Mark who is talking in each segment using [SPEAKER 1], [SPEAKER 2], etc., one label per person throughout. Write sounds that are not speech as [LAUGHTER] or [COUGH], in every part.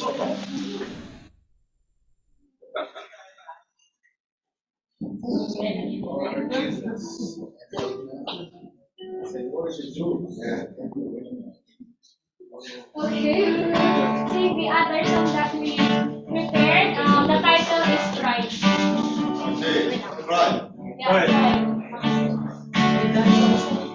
[SPEAKER 1] Okay, take the other song that we prepared. Um, the title is Pride.
[SPEAKER 2] Okay, Pride.
[SPEAKER 1] Yeah, Pride.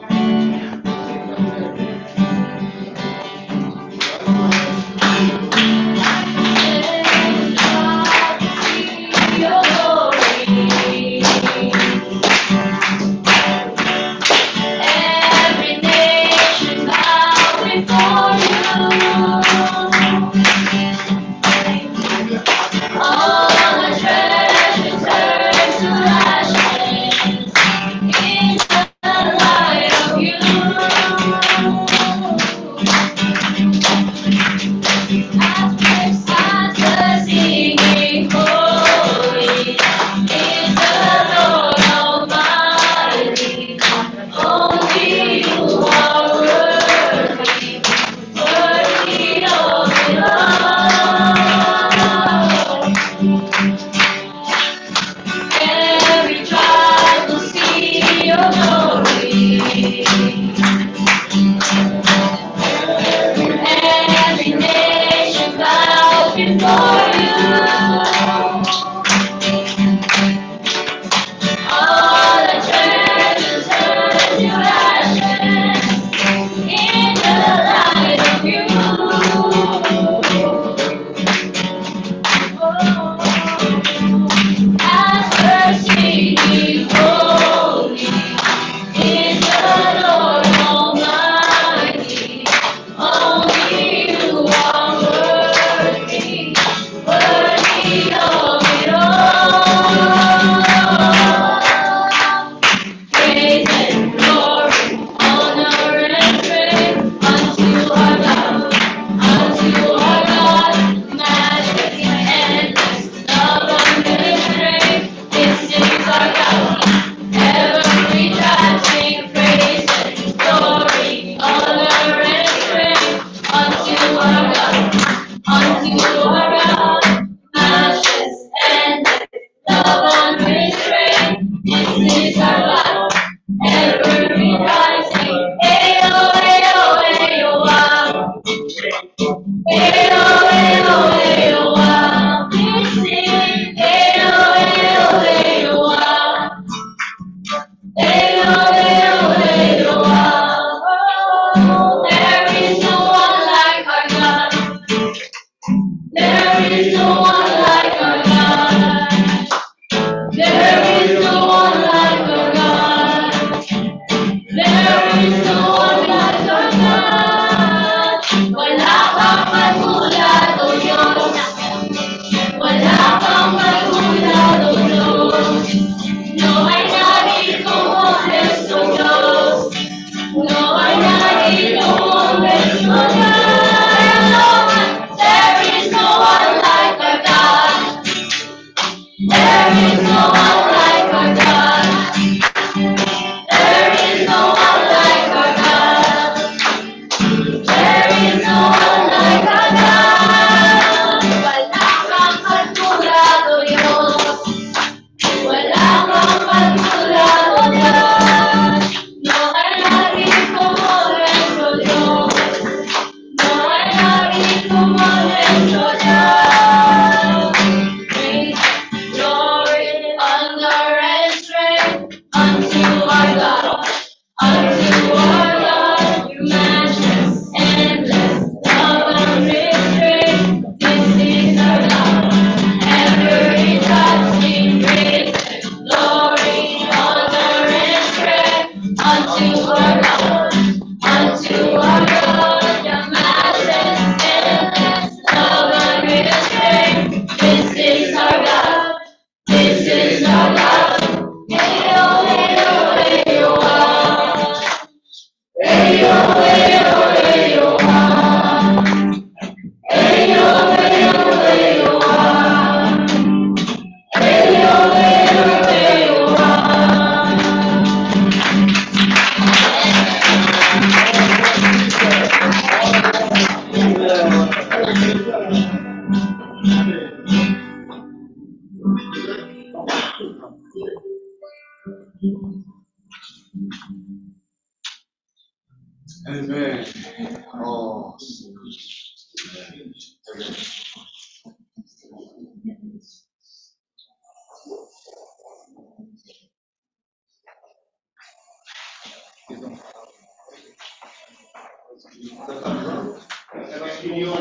[SPEAKER 3] Elas queriam,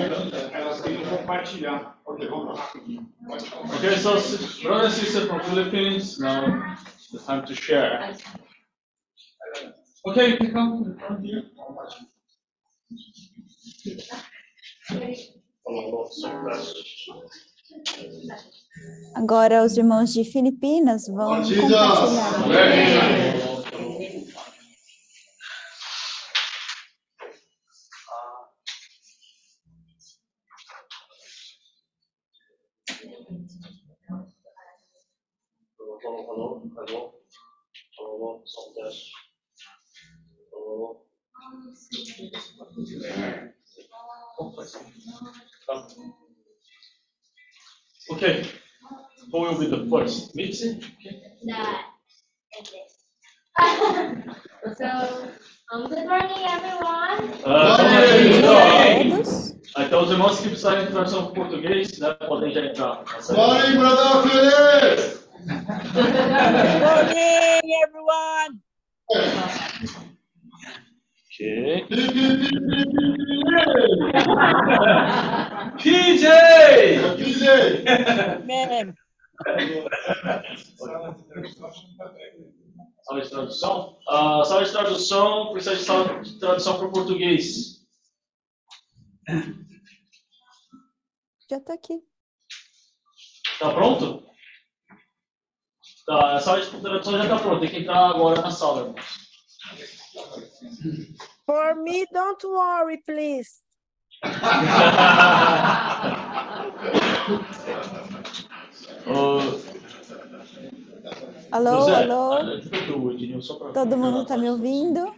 [SPEAKER 3] elas queriam compartilhar. Ok, vamos lá, rapidinho.
[SPEAKER 4] Okay, so brother and sister from Philippines, now it's time to share. Okay, you can come in front here.
[SPEAKER 5] Agora os irmãos de Filipinas vão
[SPEAKER 2] Jesus.
[SPEAKER 5] compartilhar.
[SPEAKER 4] Hello, hello, hello, hello, something. Hello. Okay, who will be the first? Mitzi? Okay.
[SPEAKER 1] that and this. so, um, good morning, everyone.
[SPEAKER 4] Ah,
[SPEAKER 2] Bom
[SPEAKER 4] então, os irmãos que precisarem de tradução para português, né, podem já entrar.
[SPEAKER 2] Morning, brother Felix.
[SPEAKER 6] Good morning, everyone.
[SPEAKER 4] Okay.
[SPEAKER 2] PJ. [LAUGHS]
[SPEAKER 4] PJ!
[SPEAKER 6] Amen.
[SPEAKER 4] Sala de tradução? Ah, sala de tradução, precisa de sala de tradução para o português.
[SPEAKER 5] Já tô aqui.
[SPEAKER 4] Tá pronto? Tá, a sala de tradução já está pronta, tem que entrar agora na sala, irmãos.
[SPEAKER 6] For me, don't worry, please. [LAUGHS]
[SPEAKER 4] Ô,
[SPEAKER 5] Alô,
[SPEAKER 4] José,
[SPEAKER 5] alô.
[SPEAKER 4] ah, pra-
[SPEAKER 5] Todo mundo está me ouvindo?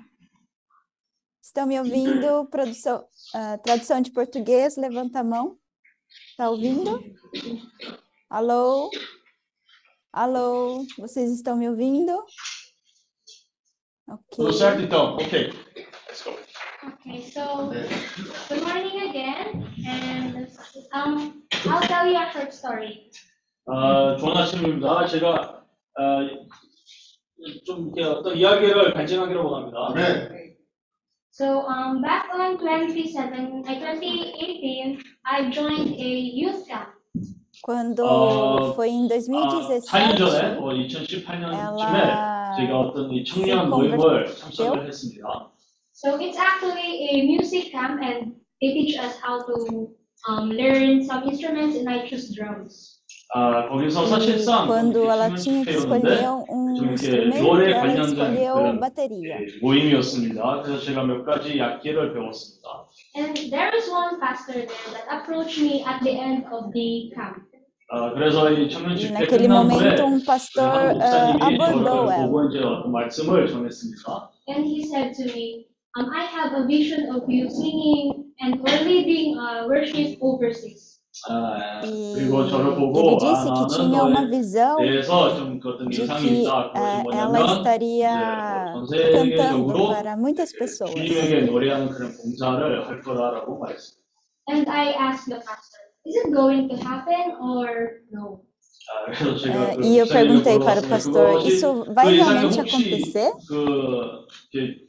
[SPEAKER 5] Estão me ouvindo? Produção, ah, tradução de português, levanta a mão. Está ouvindo? Alô? Alô? Vocês estão me ouvindo? Ok.
[SPEAKER 4] Tudo certo então? Ok. Let's go.
[SPEAKER 1] Okay, so good morning again, and um, I'll tell you a short story.
[SPEAKER 4] 아, 좋은 아침입니다. 제가 아, 좀 이렇게 어떤 이야기를 간증하기로 원합니다.
[SPEAKER 2] Amém.
[SPEAKER 1] So um, back on 27, uh, 2018, I joined a youth camp.
[SPEAKER 5] Quando
[SPEAKER 4] 어,
[SPEAKER 5] foi em
[SPEAKER 4] 아,
[SPEAKER 5] 2017,
[SPEAKER 4] 4년 전에, 어, 2018년쯤에
[SPEAKER 5] ela
[SPEAKER 4] 제가 어떤 이 청년
[SPEAKER 5] se
[SPEAKER 4] 모임을
[SPEAKER 5] converteu.
[SPEAKER 4] 참석을 했습니다.
[SPEAKER 1] So it's actually a music camp, and they teach us how to um, learn some instruments, and I choose drums.
[SPEAKER 4] 아, 거기서
[SPEAKER 5] e
[SPEAKER 4] 사실상
[SPEAKER 5] quando
[SPEAKER 4] 이렇게
[SPEAKER 5] ela
[SPEAKER 4] 청년
[SPEAKER 5] tinha que
[SPEAKER 4] 집회였는데
[SPEAKER 5] escolher um
[SPEAKER 4] 좀 이렇게
[SPEAKER 5] instrumento,
[SPEAKER 4] 노래에
[SPEAKER 5] ela
[SPEAKER 4] 관련된
[SPEAKER 5] escolheu
[SPEAKER 4] 그런
[SPEAKER 5] bateria.
[SPEAKER 4] 예, 모임이었습니다. 그래서 제가 몇 가지 악기를 배웠습니다.
[SPEAKER 1] And there was one pastor there that approached me at the end of the camp.
[SPEAKER 5] E naquele momento, um pastor
[SPEAKER 4] uh,
[SPEAKER 5] abordou ela.
[SPEAKER 1] And he said to me, um, I have a vision of you singing and leading uh, worship overseas.
[SPEAKER 5] E ele disse que tinha uma visão de que uh, ela estaria cantando para muitas pessoas.
[SPEAKER 1] And I asked the pastor, is it going to happen or no?
[SPEAKER 4] 아,
[SPEAKER 5] Eh,
[SPEAKER 4] 그
[SPEAKER 5] E eu perguntei para o pastor,
[SPEAKER 4] 그것이
[SPEAKER 5] isso vai
[SPEAKER 4] 그
[SPEAKER 5] realmente acontecer?
[SPEAKER 4] 그 이렇게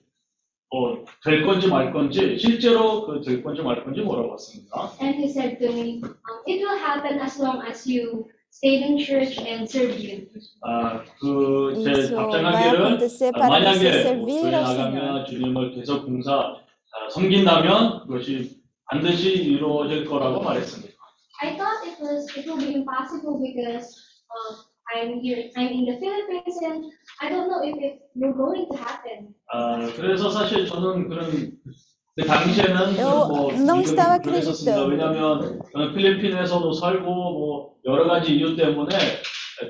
[SPEAKER 4] 어, 될 건지 말 건지 실제로 그될 건지 말 건지 물어봤습니다.
[SPEAKER 1] And he said to me, um, it will happen as long as you stay in church and serve you.
[SPEAKER 4] 아, 그제
[SPEAKER 5] Isso vai
[SPEAKER 4] 답장하기를
[SPEAKER 5] acontecer
[SPEAKER 4] 아,
[SPEAKER 5] para você
[SPEAKER 4] 만약에 뭐
[SPEAKER 5] servir
[SPEAKER 4] 교회
[SPEAKER 5] ao Senhor.
[SPEAKER 4] 나가면 주님을 계속 봉사 아, 섬긴다면 그것이 반드시 이루어질 거라고 말했습니다.
[SPEAKER 1] I thought it was it will be impossible because um, I'm here I'm in the Philippines and I don't know if it will going to happen.
[SPEAKER 4] 아, 그래서 사실 저는 그런 그 당시에는
[SPEAKER 5] Eu
[SPEAKER 4] 뭐
[SPEAKER 5] não estava
[SPEAKER 4] 그랬었습니다.
[SPEAKER 5] acreditando.
[SPEAKER 4] 왜냐하면 저는 필리핀에서도 살고 뭐 여러 가지 이유 때문에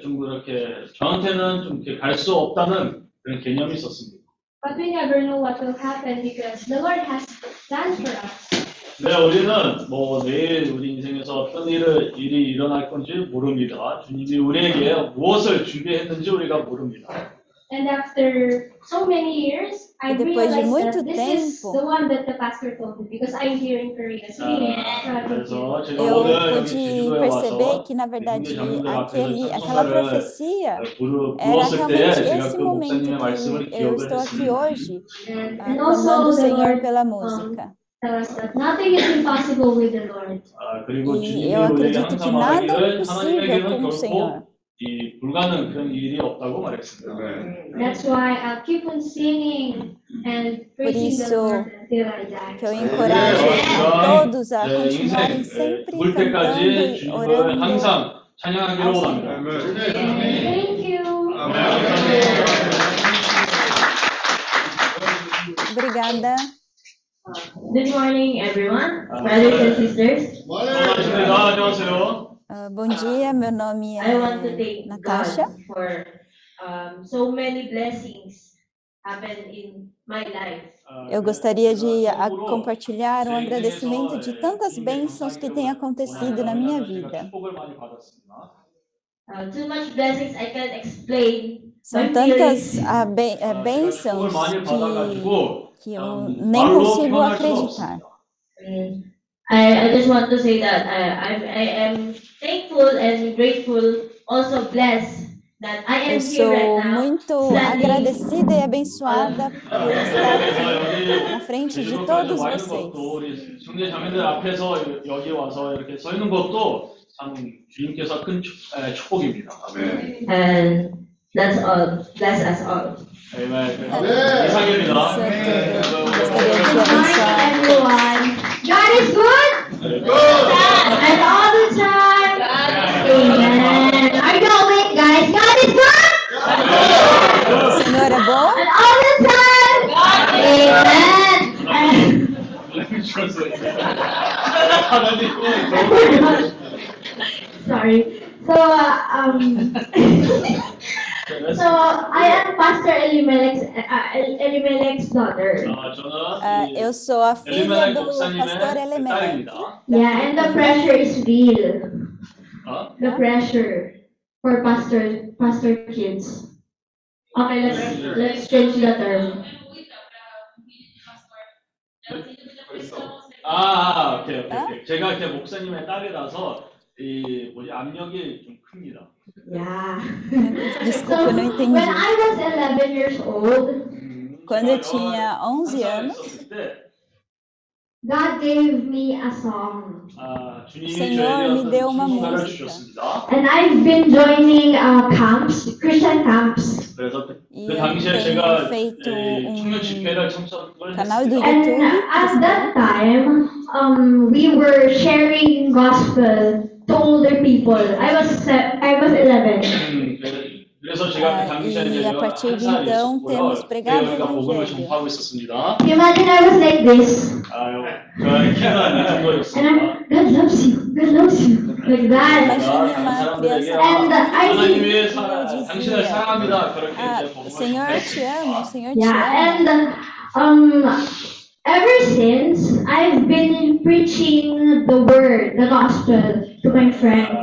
[SPEAKER 4] 좀 그렇게 저한테는 좀 이렇게 갈 수 없다는 그런 개념이 있었습니다.
[SPEAKER 1] But we never know what will happen because the Lord has plans for us.
[SPEAKER 4] 네, 우리는 뭐 내일 우리 인생에서 어떤 일을, 일이 일어날 건지 모릅니다. 주님이 우리에게 무엇을 준비했는지 우리가 모릅니다.
[SPEAKER 7] And after so many years, I
[SPEAKER 5] E depois de
[SPEAKER 7] realized
[SPEAKER 5] muito
[SPEAKER 7] that this is
[SPEAKER 5] tempo-
[SPEAKER 7] the one that the pastor told me because I'm here in Korea. So,
[SPEAKER 4] 아, 그래서 제가
[SPEAKER 5] Eu
[SPEAKER 4] 오늘 여기
[SPEAKER 5] pude
[SPEAKER 4] 제주도에
[SPEAKER 5] perceber
[SPEAKER 4] 와서
[SPEAKER 5] que, na verdade, aquele, aquela profecia
[SPEAKER 4] 부르,
[SPEAKER 5] era
[SPEAKER 4] 부었을 때에
[SPEAKER 5] realmente
[SPEAKER 4] 제가
[SPEAKER 5] esse
[SPEAKER 4] 그
[SPEAKER 5] momento
[SPEAKER 4] 목사님의 말씀을
[SPEAKER 5] que eu
[SPEAKER 4] 기억을
[SPEAKER 5] estou aqui
[SPEAKER 4] 했습니다.
[SPEAKER 5] hoje,
[SPEAKER 7] and,
[SPEAKER 5] ah,
[SPEAKER 7] and also
[SPEAKER 5] o
[SPEAKER 7] the
[SPEAKER 5] Senhor
[SPEAKER 7] Lord
[SPEAKER 5] pela
[SPEAKER 7] um,
[SPEAKER 5] música.
[SPEAKER 7] tell us that nothing is impossible with the Lord.
[SPEAKER 4] 아, 그리고
[SPEAKER 5] E
[SPEAKER 4] 주님이
[SPEAKER 5] eu
[SPEAKER 4] 우리에게
[SPEAKER 5] acredito que
[SPEAKER 4] 항상
[SPEAKER 5] nada é
[SPEAKER 4] 말하기를
[SPEAKER 5] impossível
[SPEAKER 4] 하나님에게는
[SPEAKER 5] com o Senhor.
[SPEAKER 4] 결코 이 불가능 그런 일이 없다고 말했습니다.
[SPEAKER 7] That's why I'll keep on singing and praising the
[SPEAKER 5] isso
[SPEAKER 7] Lord until I die.
[SPEAKER 5] Que eu encorajo
[SPEAKER 4] É.
[SPEAKER 5] todos a
[SPEAKER 4] 네,
[SPEAKER 5] continuarem
[SPEAKER 4] 인생
[SPEAKER 5] sempre
[SPEAKER 4] 물
[SPEAKER 5] cantando
[SPEAKER 4] 때까지
[SPEAKER 5] e
[SPEAKER 4] 주님을
[SPEAKER 5] orando.
[SPEAKER 4] 항상 찬양하기로
[SPEAKER 5] ao
[SPEAKER 4] 원합니다.
[SPEAKER 7] Thank you.
[SPEAKER 5] Obrigada.
[SPEAKER 8] Good morning, everyone. Brothers and sisters.
[SPEAKER 5] Uh, bom dia, meu nome é
[SPEAKER 8] I want to thank
[SPEAKER 5] Natasha.
[SPEAKER 8] God for um, so many blessings happened in my life.
[SPEAKER 5] Eu gostaria de compartilhar um agradecimento de tantas bênçãos que têm acontecido na minha vida.
[SPEAKER 8] Too much blessings I can't explain.
[SPEAKER 5] São tantas
[SPEAKER 4] uh,
[SPEAKER 5] bênçãos que que eu nem consigo acreditar.
[SPEAKER 8] I, I é, é, just want to say that I, I, I am thankful and grateful, also blessed
[SPEAKER 5] eu sou muito agradecida e abençoada por estar aqui na frente de todos vocês.
[SPEAKER 8] And that's all. Bless us all.
[SPEAKER 4] 아멘.
[SPEAKER 2] 아멘.
[SPEAKER 4] 이상입니다.
[SPEAKER 5] Isso é tudo. Gostaria de
[SPEAKER 7] Good morning,
[SPEAKER 5] abençoar.
[SPEAKER 7] everyone. God is good
[SPEAKER 2] Good.
[SPEAKER 7] and all the time. Amen. Are you awake, guys? God is good
[SPEAKER 5] O Senhor é bom
[SPEAKER 7] and all the time. Amen. And- Sorry. So, uh, um, [LAUGHS] so I am Pastor Elimelech's, uh, El- Elimelech's daughter.
[SPEAKER 4] 아, 저는
[SPEAKER 5] Ah,
[SPEAKER 4] 이
[SPEAKER 5] eu sou a filha
[SPEAKER 4] 엘리멜렉
[SPEAKER 5] do
[SPEAKER 4] 목사님의
[SPEAKER 5] pastor Elimelech.
[SPEAKER 4] 딸입니다.
[SPEAKER 7] Yeah, and the pressure is real.
[SPEAKER 4] 어?
[SPEAKER 7] The pressure for pastor pastor kids. Okay, let's let's change the term.
[SPEAKER 4] 아, 아, 오케이, 오케이,
[SPEAKER 5] 어?
[SPEAKER 4] 오케이. 제가 이렇게 목사님의 딸이라서 이 뭐지 압력이 좀 큽니다.
[SPEAKER 7] Yeah. [LAUGHS]
[SPEAKER 5] Desculpa, eu não
[SPEAKER 7] So, when
[SPEAKER 5] entendi.
[SPEAKER 7] I was 11 years old,
[SPEAKER 4] 음,
[SPEAKER 5] Quando eu
[SPEAKER 4] 제가
[SPEAKER 5] tinha 11
[SPEAKER 4] 살
[SPEAKER 5] anos,
[SPEAKER 4] 있었을 때,
[SPEAKER 7] God gave me a song.
[SPEAKER 4] 아, 주님이
[SPEAKER 5] Senhor
[SPEAKER 4] 저에게
[SPEAKER 5] me
[SPEAKER 4] 어떤
[SPEAKER 5] deu uma
[SPEAKER 4] 찬송가를
[SPEAKER 5] música.
[SPEAKER 4] 주셨습니다.
[SPEAKER 7] And I've been joining uh, camps, Christian camps.
[SPEAKER 4] 그래서 그,
[SPEAKER 5] E
[SPEAKER 4] 그
[SPEAKER 5] eu
[SPEAKER 4] 당시에
[SPEAKER 5] tenho
[SPEAKER 4] 제가
[SPEAKER 5] feito
[SPEAKER 4] 이 청년
[SPEAKER 5] um
[SPEAKER 4] 집회를 참석을
[SPEAKER 5] canal do
[SPEAKER 4] 했습니다.
[SPEAKER 7] And
[SPEAKER 5] YouTube
[SPEAKER 7] at that
[SPEAKER 5] cristão.
[SPEAKER 7] time, um, we were sharing gospel to older people. I was se- I was 11.
[SPEAKER 4] 음, 그- 그래서 제가 그
[SPEAKER 5] 아,
[SPEAKER 4] 당시에
[SPEAKER 5] e
[SPEAKER 4] 이제
[SPEAKER 5] a partir de
[SPEAKER 4] 한
[SPEAKER 5] então,
[SPEAKER 4] 살이었고요.
[SPEAKER 5] temos pregado o
[SPEAKER 4] 교회가 복음을
[SPEAKER 5] evangelho.
[SPEAKER 4] 전파하고 있었습니다.
[SPEAKER 7] Imagine I was like this.
[SPEAKER 4] 아유, 저의 키가 이
[SPEAKER 7] And
[SPEAKER 4] 정도였습니다.
[SPEAKER 7] I'm, God loves you. God loves you. Like that.
[SPEAKER 5] Imagine
[SPEAKER 4] 다른
[SPEAKER 5] uma
[SPEAKER 4] 사람들에게
[SPEAKER 5] criança
[SPEAKER 7] And I
[SPEAKER 4] 하나님이
[SPEAKER 5] eu
[SPEAKER 4] 사,
[SPEAKER 5] dizia,
[SPEAKER 4] 당신을 사랑합니다. 그렇게
[SPEAKER 5] Ah,
[SPEAKER 4] 이제 복음을
[SPEAKER 5] Senhor, eu te amo,
[SPEAKER 4] 전파했습니다.
[SPEAKER 5] Senhor te
[SPEAKER 7] Yeah,
[SPEAKER 5] ama.
[SPEAKER 7] and um, ever since I've been preaching the word, the gospel to my friends.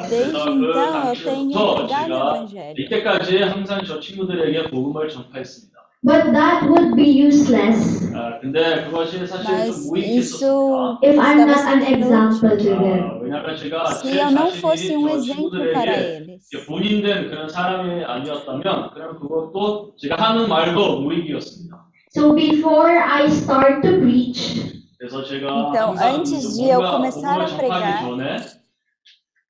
[SPEAKER 5] Desde
[SPEAKER 4] 그래서 그
[SPEAKER 5] então, eu tenho
[SPEAKER 4] 당시부터
[SPEAKER 5] pregado o
[SPEAKER 4] 제가
[SPEAKER 5] evangelho.
[SPEAKER 4] 이때까지 항상 저 친구들에게 복음을 전파했습니다.
[SPEAKER 7] But that would be useless
[SPEAKER 4] 아, 근데 그것이 사실 좀 무익했었습니다.
[SPEAKER 5] isso
[SPEAKER 7] if I'm not an example to them.
[SPEAKER 4] 아, 왜냐하면 제가 제 자신이
[SPEAKER 5] um
[SPEAKER 4] 저 친구들에게 본인된 그런 사람이 아니었다면 그럼 그것도 제가 하는 말도 무익이었습니다.
[SPEAKER 7] So before I start to preach,
[SPEAKER 4] 그래서 제가
[SPEAKER 5] Então,
[SPEAKER 4] 항상
[SPEAKER 5] antes de eu
[SPEAKER 4] 뭔가
[SPEAKER 5] começar
[SPEAKER 4] 복음을
[SPEAKER 5] a pregar,
[SPEAKER 4] 전파하기 전에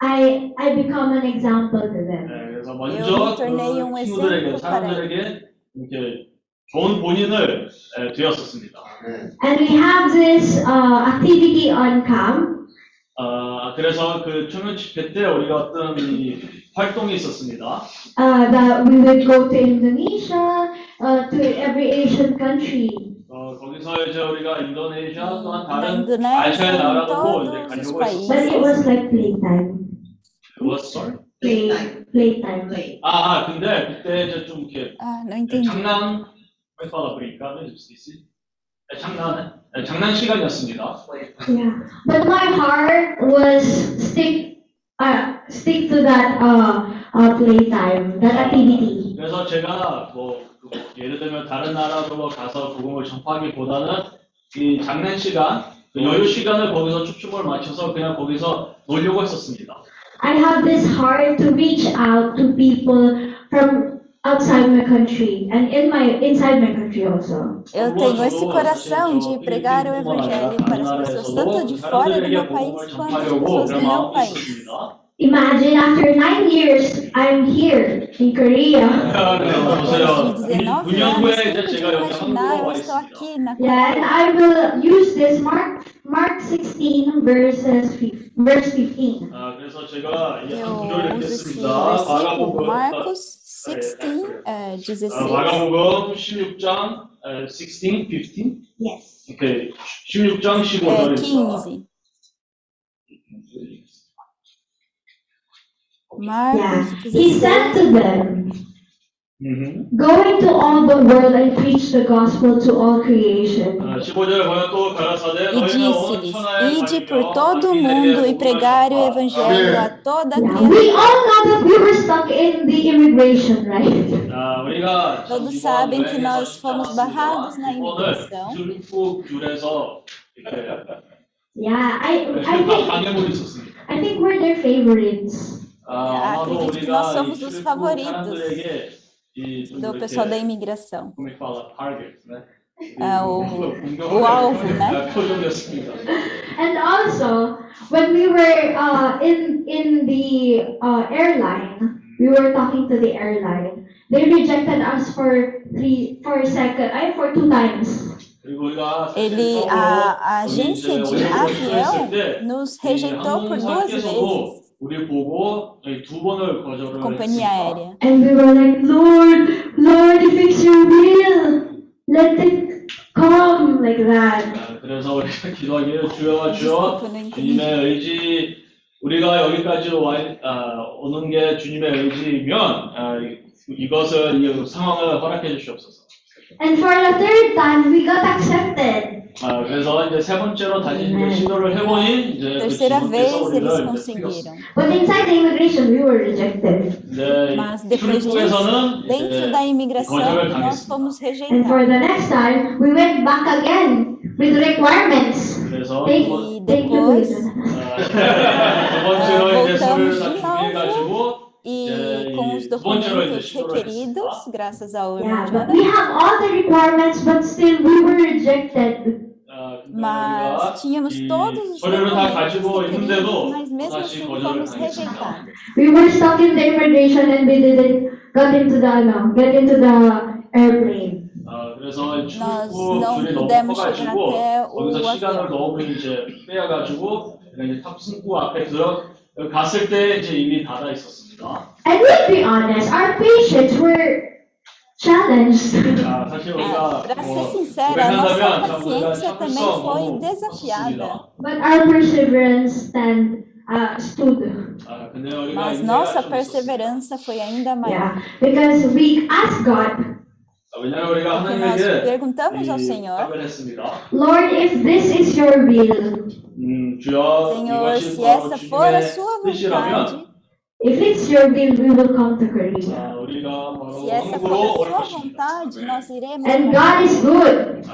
[SPEAKER 7] I I become an example to them.
[SPEAKER 4] 네, 그래서 먼저
[SPEAKER 5] um
[SPEAKER 4] 그 친구들에게 사람들에게 이렇게 좋은 본인을 에, 되었었습니다.
[SPEAKER 7] And we have this uh, activity on camp.
[SPEAKER 4] 아, 그래서 그 청년 집회 때 우리가 어떤 이 활동이 있었습니다.
[SPEAKER 7] Uh, that we would go to Indonesia, uh, to every Asian country.
[SPEAKER 4] 어, 거기서 이제 우리가 인도네시아 또한 다른 아시아의
[SPEAKER 5] em
[SPEAKER 4] 나라도 이제 가려고
[SPEAKER 7] But
[SPEAKER 4] 했었어요.
[SPEAKER 7] it was like playtime.
[SPEAKER 4] 그것을
[SPEAKER 7] Play, playtime.
[SPEAKER 4] 아, 아, 근데 그때 이제 좀 이렇게
[SPEAKER 5] Ah, não entendi.
[SPEAKER 4] 장난 fala brincar? Esqueci. 네, 장난, 네, 장난 시간이었습니다.
[SPEAKER 7] Yeah. But my heart was stick, uh, stick to that uh, uh, playtime, that activity.
[SPEAKER 4] 그래서 제가 뭐그 예를 들면 다른 나라로 가서 복음을 전파하기보다는 이 장례 시간, 그 여유 시간을 거기서 축축을 맞춰서 그냥 거기서 놀려고 했었습니다.
[SPEAKER 7] I have this heart to reach out to people from outside my country and in my inside my country also.
[SPEAKER 5] Eu tenho esse coração de pregar o evangelho para as pessoas tanto de fora do meu país quanto as pessoas do meu país.
[SPEAKER 7] Imagine after nine years I'm here in Korea. Yeah, and I will use this mark Mark 16 verses fif- verse 15.
[SPEAKER 4] 아, 그래서 제가 이
[SPEAKER 5] Eu
[SPEAKER 4] 구절을
[SPEAKER 5] uso esse
[SPEAKER 4] 읽겠습니다.
[SPEAKER 5] versículo,
[SPEAKER 4] 마가복음,
[SPEAKER 5] Marcos 16, eh,
[SPEAKER 4] 아,
[SPEAKER 5] 16.
[SPEAKER 4] 마가복음 16장 에, 16, 15?
[SPEAKER 7] Yes.
[SPEAKER 4] 오케이. 16장
[SPEAKER 5] É,
[SPEAKER 4] 15절입니다.
[SPEAKER 5] 15.
[SPEAKER 7] Yeah.
[SPEAKER 5] Marcos
[SPEAKER 7] He said
[SPEAKER 5] 16.
[SPEAKER 7] to them,
[SPEAKER 4] 음.
[SPEAKER 7] Go into all the world and preach the gospel to all creation.
[SPEAKER 5] E disse-lhes: Ide por todo o mundo e pregai o evangelho a toda a criatura.
[SPEAKER 7] We all know that we were stuck in the immigration, right?
[SPEAKER 5] Todos sabem que nós fomos barrados na imigração.
[SPEAKER 7] Yeah, I, I think, I think we're their favorites.
[SPEAKER 4] Ah,
[SPEAKER 5] acredito que nós somos os favoritos.
[SPEAKER 4] E
[SPEAKER 5] do pessoal da imigração.
[SPEAKER 4] Como é que fala? Target, né?
[SPEAKER 5] Ah, o, o alvo, né?
[SPEAKER 7] And also, when we were uh, in in the uh, airline, we were talking to the airline. They rejected us for three, for a second, I for two times.
[SPEAKER 5] Ele, a, a agência de avião nos rejeitou por duas vezes.
[SPEAKER 4] 우리 보고 두 번을 거절을
[SPEAKER 5] Companhia
[SPEAKER 4] 했습니다.
[SPEAKER 5] aérea.
[SPEAKER 7] And we were like, Lord, Lord, if it's your will, let it come like that.
[SPEAKER 4] 아, 그래서 우리가 기도하기를 주여 주여. 주님의 의지 우리가 여기까지 와 아, 오는 게 주님의 의지이면 아, 이- 이것을 이 상황을 허락해 주시옵소서.
[SPEAKER 7] And for the third time, we got accepted.
[SPEAKER 4] 아, 그래서 이제 세 번째로 다시 이제
[SPEAKER 7] 네.
[SPEAKER 4] 시도를 해보니 이제 그
[SPEAKER 5] Terceira
[SPEAKER 4] 지원께서
[SPEAKER 5] vez
[SPEAKER 4] 우리를
[SPEAKER 5] eles
[SPEAKER 4] 이제
[SPEAKER 5] conseguiram.
[SPEAKER 7] But inside the immigration, we were rejected.
[SPEAKER 4] 이제
[SPEAKER 5] Mas depois disso,
[SPEAKER 4] 출입국에서는
[SPEAKER 5] dentro da imigração,
[SPEAKER 4] 거절을
[SPEAKER 5] nós
[SPEAKER 4] 당했습니다.
[SPEAKER 5] fomos
[SPEAKER 7] And for
[SPEAKER 5] rejeitados.
[SPEAKER 7] the next time, we went back again with requirements.
[SPEAKER 4] 그래서
[SPEAKER 7] They,
[SPEAKER 4] 두 번-
[SPEAKER 7] they
[SPEAKER 5] depois-
[SPEAKER 4] 아, 두 번째로
[SPEAKER 5] 아, [LAUGHS]
[SPEAKER 4] 이제 서류를
[SPEAKER 5] voltamos
[SPEAKER 4] 다
[SPEAKER 5] de
[SPEAKER 4] 준비해가지고
[SPEAKER 5] e com os documentos requeridos, graças ao mas tínhamos todos os documentos requeridos, mas mesmo assim fomos rejeitados.
[SPEAKER 7] We were stuck in the immigration and we didn't get into the, no, get into the airplane.
[SPEAKER 5] Nós não pudemos chegar até o avião.
[SPEAKER 4] 갔을 때 이제 이미 닫아 있었습니다.
[SPEAKER 7] And let's be honest, our patience were challenged.
[SPEAKER 4] 사실 우리가
[SPEAKER 5] nossa também foi desafiada.
[SPEAKER 7] But our perseverance stand, uh, stood.
[SPEAKER 4] 아,
[SPEAKER 5] Mas nossa perseverança foi ainda maior.
[SPEAKER 7] Yeah, because we asked God
[SPEAKER 5] Nós perguntamos ao Senhor:
[SPEAKER 7] Lord, if this is your will,
[SPEAKER 5] Senhor, se essa for a sua vontade,
[SPEAKER 7] if it's your will, we will come to Korea.
[SPEAKER 5] Se essa for a sua vontade, nós iremos.
[SPEAKER 7] And God is good.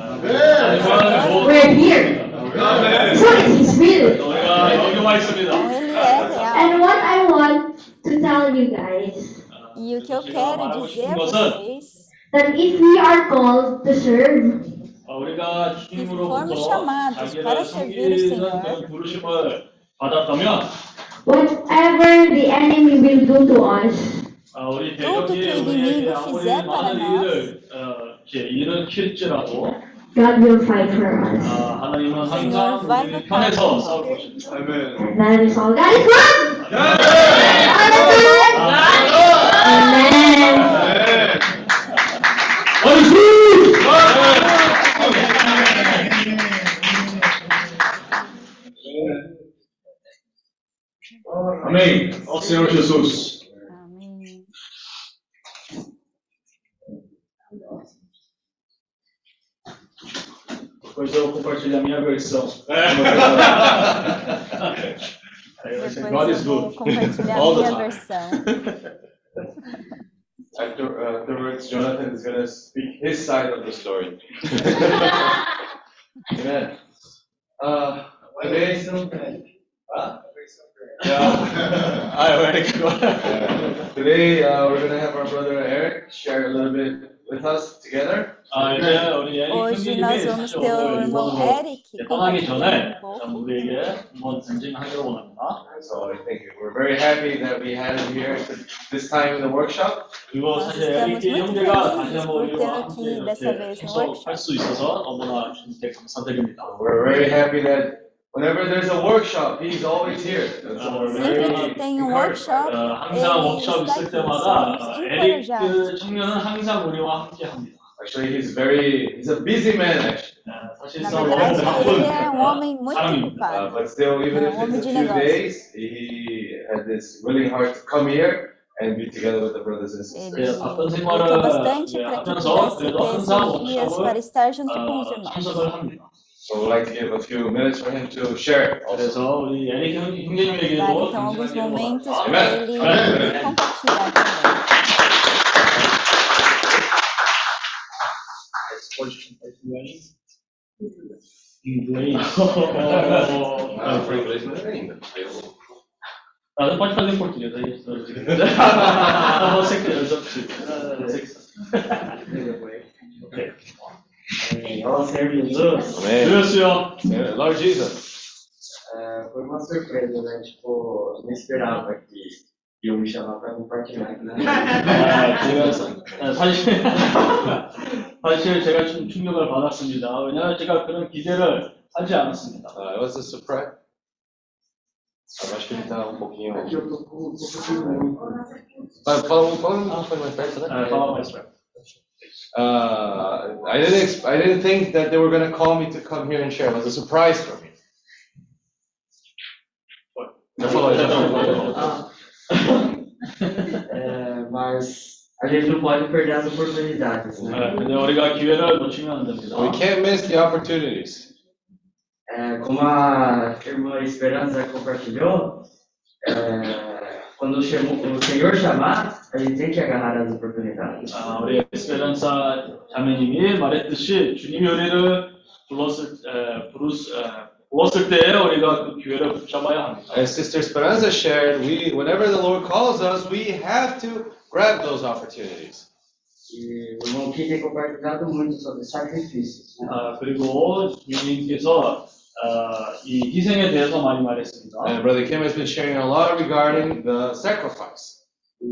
[SPEAKER 7] We're here. So it's His will.
[SPEAKER 5] Ele é real.
[SPEAKER 7] And what I want to tell you guys.
[SPEAKER 5] E o que eu quero dizer a vocês.
[SPEAKER 7] that if we are called to serve,
[SPEAKER 4] 아, 우리가
[SPEAKER 5] formos
[SPEAKER 4] 주님으로부터
[SPEAKER 5] chamados para
[SPEAKER 4] 자기를
[SPEAKER 5] servir o
[SPEAKER 4] 섬기는
[SPEAKER 5] Senhor,
[SPEAKER 4] 그런 부르심을 받았다면
[SPEAKER 7] whatever the enemy will do to us,
[SPEAKER 4] 아, 우리
[SPEAKER 5] Tudo que
[SPEAKER 4] 대적이
[SPEAKER 5] o
[SPEAKER 4] 우리에게
[SPEAKER 5] inimigo
[SPEAKER 4] 아무리
[SPEAKER 5] fizer para
[SPEAKER 4] 많은
[SPEAKER 5] nós,
[SPEAKER 4] 일을 어, 이렇게 일으킬지라도
[SPEAKER 7] God will fight for us.
[SPEAKER 4] 아, 하나님은
[SPEAKER 5] Senhor
[SPEAKER 4] 항상
[SPEAKER 5] vai
[SPEAKER 4] 우리
[SPEAKER 5] lutar
[SPEAKER 4] 편에서
[SPEAKER 5] por
[SPEAKER 4] 싸울
[SPEAKER 5] nós.
[SPEAKER 4] 것입니다.
[SPEAKER 2] 아멘.
[SPEAKER 7] And that is all. God is good!
[SPEAKER 4] 아,
[SPEAKER 7] God is good! Amen.
[SPEAKER 4] Amém. Ao Senhor Jesus.
[SPEAKER 5] Amém.
[SPEAKER 4] Depois eu vou compartilhar a minha versão. É. Aí vai ser glórias.
[SPEAKER 5] Compartilhar a minha versão. [LAUGHS]
[SPEAKER 9] After, uh, afterwards, Jonathan is going to speak his side of the story. [LAUGHS] Amen. Uh, a bênção, Yeah. [LAUGHS] I already got Today, uh, we're gonna have our brother Eric share a little bit with us together.
[SPEAKER 4] 아, 이제 우리 에릭
[SPEAKER 5] Hoje nós
[SPEAKER 4] 형제님이
[SPEAKER 5] vamos
[SPEAKER 4] 사실
[SPEAKER 5] ter o
[SPEAKER 4] 오늘
[SPEAKER 5] irmão
[SPEAKER 4] 일본으로
[SPEAKER 5] Eric
[SPEAKER 4] 이제 떠나기 전에
[SPEAKER 5] compartilhando um
[SPEAKER 4] 참
[SPEAKER 5] pouco.
[SPEAKER 4] 우리에게 한번 전진하기로 원합니다.
[SPEAKER 9] So I think we're very happy that we had him here this time in the workshop.
[SPEAKER 4] 그리고
[SPEAKER 5] Nós
[SPEAKER 4] 사실
[SPEAKER 5] estamos
[SPEAKER 4] 에릭
[SPEAKER 5] muito
[SPEAKER 4] 형제가 다시
[SPEAKER 5] felizes
[SPEAKER 4] 한번
[SPEAKER 5] por
[SPEAKER 4] 우리와
[SPEAKER 5] tê-lo
[SPEAKER 4] 함께
[SPEAKER 5] aqui dessa
[SPEAKER 4] 이렇게
[SPEAKER 5] vez no
[SPEAKER 4] 참석할
[SPEAKER 5] workshop.
[SPEAKER 4] 수 있어서 너무나 주님께 감사드립니다.
[SPEAKER 9] We're very happy that whenever there's a workshop, he's always here. And so we're
[SPEAKER 5] Sempre que
[SPEAKER 9] very
[SPEAKER 5] tem um
[SPEAKER 9] encouraged.
[SPEAKER 5] workshop,
[SPEAKER 4] 어, 항상
[SPEAKER 5] ele
[SPEAKER 4] 워크숍
[SPEAKER 5] está
[SPEAKER 4] 있을
[SPEAKER 5] aqui.
[SPEAKER 4] 때마다
[SPEAKER 5] Somos
[SPEAKER 4] 어, 에릭
[SPEAKER 5] encorajados.
[SPEAKER 4] 그 청년은 항상 우리와 함께 합니다.
[SPEAKER 9] Actually, he's very, he's a busy man actually.
[SPEAKER 4] 네,
[SPEAKER 5] Na
[SPEAKER 4] 사실상
[SPEAKER 5] verdade,
[SPEAKER 4] 너무
[SPEAKER 5] ele é um
[SPEAKER 4] 바쁜
[SPEAKER 5] homem muito
[SPEAKER 4] 사람입니다.
[SPEAKER 9] Uh,
[SPEAKER 5] ocupado.
[SPEAKER 9] but still, even
[SPEAKER 5] É,
[SPEAKER 9] if
[SPEAKER 5] homem
[SPEAKER 9] it's a
[SPEAKER 5] de
[SPEAKER 9] few
[SPEAKER 5] negócios.
[SPEAKER 9] days, he had this willing heart to come here and be together with the brothers and sisters.
[SPEAKER 5] Ele
[SPEAKER 4] 네, 바쁜
[SPEAKER 5] lutou
[SPEAKER 4] 생활을
[SPEAKER 5] bastante
[SPEAKER 4] 네,
[SPEAKER 5] para que
[SPEAKER 4] 하면서
[SPEAKER 5] pudesse
[SPEAKER 4] 그래도
[SPEAKER 5] ter
[SPEAKER 4] 항상
[SPEAKER 5] esses dias
[SPEAKER 4] 워크숍을
[SPEAKER 5] para estar junto com os
[SPEAKER 4] 어,
[SPEAKER 5] irmãos.
[SPEAKER 4] 참석을 합니다.
[SPEAKER 9] So we'd like to give a few minutes for him to share.
[SPEAKER 4] Pessoal, do
[SPEAKER 9] Ah,
[SPEAKER 4] pode fazer em português aí. Você que você que
[SPEAKER 10] Senhor Jesus.
[SPEAKER 9] Amém.
[SPEAKER 4] Deus,
[SPEAKER 9] Yeah, Lord Jesus.
[SPEAKER 10] É, foi uma surpresa, né? Tipo, não esperava que iam me chamar para compartilhar. Né?
[SPEAKER 4] 아, 제가 아, 사실 사실 제가 좀 충격을 받았습니다. 왜냐하면 제가 그런 기대를 하지 않았습니다.
[SPEAKER 9] Uh, it was a surprise. Eu acho que ele tá um pouquinho.
[SPEAKER 10] Aqui eu tô com um pouco
[SPEAKER 9] Fala, fala, fala um pouquinho mais perto, né?
[SPEAKER 4] 아, fala mais perto.
[SPEAKER 9] uh, I didn't exp- I didn't think that they were going to call me to come here and share. It was a surprise for me. What?
[SPEAKER 10] all I mas a gente não pode perder as oportunidades, né?
[SPEAKER 4] Não tinha nada.
[SPEAKER 9] We can't miss the opportunities.
[SPEAKER 10] É, como a irmã Esperança compartilhou, é, quando chamou, o Senhor chamar, a gente tem que agarrar as oportunidades.
[SPEAKER 4] 아, 우리 에스페란사 자매님이 말했듯이 주님이 우리를 불렀을, 에, 부르스, 에, 불렀을 때 우리가 그 기회를 붙잡아야 합니다.
[SPEAKER 9] As Sister Esperanza shared, we whenever the Lord calls us, we have to grab those opportunities.
[SPEAKER 10] E o irmão Kim tem compartilhado muito sobre sacrifícios. Né?
[SPEAKER 4] 아, 그리고 주님께서 어, 이 희생에 대해서 많이 말했습니다.
[SPEAKER 9] And Brother Kim has been sharing a lot regarding the sacrifice.
[SPEAKER 10] E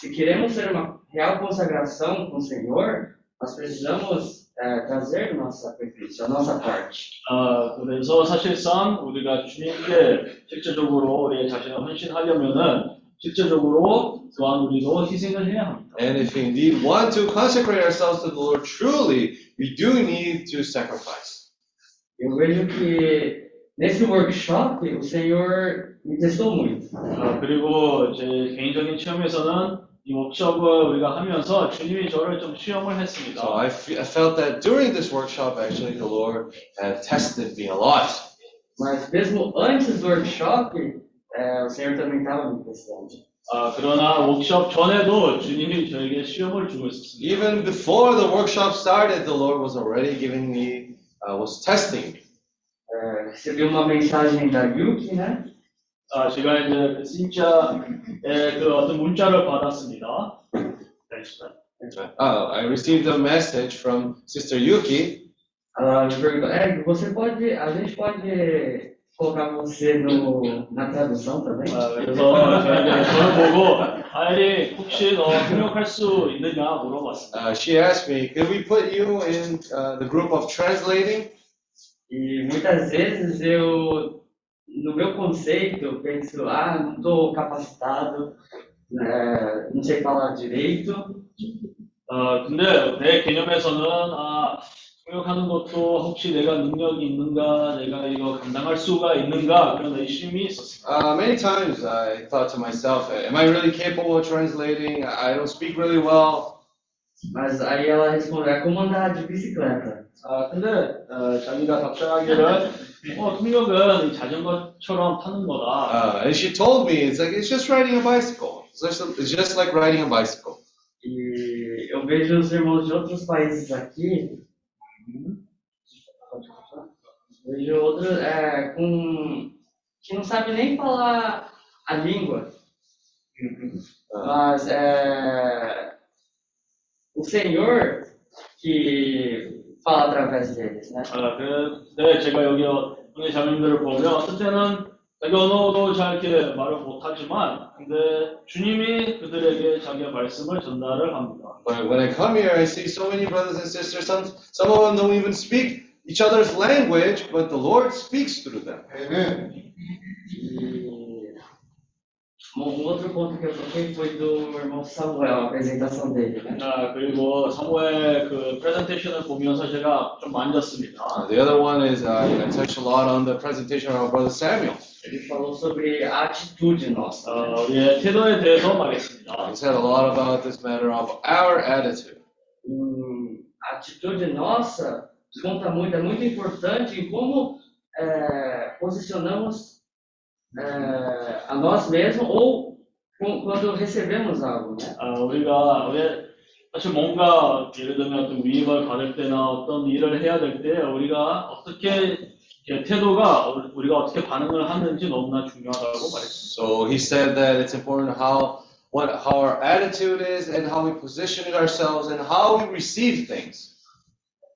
[SPEAKER 10] se queremos ter uma real consagração com o Senhor, nós precisamos é, trazer o nosso sacrifício, a nossa parte.
[SPEAKER 4] 아, 그래서 사실상 우리가 주님께 실제적으로 우리의 자신을 헌신하려면은 실제적으로 또한 우리도 희생을 해야 합니다.
[SPEAKER 9] And if we indeed want to consecrate ourselves to the Lord truly, we do need to sacrifice.
[SPEAKER 10] Eu vejo que nesse workshop o Senhor me testou muito.
[SPEAKER 4] 아, 그리고 제 개인적인 체험에서는 이 워크숍을 우리가 하면서 주님이 저를 좀 시험을
[SPEAKER 9] So
[SPEAKER 4] 했습니다.
[SPEAKER 9] I, fe- I felt that during this workshop, actually, the Lord had tested me a lot.
[SPEAKER 10] Mas mesmo antes do workshop, é, o Senhor também estava me testando.
[SPEAKER 4] 아, 그러나 워크숍 전에도 주님이 저에게 시험을 주고 있었습니다.
[SPEAKER 9] Even before the workshop started, the Lord was already giving me, uh, was testing me.
[SPEAKER 10] É, recebi uma mensagem da Yuki, né?
[SPEAKER 4] 아, 제가 이제 그 진짜의 그 어떤 문자를 받았습니다. 네,
[SPEAKER 9] Uh, I received a message from Sister Yuki.
[SPEAKER 10] Ela me perguntou, é, você pode, a gente pode colocar você no, na tradução também?
[SPEAKER 4] 아, 그래서 제가 이제 저를 보고 아이리 혹시 너 협력할 수 있느냐 물어봤습니다.
[SPEAKER 9] Uh, she asked me, could we put you in uh, the group of translating?
[SPEAKER 10] E muitas vezes eu, no meu conceito, eu penso, ah, não estou capacitado, né, não sei falar direito.
[SPEAKER 4] 어, 근데 내 개념에서는 아, 통역하는 것도 혹시 내가 능력이 있는가, 내가 이거 감당할 수가 있는가 그런 의심이 있었습니다.
[SPEAKER 9] Uh, many times I thought to myself, am I really capable of translating? I don't speak really well.
[SPEAKER 10] Mas aí ela respondeu, é como andar de bicicleta.
[SPEAKER 4] 아, 근데 어, 자기가 답장하기를 어, 통역은 이 자전거처럼 타는 거다.
[SPEAKER 9] Uh, and she told me, it's like, it's just riding a bicycle. It's just, it's just like riding a bicycle.
[SPEAKER 10] eu vejo os irmãos de outros países aqui. Vejo outros é, com que não sabe nem falar a língua, mas é, o Senhor que fala através deles, né?
[SPEAKER 4] 아, 그런데 제가 여기 형제 자매님들을 보면 어떤 때는 자기 언어도 잘 이렇게 말을 못하지만 근데 주님이 그들에게 자기의 말씀을 전달을 합니다.
[SPEAKER 9] But when I come here, I see so many brothers and sisters. Some, some of them don't even speak each other's language, but the Lord speaks through them.
[SPEAKER 2] Amen.
[SPEAKER 10] E um um outro ponto que eu toquei foi do irmão Samuel, a apresentação dele, né?
[SPEAKER 4] 아, 그리고 사모의 그 프레젠테이션을 보면서 제가 좀 만졌습니다.
[SPEAKER 9] Uh, the other one is uh, I touched a lot on the presentation of our brother Samuel.
[SPEAKER 10] Ele falou sobre a atitude nossa.
[SPEAKER 4] 어, 우리의 태도에 대해서 말했습니다.
[SPEAKER 9] He said a lot about this matter of our attitude.
[SPEAKER 10] Hum, a atitude nossa conta muito, é muito importante em como é, posicionamos é, a nós mesmos ou quando recebemos algo, né?
[SPEAKER 4] 아, 우리가 왜 사실 뭔가 예를 들면 어떤 위임을 받을 때나 어떤 일을 해야 될 때 우리가 어떻게 태도가 우리가 어떻게 반응을 하는지 너무나 중요하다고 말했습니다.
[SPEAKER 9] So he said that it's important how what how our attitude is and how we position ourselves and how we receive things.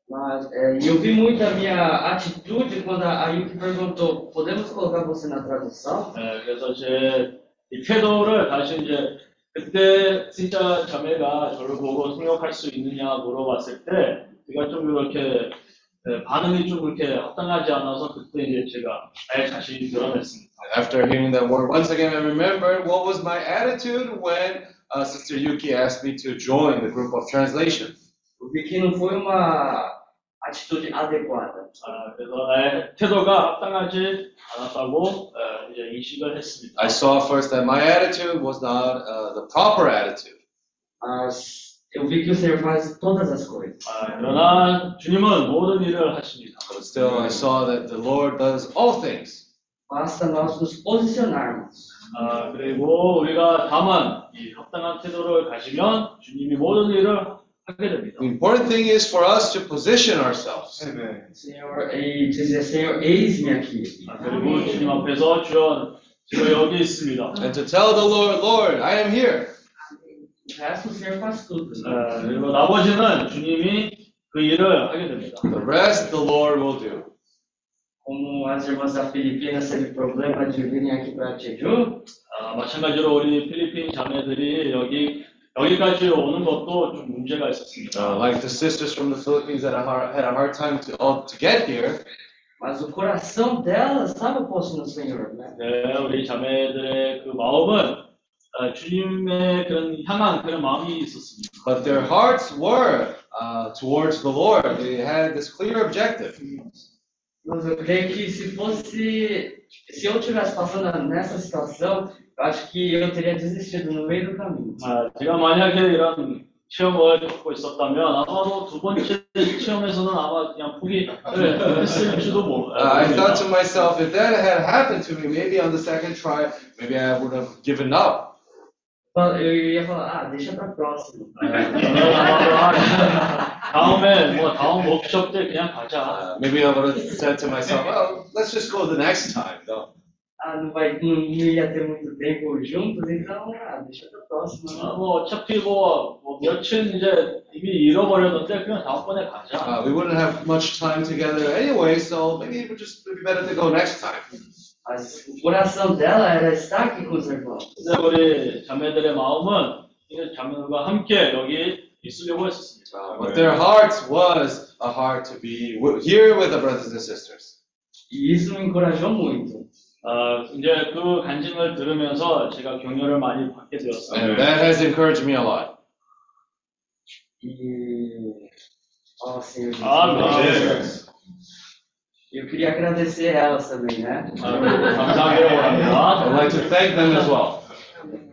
[SPEAKER 10] Mas é, e eu vi muito a minha atitude quando a Yuki perguntou: podemos colocar você na tradução?
[SPEAKER 4] 네, 그래서 제 이 태도를 다시 이제 그때 진짜 자매가 저를 보고 통역할 수 있느냐 물어봤을 때 제가 좀 이렇게 네, 반응이 좀 그렇게 합당하지 않아서 그때 이제 제가 나의 자신이 드러냈습니다.
[SPEAKER 9] After hearing that word, once again, I remembered what was my attitude when uh, Sister Yuki asked me to join the group of translation.
[SPEAKER 10] Eu vi que não foi uma atitude adequada.
[SPEAKER 4] 아, 그래서 나의 태도가 합당하지 않았다고 어, 이제 인식을 했습니다.
[SPEAKER 9] I saw first that my attitude was not uh, the proper attitude.
[SPEAKER 10] Mas eu vi que o Senhor faz todas as coisas.
[SPEAKER 4] 아, 그러나 주님은 모든 일을 하십니다.
[SPEAKER 9] But still, I saw that the Lord does all things.
[SPEAKER 10] Basta nós nos posicionarmos.
[SPEAKER 4] 아, 그리고 우리가 다만 이 합당한 태도를 가지면 주님이 모든 일을.
[SPEAKER 9] The important thing is for us to position ourselves.
[SPEAKER 2] Amen.
[SPEAKER 10] Senhor, e dizer, Senhor, eis-me aqui.
[SPEAKER 4] 아, 그리고 주님 앞에서 주연 제가 여기 있습니다.
[SPEAKER 9] And to tell the Lord, Lord, I am here.
[SPEAKER 10] O resto o Senhor faz tudo. né?
[SPEAKER 4] 아, 그리고 나머지는 주님이 그 일을 하게 됩니다.
[SPEAKER 9] The rest the Lord will do.
[SPEAKER 10] Como as irmãs da Filipinas teve problema de virem aqui para Jeju,
[SPEAKER 4] 아, 마찬가지로 우리 필리핀 자매들이 여기 여기까지 오는 것도 좀 문제가 있었습니다.
[SPEAKER 9] Uh, like the sisters from the Philippines that had a hard, had a hard time to, uh, to get here,
[SPEAKER 10] mas o coração delas estava posto no Senhor, né?
[SPEAKER 4] 네, 우리 자매들의 그 마음은 아, 주님의 그런 향한 그런 마음이 있었습니다.
[SPEAKER 9] but their hearts were uh, towards the Lord. They had this clear objective.
[SPEAKER 10] Mas eu creio que se fosse, se eu tivesse passando nessa situação, eu acho que eu teria desistido no meio do caminho.
[SPEAKER 4] 아, 제가 만약에 이런 시험을 겪고 있었다면 아마도 두 번째 시험에서는 아마 그냥 포기했을지도 몰-
[SPEAKER 9] Uh, I thought to
[SPEAKER 4] 모릅니다.
[SPEAKER 9] myself, if that had happened to me, maybe on the second try, maybe I would have given up.
[SPEAKER 10] Eu ia falar, ah, deixa para próxima.
[SPEAKER 4] 저는 아마도 아, 다음에 뭐 다음 워크숍 때 그냥 가자.
[SPEAKER 9] Uh, maybe I would have said to myself, well, let's just go the next time. No.
[SPEAKER 10] Ah, não, vai, não, não ia ter muito tempo juntos, então, ah, deixa para próxima.
[SPEAKER 4] 아, 뭐 어차피 뭐, 뭐 며칠 이제 이미 잃어버렸는데 그냥 다음번에 가자.
[SPEAKER 9] Uh, we wouldn't have much time together anyway, so maybe it would just be better to go next time.
[SPEAKER 10] Mas o coração dela era estar aqui com os irmãos.
[SPEAKER 4] 근데 우리 자매들의 마음은 이 자매들과 함께 여기 있으려고 했었습니다.
[SPEAKER 9] Uh, but their hearts was a heart to be here with the brothers and sisters.
[SPEAKER 10] E isso me encorajou muito.
[SPEAKER 4] 아, 이제 그 간증을 들으면서 제가 격려를 많이 받게 되었어요.
[SPEAKER 9] And that has encouraged me a lot.
[SPEAKER 10] E. Jesus.
[SPEAKER 4] 아멘.
[SPEAKER 10] Eu queria agradecer elas também, né?
[SPEAKER 4] 아,
[SPEAKER 9] I'd like to thank them as well.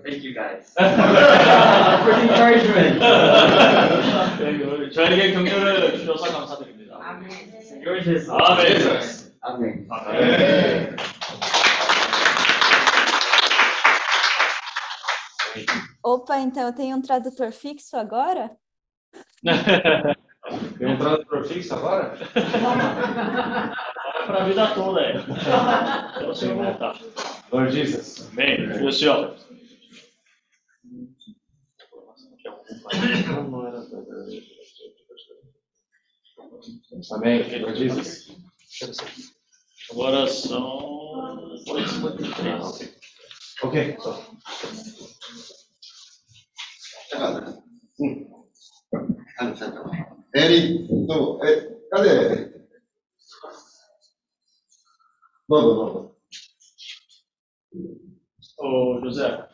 [SPEAKER 10] Thank you guys. For the encouragement.
[SPEAKER 4] 네, 그 저에게 격려를 주셔서 감사드립니다.
[SPEAKER 10] Jesus.
[SPEAKER 4] 아멘.
[SPEAKER 10] Amém.
[SPEAKER 4] 아멘.
[SPEAKER 5] Opa, então eu tenho um tradutor fixo agora? [LAUGHS]
[SPEAKER 11] Entrando pro fixo agora?
[SPEAKER 4] Para a vida toda, é. Então, se eu voltar.
[SPEAKER 11] Lord Jesus.
[SPEAKER 4] Amém. Deus te olha.
[SPEAKER 11] Amém. Lord Jesus.
[SPEAKER 4] Agora são 2h53.
[SPEAKER 11] OK。
[SPEAKER 2] だか、うん。と。エリー、どう？え、なぜどうぞどう
[SPEAKER 4] ぞ。Oh,
[SPEAKER 2] 性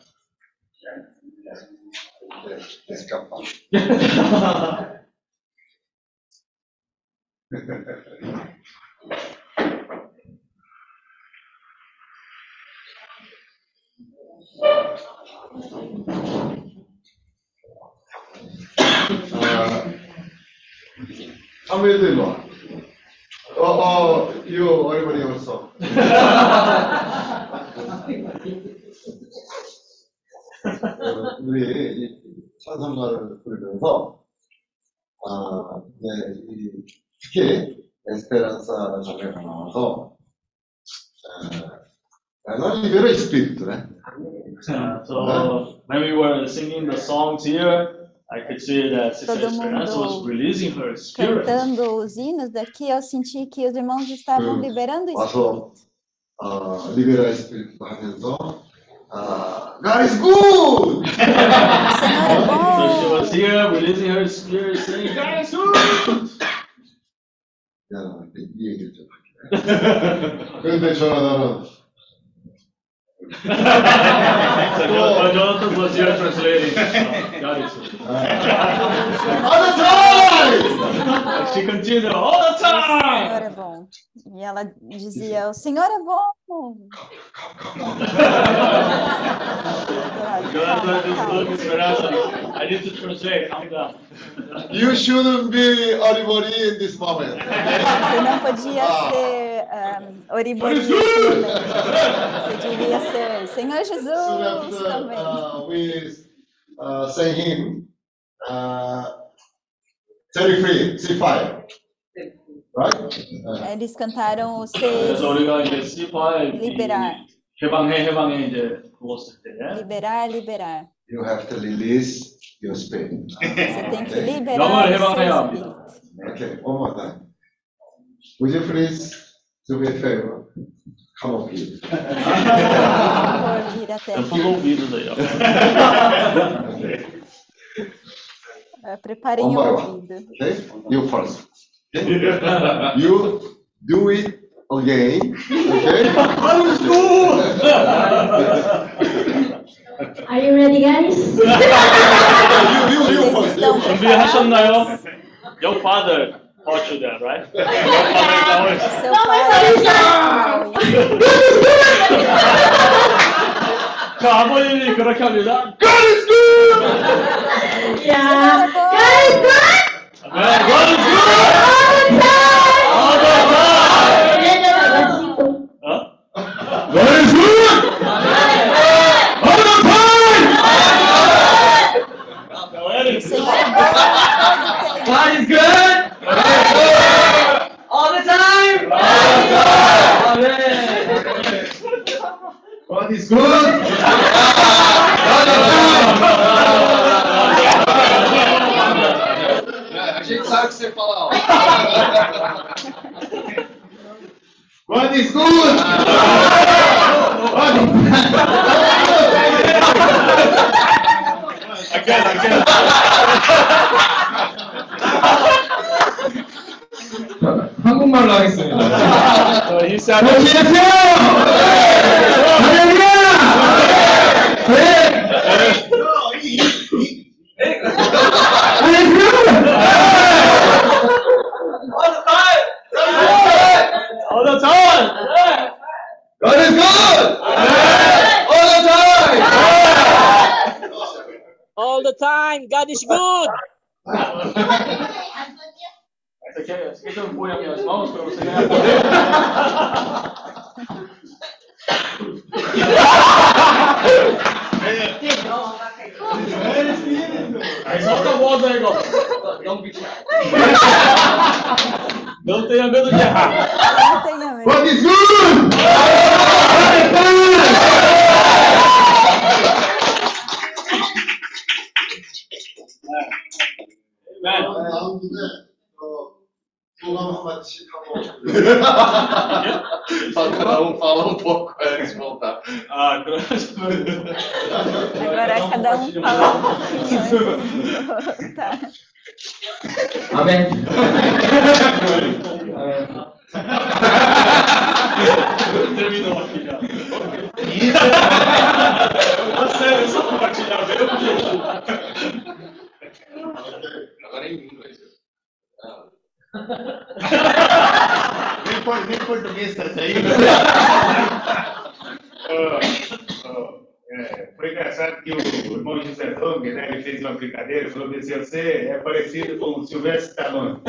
[SPEAKER 2] Escapa. [LAUGHS] 아, 일로 와. 어, 어, 이거 어리버리 왔어. 어, 우리 이 찬송가를 부르면서, 아, 이 특히 에스페란사 자매가 나와서, 아, É, Agora viver o Espírito, né?
[SPEAKER 4] Uh, [LAUGHS] so uh, when we were singing the songs here, I could see that Sister Esperanza was releasing her spirit.
[SPEAKER 5] Cantando os hinos daqui, eu senti que os irmãos estavam liberando o Espírito.
[SPEAKER 2] Ah, liberar o Espírito para Menzon. Uh, ah, God is good! [LAUGHS]
[SPEAKER 5] É [LAUGHS]
[SPEAKER 4] so she was here releasing her spirit, saying, God is good!
[SPEAKER 2] Yeah, I think you need to. Couldn't they show
[SPEAKER 4] so [LAUGHS] Jonathan, Jonathan was here translating. uh, God is [LAUGHS] good.
[SPEAKER 2] all the time!
[SPEAKER 4] She continued all the
[SPEAKER 5] O Senhor
[SPEAKER 4] time.
[SPEAKER 5] é bom. E ela dizia, o Senhor é bom.
[SPEAKER 4] I need to translate. Calm down.
[SPEAKER 2] You shouldn't be everybody in this moment.
[SPEAKER 5] Você não podia ser um, oribori nesse momento. Você devia ser Senhor
[SPEAKER 2] Soon
[SPEAKER 5] Jesus
[SPEAKER 2] after
[SPEAKER 5] também.
[SPEAKER 2] uh, we uh, sang him, uh, Terry Free, C5. Right? Uh,
[SPEAKER 5] Eles cantaram o
[SPEAKER 4] 그래서
[SPEAKER 5] seis,
[SPEAKER 4] 우리가 이제 C5
[SPEAKER 5] liberar,
[SPEAKER 4] 해방해 해방해 이제 불렀을 때
[SPEAKER 5] liberar, liberar.
[SPEAKER 2] you have to release your spirit.
[SPEAKER 5] Você tem que
[SPEAKER 2] Okay?
[SPEAKER 5] liberar
[SPEAKER 4] 영어를
[SPEAKER 5] o
[SPEAKER 4] 해방해야
[SPEAKER 5] seu
[SPEAKER 4] 합니다.
[SPEAKER 5] espírito.
[SPEAKER 2] Okay, one more time. Would you please do me a favor? Come up here.
[SPEAKER 5] Por favor, vir até
[SPEAKER 4] Eu
[SPEAKER 5] aqui.
[SPEAKER 4] pus ouvidos aí, ó.
[SPEAKER 2] Okay.
[SPEAKER 5] Eh, Preparem
[SPEAKER 2] One
[SPEAKER 5] o
[SPEAKER 2] by one.
[SPEAKER 5] ouvido.
[SPEAKER 2] Okay? You first. Okay? You do it again. Okay?
[SPEAKER 7] Are you ready, guys? [LAUGHS]
[SPEAKER 2] you, you, you
[SPEAKER 5] Vocês
[SPEAKER 2] first.
[SPEAKER 5] estão
[SPEAKER 2] You first.
[SPEAKER 4] 준비하셨나요? Your father taught you that, right? Your father always.
[SPEAKER 5] Seu pai ensinou isso.
[SPEAKER 4] 그 아버님이 그렇게 합니다.
[SPEAKER 7] Yeah. Guys, good!
[SPEAKER 4] 네, God is good! All
[SPEAKER 2] A gente sabe o que você fala, ó. God is good!
[SPEAKER 4] Again, again.
[SPEAKER 11] 한국말로 하겠습니다.
[SPEAKER 4] So he said, all
[SPEAKER 2] All the time!
[SPEAKER 6] All the time, God is good. [LAUGHS] [LAUGHS] [LAUGHS]
[SPEAKER 4] Aí solta a voz aí,
[SPEAKER 9] ó. Não
[SPEAKER 4] Não tenha medo de errar.
[SPEAKER 5] Não tenha medo.
[SPEAKER 2] What is good?
[SPEAKER 4] Amen.
[SPEAKER 9] Falar uma de um fala um pouco antes de voltar.
[SPEAKER 4] Ah, então- agora.
[SPEAKER 5] Agora é cada um fala um pouco Tá.
[SPEAKER 12] Amém.
[SPEAKER 4] Terminou aqui já. Tá sério, só compartilhar mesmo.
[SPEAKER 9] Agora é em inglês. Ah
[SPEAKER 3] Nem, por- nem português tá saindo. Ah, ah, é, foi engraçado que o irmão José Dong, né, ele fez uma brincadeira, falou assim, você é parecido com o Silvestre Stallone.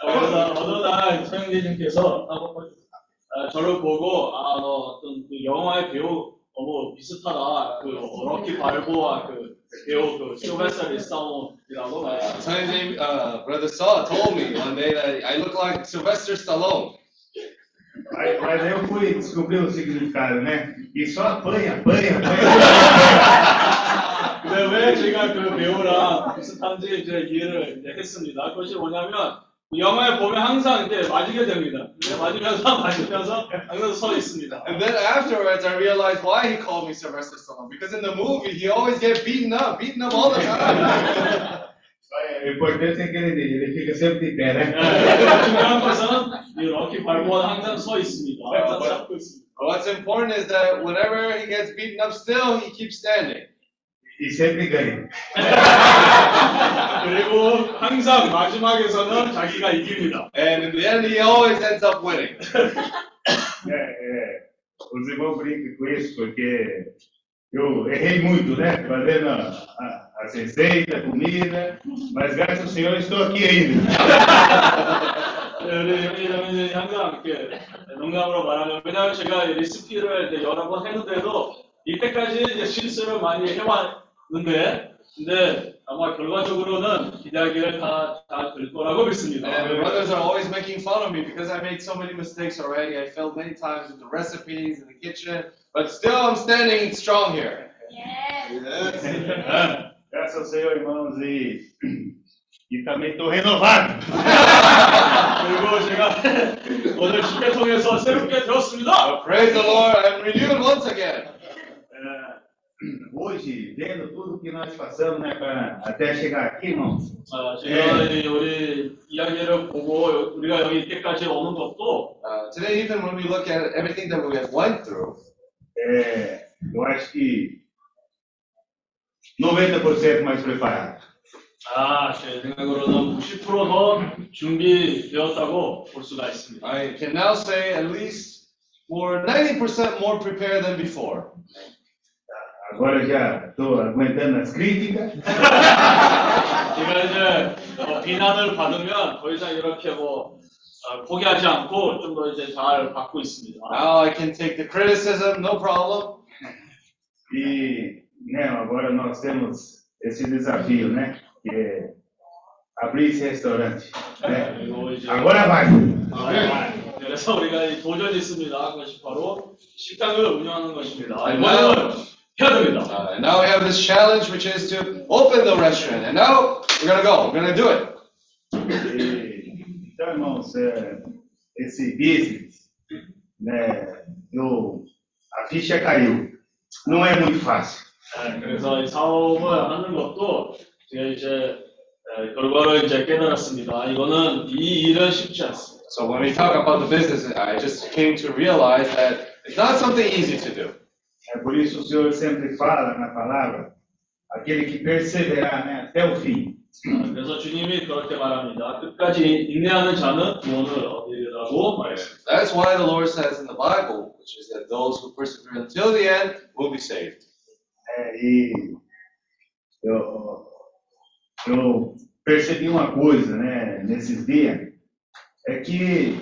[SPEAKER 4] 그래서 어느 날 소영재님께서 아, 저를 보고 아, 너 어떤 그 영화의 배우 너무 비슷하다. 그 럭키 발보와 그 배우 그 실베스터 말했어요.
[SPEAKER 9] Sunday, uh, brother Saul told me one day that I look like Sylvester Stallone.
[SPEAKER 3] Aí, mas aí eu fui descobrir o significado, né? E só apanha, apanha, apanha.
[SPEAKER 4] 근데 왜 제가 그 배우랑 비슷한지 이제 이해를 이제 했습니다. 그것이 뭐냐면 그 영화에 보면 항상 이렇게 맞게 됩니다. 근데 맞으면서 맞으면서 [LAUGHS] 항상 서 있습니다.
[SPEAKER 9] And then afterwards, I realized why he called me Sylvester Stallone. Because in the movie, he always get beaten up, beaten up all the time.
[SPEAKER 3] O importante é que ele, ele fica sempre de pé, né?
[SPEAKER 4] 네, 중요한 것은 이 럭키 발보는 항상 서 있습니다. 항상 잡고 있습니다.
[SPEAKER 9] What's important is that whenever he gets beaten up, still he keeps standing.
[SPEAKER 3] E sempre ganha.
[SPEAKER 4] 그리고 항상 마지막에서는 자기가 이깁니다.
[SPEAKER 9] And in the end, he always ends up winning.
[SPEAKER 3] É, é, os irmãos brincam com isso porque eu errei muito, né? Fazendo a, a, as receitas, a comida, mas graças ao Senhor estou aqui ainda.
[SPEAKER 4] 네, 우리 형님이 항상 이렇게 농담으로 말하면 왜냐하면 제가 이 레시피를 이제 여러 번 했는데도 이때까지 이제 실수를 많이 해왔 는데 근데 아마 결과적으로는 기대하기를 다잘될 거라고 믿습니다.
[SPEAKER 9] And the brothers are always making fun of me because I made so many mistakes already. I failed many times with the recipes in the kitchen, but still I'm standing strong here.
[SPEAKER 4] 네.
[SPEAKER 3] Graças ao Senhor, irmãos, e, e também estou renovado.
[SPEAKER 4] 그리고 제가 오늘 집회 통해서 새롭게 되었습니다.
[SPEAKER 9] Praise the Lord, I'm renewed once again.
[SPEAKER 3] É, hoje, vendo tudo que nós passamos, né, pra, até chegar aqui, irmãos,
[SPEAKER 4] 아, 제가 이 우리 이야기를 보고 우리가 여기 이때까지 오는 것도
[SPEAKER 9] Uh, today, even when we look at everything that we have went through,
[SPEAKER 3] é, eu acho que 90% mais preparado.
[SPEAKER 4] 아, 제 생각으로는 90%더 준비되었다고 볼 수가 있습니다.
[SPEAKER 9] I can now say at least we're 90% more prepared than before.
[SPEAKER 3] Agora já estou aguentando as críticas.
[SPEAKER 4] 제가 이제 어, 비난을 받으면 더 이상 이렇게 뭐 어, 포기하지 않고 좀 더 이제 잘 받고 있습니다.
[SPEAKER 9] Now I can take the criticism, no problem.
[SPEAKER 3] E né, agora nós temos esse desafio, né? Que é abrir esse restaurante. Né?
[SPEAKER 4] 그리고 이제
[SPEAKER 3] Agora vai!
[SPEAKER 4] 아, 그래서 우리가 이 도전이 있습니다. 그것이 바로 식당을 운영하는 것입니다.
[SPEAKER 9] 아,
[SPEAKER 4] 이거는.
[SPEAKER 9] Uh, and now we have this challenge, which is to open the restaurant. And now we're gonna go. We're gonna do it.
[SPEAKER 3] E, então, irmãos, é, esse business, né? Eu, a ficha caiu. Não é muito fácil.
[SPEAKER 4] 네, 그래서 이 사업을 하는 것도 제가 이제 에, 결과를 이제 깨달았습니다. 이거는 이 일은 쉽지 않습니다.
[SPEAKER 9] So when we talk about the business, I just came to realize that it's not something easy to do.
[SPEAKER 3] É por isso o Senhor sempre fala na palavra, aquele que perseverar né, até o fim.
[SPEAKER 4] 아, 그래서 주님이 그렇게 말합니다. 끝까지 인내하는 자는 구원을 얻으리라고 말했습니다.
[SPEAKER 9] That's why the Lord says in the Bible, which is that those who persevere until the end will be saved.
[SPEAKER 3] É, e eu, eu percebi uma coisa, né, nesses dias, é que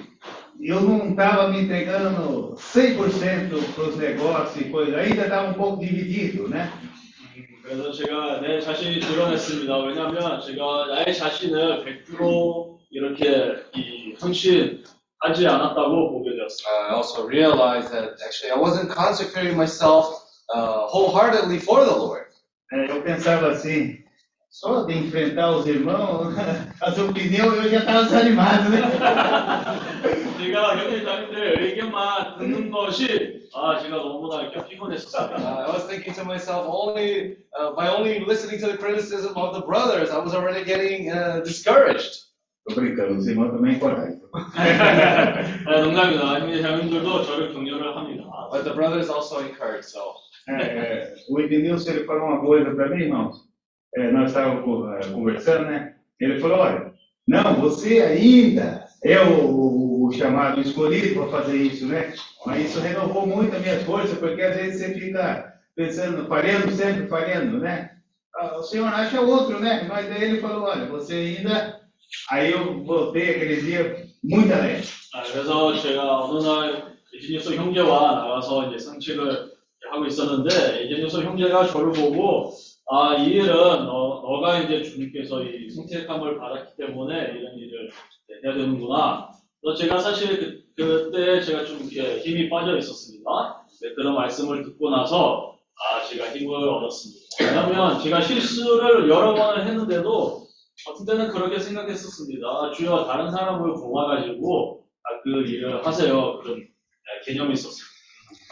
[SPEAKER 3] eu não estava me entregando 100% para os negócios e coisa, ainda estava um pouco dividido, né?
[SPEAKER 4] 그래서 제가 내 자신이 드러냈습니다. 왜냐하면 제가 나의 자신을 100% 이렇게 이 헌신하지 않았다고 보게 되었어요.
[SPEAKER 9] I also realized that actually I wasn't consecrating myself uh, wholeheartedly for the Lord.
[SPEAKER 3] É, eu pensava assim, só de enfrentar os irmãos, [LAUGHS] as opiniões, eu já estava desanimado, né? [LAUGHS]
[SPEAKER 4] 제가 형제자매들 의견만 듣는 것이 아 제가 너무나 이렇게 피곤했었어요.
[SPEAKER 9] Uh, I was thinking to myself, only uh, by only listening to the criticism of the brothers, I was already getting uh, discouraged.
[SPEAKER 3] Tô brincando, os irmãos também encorajam. [LAUGHS]
[SPEAKER 4] 네, 농담입니다. 형제자매들도 저를 격려를 합니다.
[SPEAKER 9] But the brothers also encouraged, so.
[SPEAKER 3] É, é, o Edenilson, ele falou uma coisa para mim, irmãos. É, nós estávamos co- é, conversando, né? Ele falou, olha, não, você ainda é o, o chamado escolhido para fazer isso, né? Mas isso renovou muito a minha força, porque às vezes você fica pensando, falhando sempre, falhando, né? Ah, O senhor acha outro, né? Mas daí ele falou, olha, você ainda... Aí eu voltei aquele dia muito alegre.
[SPEAKER 4] 아, 그래서 제가 어느 날 이진유소 형제와 나가서 이제 상책을 하고 있었는데 이진유소 형제가 저를 보고 아, 이 일은 너, 너가 이제 주님께서 이 선택함을 받았기 때문에 이런 일을 해야 되는구나. 그래서 제가 사실 그, 그때 제가 좀 이렇게 힘이 빠져 있었습니다. 네, 그런 말씀을 듣고 나서 아, 제가 힘을 얻었습니다. 왜냐하면 제가 실수를 여러 번을 했는데도 어떤 때는 그렇게 생각했었습니다. 아, 주여 다른 사람을 고아가지고 아, 그 일을 하세요. 그런 네, 개념이 있었습니다.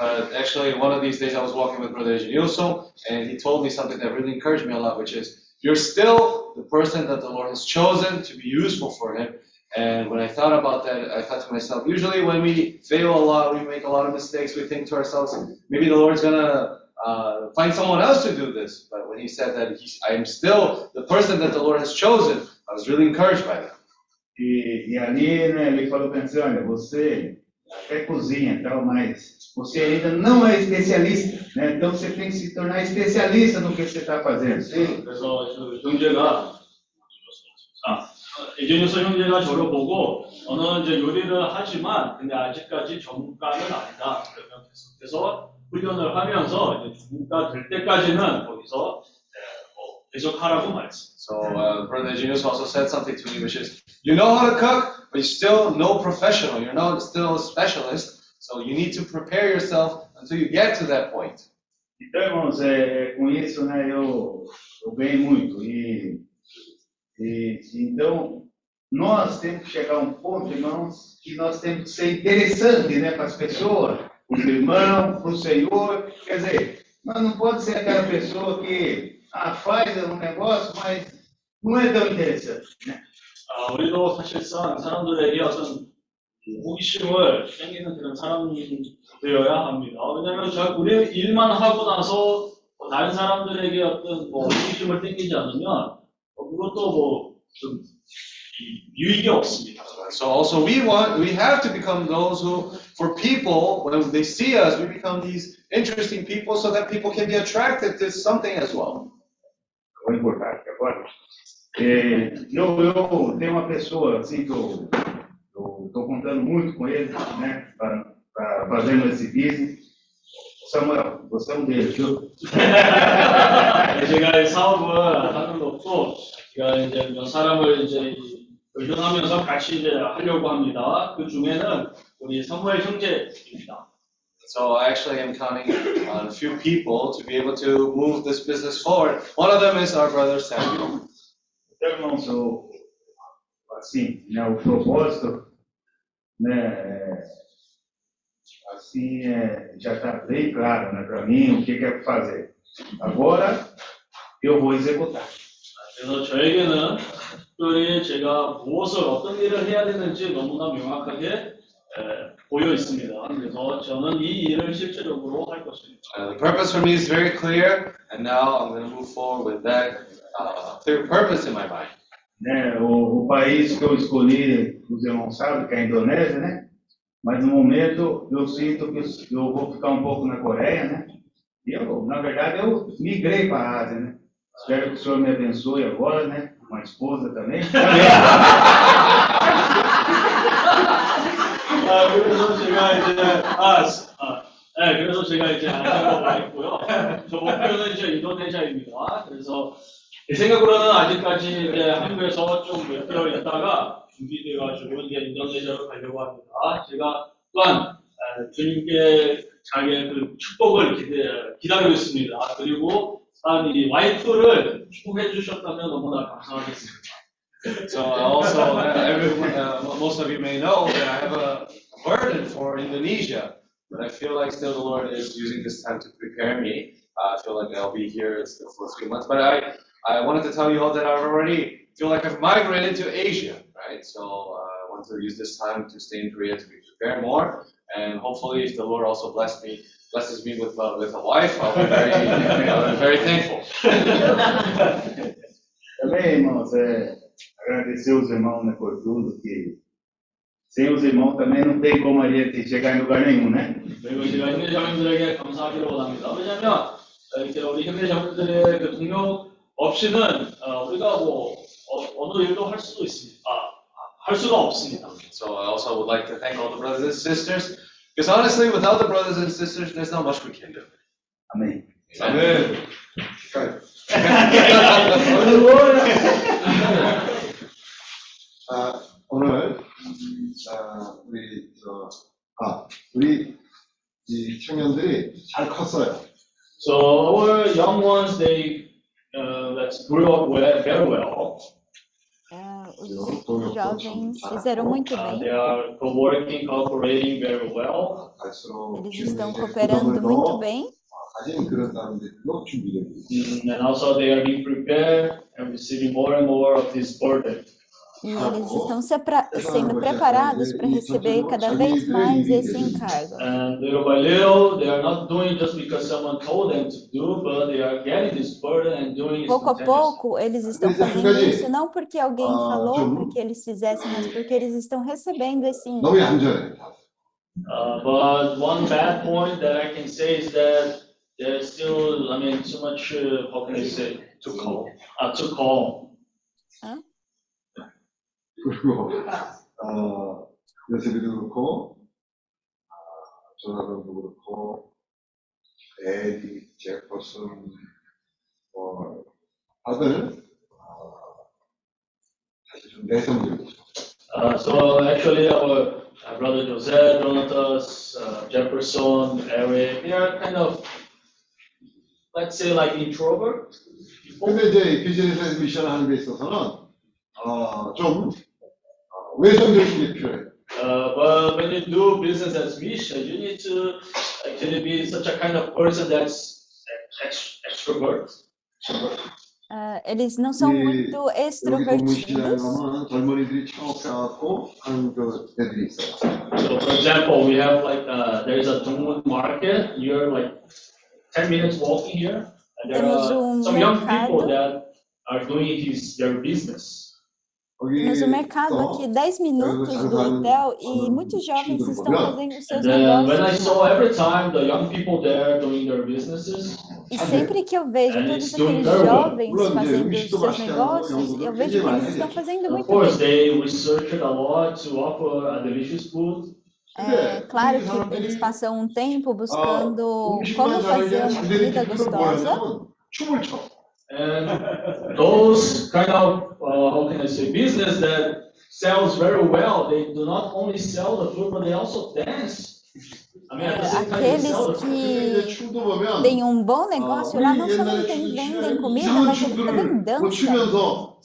[SPEAKER 9] Actually, one of these days I was walking with Brother Jinilso, and he told me something that really encouraged me a lot, which is, you're still the person that the Lord has chosen to be useful for Him. And when I thought about that, I thought to myself, usually when we fail a lot, we make a lot of mistakes, we think to ourselves, maybe the Lord's gonna uh, find someone else to do this. But when he said that he's, I am still the person that the Lord has chosen, I was really encouraged by that.
[SPEAKER 3] E, e né, ele falou para você até cozinha e tal, mas você ainda não é especialista, né? Então você tem que se tornar especialista no que você está fazendo. Sim.
[SPEAKER 4] 그래서 그 형제가 아, 이준유서 형제가 저를 보고 너는 이제 요리를 하지만 근데 아직까지 전문가는 아니다. 그러면 계속해서 훈련을 하면서 이제 전문가 될 때까지는 거기서 네, 뭐 계속 하라고 말했어요.
[SPEAKER 9] So uh, Brother Genius also said something to me, which is, you know how to cook, but you're still no professional. You're not still a specialist. So you need to prepare yourself until you get to that point.
[SPEAKER 3] Então, irmãos, é, com isso, né, eu, eu ganhei muito. E, e então, nós temos que chegar a um ponto, irmãos, que nós temos que ser interessante, né, para as pessoas, para os irmãos, para o Senhor. Quer dizer, nós não pode ser aquela pessoa que ah, faz um negócio, mas não é tão interessante. Né?
[SPEAKER 4] 아, 우리도 사실상 사람들에게 어떤 호기심을 생기는 그런 사람이 되어야 합니다. 왜냐하면 저 우리 일만 하고 나서 뭐 다른 사람들에게 어떤 뭐 호기심을 땡기지 않으면 어, 그것도 뭐좀 유익이 없습니다.
[SPEAKER 9] So also we want, we have to become those who, for people, when they see us, we become these interesting people so that people can be attracted to something as well.
[SPEAKER 3] Vou importar aqui agora. É, eu, eu tenho uma pessoa assim que eu estou contando muito com ele, né, para fazendo esse business. Samuel, você é um deles, viu?
[SPEAKER 4] 제가 이 사업을 하는 것도 제가 이제 몇 사람을 이제 의존하면서 같이 이제 하려고 합니다. 그 중에는 우리 사무엘 형제입니다.
[SPEAKER 9] So I actually am counting on a few people to be able to move this business forward. One of them is our brother Samuel.
[SPEAKER 3] Então, irmãos, eu, assim, né, o propósito, né, é, assim, é, já está bem claro, né, para mim, o que que é para fazer. Agora, eu vou executar.
[SPEAKER 4] 그래서 저에게는 특별히 제가 무엇을 어떤 일을 해야 되는지 너무나 명확하게 에, 보여 있습니다. 그래서 저는 이 일을 실제적으로 할 것입니다.
[SPEAKER 9] Uh, the purpose for me is very clear, and now I'm going to move forward with that uh, clear purpose in my mind.
[SPEAKER 3] né, o, o país que eu escolhi, os irmãos sabem, que é a Indonésia, né? Mas no momento eu sinto que eu vou ficar um pouco na Coreia, né? E eu, na verdade, eu migrei para a Ásia, né? Espero que o Senhor me abençoe agora, né? Uma esposa também.
[SPEAKER 4] 아, 그래서 제가 이제 아, 아, 네, 그래서 제가 이제 안타가 있고요. 저 목표는 이제 인도네시아입니다. 그래서 제 생각으로는 아직까지 이제 한국에서 좀 몇 개월 있다가 준비돼가지고 이제 인도네시아로 가려고 합니다. 제가 또한 에, 주님께 자기의 그 축복을 기대, 기다리고 있습니다. 그리고 또한 이 와이프를 축복해 주셨다면 너무나 감사하겠습니다.
[SPEAKER 11] So also, uh, everyone, uh, most of you may know that I have a burden for Indonesia, but I feel like still the Lord is using this time to prepare me. Uh, I feel like I'll be here still for a few months, but I, I wanted to tell you all that I've already feel like I've migrated to Asia, right? So uh, I want to use this time to stay in Korea to be prepared more, and hopefully, if the Lord also bless me, blesses me with uh, with a wife, I'll be very, [LAUGHS] I'll be very thankful. [LAUGHS]
[SPEAKER 3] Agradecer os irmãos né, por tudo, que sem os irmãos também não tem como a gente chegar em lugar nenhum, né?
[SPEAKER 4] 그리고 제가 현대자매들에게 감사하기를 원합니다. 왜냐하면 어, 이렇게 우리 현대자매들의 그 동력 없이는 어, 우리가 뭐 어, 느 일도 할 수도 있습니다. 아, 할 수가 없습니다.
[SPEAKER 11] So I also would like to thank all the brothers and sisters, because honestly, without the brothers and sisters, there's not much we can do.
[SPEAKER 3] Amém.
[SPEAKER 11] Amen.
[SPEAKER 2] 아, 오늘 아, 우리 저, 아, 우리 이 청년들이 잘 컸어요.
[SPEAKER 4] So our young ones, they uh, let's grew up well, very well.
[SPEAKER 5] Ah, os jovens fizeram muito
[SPEAKER 4] Uh,
[SPEAKER 5] bem.
[SPEAKER 4] they are co-working, cooperating very well.
[SPEAKER 2] 갈수록
[SPEAKER 5] Eles estão
[SPEAKER 2] 주님의
[SPEAKER 5] cooperando
[SPEAKER 2] 더
[SPEAKER 5] muito bem.
[SPEAKER 2] 가진 그런 사람들로 준비되고 있어요.
[SPEAKER 4] Mm, And also they are being prepared and receiving more and more of this burden.
[SPEAKER 5] E eles estão sendo preparados para receber cada vez mais esse encargo.
[SPEAKER 4] And.
[SPEAKER 5] Pouco a pouco, eles estão fazendo isso não porque alguém falou para que eles fizessem, mas porque eles estão recebendo esse encargo.
[SPEAKER 4] Uh, but one bad point that I can say is that there's still, I mean, too much, uh, how can I say, too calm, uh, too calm. Huh?
[SPEAKER 2] 그리고 어, 요셉이도 그렇고 아, 조나단도 그렇고 에디, 제퍼슨 뭐 다들 어, 사실 좀 내성적이죠.
[SPEAKER 4] Uh, so actually, our uh, brother Jose, Donatas, uh, Jefferson, Eric, they are kind of, let's say, like introvert people.
[SPEAKER 2] 근데 이제 비즈니스 미션을 하는 데 있어서는 어, 좀
[SPEAKER 4] uh, but when you do business as Misha, uh, you need to actually be such a kind of person that's extrovert.
[SPEAKER 5] extrovert. eles não são muito extrovertidos.
[SPEAKER 4] So for example, we have like uh, there is a Dongmun market. You're like ten minutes walking here, and there
[SPEAKER 5] Temos
[SPEAKER 4] are
[SPEAKER 5] um
[SPEAKER 4] some young people that are doing his their business.
[SPEAKER 5] Mas o mercado aqui, 10 minutos do hotel, e muitos jovens estão fazendo os seus negócios. E sempre que eu vejo todos aqueles jovens fazendo os seus negócios, eu vejo que eles estão fazendo muito bem. É, claro que eles passam um tempo buscando como fazer uma comida gostosa.
[SPEAKER 4] And those kind of, uh, how can I say, business that sells very well, they do not only sell the food, but they also dance. I mean,
[SPEAKER 5] Aqueles que têm um bom negócio lá não somente vendem comida, mas eles também dançam.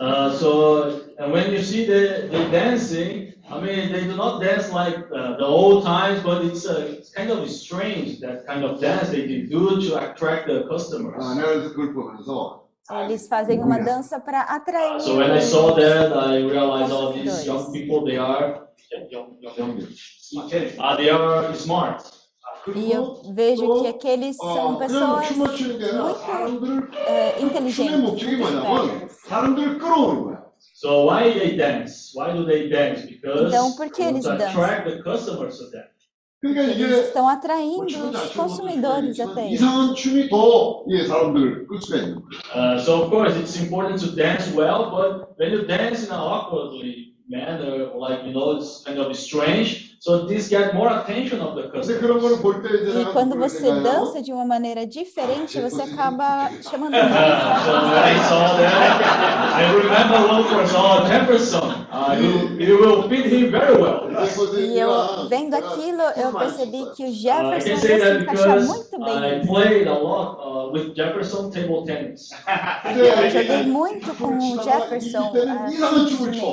[SPEAKER 4] Uh, so, and when you see the, the dancing, I mean, they do not dance like uh, the old times, but it's, uh, it's kind of strange that kind of dance they do to attract the customers.
[SPEAKER 2] Ah, não era grupo resort.
[SPEAKER 5] Eles fazem uma dança para atrair.
[SPEAKER 4] So when I saw that, I realized all these young people they are young, young, young. Uh, they are smart.
[SPEAKER 5] E eu vejo que aqueles são pessoas muito
[SPEAKER 2] é,
[SPEAKER 5] inteligentes. Muito espertas.
[SPEAKER 2] 사람들을 끌어오는 거야.
[SPEAKER 4] So why they dance? Why do they dance? Because
[SPEAKER 5] Então, por que
[SPEAKER 4] they want
[SPEAKER 5] eles
[SPEAKER 4] to
[SPEAKER 5] dançam?
[SPEAKER 4] attract the customers to them.
[SPEAKER 2] 그러니까
[SPEAKER 5] Eles
[SPEAKER 2] 이게
[SPEAKER 5] estão
[SPEAKER 2] 뭐
[SPEAKER 5] atraindo
[SPEAKER 2] 춤을 잘
[SPEAKER 5] os
[SPEAKER 2] 추는 것도
[SPEAKER 5] consumidores
[SPEAKER 2] 있지만
[SPEAKER 5] até eles.
[SPEAKER 2] 이상한 춤이 더 이 사람들을 끌 수가 있는 거야.
[SPEAKER 4] Uh, so of course it's important to dance well, but when you dance in an awkwardly manner, like you know, it's kind of strange. So this get more attention of the customer.
[SPEAKER 5] E quando você dança de uma maneira diferente, você acaba chamando
[SPEAKER 4] so I saw that. I remember one for Jefferson. Ah,
[SPEAKER 5] e eu, vendo aquilo, eu percebi que o Jefferson ah, se
[SPEAKER 4] encaixa
[SPEAKER 5] muito bem.
[SPEAKER 4] Uh,
[SPEAKER 5] eu joguei muito com o Jefferson ah,
[SPEAKER 2] uh,
[SPEAKER 5] de [LAUGHS]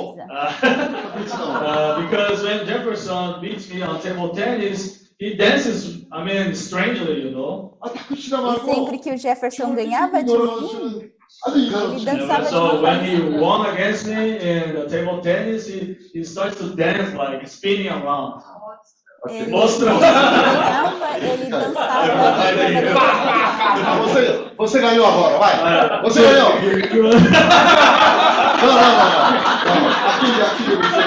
[SPEAKER 4] uh, because when Jefferson beats me on table tennis, he dances, I mean, strangely, you know.
[SPEAKER 5] E sempre que o Jefferson ganhava de mim, ele dançava
[SPEAKER 4] so de
[SPEAKER 5] uma
[SPEAKER 4] when he won against me in the table tennis, he, he starts to dance like spinning around.
[SPEAKER 5] Ele
[SPEAKER 4] assim,
[SPEAKER 5] Mostra! Ele
[SPEAKER 2] você, você ganhou agora, vai! Você ganhou! não, não, não, não. Aqui, aqui, você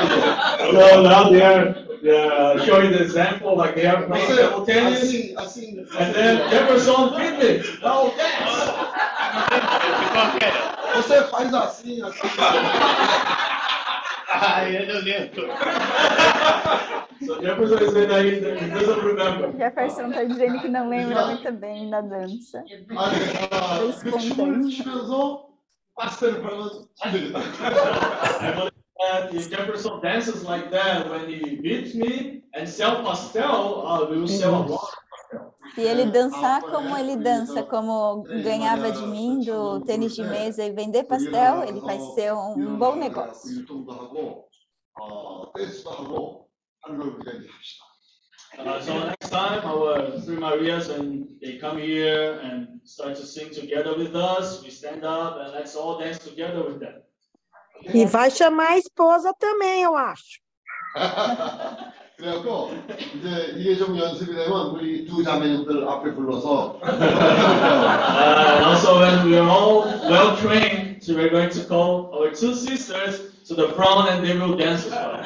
[SPEAKER 4] Não, não, não uh, showing the example like they are playing table tennis.
[SPEAKER 2] I've seen, I've seen.
[SPEAKER 4] And then Jefferson Phoenix. Oh, yes! [LAUGHS]
[SPEAKER 2] Você faz assim, assim. [LAUGHS]
[SPEAKER 3] Ah, eu não lembro.
[SPEAKER 4] Jefferson
[SPEAKER 5] está dizendo que não lembra muito bem da dança.
[SPEAKER 2] um. espontâneo. Pastor para nós. [LAUGHS]
[SPEAKER 4] And you Jefferson dances like that when he beats me and sell pastel, uh, I will sell a lot.
[SPEAKER 5] Se ele uh, dançar como ele dança, como ganhava de mim do tênis de mesa e vender pastel, ele vai ser um bom negócio.
[SPEAKER 4] Uh, so next time, our three Marias, when they come here and start to sing together with us, we stand up and let's all dance together with them.
[SPEAKER 13] E vai chamar a esposa também, eu acho. [LAUGHS]
[SPEAKER 2] 그래갖고 이제 이게 좀 연습이 되면 우리 두 자매님들 앞에 불러서
[SPEAKER 4] Uh, and also when we are all well trained, so we're going to call our two sisters to the front and they will dance as well.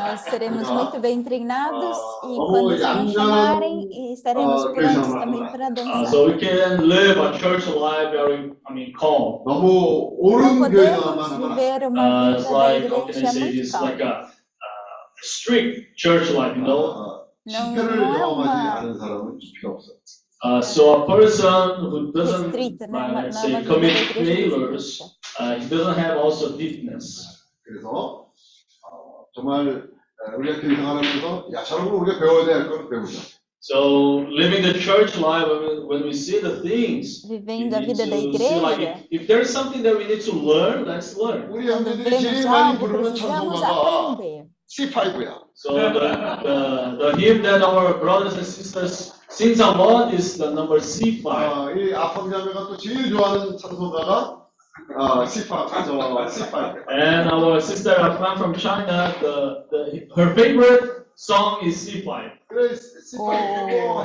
[SPEAKER 5] Nós seremos muito bem treinados e
[SPEAKER 2] Oh,
[SPEAKER 5] quando eles nos
[SPEAKER 2] 양자는,
[SPEAKER 5] chamarem, estaremos
[SPEAKER 2] 어,
[SPEAKER 5] prontos
[SPEAKER 2] 그래서
[SPEAKER 5] também para
[SPEAKER 4] Uh,
[SPEAKER 5] dançar.
[SPEAKER 4] so we can live a church life very, I mean, calm.
[SPEAKER 2] 너무
[SPEAKER 5] Não
[SPEAKER 2] 옳은 교회만
[SPEAKER 5] podemos
[SPEAKER 2] 하거나
[SPEAKER 5] viver
[SPEAKER 4] Uh,
[SPEAKER 5] uma
[SPEAKER 4] it's
[SPEAKER 5] vida da
[SPEAKER 4] like, how can I
[SPEAKER 5] igreja
[SPEAKER 4] say
[SPEAKER 5] muito
[SPEAKER 4] this, like
[SPEAKER 5] calma.
[SPEAKER 4] a uh, strict church life, you know?
[SPEAKER 2] 어,
[SPEAKER 5] Não,
[SPEAKER 2] 실패를
[SPEAKER 5] não é
[SPEAKER 2] 경험하지
[SPEAKER 5] uma
[SPEAKER 2] 않은 사람은 필요 없어.
[SPEAKER 4] Uh, so a person who doesn't,
[SPEAKER 5] restrita, né?
[SPEAKER 4] uh,
[SPEAKER 5] Não,
[SPEAKER 4] let's
[SPEAKER 5] não é uma
[SPEAKER 4] say,
[SPEAKER 5] vida da
[SPEAKER 4] commit
[SPEAKER 5] igreja
[SPEAKER 4] failures,
[SPEAKER 5] restrita.
[SPEAKER 4] uh, he doesn't have also deepness.
[SPEAKER 2] 그래서 어, 정말 어, 우리가 길상하면서 야 저런 거 우리가 배워야 될 걸 배우자.
[SPEAKER 4] So living the church life, when we, when we see the things, we
[SPEAKER 5] Vivendo a
[SPEAKER 4] need
[SPEAKER 5] vida da
[SPEAKER 4] to see like
[SPEAKER 5] igreja,
[SPEAKER 4] if, if there is something that we need to learn, let's learn.
[SPEAKER 2] 우리
[SPEAKER 5] quando
[SPEAKER 2] 형제들이
[SPEAKER 5] vemos
[SPEAKER 2] 제일 많이
[SPEAKER 5] algo,
[SPEAKER 2] 부르는
[SPEAKER 5] precisamos
[SPEAKER 2] 찬송가가
[SPEAKER 5] aprender.
[SPEAKER 2] C5야.
[SPEAKER 4] So the, the, the hymn that our brothers and sisters sings a lot is the number C5.
[SPEAKER 2] 아, 이 아팡자매가 또 제일 좋아하는 찬송가가
[SPEAKER 4] and our sister from China, the, the her favorite song is Sipai.
[SPEAKER 5] Oh.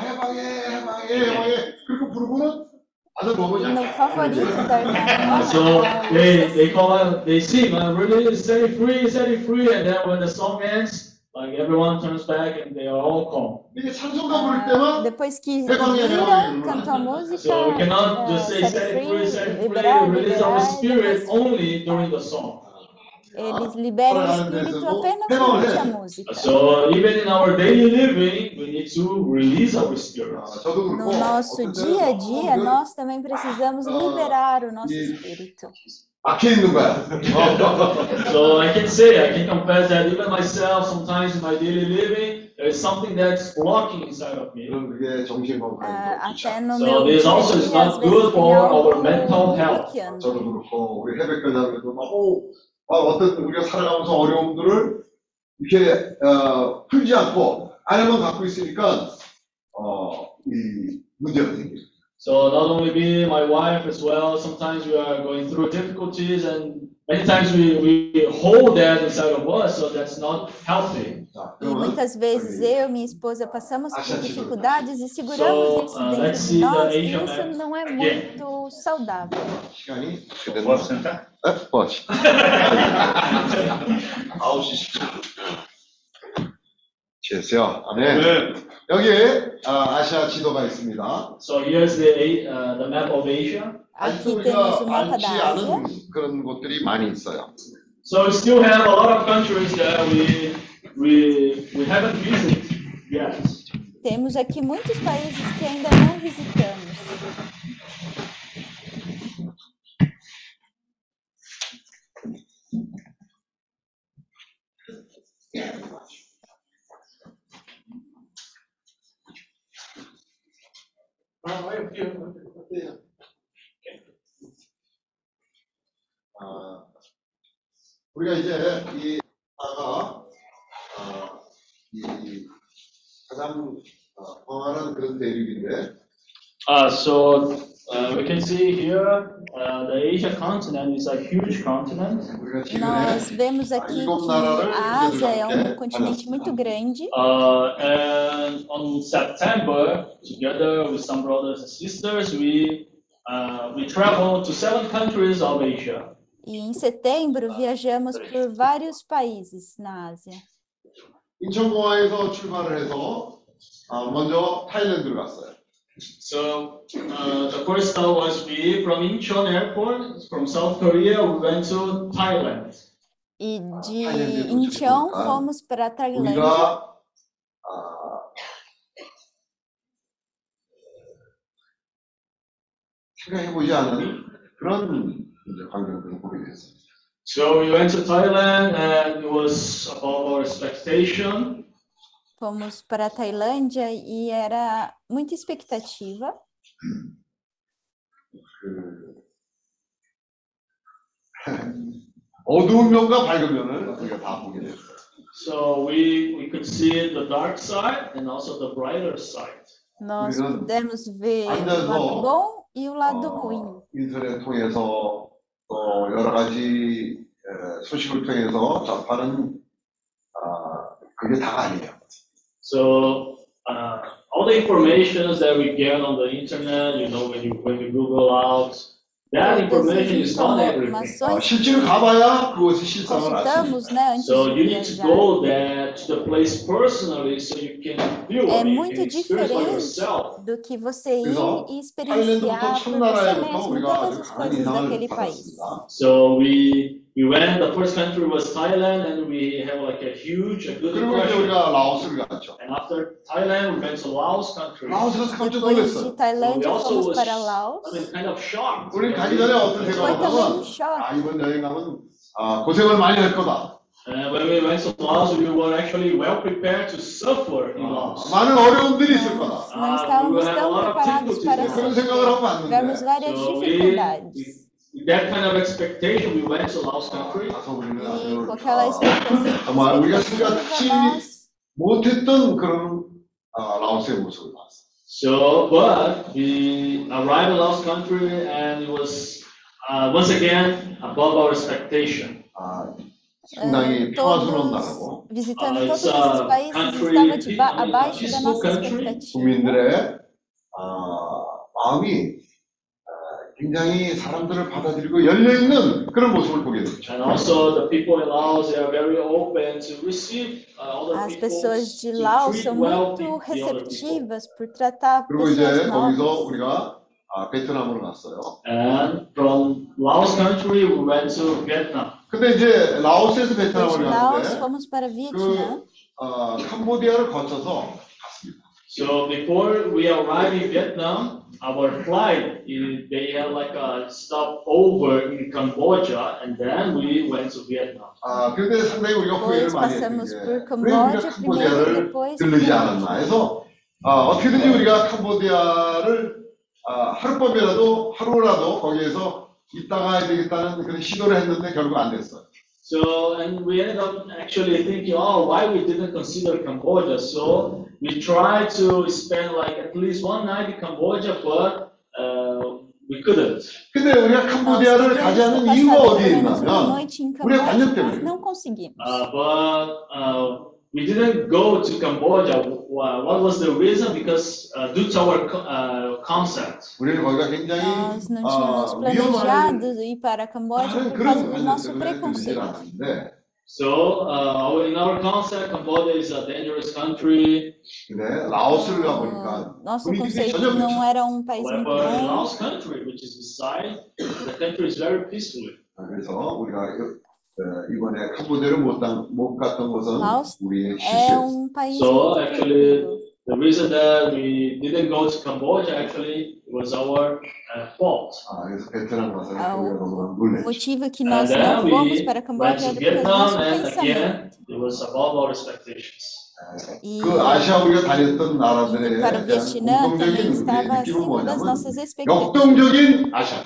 [SPEAKER 4] so they they call us, they sing uh, really set it free, set it free, and then when the song ends, like everyone turns back and they are all calm.
[SPEAKER 2] 이게 찬송가 부를
[SPEAKER 5] Ah,
[SPEAKER 2] 때만
[SPEAKER 5] Depois que
[SPEAKER 2] 해방해,
[SPEAKER 5] viram,
[SPEAKER 2] 해방해.
[SPEAKER 5] cantam a música,
[SPEAKER 4] So we cannot
[SPEAKER 5] eh,
[SPEAKER 4] just say
[SPEAKER 5] set
[SPEAKER 4] set
[SPEAKER 5] it
[SPEAKER 4] it free, set
[SPEAKER 5] free,
[SPEAKER 4] it free,
[SPEAKER 5] liberar,
[SPEAKER 4] release our
[SPEAKER 5] liberar, e
[SPEAKER 4] spirit
[SPEAKER 5] depois
[SPEAKER 4] only during the song.
[SPEAKER 5] eles liberam o espírito apenas durante a música.
[SPEAKER 4] So even in our daily living, we need to release our spirit.
[SPEAKER 2] 아, 저도
[SPEAKER 5] No
[SPEAKER 2] 그렇고
[SPEAKER 5] nosso
[SPEAKER 2] 어떤
[SPEAKER 5] dia a
[SPEAKER 2] 때는
[SPEAKER 5] dia,
[SPEAKER 2] 너무
[SPEAKER 5] nós também precisamos liberar o nosso espírito.
[SPEAKER 2] 막혀 있는 거야. 어.
[SPEAKER 4] So I can say, I can confess that even myself, sometimes in my daily living, there is something that's blocking inside of me.
[SPEAKER 5] Ah, no
[SPEAKER 4] So this also is not good for our mental
[SPEAKER 5] me
[SPEAKER 4] health.
[SPEAKER 2] 저도 그렇고 우리 해백교사들도 막 오, 아, 어떤 우리가 살아가면서 어려움들을 이렇게 어, 풀지 않고 안에만 갖고 있으니까 어, 이 문제가 생겨요.
[SPEAKER 4] So not only me, my wife as well. Sometimes we are going through difficulties, and many times we, we hold that inside of us, so that's not healthy.
[SPEAKER 5] E muitas vezes eu e minha esposa passamos por dificuldades e seguramos isso
[SPEAKER 4] uh,
[SPEAKER 5] dentro de nós, e isso não é muito saudável.
[SPEAKER 3] Posso sentar?
[SPEAKER 2] Pode. [LAUGHS] Aos estudos. 10분. 됐어요. 아멘.
[SPEAKER 3] 네.
[SPEAKER 2] 여기에 아, 아시아 지도가 있습니다.
[SPEAKER 4] So here's the, A- uh, the map of Asia.
[SPEAKER 2] 아직도
[SPEAKER 5] Aqui temos
[SPEAKER 2] 우리가
[SPEAKER 5] o mapa
[SPEAKER 2] 알지
[SPEAKER 5] da Ásia.
[SPEAKER 2] 않은 그런 곳들이 많이 있어요.
[SPEAKER 4] So we still have a lot of countries that we we we haven't visited yet.
[SPEAKER 5] Temos aqui muitos países que ainda não visitamos.
[SPEAKER 2] 아, 우리가 이제 이 아가 아, 이 가장 어, 광활한 그런 대륙인데
[SPEAKER 4] Uh, so uh, we can see here uh, the Asia continent is a huge continent.
[SPEAKER 2] 우리가 최근에
[SPEAKER 5] Nós vemos aqui
[SPEAKER 2] 일곱
[SPEAKER 5] que
[SPEAKER 2] 나라를
[SPEAKER 5] a Ásia é um
[SPEAKER 2] 이렇게
[SPEAKER 5] continente muito grande.
[SPEAKER 4] Uh, and on September, together with some brothers and sisters, we uh, we traveled to seven countries of Asia.
[SPEAKER 5] E em setembro viajamos por vários países na Ásia.
[SPEAKER 2] 인천공항에서 출발을 해서 아, 먼저 타일랜드를 갔어요.
[SPEAKER 4] So uh, the first stop was we from Incheon Airport from South Korea. We went to Thailand.
[SPEAKER 5] E de
[SPEAKER 2] 타일랜드에
[SPEAKER 5] Incheon
[SPEAKER 2] 도착했으니까
[SPEAKER 5] fomos para a Tailândia.
[SPEAKER 2] 우리가 아, 생각해보지 않은 그런 이제 광경들을 보게 됐어요.
[SPEAKER 4] So we went to Thailand, and it was above our expectation.
[SPEAKER 5] Fomos para a Tailândia e era muita expectativa. [LAUGHS]
[SPEAKER 2] 그 어두운 면과 밝은 면을 우리가 다 보게 됐어요.
[SPEAKER 4] So we we could see the dark side and also the brighter side.
[SPEAKER 5] Nós
[SPEAKER 2] 우리는
[SPEAKER 5] pudemos ver o
[SPEAKER 2] 앉아서,
[SPEAKER 5] lado bom e o lado
[SPEAKER 2] 어,
[SPEAKER 5] ruim.
[SPEAKER 2] 인터넷 통해서 또 여러 가지 에, 소식을 통해서 접하는 아, 그게 다가 아니에요.
[SPEAKER 4] So uh, all the informations that we get on the internet, you know, when you when you Google out, that
[SPEAKER 5] Todas as
[SPEAKER 4] information is not everything.
[SPEAKER 2] 아,
[SPEAKER 5] informações
[SPEAKER 2] 실제로 가봐야 그것이 실상을 알 수 있어요.
[SPEAKER 5] consultamos, né, antes
[SPEAKER 4] So
[SPEAKER 5] de
[SPEAKER 4] you need to
[SPEAKER 5] viajar.
[SPEAKER 4] go there to the place personally, so you can feel
[SPEAKER 5] É
[SPEAKER 4] it, you
[SPEAKER 5] muito
[SPEAKER 4] can experience by
[SPEAKER 5] diferente
[SPEAKER 4] yourself.
[SPEAKER 5] do que você ir
[SPEAKER 2] 그래서
[SPEAKER 5] e
[SPEAKER 2] 타일랜드부터
[SPEAKER 5] experienciar por você
[SPEAKER 2] 첫나라에부터
[SPEAKER 5] mesmo
[SPEAKER 2] 우리가
[SPEAKER 5] todas
[SPEAKER 2] 아주
[SPEAKER 5] as
[SPEAKER 2] 강한
[SPEAKER 5] coisas
[SPEAKER 2] 인상을
[SPEAKER 5] daquele país.
[SPEAKER 2] 받았습니다.
[SPEAKER 4] So we we went. The first country was Thailand, and we have like a huge, a good
[SPEAKER 2] 그리고 이제
[SPEAKER 4] impression.
[SPEAKER 2] 우리가 라오스를 갔죠.
[SPEAKER 4] And after Thailand, we went to Laos country.
[SPEAKER 2] 라오스 가서 깜짝
[SPEAKER 5] Depois
[SPEAKER 2] 놀랐어요.
[SPEAKER 5] de Tailândia,
[SPEAKER 4] We also
[SPEAKER 5] fomos
[SPEAKER 4] was,
[SPEAKER 5] para
[SPEAKER 4] I
[SPEAKER 5] Laos.
[SPEAKER 4] mean, kind of shocked.
[SPEAKER 2] 우리 가기 전에 어떤
[SPEAKER 5] Foi
[SPEAKER 2] 생각을
[SPEAKER 5] também
[SPEAKER 2] 하냐면
[SPEAKER 5] um choque.
[SPEAKER 2] 아 이번 여행 가면 아, 고생을 많이 할 거다.
[SPEAKER 4] Uh, when we went to Laos, we were actually well prepared to suffer in Laos.
[SPEAKER 2] 많은 어려움들이 있을 거다.
[SPEAKER 5] Nós não
[SPEAKER 4] Ah, we
[SPEAKER 5] estávamos
[SPEAKER 4] will have a
[SPEAKER 5] tão
[SPEAKER 4] lot of
[SPEAKER 5] preparados
[SPEAKER 4] difficulties
[SPEAKER 5] para
[SPEAKER 4] there.
[SPEAKER 2] 그런 생각을 하고
[SPEAKER 5] tivemos
[SPEAKER 2] 왔는데
[SPEAKER 5] várias
[SPEAKER 4] So we,
[SPEAKER 5] dificuldades.
[SPEAKER 4] with that kind of expectation, we went to Laos country.
[SPEAKER 2] 가서 우리는
[SPEAKER 5] E
[SPEAKER 2] 아주
[SPEAKER 5] com aquela
[SPEAKER 2] 아,
[SPEAKER 5] expectativa,
[SPEAKER 2] 정말 우리가
[SPEAKER 5] expectativa
[SPEAKER 2] 생각지
[SPEAKER 5] nós
[SPEAKER 2] 못했던 그런 아, 라오스의 모습을 봤어요.
[SPEAKER 4] So, but we arrived in Laos country, and it was uh, once again above our expectation.
[SPEAKER 2] 아, 상당히
[SPEAKER 5] eh,
[SPEAKER 2] 평화스러운
[SPEAKER 5] todos,
[SPEAKER 2] 나라고
[SPEAKER 5] visitando
[SPEAKER 4] Uh,
[SPEAKER 5] todos
[SPEAKER 4] it's a
[SPEAKER 5] esses países,
[SPEAKER 4] country,
[SPEAKER 5] estava de ba-
[SPEAKER 4] I mean, a
[SPEAKER 5] abaixo da
[SPEAKER 4] peaceful
[SPEAKER 5] nossa
[SPEAKER 4] country.
[SPEAKER 5] expectativa.
[SPEAKER 2] 국민들의 아, 마음이 아, 굉장히 사람들을 받아들이고 열려 있는 그런 모습을 보게 됐죠.
[SPEAKER 4] And also, the people in Laos they are very open to receive uh, other
[SPEAKER 5] As
[SPEAKER 4] people,
[SPEAKER 5] pessoas de Laos são muito receptivas por tratar
[SPEAKER 2] 그리고 이제
[SPEAKER 5] pessoas
[SPEAKER 2] 거기서
[SPEAKER 5] novas.
[SPEAKER 2] 우리가 아, 베트남으로 갔어요.
[SPEAKER 4] And from Laos country, we went to Vietnam.
[SPEAKER 2] 근데 이제 라오스에서
[SPEAKER 5] Laos,
[SPEAKER 2] 갔는데
[SPEAKER 5] fomos para Vietnã.
[SPEAKER 2] 어, 캄보디아를 거쳐서 갔습니다.
[SPEAKER 4] So before we arrived in Vietnam, our flight, eh, they had like a stop over in Cambodia, and then we went to Vietnam.
[SPEAKER 2] 아, 근데 상당히 우리가 후회를
[SPEAKER 5] Depois
[SPEAKER 2] 많이 했던
[SPEAKER 5] passamos
[SPEAKER 2] 게
[SPEAKER 5] por
[SPEAKER 2] 왜 우리가
[SPEAKER 5] Camboja primeiro,
[SPEAKER 2] 캄보디아를
[SPEAKER 5] depois
[SPEAKER 2] 들르지 않았나 해서 아, 어떻게든지 우리가 캄보디아를 아, 하룻밤이라도 하루라도 거기에서 있다가 해야 되겠다는 그런 시도를 했는데 결국 안 됐어요.
[SPEAKER 4] So, and we ended up actually thinking, oh, why we didn't consider Cambodia? So we tried to spend like at least one night in Cambodia, but uh, we couldn't.
[SPEAKER 2] 근데 우리가
[SPEAKER 5] Nós
[SPEAKER 2] 캄보디아를 가지
[SPEAKER 5] queríamos
[SPEAKER 2] 않는 이유가
[SPEAKER 5] passar
[SPEAKER 2] 어디에
[SPEAKER 5] pelo menos uma
[SPEAKER 2] 있냐면
[SPEAKER 5] noite em
[SPEAKER 2] 우리가 관념
[SPEAKER 5] Camboja, mas
[SPEAKER 2] 때문에.
[SPEAKER 5] não conseguimos.
[SPEAKER 4] Uh, but uh, we didn't go to Cambodia. Wha- What was the reason? Because uh, due to our co- uh, concept.
[SPEAKER 2] 우리는 거기가 굉장히
[SPEAKER 5] Nós não
[SPEAKER 2] 아,
[SPEAKER 5] tínhamos
[SPEAKER 2] 위험한
[SPEAKER 5] planejado ir para Camboja
[SPEAKER 2] 다른
[SPEAKER 5] por causa
[SPEAKER 2] 그런
[SPEAKER 5] do nosso
[SPEAKER 2] 관념 때문에 들리질
[SPEAKER 5] preconceito.
[SPEAKER 2] 않았는데
[SPEAKER 4] So uh, our- in our concept, Cambodia is a dangerous country.
[SPEAKER 2] 근데 라오스를
[SPEAKER 5] Ah,
[SPEAKER 2] 가보니까
[SPEAKER 5] Nosso
[SPEAKER 2] 분위기가
[SPEAKER 5] conceito
[SPEAKER 2] 전혀
[SPEAKER 5] não
[SPEAKER 2] 그렇죠.
[SPEAKER 5] era um país muito
[SPEAKER 4] However, in
[SPEAKER 5] bom.
[SPEAKER 4] Laos country, which is beside, the country is very peaceful.
[SPEAKER 2] 아, 그래서 우리가 여- 어, 이번에 캄보디아를 못, 당- 못 갔던 것은
[SPEAKER 5] Laos
[SPEAKER 2] 우리의
[SPEAKER 5] É
[SPEAKER 2] 실수였어요.
[SPEAKER 5] um país
[SPEAKER 4] So,
[SPEAKER 5] muito
[SPEAKER 4] actually,
[SPEAKER 5] tranquilo.
[SPEAKER 4] The reason that we didn't go to Cambodia actually was our uh, fault.
[SPEAKER 2] 아, 그래서 베트남 가서
[SPEAKER 5] Ah,
[SPEAKER 2] 우리가
[SPEAKER 5] o-
[SPEAKER 2] 너무
[SPEAKER 5] O
[SPEAKER 2] 놀랬죠.
[SPEAKER 5] motivo que
[SPEAKER 4] And
[SPEAKER 5] nós
[SPEAKER 4] then
[SPEAKER 5] não fomos
[SPEAKER 4] we
[SPEAKER 5] para
[SPEAKER 4] went
[SPEAKER 5] Camboja
[SPEAKER 4] to
[SPEAKER 5] é por causa do
[SPEAKER 4] Vietnam
[SPEAKER 5] nosso
[SPEAKER 4] and
[SPEAKER 5] pensamento.
[SPEAKER 4] again, it was above our expectations.
[SPEAKER 5] E
[SPEAKER 2] 그 아시아 우리가 다녔던 나라들에
[SPEAKER 5] indo para o
[SPEAKER 2] 대한
[SPEAKER 5] Vietnã também
[SPEAKER 2] 공통적인
[SPEAKER 5] estava
[SPEAKER 2] 우리의 느낌은
[SPEAKER 5] acima das
[SPEAKER 2] 뭐냐면
[SPEAKER 5] nossas expectativas.
[SPEAKER 2] 역동적인 아시아.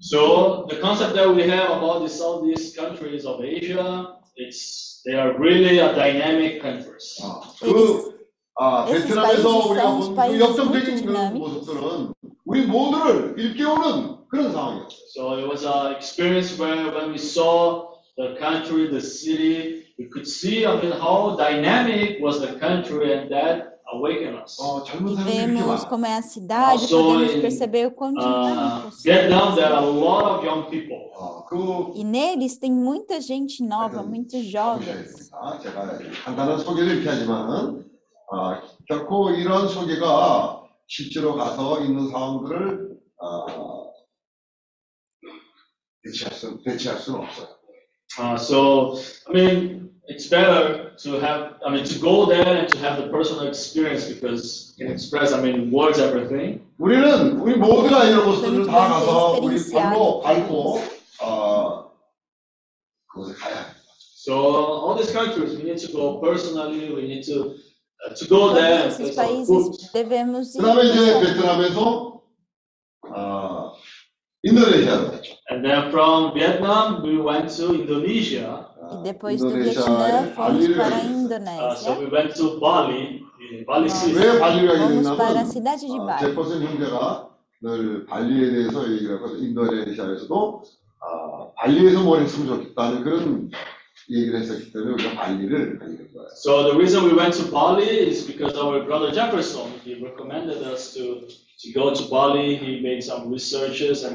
[SPEAKER 4] So the concept that we have about the Southeast countries of Asia, it's they are really a dynamic countries.
[SPEAKER 2] 어,
[SPEAKER 5] Eles-
[SPEAKER 2] 그 아,
[SPEAKER 5] esses
[SPEAKER 2] 베트남에서
[SPEAKER 5] países
[SPEAKER 2] 우리가
[SPEAKER 5] são os
[SPEAKER 2] 본 그
[SPEAKER 5] países
[SPEAKER 2] 역동적인
[SPEAKER 5] muito
[SPEAKER 2] 그런
[SPEAKER 5] dinâmicos.
[SPEAKER 2] 모습들은 우리 모두를 일깨우는 그런 상황이었어요.
[SPEAKER 4] So it was an experience where when we saw the country, the city, we could see I mean how dynamic was the country and that awakened us.
[SPEAKER 2] 어, 젊은
[SPEAKER 5] E
[SPEAKER 2] 사람들이 이렇게
[SPEAKER 5] vemos
[SPEAKER 2] 많아.
[SPEAKER 5] como é a cidade,
[SPEAKER 4] Also
[SPEAKER 5] podemos
[SPEAKER 4] in,
[SPEAKER 5] perceber o quão
[SPEAKER 4] Uh,
[SPEAKER 5] dinâmicos são
[SPEAKER 4] Vietnam, there are a
[SPEAKER 5] eles.
[SPEAKER 4] lot of young people.
[SPEAKER 2] 어, 그
[SPEAKER 5] E neles tem muita gente nova,
[SPEAKER 2] 하여튼
[SPEAKER 5] muitos
[SPEAKER 2] 보셔야
[SPEAKER 5] jovens.
[SPEAKER 2] 됩니다. 제가 간단한 소개를 이렇게 하지만은 아, 결코 이런 소개가 실제로 가서 있는 상황들을 아, 대체할 수 대체할 수는 없어요.
[SPEAKER 4] Uh, so, I mean, it's better to have, I mean, to go there and to have the personal experience because you can express, I mean, words, everything.
[SPEAKER 2] 우리는 우리 모두가 이런 모습들을 다 가서 우리 발로 밟고 어, 그곳에 가야 해요.
[SPEAKER 4] So, all these countries, we need to go personally, we need to, uh, to go there and
[SPEAKER 5] Todos esses
[SPEAKER 4] place our foot.
[SPEAKER 5] países devemos ir.
[SPEAKER 2] 그다음에 이제
[SPEAKER 5] pessoalmente.
[SPEAKER 2] 베트남에서 아, 인도네시아로 갔죠.
[SPEAKER 4] And then from Vietnam, we went to Indonesia.
[SPEAKER 5] E depois do Vietnã, fomos para a
[SPEAKER 2] 됐어요.
[SPEAKER 4] Uh, so
[SPEAKER 5] Indonésia.
[SPEAKER 4] we went to Bali, in Bali City.
[SPEAKER 2] 왜 발리를 가게
[SPEAKER 5] fomos para a
[SPEAKER 2] 됐냐면
[SPEAKER 5] cidade de
[SPEAKER 2] 어,
[SPEAKER 5] Bali.
[SPEAKER 2] 제퍼슨 형제가 늘 발리에 대해서 얘기를 하고 인도네시아에서도 아, 발리에서 뭘 했으면 좋겠다는 그런 얘기를 했었기 때문에 우리가 발리를 가게 된 거예요.
[SPEAKER 4] So the reason we went to Bali is because our brother Jefferson, he recommended us to,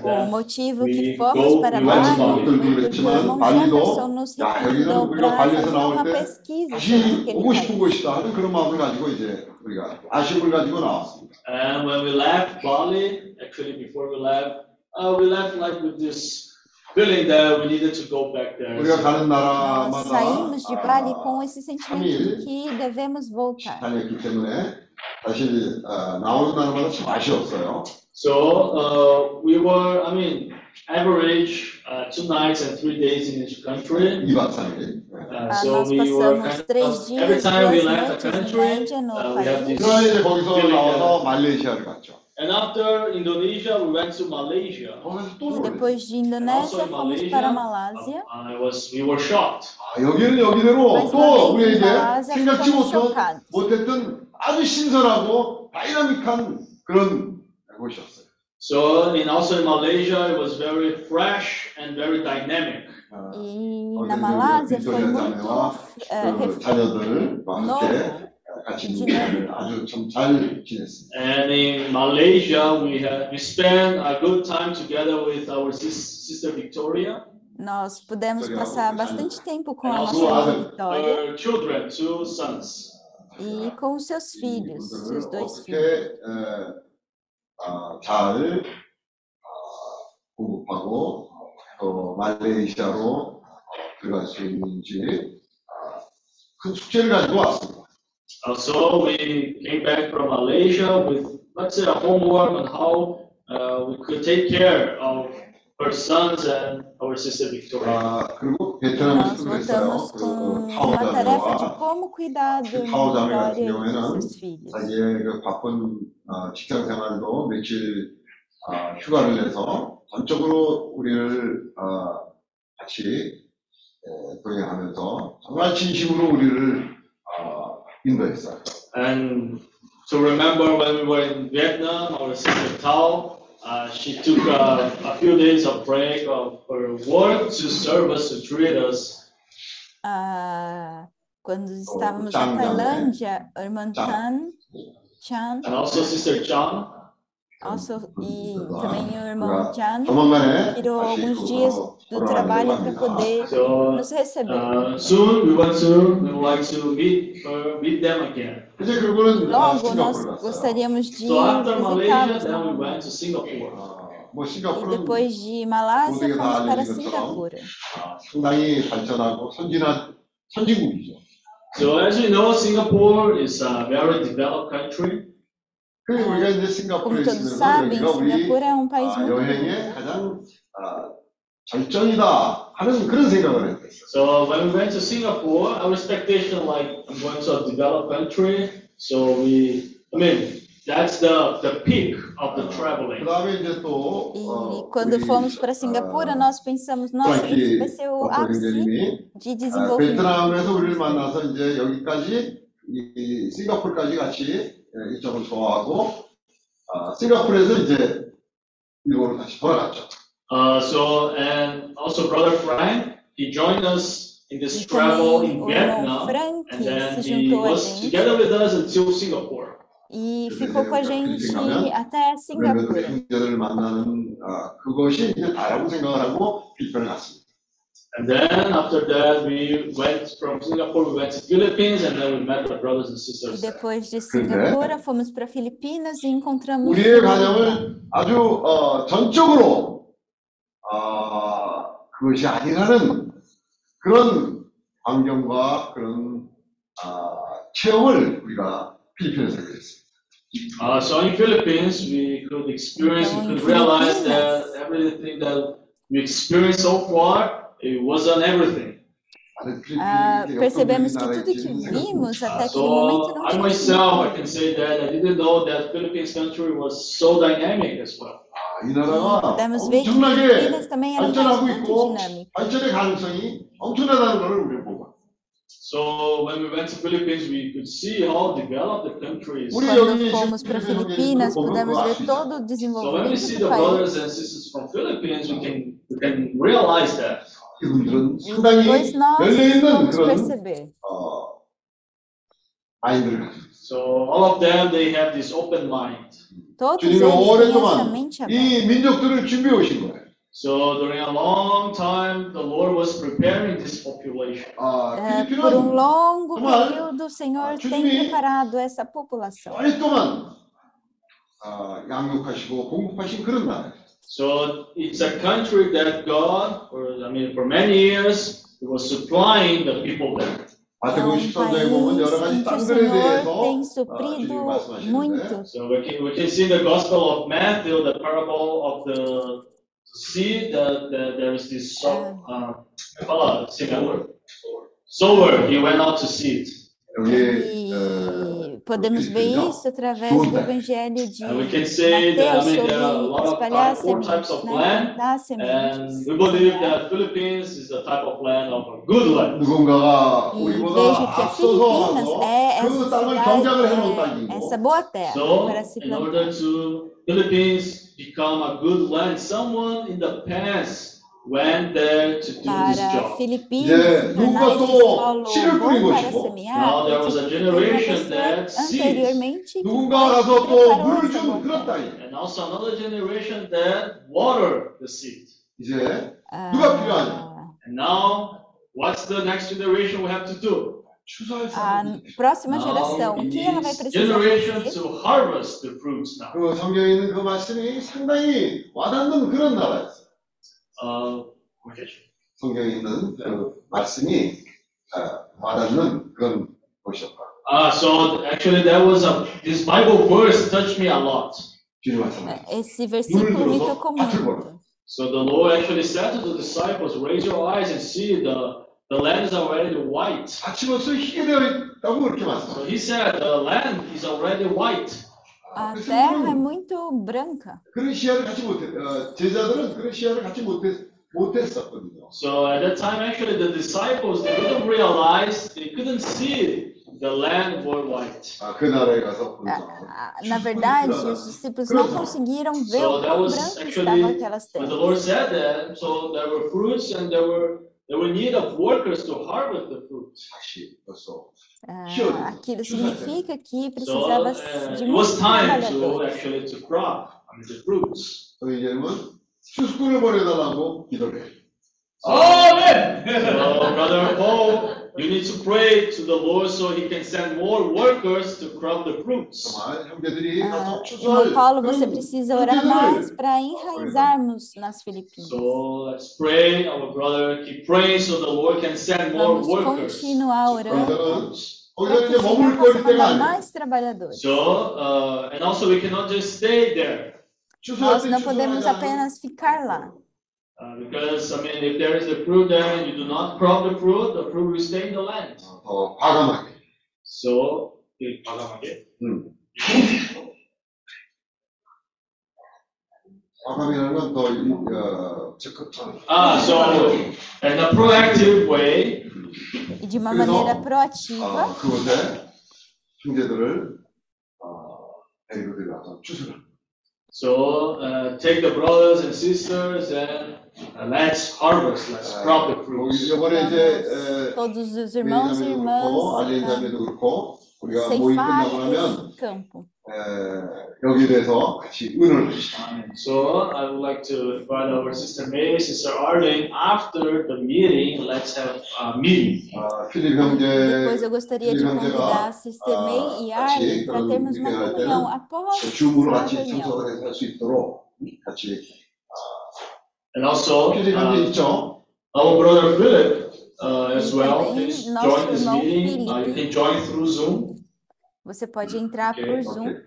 [SPEAKER 5] O motivo que fomos para Bali foi o Irmão Jefferson nos recomendou para fazer uma pesquisa.
[SPEAKER 4] And when we left Bali, actually before we left, uh, we left like with this feeling that we needed to go back there.
[SPEAKER 5] Nós saímos de Bali com esse sentimento de que devemos voltar.
[SPEAKER 2] 다녔기 때문에 사실 아, 나오는 나라마다 참 맛이 없어요.
[SPEAKER 4] So uh, we were, I mean, average uh, two nights and three days in each country.
[SPEAKER 2] 2박 3일.
[SPEAKER 4] Uh,
[SPEAKER 5] Ah,
[SPEAKER 4] so
[SPEAKER 5] nós
[SPEAKER 4] we were
[SPEAKER 5] passamos
[SPEAKER 4] kind
[SPEAKER 5] três
[SPEAKER 4] of, every
[SPEAKER 5] dias,
[SPEAKER 4] time we
[SPEAKER 5] duas
[SPEAKER 4] left the
[SPEAKER 5] noites em
[SPEAKER 4] country,
[SPEAKER 5] média no
[SPEAKER 4] uh, we have
[SPEAKER 5] país.
[SPEAKER 4] this
[SPEAKER 2] 그러나 이제 거기서
[SPEAKER 4] feeling that-
[SPEAKER 2] 나와서 말레이시아를 갔죠.
[SPEAKER 4] And after Indonesia, we went to Malaysia.
[SPEAKER 2] 거기서 또
[SPEAKER 5] E
[SPEAKER 2] 놀랐어요.
[SPEAKER 5] depois de
[SPEAKER 4] Also
[SPEAKER 5] Indonésia,
[SPEAKER 4] in
[SPEAKER 5] fomos
[SPEAKER 4] Malaysia,
[SPEAKER 5] para
[SPEAKER 4] uh,
[SPEAKER 5] Malásia.
[SPEAKER 4] I was, we were shocked.
[SPEAKER 2] 아, 여기는 여기대로
[SPEAKER 5] Mais
[SPEAKER 2] 또
[SPEAKER 5] uma vez
[SPEAKER 2] 우리
[SPEAKER 5] em
[SPEAKER 2] 이제
[SPEAKER 5] Malásia,
[SPEAKER 2] 생각지
[SPEAKER 5] ficamos
[SPEAKER 2] 못한,
[SPEAKER 5] chocados.
[SPEAKER 2] 못했던 아주 신선하고 다이나믹한 그런 곳이었어요.
[SPEAKER 4] So in also in Malaysia, it was very fresh and very dynamic.
[SPEAKER 2] 아,
[SPEAKER 5] E
[SPEAKER 2] 어제
[SPEAKER 5] na
[SPEAKER 2] 이제
[SPEAKER 5] Malásia foi
[SPEAKER 2] 빅토리아
[SPEAKER 5] muito
[SPEAKER 2] 자매와
[SPEAKER 5] eh,
[SPEAKER 2] 그
[SPEAKER 5] ref-
[SPEAKER 2] 자녀들과 함께
[SPEAKER 5] novo.
[SPEAKER 2] 같이
[SPEAKER 5] dinâmico.
[SPEAKER 2] 아주 참 잘 지냈습니다.
[SPEAKER 4] And in Malaysia, we had we spent a good time together with our sis, sister Victoria
[SPEAKER 5] Nós pudemos
[SPEAKER 2] Legal,
[SPEAKER 5] passar
[SPEAKER 2] legal.
[SPEAKER 5] bastante tempo com
[SPEAKER 4] and
[SPEAKER 5] a
[SPEAKER 4] also
[SPEAKER 5] nossa irmã
[SPEAKER 2] Suave.
[SPEAKER 5] Vitória
[SPEAKER 4] her children, two sons.
[SPEAKER 5] e com os seus filhos, seus dois filhos.
[SPEAKER 4] So we came back from Malaysia with, let's say, a homework on how uh, we could take care of her sons and our sister Victoria.
[SPEAKER 2] 아, 그리고
[SPEAKER 5] Nós
[SPEAKER 2] 베트남에서도 그랬어요. 그
[SPEAKER 5] com
[SPEAKER 2] 타오
[SPEAKER 5] uma tarefa de
[SPEAKER 2] 자매와
[SPEAKER 5] como cuidar do
[SPEAKER 2] 그 타오 자매 같은
[SPEAKER 5] Vitória e
[SPEAKER 2] 경우에는
[SPEAKER 5] dos seus filhos.
[SPEAKER 2] 자기의 그 바쁜 어, 직장 생활도 며칠 아, 휴가를 내서 전적으로 우리를 어, 같이 에, 동행하면서 정말 진심으로 우리를 어, 인도했어요.
[SPEAKER 4] And to remember when we were in Vietnam, our sister Tao, Uh, she took a, a, few days of break of her work to serve us, to treat us.
[SPEAKER 5] Uh, quando oh, estávamos
[SPEAKER 2] Chang, na
[SPEAKER 5] Tailândia, a irmã
[SPEAKER 2] Chan,
[SPEAKER 5] Chan.
[SPEAKER 4] And also Sister Chan.
[SPEAKER 5] Also, e também o irmão Chan tirou alguns dias do trabalho para poder
[SPEAKER 4] so,
[SPEAKER 5] nos receber.
[SPEAKER 4] Uh, soon we want to we want to meet uh, meet them again.
[SPEAKER 2] 이제 그리고는 아,
[SPEAKER 5] Logo, nós
[SPEAKER 2] 싱가포르 갔어요.
[SPEAKER 5] gostaríamos de
[SPEAKER 4] So after Malaysia,
[SPEAKER 5] visitá-los
[SPEAKER 4] then we
[SPEAKER 5] novamente.
[SPEAKER 4] went to Singapore.
[SPEAKER 2] 어, 뭐
[SPEAKER 5] E
[SPEAKER 2] 싱가포르는
[SPEAKER 5] depois de Malásia,
[SPEAKER 2] 모두에게 다
[SPEAKER 5] fomos para
[SPEAKER 2] 알려진 것처럼
[SPEAKER 5] Singapura.
[SPEAKER 2] 아, 상당히 발전하고 선진한 선진국이죠.
[SPEAKER 4] So as you know, Singapore is a very developed country.
[SPEAKER 2] 그 우리가 이제 싱가포르에
[SPEAKER 5] Como todos
[SPEAKER 2] 있으면서
[SPEAKER 5] sabem,
[SPEAKER 2] 여기가 우리
[SPEAKER 5] Singapura é um país
[SPEAKER 2] 아,
[SPEAKER 5] muito bonito.
[SPEAKER 2] 여행의 가장 아, 절정이다 하는 그런 생각을 했어요.
[SPEAKER 4] So when we went to Singapore, our expectation like I'm going to a developed country. So we, I mean, that's the the peak of the
[SPEAKER 2] 그
[SPEAKER 4] traveling.
[SPEAKER 2] 다음에 이제 또
[SPEAKER 5] E
[SPEAKER 2] 어,
[SPEAKER 5] quando
[SPEAKER 2] 우리,
[SPEAKER 5] fomos para Singapura,
[SPEAKER 2] 아,
[SPEAKER 5] nós pensamos, nossa,
[SPEAKER 2] 프랑키
[SPEAKER 5] isso vai ser o
[SPEAKER 2] 어떤
[SPEAKER 5] ápice
[SPEAKER 2] 형제님이
[SPEAKER 5] de
[SPEAKER 2] 아,
[SPEAKER 5] desenvolvimento.
[SPEAKER 2] 베트남에서 우리를 만나서 이제 여기까지 이, 이 싱가포르까지 같이 예, 일정을 좋아하고 아, 싱가포르에서 이제 일본으로 다시 돌아갔죠.
[SPEAKER 4] Uh, so and also brother Frank, he joined us in this
[SPEAKER 5] E
[SPEAKER 4] travel
[SPEAKER 5] também
[SPEAKER 4] in
[SPEAKER 5] o irmão
[SPEAKER 4] Vietnam,
[SPEAKER 5] Frank
[SPEAKER 4] and then
[SPEAKER 5] se
[SPEAKER 4] he
[SPEAKER 5] juntou a
[SPEAKER 4] was
[SPEAKER 5] gente
[SPEAKER 4] together with us until Singapore.
[SPEAKER 5] e ficou com a gente
[SPEAKER 2] Filipinha면
[SPEAKER 5] até
[SPEAKER 2] 그러면 우리
[SPEAKER 5] Singapura.
[SPEAKER 2] 형제들을 만나는 아, 그것이 이제 다라고 생각을 하고 필리핀을 갔습니다.
[SPEAKER 4] And then after that, we went from Singapore, we went to Philippines, and then we met our brothers and
[SPEAKER 5] E
[SPEAKER 4] sisters. there.
[SPEAKER 5] depois de
[SPEAKER 2] Pois é.
[SPEAKER 5] Singapura, fomos para Filipinas e encontramos
[SPEAKER 2] 우리의
[SPEAKER 5] Vietnam.
[SPEAKER 2] 가정을 아주 어, 전적으로 아, 그것이 아니라는 그런 환경과 그런 아, 체험을 우리가 필리핀에서 하게 됐습니다.
[SPEAKER 4] Uh, so in Philippines, we could experience, we
[SPEAKER 5] Então, em
[SPEAKER 4] could realize that
[SPEAKER 5] Filipinas.
[SPEAKER 4] everything that we experienced so far, it wasn't everything.
[SPEAKER 2] 나는 필리핀이
[SPEAKER 5] Ah,
[SPEAKER 2] 이렇게
[SPEAKER 5] percebemos
[SPEAKER 2] 어떤
[SPEAKER 5] que tudo que
[SPEAKER 2] 나라인지는 생각
[SPEAKER 5] vimos
[SPEAKER 2] 못했다.
[SPEAKER 5] até aquele momento
[SPEAKER 4] So
[SPEAKER 5] não
[SPEAKER 4] I
[SPEAKER 5] tinha
[SPEAKER 4] myself, I
[SPEAKER 5] sido.
[SPEAKER 4] can say that I didn't know that Philippines country was so dynamic as well.
[SPEAKER 2] 아, 이
[SPEAKER 5] E
[SPEAKER 2] 나라가
[SPEAKER 5] podemos ver que
[SPEAKER 2] 엄청나게
[SPEAKER 5] Filipinas também era um país
[SPEAKER 2] 발전하고
[SPEAKER 5] muito
[SPEAKER 2] 있고
[SPEAKER 5] dinâmico.
[SPEAKER 2] 발전의 가능성이 엄청나다는 것을 우리가 보고.
[SPEAKER 4] So when we went to Philippines, we could see how developed the country is.
[SPEAKER 2] 우리
[SPEAKER 5] Quando
[SPEAKER 2] 여기
[SPEAKER 5] fomos
[SPEAKER 2] 지금
[SPEAKER 5] para
[SPEAKER 2] 필리핀
[SPEAKER 5] Filipinas, pudemos ver todo o
[SPEAKER 4] So when we see
[SPEAKER 5] desenvolvimento
[SPEAKER 4] the
[SPEAKER 5] do
[SPEAKER 4] brothers
[SPEAKER 5] país.
[SPEAKER 4] and sisters from Philippines, we can we can realize that.
[SPEAKER 2] 이분들은
[SPEAKER 5] E
[SPEAKER 2] 상당히
[SPEAKER 5] depois nós
[SPEAKER 2] 열려 있는
[SPEAKER 5] vamos
[SPEAKER 2] 그런
[SPEAKER 5] perceber.
[SPEAKER 2] 어, 마인드를 가지고.
[SPEAKER 4] So all of them, they have this open mind.
[SPEAKER 5] Todos
[SPEAKER 2] 주님이
[SPEAKER 5] eles têm essa
[SPEAKER 2] 오랫동안
[SPEAKER 5] mente aberta.
[SPEAKER 2] 이 민족들을 준비해 오신 거예요.
[SPEAKER 4] So during a long time, the Lord was preparing this population.
[SPEAKER 2] 아,
[SPEAKER 5] É, por um
[SPEAKER 2] 필리핀은
[SPEAKER 5] longo
[SPEAKER 2] 정말
[SPEAKER 5] período, o Senhor tem
[SPEAKER 2] 주님이
[SPEAKER 5] preparado essa população.
[SPEAKER 2] 오랫동안 아, 양육하시고 공급하신 그런 나라예요.
[SPEAKER 4] So it's a country that God, for I mean, for many years, was supplying the people there.
[SPEAKER 2] Então, é o
[SPEAKER 5] país que o Senhor tem suprido muito.
[SPEAKER 4] Então, we can, we can see the Gospel of Matthew, the parable of the seed, that there is this sower. Fala, ah. uh, semeador. Sower, he went out to seed.
[SPEAKER 5] E podemos ver isso através do Evangelho de Mateus sobre espalhar
[SPEAKER 4] né?
[SPEAKER 5] a
[SPEAKER 4] semente,
[SPEAKER 5] né? Dar sementes. E vejo que
[SPEAKER 2] as
[SPEAKER 5] Filipinas é essa, cidade, é essa boa terra para se plantar.
[SPEAKER 4] Philippines become a good land. Someone in the past went there to do this
[SPEAKER 5] Para
[SPEAKER 4] job.
[SPEAKER 5] Filipinas
[SPEAKER 2] 이제
[SPEAKER 5] se tornar
[SPEAKER 2] 누가
[SPEAKER 5] esse
[SPEAKER 2] 또
[SPEAKER 5] solo
[SPEAKER 2] 씨를 뿌린
[SPEAKER 5] bom para
[SPEAKER 2] 것이고,
[SPEAKER 5] semear,
[SPEAKER 4] Now there was a
[SPEAKER 5] acredito que teve uma
[SPEAKER 4] generation
[SPEAKER 5] pessoa
[SPEAKER 4] that sees.
[SPEAKER 5] anteriormente que
[SPEAKER 2] 누군가가
[SPEAKER 5] foi-
[SPEAKER 2] 가서 또
[SPEAKER 5] preparou
[SPEAKER 2] 물을
[SPEAKER 5] essa
[SPEAKER 2] 준
[SPEAKER 5] boa
[SPEAKER 2] 그런
[SPEAKER 5] terra.
[SPEAKER 2] 땅이에요.
[SPEAKER 4] And also another generation that water the seed.
[SPEAKER 2] 이제 누가 필요하냐?
[SPEAKER 5] Ah,
[SPEAKER 4] And now, what's the next generation we have to do?
[SPEAKER 2] 추수할
[SPEAKER 5] a
[SPEAKER 2] 사람이
[SPEAKER 5] próxima
[SPEAKER 4] Now
[SPEAKER 5] geração, o
[SPEAKER 4] it
[SPEAKER 5] que ela vai
[SPEAKER 4] needs
[SPEAKER 5] precisar
[SPEAKER 4] generation
[SPEAKER 5] fazer?
[SPEAKER 4] to harvest the fruits now.
[SPEAKER 2] 그 성경에 있는 그 말씀이 상당히 와닿는 그런 나라였어요.
[SPEAKER 4] Uh,
[SPEAKER 2] 성경에 있는 그 말씀이 아, 와닿는 그런 곳이었다.
[SPEAKER 4] uh, so actually that was a, this Bible verse touched me a lot.
[SPEAKER 2] 주님 말씀을.
[SPEAKER 5] Esse versículo me tocou muito.
[SPEAKER 4] So the Lord actually said to the disciples, raise your eyes and see the, the land is already white.
[SPEAKER 2] 아침부터 희게 되어 있다고 그렇게
[SPEAKER 4] So
[SPEAKER 2] 말씀하셨어요.
[SPEAKER 4] he said the land is already white.
[SPEAKER 5] A
[SPEAKER 2] 그래서
[SPEAKER 5] terra é
[SPEAKER 2] 그런,
[SPEAKER 5] muito branca.
[SPEAKER 2] 그런 시야를 갖지 못해, 어, 제자들은 그런 시야를 갖지 못했, 못했었거든요.
[SPEAKER 4] So at that time, actually, the disciples they couldn't realize they couldn't see the land were white.
[SPEAKER 2] 아, 그 나라에 가서 보니까.
[SPEAKER 5] Ah, Na verdade, os discípulos não conseguiram ver
[SPEAKER 4] So
[SPEAKER 5] o
[SPEAKER 4] that
[SPEAKER 5] quão
[SPEAKER 4] was
[SPEAKER 5] branco
[SPEAKER 4] actually
[SPEAKER 5] estavam aquelas
[SPEAKER 4] when the Lord
[SPEAKER 5] terras.
[SPEAKER 4] said that. So there were fruits and there were There were need of workers to harvest the
[SPEAKER 2] fruit.
[SPEAKER 5] Ah, aquilo significa que precisava
[SPEAKER 4] eh,
[SPEAKER 5] de muitos trabalhadores.
[SPEAKER 2] So, uh, it
[SPEAKER 4] Amen! so, [LAUGHS] oh, Brother Paul. You need to pray to the Lord so he can send more workers to crop the fruits.
[SPEAKER 2] Uh,
[SPEAKER 5] irmão Paulo, você precisa orar mais para enraizarmos nas Filipinas.
[SPEAKER 4] So let's pray, our brother, keep praying so the Lord can send more workers. Vamos continuar
[SPEAKER 5] orando. Para mais trabalhadores.
[SPEAKER 4] So, uh, and also we cannot just stay there.
[SPEAKER 5] Nós não podemos apenas ficar lá.
[SPEAKER 4] Uh, because, I mean, if there is the fruit there and you do not crop the fruit, the fruit will stay in the land.
[SPEAKER 2] 더 과감하게
[SPEAKER 4] So, 이 과감하게.
[SPEAKER 2] 과감이라는 건더 어, 적극적
[SPEAKER 4] Ah, so, in a proactive way,
[SPEAKER 5] E de uma
[SPEAKER 2] 그래서,
[SPEAKER 5] maneira proativa,
[SPEAKER 2] 어, 그곳에 형제들을 어, 데리고 들어가서 추수를
[SPEAKER 4] so uh, take the brothers and sisters and uh, let's harvest, let's crop the fruits.
[SPEAKER 2] 우리가 모임
[SPEAKER 5] ceifar
[SPEAKER 2] 끝나고 나면
[SPEAKER 5] esse campo.
[SPEAKER 2] 에, 여기에 대해서 같이 의논을 합시다.
[SPEAKER 4] So, I would like to invite our sister May, sister Arlene, after the meeting, let's have a meeting.
[SPEAKER 2] 아, 필립
[SPEAKER 5] Depois
[SPEAKER 2] 형제
[SPEAKER 5] eu gostaria de
[SPEAKER 2] Filho, 형제가,
[SPEAKER 5] convidar a Sister May e
[SPEAKER 2] ah, 같이
[SPEAKER 5] Arlen para
[SPEAKER 2] 그런
[SPEAKER 5] termos uma
[SPEAKER 2] 미팅을 할
[SPEAKER 5] comunhão
[SPEAKER 2] 때는
[SPEAKER 5] após
[SPEAKER 2] 줌으로
[SPEAKER 5] a
[SPEAKER 2] 같이
[SPEAKER 5] reunião.
[SPEAKER 2] 참석을 해서 할 수 있도록 같이
[SPEAKER 4] And also,
[SPEAKER 2] 필립 형제
[SPEAKER 4] uh,
[SPEAKER 2] 있죠?
[SPEAKER 4] our brother Philip uh, as
[SPEAKER 5] E
[SPEAKER 4] well,
[SPEAKER 5] também
[SPEAKER 4] please
[SPEAKER 5] nosso
[SPEAKER 4] join this
[SPEAKER 5] irmão
[SPEAKER 4] meeting. Uh, you
[SPEAKER 5] Felipe.
[SPEAKER 4] can join through Zoom
[SPEAKER 5] Você pode entrar
[SPEAKER 4] Ok,
[SPEAKER 5] por. Zoom.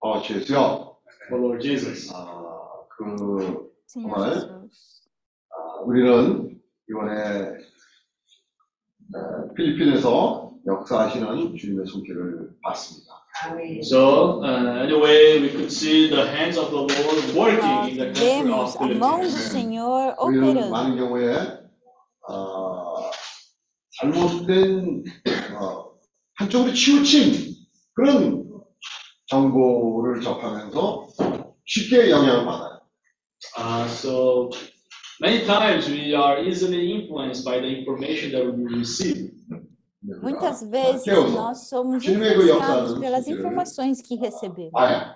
[SPEAKER 2] 어, 죄수요.
[SPEAKER 4] for Lord Jesus.
[SPEAKER 2] 아, 그
[SPEAKER 5] Senhor
[SPEAKER 2] Olá.
[SPEAKER 5] Jesus.
[SPEAKER 2] 아, 우리는 이번에 에, 필리핀에서 역사하시는 주님의 손길을 봤습니다.
[SPEAKER 4] So, uh, anyway, we could see the hands of the Lord working in the
[SPEAKER 5] Nós
[SPEAKER 4] country
[SPEAKER 5] vemos
[SPEAKER 4] of
[SPEAKER 5] a mão do
[SPEAKER 4] Philippines.
[SPEAKER 5] Senhor
[SPEAKER 2] 우리는
[SPEAKER 5] operando.
[SPEAKER 2] 많은 경우에 어, 잘못된 어, 한쪽으로 치우친 그런 정보를 접하면서 쉽게 영향을 받아요.
[SPEAKER 4] Uh, so, many times we are easily influenced by the information that we receive.
[SPEAKER 5] Muitas vezes
[SPEAKER 2] 깨워서
[SPEAKER 5] nós somos
[SPEAKER 2] 주님의 그
[SPEAKER 5] influenciados
[SPEAKER 2] 역사는
[SPEAKER 5] pelas
[SPEAKER 2] 손길을
[SPEAKER 5] informações que recebemos.
[SPEAKER 2] 봐야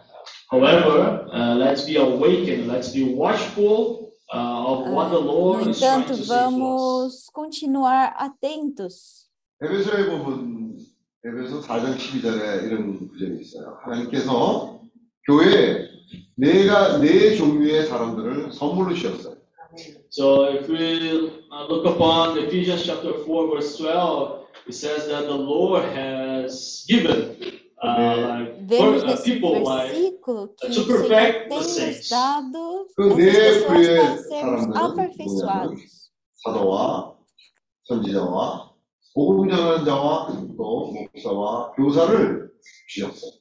[SPEAKER 4] However, uh, let's be awakened, let's be watchful uh, of what the Lord
[SPEAKER 5] No
[SPEAKER 4] is trying
[SPEAKER 5] entanto,
[SPEAKER 4] to say to us.
[SPEAKER 5] vamos continuar atentos.
[SPEAKER 2] 에베소의 부분, 에베소 4장 12절에 이런 구절이 있어요. 하나님께서 교회에 네가 네 종류의 사람들을 선물로 주셨어요.
[SPEAKER 4] So if we uh, look upon Ephesians chapter 4 verse 12, it says that the Lord has given uh, per- uh, people like to perfect the saints.
[SPEAKER 2] 그네
[SPEAKER 5] para sermos
[SPEAKER 2] 사람들은. 사도와 선지자와 복음 전하는 자와 또 목사와 교사를 주셨어요.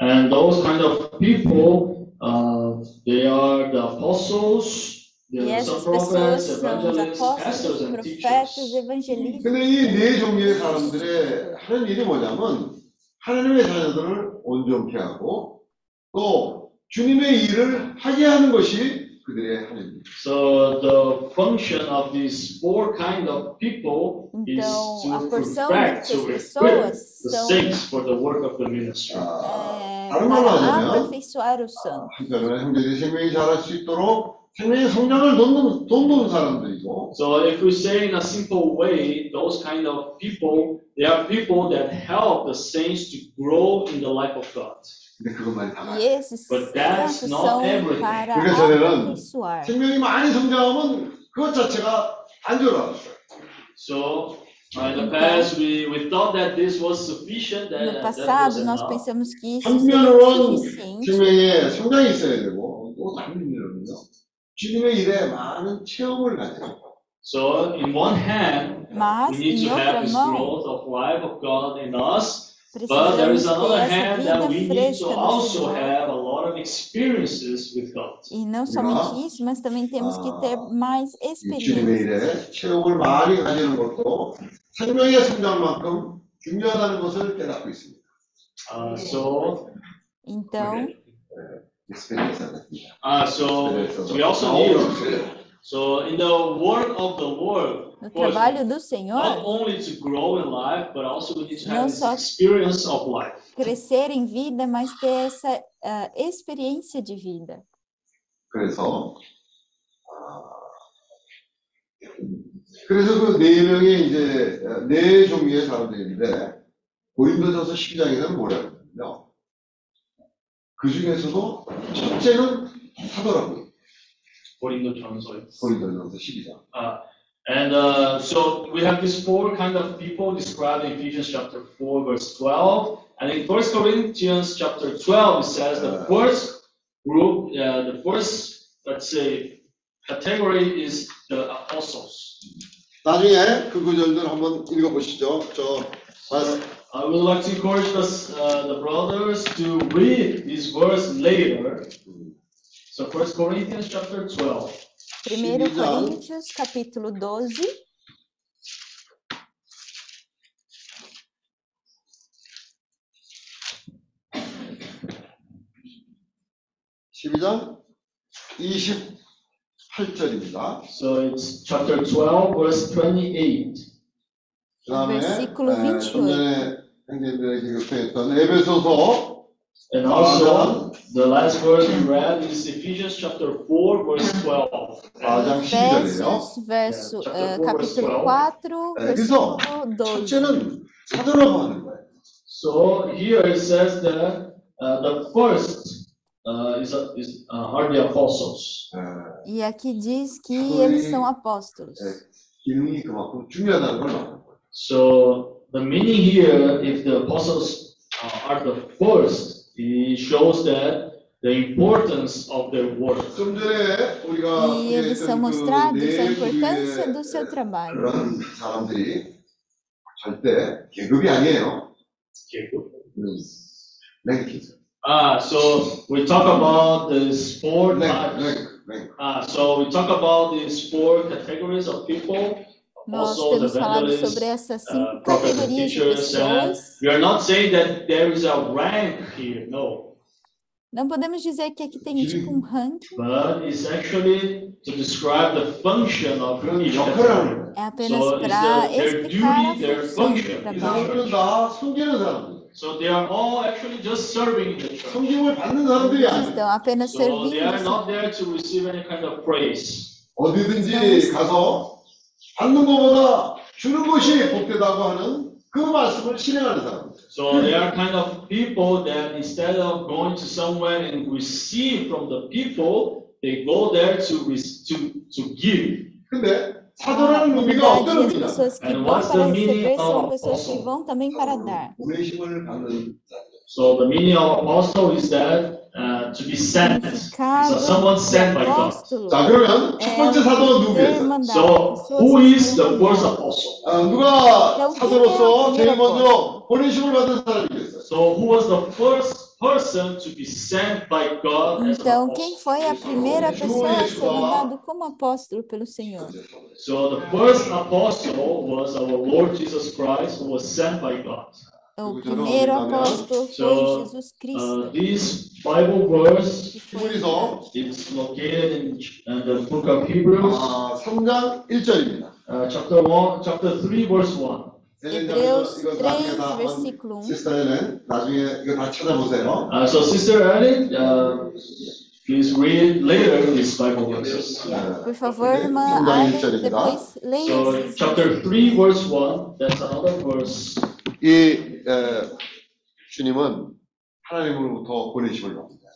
[SPEAKER 4] And those kind of people, uh, they are the apostles,
[SPEAKER 5] E
[SPEAKER 4] the
[SPEAKER 5] essas
[SPEAKER 4] some
[SPEAKER 5] pessoas
[SPEAKER 4] prophets,
[SPEAKER 5] são os
[SPEAKER 4] evangelists, pastors,
[SPEAKER 5] apóstolos,
[SPEAKER 4] and
[SPEAKER 5] profetas,
[SPEAKER 4] teachers.
[SPEAKER 5] evangelistas.
[SPEAKER 2] 근데 이 네 종류의 사람들의 하는 일이 뭐냐면 하나님의 자녀들을 온전케 하고 또 주님의 일을 하게 하는 것이 그들의 하는 일.
[SPEAKER 4] So the function of these four kind of people is
[SPEAKER 5] Então, a
[SPEAKER 4] to
[SPEAKER 5] porção
[SPEAKER 4] perfect, to
[SPEAKER 5] dessas
[SPEAKER 4] equip
[SPEAKER 5] pessoas
[SPEAKER 4] the
[SPEAKER 5] são
[SPEAKER 4] saints for the work of the ministry.
[SPEAKER 2] 아,
[SPEAKER 5] é,
[SPEAKER 2] 다른 말로
[SPEAKER 5] para
[SPEAKER 2] 하자면
[SPEAKER 5] aperfeiçoar os santos.
[SPEAKER 2] 한편으로는 형제들이 생명이 자랄 수 있도록 생명의 성장을 돕는, 돕는 사람들이고
[SPEAKER 4] So if we say in a simple way, those kind of people, they are people that help the saints to grow in the life of God.
[SPEAKER 2] 근데 그것만이 다가
[SPEAKER 5] E esses
[SPEAKER 4] But that's
[SPEAKER 5] santos
[SPEAKER 4] not
[SPEAKER 5] são
[SPEAKER 4] everything.
[SPEAKER 5] para
[SPEAKER 2] 그러니까 저는
[SPEAKER 5] aperfeiçoar.
[SPEAKER 2] 생명이 많이 성장하면 그것 자체가 안 줄 알았어요.
[SPEAKER 4] So uh, in the past, we, we thought that this was sufficient, that,
[SPEAKER 5] No
[SPEAKER 4] that was
[SPEAKER 5] passado, nós
[SPEAKER 4] enough.
[SPEAKER 5] pensamos que isso seria
[SPEAKER 2] 한편으로는
[SPEAKER 5] suficiente.
[SPEAKER 2] 생명에 성장이 있어야 되고 또 다른 일은요. 주님의 일에 많은 체험을 가져요.
[SPEAKER 4] So in one hand,
[SPEAKER 5] Mas,
[SPEAKER 4] we need
[SPEAKER 5] em
[SPEAKER 4] to have
[SPEAKER 5] outra
[SPEAKER 4] this
[SPEAKER 5] mão,
[SPEAKER 4] growth of life of God in us, but there
[SPEAKER 5] precisamos
[SPEAKER 4] is
[SPEAKER 5] ter
[SPEAKER 4] another
[SPEAKER 5] essa
[SPEAKER 4] hand
[SPEAKER 5] vida
[SPEAKER 4] that we need to
[SPEAKER 5] fresca no
[SPEAKER 4] also
[SPEAKER 5] Senhor.
[SPEAKER 4] have a lot of experiences with God.
[SPEAKER 5] E não somente isso, mas também temos que ter mais
[SPEAKER 2] 이 주님의
[SPEAKER 5] experiência.
[SPEAKER 2] 일에 체험을 많이 가지는 것도 생명의 성장만큼 중요하다는 것을 깨닫고 있습니다.
[SPEAKER 4] Uh, so,
[SPEAKER 5] Então,
[SPEAKER 2] 익스페리언스입니다.
[SPEAKER 4] uh, so we also need, so in the work of the Lord,
[SPEAKER 5] no
[SPEAKER 4] of course,
[SPEAKER 5] trabalho do
[SPEAKER 4] not
[SPEAKER 5] Senhor,
[SPEAKER 4] only to grow in life, but also we need to
[SPEAKER 5] Não
[SPEAKER 4] have this
[SPEAKER 5] só-
[SPEAKER 4] experience of life.
[SPEAKER 5] crescer em vida, mas ter essa ah, experiência de vida.
[SPEAKER 2] 그래서 아, 그래서 그 네 명의 이제 네 종류의 사람들인데 고린도전서 12장에는 뭐라고 하냐면요. 그 중에서도 첫째는 사도라고 요.
[SPEAKER 4] 고린도 전서요.
[SPEAKER 2] 고린도전서 12장.
[SPEAKER 4] And uh, so we have these four kind of people described in Ephesians chapter 4, verse 12. And in 1 Corinthians chapter 12, it says the first group, uh, the first, let's say, category is the apostles.
[SPEAKER 2] 나중에 그 구절들 한번 읽어보시죠. 저 아,
[SPEAKER 4] I would like to encourage us, uh, the brothers to read this verse later. So 1 Corinthians chapter 12.
[SPEAKER 5] 1
[SPEAKER 2] 12 장.
[SPEAKER 5] Coríntios, capítulo 12,
[SPEAKER 2] 12장 28절입니다.
[SPEAKER 4] So it's chapter 12, verse 28.
[SPEAKER 2] 그 다음에
[SPEAKER 5] Versículo
[SPEAKER 2] 좀
[SPEAKER 5] 28.
[SPEAKER 2] 전에 형제들에게 교육했던 에베소서
[SPEAKER 4] And also, the last verse we read is Ephesians chapter 4, verse 12.
[SPEAKER 2] 4장 12절이에요.
[SPEAKER 5] Efésios, verso,
[SPEAKER 4] chapter
[SPEAKER 5] eh,
[SPEAKER 4] four, verse
[SPEAKER 5] capítulo
[SPEAKER 4] 12.
[SPEAKER 5] 4,
[SPEAKER 2] 네, 그래서
[SPEAKER 5] versículo 12.
[SPEAKER 2] 첫째는 사도라고 하는 거예요.
[SPEAKER 4] So here it says that uh, the first uh, is, is uh, are the apostles.
[SPEAKER 2] 에,
[SPEAKER 5] E aqui diz que
[SPEAKER 2] Foi-
[SPEAKER 5] eles são apóstolos.
[SPEAKER 2] 에, 기능이 그만큼 중요하다는 걸 말하는 거예요.
[SPEAKER 4] So the meaning here, if the apostles uh, are the first, it shows that the importance of their work.
[SPEAKER 2] 좀 전에 우리가
[SPEAKER 5] E eles são
[SPEAKER 2] 소개했던
[SPEAKER 5] mostrados
[SPEAKER 2] 그네
[SPEAKER 5] a importância
[SPEAKER 2] 부류의
[SPEAKER 5] do seu trabalho.
[SPEAKER 2] 그런 사람들이 절대 계급이 아니에요. 음, 랭킹.
[SPEAKER 4] Ah, so we talk about these four
[SPEAKER 2] 랭,
[SPEAKER 4] types.
[SPEAKER 2] 랭, 랭.
[SPEAKER 4] Ah, so we talk about these four categories of people.
[SPEAKER 5] Nós
[SPEAKER 4] apostles,
[SPEAKER 5] temos falado
[SPEAKER 4] evangelists,
[SPEAKER 5] sobre essas
[SPEAKER 4] uh,
[SPEAKER 5] cinco
[SPEAKER 4] prophets, and
[SPEAKER 5] categorias de
[SPEAKER 4] teachers, and
[SPEAKER 5] pessoas.
[SPEAKER 4] we are not saying that there is a rank here, no.
[SPEAKER 5] Não podemos dizer que aqui tem tipo um ranking,
[SPEAKER 4] But it's actually to describe the function of
[SPEAKER 2] 그런
[SPEAKER 4] each
[SPEAKER 2] 역할을
[SPEAKER 4] category.
[SPEAKER 2] 하는 거예요.
[SPEAKER 5] é apenas
[SPEAKER 4] So it's
[SPEAKER 5] para
[SPEAKER 4] the- their
[SPEAKER 5] explicar a
[SPEAKER 4] duty, their
[SPEAKER 5] função do
[SPEAKER 4] function.
[SPEAKER 2] 이
[SPEAKER 5] trabalho.
[SPEAKER 2] 사람들은 다 섬기는 사람들.
[SPEAKER 4] So they are all actually just serving in the church.
[SPEAKER 2] 섬김을 받는 사람들이
[SPEAKER 5] Eles
[SPEAKER 2] 아니에요.
[SPEAKER 5] estão apenas
[SPEAKER 4] So they
[SPEAKER 5] servindo.
[SPEAKER 4] are not there to receive any kind of praise.
[SPEAKER 2] 어디든지 가서 받는 것보다 주는 것이 복되다고 하는 그 말씀을 실행하는 사람들.
[SPEAKER 4] So they are kind of people that instead of going to somewhere and receive from the people, they go there to to to give.
[SPEAKER 2] 근데 사도라는 의미가 어떤 의미냐?
[SPEAKER 4] And what's the meaning of apostle?
[SPEAKER 5] vão também para dar.
[SPEAKER 2] 보내심을 받는 자들.
[SPEAKER 4] So the meaning of apostle is that uh, to be sent.
[SPEAKER 5] Significado
[SPEAKER 4] So someone
[SPEAKER 5] de
[SPEAKER 4] sent by God.
[SPEAKER 5] apóstolo
[SPEAKER 2] 자 그러면 첫
[SPEAKER 5] é
[SPEAKER 2] 번째 사도는
[SPEAKER 5] ter
[SPEAKER 2] 누구예요?
[SPEAKER 5] mandado.
[SPEAKER 4] So
[SPEAKER 5] pessoas
[SPEAKER 4] who
[SPEAKER 5] que
[SPEAKER 4] is the
[SPEAKER 5] foram
[SPEAKER 4] first
[SPEAKER 5] enviadas.
[SPEAKER 4] apostle?
[SPEAKER 2] 아, 누가
[SPEAKER 5] 그럼
[SPEAKER 2] 사도로서
[SPEAKER 5] 그냥
[SPEAKER 2] 제일
[SPEAKER 5] 그냥
[SPEAKER 2] 먼저 보내심을 받은 사람이겠어요?
[SPEAKER 4] So who was the first person to be sent by God as an
[SPEAKER 5] Então, quem
[SPEAKER 4] apostle?
[SPEAKER 5] foi a primeira
[SPEAKER 2] Judas
[SPEAKER 5] pessoa a ser
[SPEAKER 2] lá.
[SPEAKER 5] mandado como apóstolo pelo Senhor?
[SPEAKER 4] So the first apostle was our Lord Jesus Christ, who was sent by God.
[SPEAKER 5] O
[SPEAKER 2] Então,
[SPEAKER 5] primeiro
[SPEAKER 2] então,
[SPEAKER 5] apóstolo
[SPEAKER 4] so,
[SPEAKER 5] foi Jesus
[SPEAKER 4] Uh,
[SPEAKER 5] Cristo,
[SPEAKER 4] this Bible verse
[SPEAKER 5] que foi
[SPEAKER 2] 히브리서
[SPEAKER 4] is located in, in the book of Hebrews,
[SPEAKER 2] 아, 3장 1절입니다.
[SPEAKER 4] uh, chapter one, chapter three, verse one.
[SPEAKER 5] Hebreus
[SPEAKER 2] 이거 나중에
[SPEAKER 5] 3,
[SPEAKER 2] 다 한번
[SPEAKER 5] versículo 1.
[SPEAKER 2] 시스터는 나중에 이거 다 찾아보세요.
[SPEAKER 4] Uh, so, Sister Ellen, uh, please read later these Bible verses.
[SPEAKER 2] 네.
[SPEAKER 5] Por favor, irmã
[SPEAKER 2] 3장
[SPEAKER 5] Arlen,
[SPEAKER 2] 1절입니다.
[SPEAKER 5] depois leia
[SPEAKER 4] So,
[SPEAKER 5] esses
[SPEAKER 4] chapter 3, verse 1, that's another verse.
[SPEAKER 2] 이 에, 주님은 하나님으로부터 보내심을 받습니다.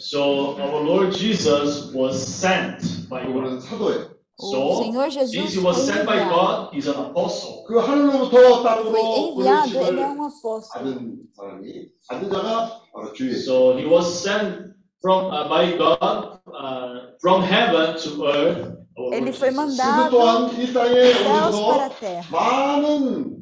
[SPEAKER 4] So, our Lord Jesus was sent by God.
[SPEAKER 2] 사도예요.
[SPEAKER 4] So, since
[SPEAKER 5] Jesus
[SPEAKER 4] he was sent by. God, he's an apostle.
[SPEAKER 2] 그 하늘로부터 땅으로 보내심을
[SPEAKER 5] um.
[SPEAKER 2] 받은 사람이 받은 자가 바로 주 예수.
[SPEAKER 4] So, he was sent from uh, by God uh, from heaven to earth.
[SPEAKER 5] Ele foi mandado
[SPEAKER 2] 또한 이 땅에
[SPEAKER 5] dos céus para
[SPEAKER 2] 오셔서
[SPEAKER 5] a terra.
[SPEAKER 2] 많은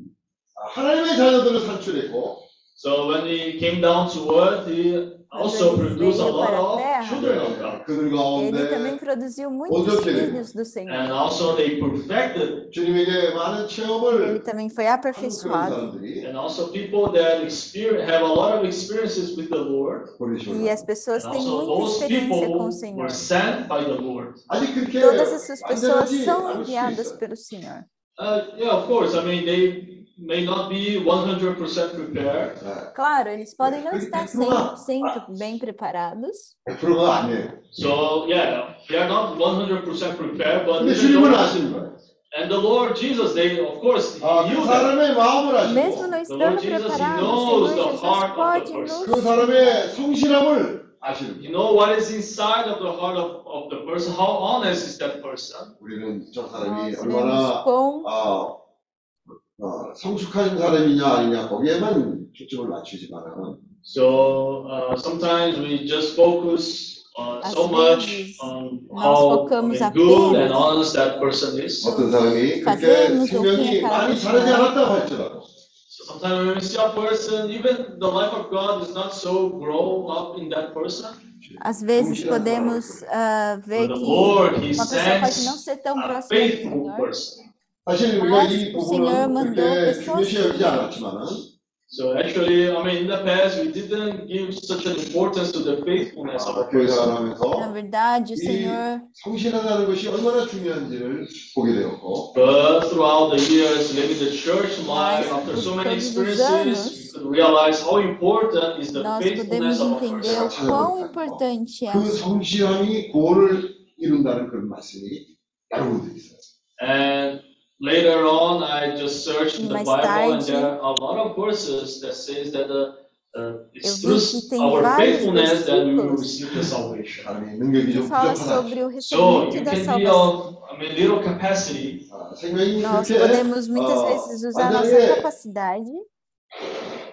[SPEAKER 2] 하나님의 자녀들을 산출했고
[SPEAKER 4] So, when he came down to earth, he also produced a lot of children of God.
[SPEAKER 2] 그들
[SPEAKER 5] Ele também
[SPEAKER 2] 가운데
[SPEAKER 5] produziu muitos
[SPEAKER 2] Onde ele-
[SPEAKER 5] filhos do Senhor.
[SPEAKER 4] And also, they perfected
[SPEAKER 2] 주님에게 많은
[SPEAKER 5] Ele
[SPEAKER 2] 체험을
[SPEAKER 5] também foi
[SPEAKER 2] 한 그런
[SPEAKER 5] aperfeiçoado.
[SPEAKER 2] 사람들이
[SPEAKER 4] And also people that experience, have a lot of experiences with the Lord.
[SPEAKER 2] 보내심을
[SPEAKER 5] E as
[SPEAKER 2] 받습니다.
[SPEAKER 5] pessoas
[SPEAKER 4] And
[SPEAKER 5] têm
[SPEAKER 4] also
[SPEAKER 5] muita
[SPEAKER 4] those
[SPEAKER 5] experiência
[SPEAKER 4] people
[SPEAKER 5] com o
[SPEAKER 4] were
[SPEAKER 5] Senhor.
[SPEAKER 4] sent by the Lord.
[SPEAKER 2] 아직 그렇게
[SPEAKER 5] Todas essas pessoas
[SPEAKER 2] 완전하지
[SPEAKER 5] são
[SPEAKER 2] 않을 수
[SPEAKER 5] enviadas
[SPEAKER 2] 있어요.
[SPEAKER 5] pelo Senhor.
[SPEAKER 4] Uh, yeah, of course. I mean, they may not be 100% prepared.
[SPEAKER 2] 네,
[SPEAKER 5] Claro, eles podem não estar
[SPEAKER 2] Continua.
[SPEAKER 5] 100% bem preparados,
[SPEAKER 2] 100%가 아니에요.
[SPEAKER 4] So yeah, they are not 100% prepared, but
[SPEAKER 2] 근데
[SPEAKER 4] even
[SPEAKER 2] 주님은
[SPEAKER 4] though-
[SPEAKER 2] 아시는 거예요.
[SPEAKER 4] And the Lord Jesus, they, of course,
[SPEAKER 2] 아,
[SPEAKER 4] he
[SPEAKER 2] 그
[SPEAKER 4] knew that.
[SPEAKER 2] 사람의 마음을
[SPEAKER 5] Mesmo
[SPEAKER 2] 아시고
[SPEAKER 5] não
[SPEAKER 4] The Lord
[SPEAKER 5] estando
[SPEAKER 4] Jesus, he
[SPEAKER 5] preparados, o
[SPEAKER 4] knows
[SPEAKER 5] Senhor
[SPEAKER 4] the
[SPEAKER 5] Jesus
[SPEAKER 4] heart of
[SPEAKER 5] pode
[SPEAKER 4] the person.
[SPEAKER 2] 그
[SPEAKER 5] nos
[SPEAKER 2] 사람의 성실함을 아시는
[SPEAKER 4] You
[SPEAKER 2] 거예요.
[SPEAKER 4] know what is inside of the heart of, of the person, how honest is that person.
[SPEAKER 2] 우리는 저 사람이
[SPEAKER 5] nós vemos
[SPEAKER 2] 얼마나
[SPEAKER 5] quão
[SPEAKER 2] 아, 어, 성숙한 사람이냐 아니냐 거기에만 초점을 맞추지만은
[SPEAKER 4] So uh, sometimes we just focus uh,
[SPEAKER 5] Às
[SPEAKER 4] so much
[SPEAKER 5] vezes,
[SPEAKER 4] on
[SPEAKER 5] nós
[SPEAKER 4] how I
[SPEAKER 5] focamos
[SPEAKER 4] mean, good and
[SPEAKER 5] apenas
[SPEAKER 4] honest that person is.
[SPEAKER 2] 어떤 사람이 그렇게
[SPEAKER 5] fazemos o que
[SPEAKER 2] 생명이
[SPEAKER 5] aquela
[SPEAKER 2] 많이
[SPEAKER 5] pessoa
[SPEAKER 2] 자라지
[SPEAKER 5] é.
[SPEAKER 2] 않았다고 할지라도
[SPEAKER 4] So sometimes when we see a person, even the life of God is not so grown up in that person.
[SPEAKER 5] Às vezes podemos ah, ver
[SPEAKER 4] But the
[SPEAKER 5] que
[SPEAKER 4] Lord, He
[SPEAKER 5] uma pessoa pode não
[SPEAKER 4] sends
[SPEAKER 5] ser tão
[SPEAKER 4] a
[SPEAKER 5] próxima do
[SPEAKER 4] faithful
[SPEAKER 5] Senhor,
[SPEAKER 4] person.
[SPEAKER 2] 사실 우리가
[SPEAKER 5] Mas
[SPEAKER 2] 이
[SPEAKER 5] o Senhor
[SPEAKER 2] 부분은
[SPEAKER 5] mandou
[SPEAKER 2] 그렇게
[SPEAKER 5] pessoas
[SPEAKER 2] 중요시 여기지
[SPEAKER 5] fiéis.
[SPEAKER 2] 않았지만은
[SPEAKER 4] So actually, I mean, in the past, we didn't give such an importance to the faithfulness of
[SPEAKER 2] 아,
[SPEAKER 4] a
[SPEAKER 2] 교회
[SPEAKER 4] person.
[SPEAKER 5] na
[SPEAKER 2] 생활하면서
[SPEAKER 5] verdade, o
[SPEAKER 2] 이
[SPEAKER 5] Senhor
[SPEAKER 2] 성실하다는 것이 얼마나 중요한지를 보게 되었고
[SPEAKER 4] But throughout the years living the church life,
[SPEAKER 5] Mas
[SPEAKER 4] after
[SPEAKER 5] por
[SPEAKER 4] so many
[SPEAKER 5] todos os
[SPEAKER 4] experiences,
[SPEAKER 5] anos,
[SPEAKER 4] we could realize how important is the
[SPEAKER 5] nós
[SPEAKER 4] faithfulness
[SPEAKER 5] podemos
[SPEAKER 4] of a
[SPEAKER 5] entender
[SPEAKER 4] person.
[SPEAKER 5] o quão importante é
[SPEAKER 2] 그
[SPEAKER 5] o Senhor.
[SPEAKER 2] 성실함이 구원을 이룬다는 그런 말씀이 여러 군데 있어요.
[SPEAKER 4] And later on, I just searched in the
[SPEAKER 5] Mais
[SPEAKER 4] Bible, and
[SPEAKER 5] tarde,
[SPEAKER 4] there are a lot of verses that says that uh, uh,
[SPEAKER 5] eu
[SPEAKER 4] it's
[SPEAKER 5] vi
[SPEAKER 4] through
[SPEAKER 5] que tem
[SPEAKER 4] our
[SPEAKER 5] vários
[SPEAKER 4] faithfulness that we will
[SPEAKER 5] versículos
[SPEAKER 4] receive the salvation.
[SPEAKER 2] 사람이 능력이
[SPEAKER 5] que
[SPEAKER 2] 좀
[SPEAKER 5] fala
[SPEAKER 2] 부족하다.
[SPEAKER 5] sobre o
[SPEAKER 4] So
[SPEAKER 5] recebimento
[SPEAKER 4] you
[SPEAKER 5] da
[SPEAKER 4] can be
[SPEAKER 5] salvação.
[SPEAKER 4] of, I mean, little capacity,
[SPEAKER 2] 아, 생명이
[SPEAKER 5] Nós
[SPEAKER 2] 그렇게
[SPEAKER 5] podemos muitas
[SPEAKER 2] 어,
[SPEAKER 5] vezes usar nossa
[SPEAKER 2] 완전히
[SPEAKER 5] capacidade,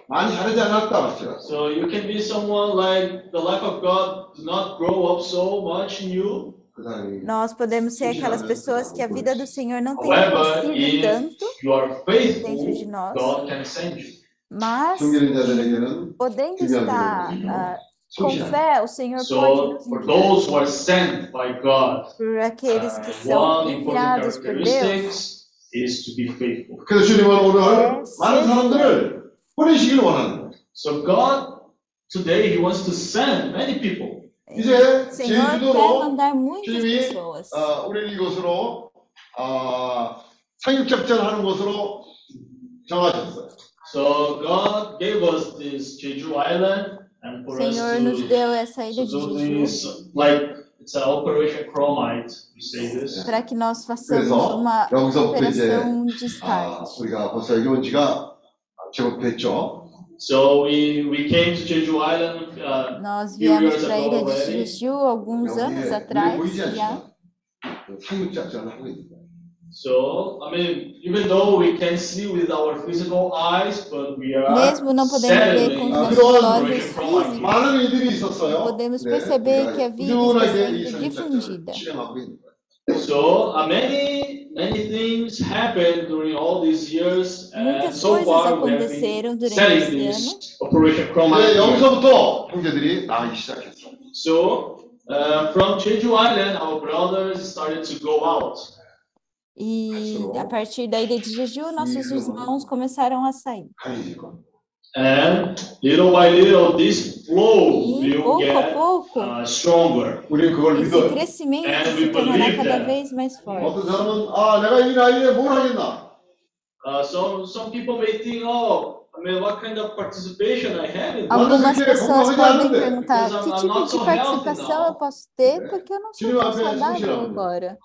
[SPEAKER 2] 많이 자라지 않았다 할지라도
[SPEAKER 4] so you can be someone like the life of God do not grow up so much in you.
[SPEAKER 2] 그 사람이
[SPEAKER 5] nós podemos ser aquelas pessoas que a vida do Senhor não tem
[SPEAKER 4] However,
[SPEAKER 5] crescido
[SPEAKER 4] if
[SPEAKER 5] tanto,
[SPEAKER 4] you are
[SPEAKER 5] dentro de
[SPEAKER 4] faithful,
[SPEAKER 5] nós.
[SPEAKER 4] God can send you.
[SPEAKER 5] mas
[SPEAKER 2] 성결인 자들에게는
[SPEAKER 5] podendo
[SPEAKER 2] 중요한
[SPEAKER 5] estar
[SPEAKER 2] 것은
[SPEAKER 5] ah, com
[SPEAKER 2] 성실함.
[SPEAKER 5] fé, o Senhor pode
[SPEAKER 4] So
[SPEAKER 5] nos
[SPEAKER 4] for
[SPEAKER 5] enviar.
[SPEAKER 4] those who are sent by God,
[SPEAKER 5] Por aqueles que
[SPEAKER 4] uh,
[SPEAKER 5] são
[SPEAKER 4] one important
[SPEAKER 5] enviados por Deus,
[SPEAKER 4] characteristics is to be faithful.
[SPEAKER 2] 그래서 주님은 오늘
[SPEAKER 5] 네,
[SPEAKER 2] 많은 사람들을 보내시길 원하는 거예요.
[SPEAKER 4] So God today He wants to send many people.
[SPEAKER 2] 이제
[SPEAKER 5] Senhor quer
[SPEAKER 2] 제주도로
[SPEAKER 5] mandar muitas
[SPEAKER 2] 주님이
[SPEAKER 5] pessoas.
[SPEAKER 2] 어, 우리를 이곳으로 어, 상륙작전 하는 곳으로 정하셨어요.
[SPEAKER 4] So God gave us this Jeju Island and for us
[SPEAKER 5] Senhor nos
[SPEAKER 4] to,
[SPEAKER 5] deu essa ilha
[SPEAKER 4] to
[SPEAKER 5] de
[SPEAKER 4] do
[SPEAKER 5] Jeju
[SPEAKER 4] this, like it's an Operation Chromite, we say this.
[SPEAKER 5] para que nós façamos
[SPEAKER 2] 그래서
[SPEAKER 5] uma
[SPEAKER 2] 여기서부터 이제
[SPEAKER 5] operação de
[SPEAKER 2] 아,
[SPEAKER 5] start.
[SPEAKER 2] 우리가 벌써 여기 온 지가 제법 됐죠.
[SPEAKER 4] So we, we came to Jeju Island, uh,
[SPEAKER 5] Nós viemos para a ilha de Jeju alguns anos atrás.
[SPEAKER 4] Yeah.
[SPEAKER 5] Mesmo não podemos ver com os nossos olhos físicos, podemos perceber que a vida está sendo difundida.
[SPEAKER 4] So uh, many many things happened during all these years, and
[SPEAKER 5] Muitas
[SPEAKER 4] so
[SPEAKER 5] coisas
[SPEAKER 4] far we have
[SPEAKER 5] aconteceram been durante
[SPEAKER 4] selling
[SPEAKER 5] esse ano.
[SPEAKER 4] this Operation Chromite. So uh, from Jeju Island, our brothers started to go out.
[SPEAKER 5] E a partir daí de Jeju, nossos irmãos começaram a sair.
[SPEAKER 4] And little by little, this flow
[SPEAKER 5] E
[SPEAKER 4] will
[SPEAKER 5] pouco a
[SPEAKER 4] get
[SPEAKER 5] pouco,
[SPEAKER 4] uh, stronger.
[SPEAKER 2] 우리는 그걸
[SPEAKER 5] esse
[SPEAKER 2] 믿어요.
[SPEAKER 5] crescimento
[SPEAKER 4] And
[SPEAKER 5] se
[SPEAKER 4] we
[SPEAKER 5] tornará
[SPEAKER 4] believe
[SPEAKER 5] cada
[SPEAKER 4] that.
[SPEAKER 5] vez mais forte.
[SPEAKER 2] 어떤 사람은 아 내가 이 나이에 뭘 하겠나?
[SPEAKER 4] Uh, some some people may think, oh,
[SPEAKER 5] Algumas pessoas podem perguntar que tipo de participação eu posso ter, porque eu não sou tão saudável agora.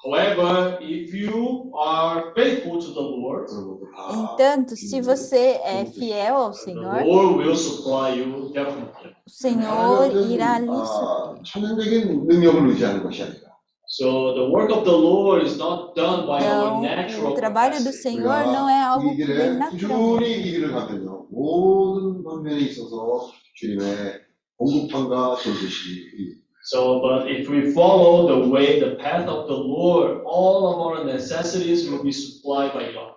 [SPEAKER 5] Entanto, se você é fiel ao Senhor, o Senhor irá lhe suprir.
[SPEAKER 4] So the work of the Lord is not done by
[SPEAKER 5] então, our
[SPEAKER 4] natural
[SPEAKER 5] o trabalho do Senhor não é algo que vem.
[SPEAKER 2] 모든 방면에 있어서 주님의 공급함과 돌보시
[SPEAKER 4] So, but if we follow the way, the path of the Lord, all of our necessities will be supplied by God.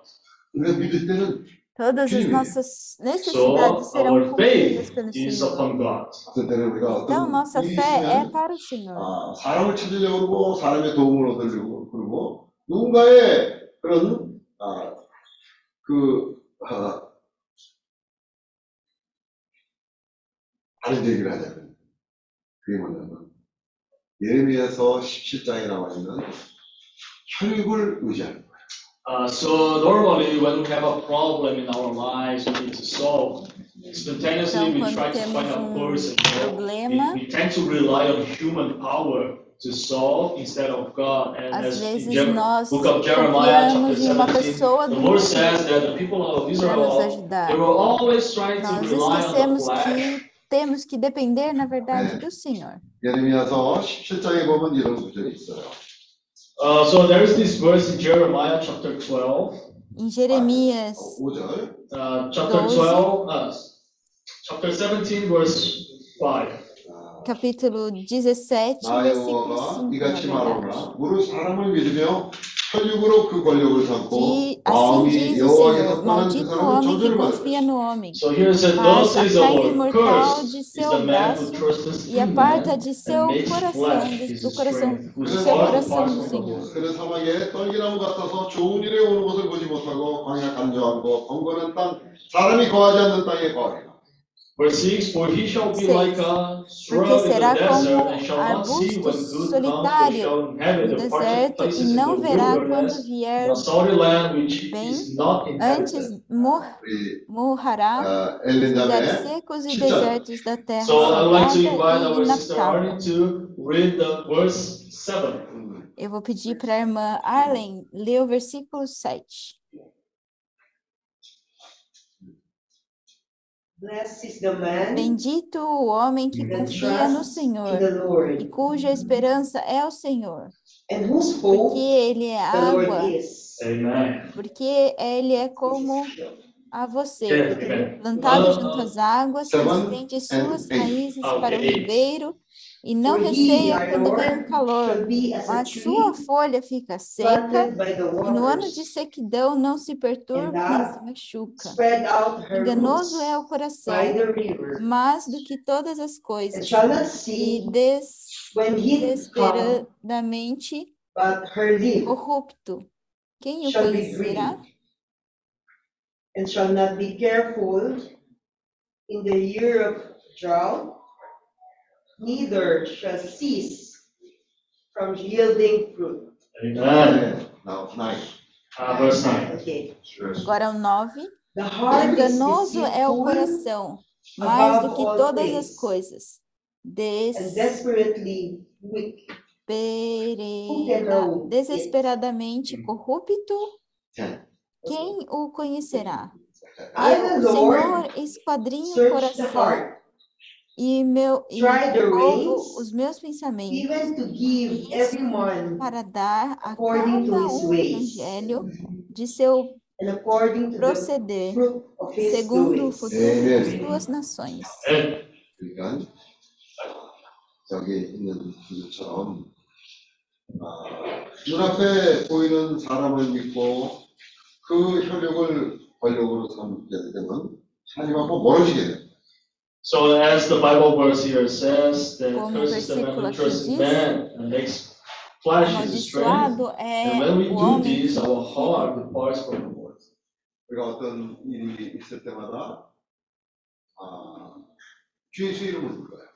[SPEAKER 2] 우리가 믿을 때는
[SPEAKER 5] Todas as nossas
[SPEAKER 4] So
[SPEAKER 5] necessidades serão
[SPEAKER 4] our
[SPEAKER 5] cumpridas
[SPEAKER 4] faith
[SPEAKER 5] pelo
[SPEAKER 4] is
[SPEAKER 5] Senhor.
[SPEAKER 4] upon God.
[SPEAKER 2] 어떤 때는 우리가
[SPEAKER 5] Então,
[SPEAKER 2] 어떤
[SPEAKER 5] nossa
[SPEAKER 2] 일이
[SPEAKER 5] fé é
[SPEAKER 2] 있으면
[SPEAKER 5] para o Senhor.
[SPEAKER 2] 아, 사람을 찾으려고 그러고 사람의 도움을 얻으려고 그러고 누군가의 그런 아, 그 아, 다른 얘기를 하자면 그게 뭐냐면 예레미야서 17장에 나와 있는 혈육을 의지하는 거예요.
[SPEAKER 4] Uh, so normally when we have a problem in our lives we need to solve, spontaneously
[SPEAKER 5] Então,
[SPEAKER 4] we
[SPEAKER 5] quando
[SPEAKER 4] try to find
[SPEAKER 5] temos
[SPEAKER 4] a
[SPEAKER 5] um
[SPEAKER 4] person. you know.
[SPEAKER 5] problema,
[SPEAKER 4] We, we tend to rely on human power to Saul instead of God. And
[SPEAKER 5] Às
[SPEAKER 4] as in
[SPEAKER 5] vezes
[SPEAKER 4] Jer-
[SPEAKER 5] nós
[SPEAKER 4] book of Jeremiah, chapter
[SPEAKER 5] confiamos em uma
[SPEAKER 4] 17,
[SPEAKER 5] pessoa
[SPEAKER 4] the
[SPEAKER 5] do
[SPEAKER 4] Lord
[SPEAKER 5] mundo
[SPEAKER 4] says that the people of
[SPEAKER 5] para nos
[SPEAKER 4] Israel,
[SPEAKER 5] ajudar.
[SPEAKER 4] they were always trying to
[SPEAKER 5] Nós
[SPEAKER 4] rely on the
[SPEAKER 5] esquecemos
[SPEAKER 4] flesh.
[SPEAKER 5] que temos que depender, na verdade, do Senhor.
[SPEAKER 2] 예레미야서 17장에 보면 이런 구절이 있어요.
[SPEAKER 4] Uh, so there is this verse in Jeremiah chapter 12,
[SPEAKER 5] Em Jeremias
[SPEAKER 2] 5절.
[SPEAKER 4] uh, chapter
[SPEAKER 5] Doze.
[SPEAKER 4] 12, uh, chapter 17, verse 5.
[SPEAKER 5] capítulo 17,
[SPEAKER 2] 나
[SPEAKER 5] versículo
[SPEAKER 2] 여호와가
[SPEAKER 5] 5, na
[SPEAKER 2] 이같이
[SPEAKER 5] verdade.
[SPEAKER 2] 말하노라 무릇 사람을 믿으며 혈육으로 그 권력을 삼고
[SPEAKER 5] De, assim
[SPEAKER 2] 마음이
[SPEAKER 5] diz o
[SPEAKER 2] 여호와에서
[SPEAKER 5] Senhor,
[SPEAKER 2] 떠난 그
[SPEAKER 5] maldito o
[SPEAKER 2] 사람은
[SPEAKER 5] homem que
[SPEAKER 2] 저주를 받을
[SPEAKER 5] confia no homem,
[SPEAKER 4] So here it says,
[SPEAKER 5] Mas
[SPEAKER 4] Thus says the
[SPEAKER 5] a carne
[SPEAKER 4] Lord,
[SPEAKER 5] mortal
[SPEAKER 4] cursed
[SPEAKER 5] de
[SPEAKER 4] is
[SPEAKER 5] seu
[SPEAKER 4] the man who
[SPEAKER 5] braço
[SPEAKER 4] trusts
[SPEAKER 5] e
[SPEAKER 4] in
[SPEAKER 5] aparta
[SPEAKER 4] man
[SPEAKER 5] de seu
[SPEAKER 4] and makes
[SPEAKER 5] coração,
[SPEAKER 4] flesh
[SPEAKER 5] do,
[SPEAKER 4] his
[SPEAKER 5] do coração,
[SPEAKER 4] strength,
[SPEAKER 5] do
[SPEAKER 4] whose
[SPEAKER 5] seu
[SPEAKER 4] heart
[SPEAKER 5] coração
[SPEAKER 4] departs
[SPEAKER 5] do
[SPEAKER 4] from the
[SPEAKER 5] Senhor.
[SPEAKER 4] Lord.
[SPEAKER 2] 그는 사막에 떨기나무 같아서 좋은 일에 오는 것을 보지 못하고 광야 간조하고 번거는 땅 사람이 거하지 않는 땅에 거하리라
[SPEAKER 4] Verse 6.
[SPEAKER 5] Porque será como arbusto solitário no deserto e não verá quando vier bem, antes mor morrará os lugares secos e desertos da terra. Eu vou pedir para a irmã Arlen ler o versículo 7. Bendito o homem que confia no Senhor e cuja esperança é o Senhor, porque Ele é água, porque Ele é como a você, plantado junto às águas, que estende suas raízes para o ribeiro e não receia quando vem o calor.
[SPEAKER 14] A
[SPEAKER 5] sua folha fica seca, e no ano de sequidão não se perturba nem se machuca. Enganoso é o coração, mais do que todas as coisas, e desesperadamente corrupto. Quem o conhecerá?
[SPEAKER 14] And shall not be careful in the year of drought, neither shall cease from yielding fruit.
[SPEAKER 4] Amen.
[SPEAKER 2] Now, nine.
[SPEAKER 4] Ah, verse 9.
[SPEAKER 14] Okay.
[SPEAKER 5] Agora o 9. Enganoso é o
[SPEAKER 14] é
[SPEAKER 5] coração, mais do que todas as coisas.
[SPEAKER 14] Des...
[SPEAKER 5] Desesperadamente corrupto, quem o conhecerá? Eu, o Senhor esquadrinho o coração e, meu, e
[SPEAKER 14] try the
[SPEAKER 5] provo
[SPEAKER 14] reins,
[SPEAKER 5] os meus pensamentos.
[SPEAKER 14] even to give
[SPEAKER 5] Isso
[SPEAKER 14] everyone
[SPEAKER 5] para dar a
[SPEAKER 14] according to
[SPEAKER 5] cada
[SPEAKER 14] his
[SPEAKER 5] um o
[SPEAKER 14] ways,
[SPEAKER 5] evangelho de seu
[SPEAKER 14] and according to the
[SPEAKER 5] proceder,
[SPEAKER 14] fruit of his
[SPEAKER 5] segundo o
[SPEAKER 14] doings.
[SPEAKER 5] futuro de
[SPEAKER 2] Amen.
[SPEAKER 5] suas nações.
[SPEAKER 4] Amen.
[SPEAKER 2] 그러니까 여기 있는 구절처럼 아, 눈앞에 보이는 사람을 믿고 그 혈육을 권력으로 삼게 되면 하나님하고 멀어지게 돼요.
[SPEAKER 4] So as the Bible verse here says, that
[SPEAKER 5] Como o
[SPEAKER 4] curses the man
[SPEAKER 5] versículo
[SPEAKER 4] who
[SPEAKER 5] aqui
[SPEAKER 4] trusts in
[SPEAKER 5] diz,
[SPEAKER 4] man and makes flesh his strength.
[SPEAKER 5] Amaldiçoado é
[SPEAKER 4] And when we
[SPEAKER 5] o
[SPEAKER 4] do
[SPEAKER 5] homem
[SPEAKER 4] this,
[SPEAKER 5] que
[SPEAKER 4] our
[SPEAKER 5] confia
[SPEAKER 4] heart departs from the Lord.
[SPEAKER 2] 우리가 어떤 일이 있을 때마다 아, 주 예수 이름을 불러요.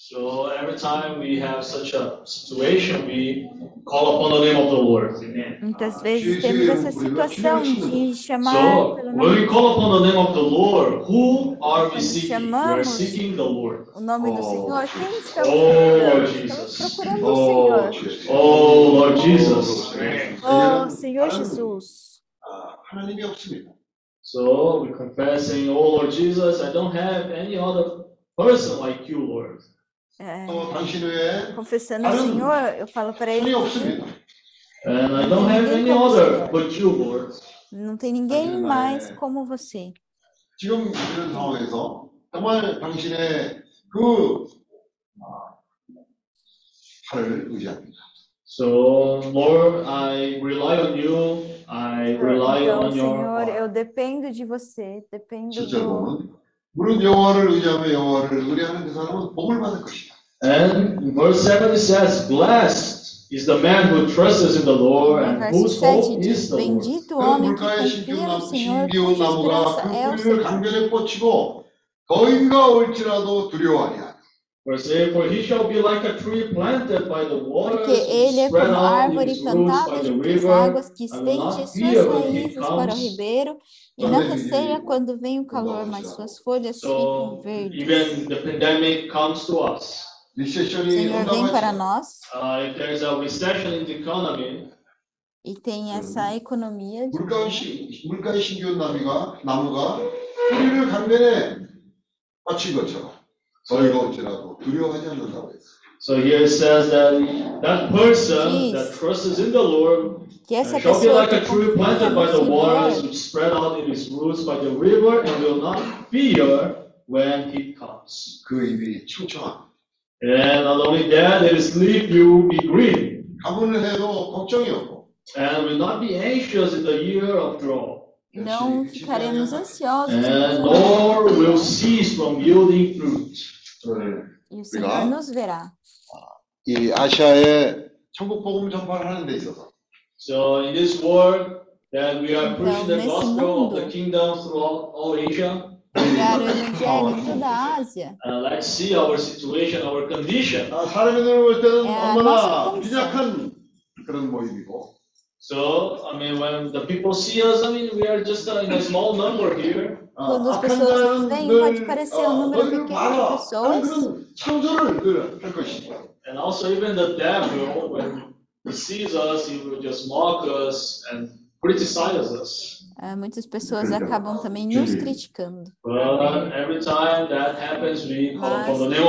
[SPEAKER 4] So every time we have such a situation, we call upon the name of the Lord. Amen.
[SPEAKER 5] Muitas vezes temos essa situação de chamar
[SPEAKER 4] So
[SPEAKER 5] pelo
[SPEAKER 4] when
[SPEAKER 5] nome,
[SPEAKER 4] we call upon the name of the Lord, who are we
[SPEAKER 5] Quando
[SPEAKER 4] seeking? We are
[SPEAKER 5] chamamos
[SPEAKER 4] seeking the Lord.
[SPEAKER 5] o nome do
[SPEAKER 2] Oh.
[SPEAKER 5] Senhor, quem estamos
[SPEAKER 4] Oh, Lord
[SPEAKER 5] procurando? Estamos
[SPEAKER 4] Jesus.
[SPEAKER 5] procurando o
[SPEAKER 2] Oh,
[SPEAKER 5] Senhor.
[SPEAKER 2] Jesus.
[SPEAKER 4] Oh, Lord Jesus.
[SPEAKER 5] Oh,
[SPEAKER 2] 왜냐하면
[SPEAKER 5] Senhor
[SPEAKER 2] 다른,
[SPEAKER 5] Jesus.
[SPEAKER 2] 아, 하나님이 없습니다.
[SPEAKER 4] So we confess saying, Oh Lord Jesus, I don't have any other person like you, Lord.
[SPEAKER 5] É,
[SPEAKER 2] 또 당신 외에
[SPEAKER 5] confessando ao
[SPEAKER 2] 다른
[SPEAKER 5] Senhor, eu falo para ele
[SPEAKER 2] 신이
[SPEAKER 5] que
[SPEAKER 2] 없습니다.
[SPEAKER 4] And I don't have any other but you, Lord.
[SPEAKER 5] não tem ninguém mais como você.
[SPEAKER 2] 지금 이런 상황에서 정말 당신의 그 아, 팔을 의지합니다.
[SPEAKER 4] So, Lord, I rely on you. I rely
[SPEAKER 5] Então,
[SPEAKER 4] on your
[SPEAKER 5] Senhor,
[SPEAKER 4] heart.
[SPEAKER 5] eu dependo de você, dependo
[SPEAKER 2] 실제로
[SPEAKER 5] do.
[SPEAKER 2] 무릇 여호와를 의지하며 여호와를 의뢰하는 그 사람은 복을 받을 것이다.
[SPEAKER 4] And verse 7 it says, Blessed is the man who trusts in the Lord and whose
[SPEAKER 5] 7
[SPEAKER 4] hope is the Lord.
[SPEAKER 5] Bendito o
[SPEAKER 2] 그
[SPEAKER 5] homem que confia no
[SPEAKER 2] 나무,
[SPEAKER 5] Senhor, cuja esperança
[SPEAKER 2] 그
[SPEAKER 5] é o Senhor.
[SPEAKER 2] 강변에 뻗치고 거인가 올지라도.
[SPEAKER 4] Verse
[SPEAKER 5] Porque ele é
[SPEAKER 4] spread
[SPEAKER 5] como
[SPEAKER 4] out
[SPEAKER 5] árvore
[SPEAKER 4] his roots by
[SPEAKER 5] plantada
[SPEAKER 4] the
[SPEAKER 5] junto às
[SPEAKER 4] river,
[SPEAKER 5] águas, que
[SPEAKER 4] and
[SPEAKER 5] estende
[SPEAKER 4] not
[SPEAKER 5] suas
[SPEAKER 4] fear when he
[SPEAKER 5] raízes para o
[SPEAKER 4] comes.
[SPEAKER 5] ribeiro, e não receia quando vem o calor, mas suas folhas ficam
[SPEAKER 4] So
[SPEAKER 5] verdes.
[SPEAKER 4] even the pandemic comes to us.
[SPEAKER 5] O
[SPEAKER 2] 리세션이
[SPEAKER 5] Senhor vem para
[SPEAKER 2] 온다고
[SPEAKER 5] nós
[SPEAKER 4] uh, if there's a recession in the economy,
[SPEAKER 5] e tem essa economia de
[SPEAKER 2] 물가의, 시, 물가의 신기한 나무가, 나무가 뿌리를 강변에 받친 것처럼 저희가 어찌라도 두려워하지 않는다고 했어요.
[SPEAKER 4] so here it says that that person that
[SPEAKER 5] Diz
[SPEAKER 4] trusts in the Lord
[SPEAKER 5] que essa
[SPEAKER 4] uh, shall be
[SPEAKER 5] pessoa
[SPEAKER 4] like
[SPEAKER 5] que
[SPEAKER 4] a tree
[SPEAKER 5] confia
[SPEAKER 4] planted by
[SPEAKER 5] no
[SPEAKER 4] the waters,
[SPEAKER 5] Senhor
[SPEAKER 4] which spread out its roots by the river, and will not fear when heat comes.
[SPEAKER 2] 그 입이 충청한
[SPEAKER 4] And not only that, his leaf will be green,
[SPEAKER 2] 가문을 해도 걱정이 없고
[SPEAKER 4] and will not be anxious in the year of drought,
[SPEAKER 5] não ficaremos ansiosos no
[SPEAKER 4] and
[SPEAKER 5] ano.
[SPEAKER 4] nor will cease from yielding fruit.
[SPEAKER 2] 오늘
[SPEAKER 5] e o Senhor nos verá.
[SPEAKER 2] 이 아시아에 천국 복음 전파를 하는 데 있어서
[SPEAKER 4] So in this world that we are preaching the gospel of the kingdom throughout all Asia,
[SPEAKER 5] Pregar o Evangelho em toda a Ásia
[SPEAKER 4] uh, let's see our situation, our condition.
[SPEAKER 2] 아, 사람의 눈을 볼 때는
[SPEAKER 5] 예,
[SPEAKER 2] 얼마나
[SPEAKER 5] 맞습니다.
[SPEAKER 2] 빈약한 그런 모임이고
[SPEAKER 4] So, I mean, when the people see us, I mean, we are just uh, in a small number here. [LAUGHS]
[SPEAKER 5] Quando as pessoas
[SPEAKER 2] vêm,
[SPEAKER 5] pode parecer um número pequeno de pessoas.
[SPEAKER 4] And also even the devil, when he sees us, he will just mock us and criticize us.
[SPEAKER 5] Uh, muitas pessoas acabam também nos criticando. Mas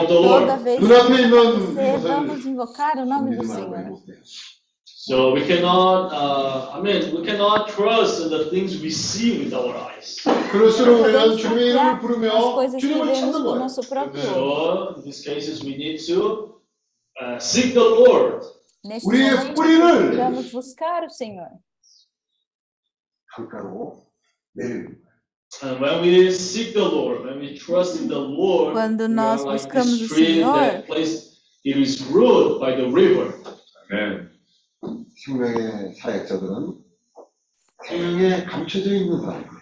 [SPEAKER 5] toda vez que,
[SPEAKER 2] que você,
[SPEAKER 5] vamos invocar o nome do Senhor.
[SPEAKER 2] 말고 못해요.
[SPEAKER 4] So we cannot, uh, I mean, we cannot trust in the things we see with our eyes.
[SPEAKER 2] 그럴수록 우리는
[SPEAKER 5] Podemos
[SPEAKER 2] 주님의 이름을
[SPEAKER 5] confiar nas
[SPEAKER 2] 부르며
[SPEAKER 5] coisas que
[SPEAKER 2] 주님을
[SPEAKER 5] vemos
[SPEAKER 2] 찾는
[SPEAKER 5] com o
[SPEAKER 2] 거예요.
[SPEAKER 5] nosso próprio olho.
[SPEAKER 4] So in these cases, we need to uh, seek the Lord.
[SPEAKER 5] Nesse
[SPEAKER 2] 우리의
[SPEAKER 5] momento,
[SPEAKER 2] 뿌리를
[SPEAKER 5] vamos buscar o Senhor.
[SPEAKER 2] 강가로 내리는 거예요.
[SPEAKER 4] And when we seek the Lord, when we trust in the Lord,
[SPEAKER 5] Quando
[SPEAKER 4] we are
[SPEAKER 5] nós
[SPEAKER 4] like
[SPEAKER 5] buscamos
[SPEAKER 4] this
[SPEAKER 5] o
[SPEAKER 4] tree
[SPEAKER 5] Senhor,
[SPEAKER 4] that place it is rooted by the river.
[SPEAKER 2] 생명의 사역자들은 생명에 감춰져 있는 사람이에요.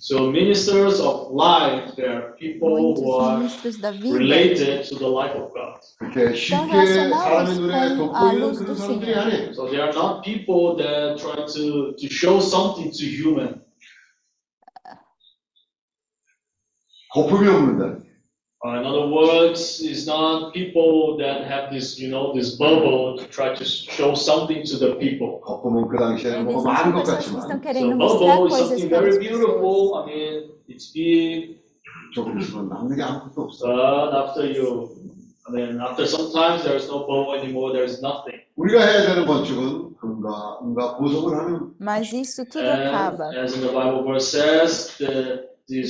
[SPEAKER 4] So ministers of life, they are people
[SPEAKER 5] muitos
[SPEAKER 4] who are
[SPEAKER 5] ministros da vida
[SPEAKER 4] related to the life of God.
[SPEAKER 2] 그렇게
[SPEAKER 5] estão
[SPEAKER 2] 쉽게 사람의
[SPEAKER 5] relacionados
[SPEAKER 2] 눈에
[SPEAKER 5] com a
[SPEAKER 2] 돋보이는
[SPEAKER 5] luz
[SPEAKER 2] 그런
[SPEAKER 5] do
[SPEAKER 2] 사람들이
[SPEAKER 5] Senhor.
[SPEAKER 2] 아니에요.
[SPEAKER 4] So they are not people that try to, to show something to human.
[SPEAKER 2] 거품이 없는다.
[SPEAKER 4] Uh, in other words, it's not people that have this, you know, this bubble to try to show something to the people.
[SPEAKER 2] 거품은 그 당시에는
[SPEAKER 5] Eles
[SPEAKER 2] 뭐가
[SPEAKER 5] não
[SPEAKER 2] 많은
[SPEAKER 5] são
[SPEAKER 2] 것
[SPEAKER 5] pessoas que estão
[SPEAKER 2] 같지만
[SPEAKER 5] querendo
[SPEAKER 4] So
[SPEAKER 5] mostrar
[SPEAKER 4] bubble is
[SPEAKER 5] coisas
[SPEAKER 4] something
[SPEAKER 5] para
[SPEAKER 4] very
[SPEAKER 5] as pessoas.
[SPEAKER 4] beautiful. I mean, it's big,
[SPEAKER 2] 조금 있으면 남는 게 아무것도 없어.
[SPEAKER 4] but after you, I mean, after some times, there's no bubble anymore. There's nothing.
[SPEAKER 2] 우리가 해야 되는 건축은 금과 은과 보석을 하는
[SPEAKER 5] Mas isso tudo
[SPEAKER 4] And
[SPEAKER 5] acaba.
[SPEAKER 4] as in the Bible verse says, the, this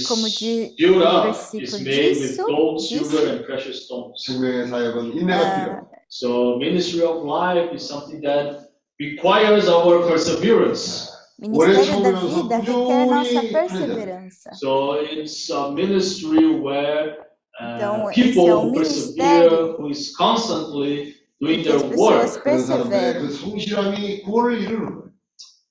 [SPEAKER 5] como
[SPEAKER 4] de,
[SPEAKER 5] no versículo disso,
[SPEAKER 4] gold,
[SPEAKER 2] disso uh,
[SPEAKER 4] so ministry of life is something that requires our perseverance.
[SPEAKER 5] Ministério da vida requer nossa perseverança.
[SPEAKER 4] So it's a ministry where uh,
[SPEAKER 5] então,
[SPEAKER 4] people
[SPEAKER 5] é
[SPEAKER 4] persevere, who is constantly doing their work.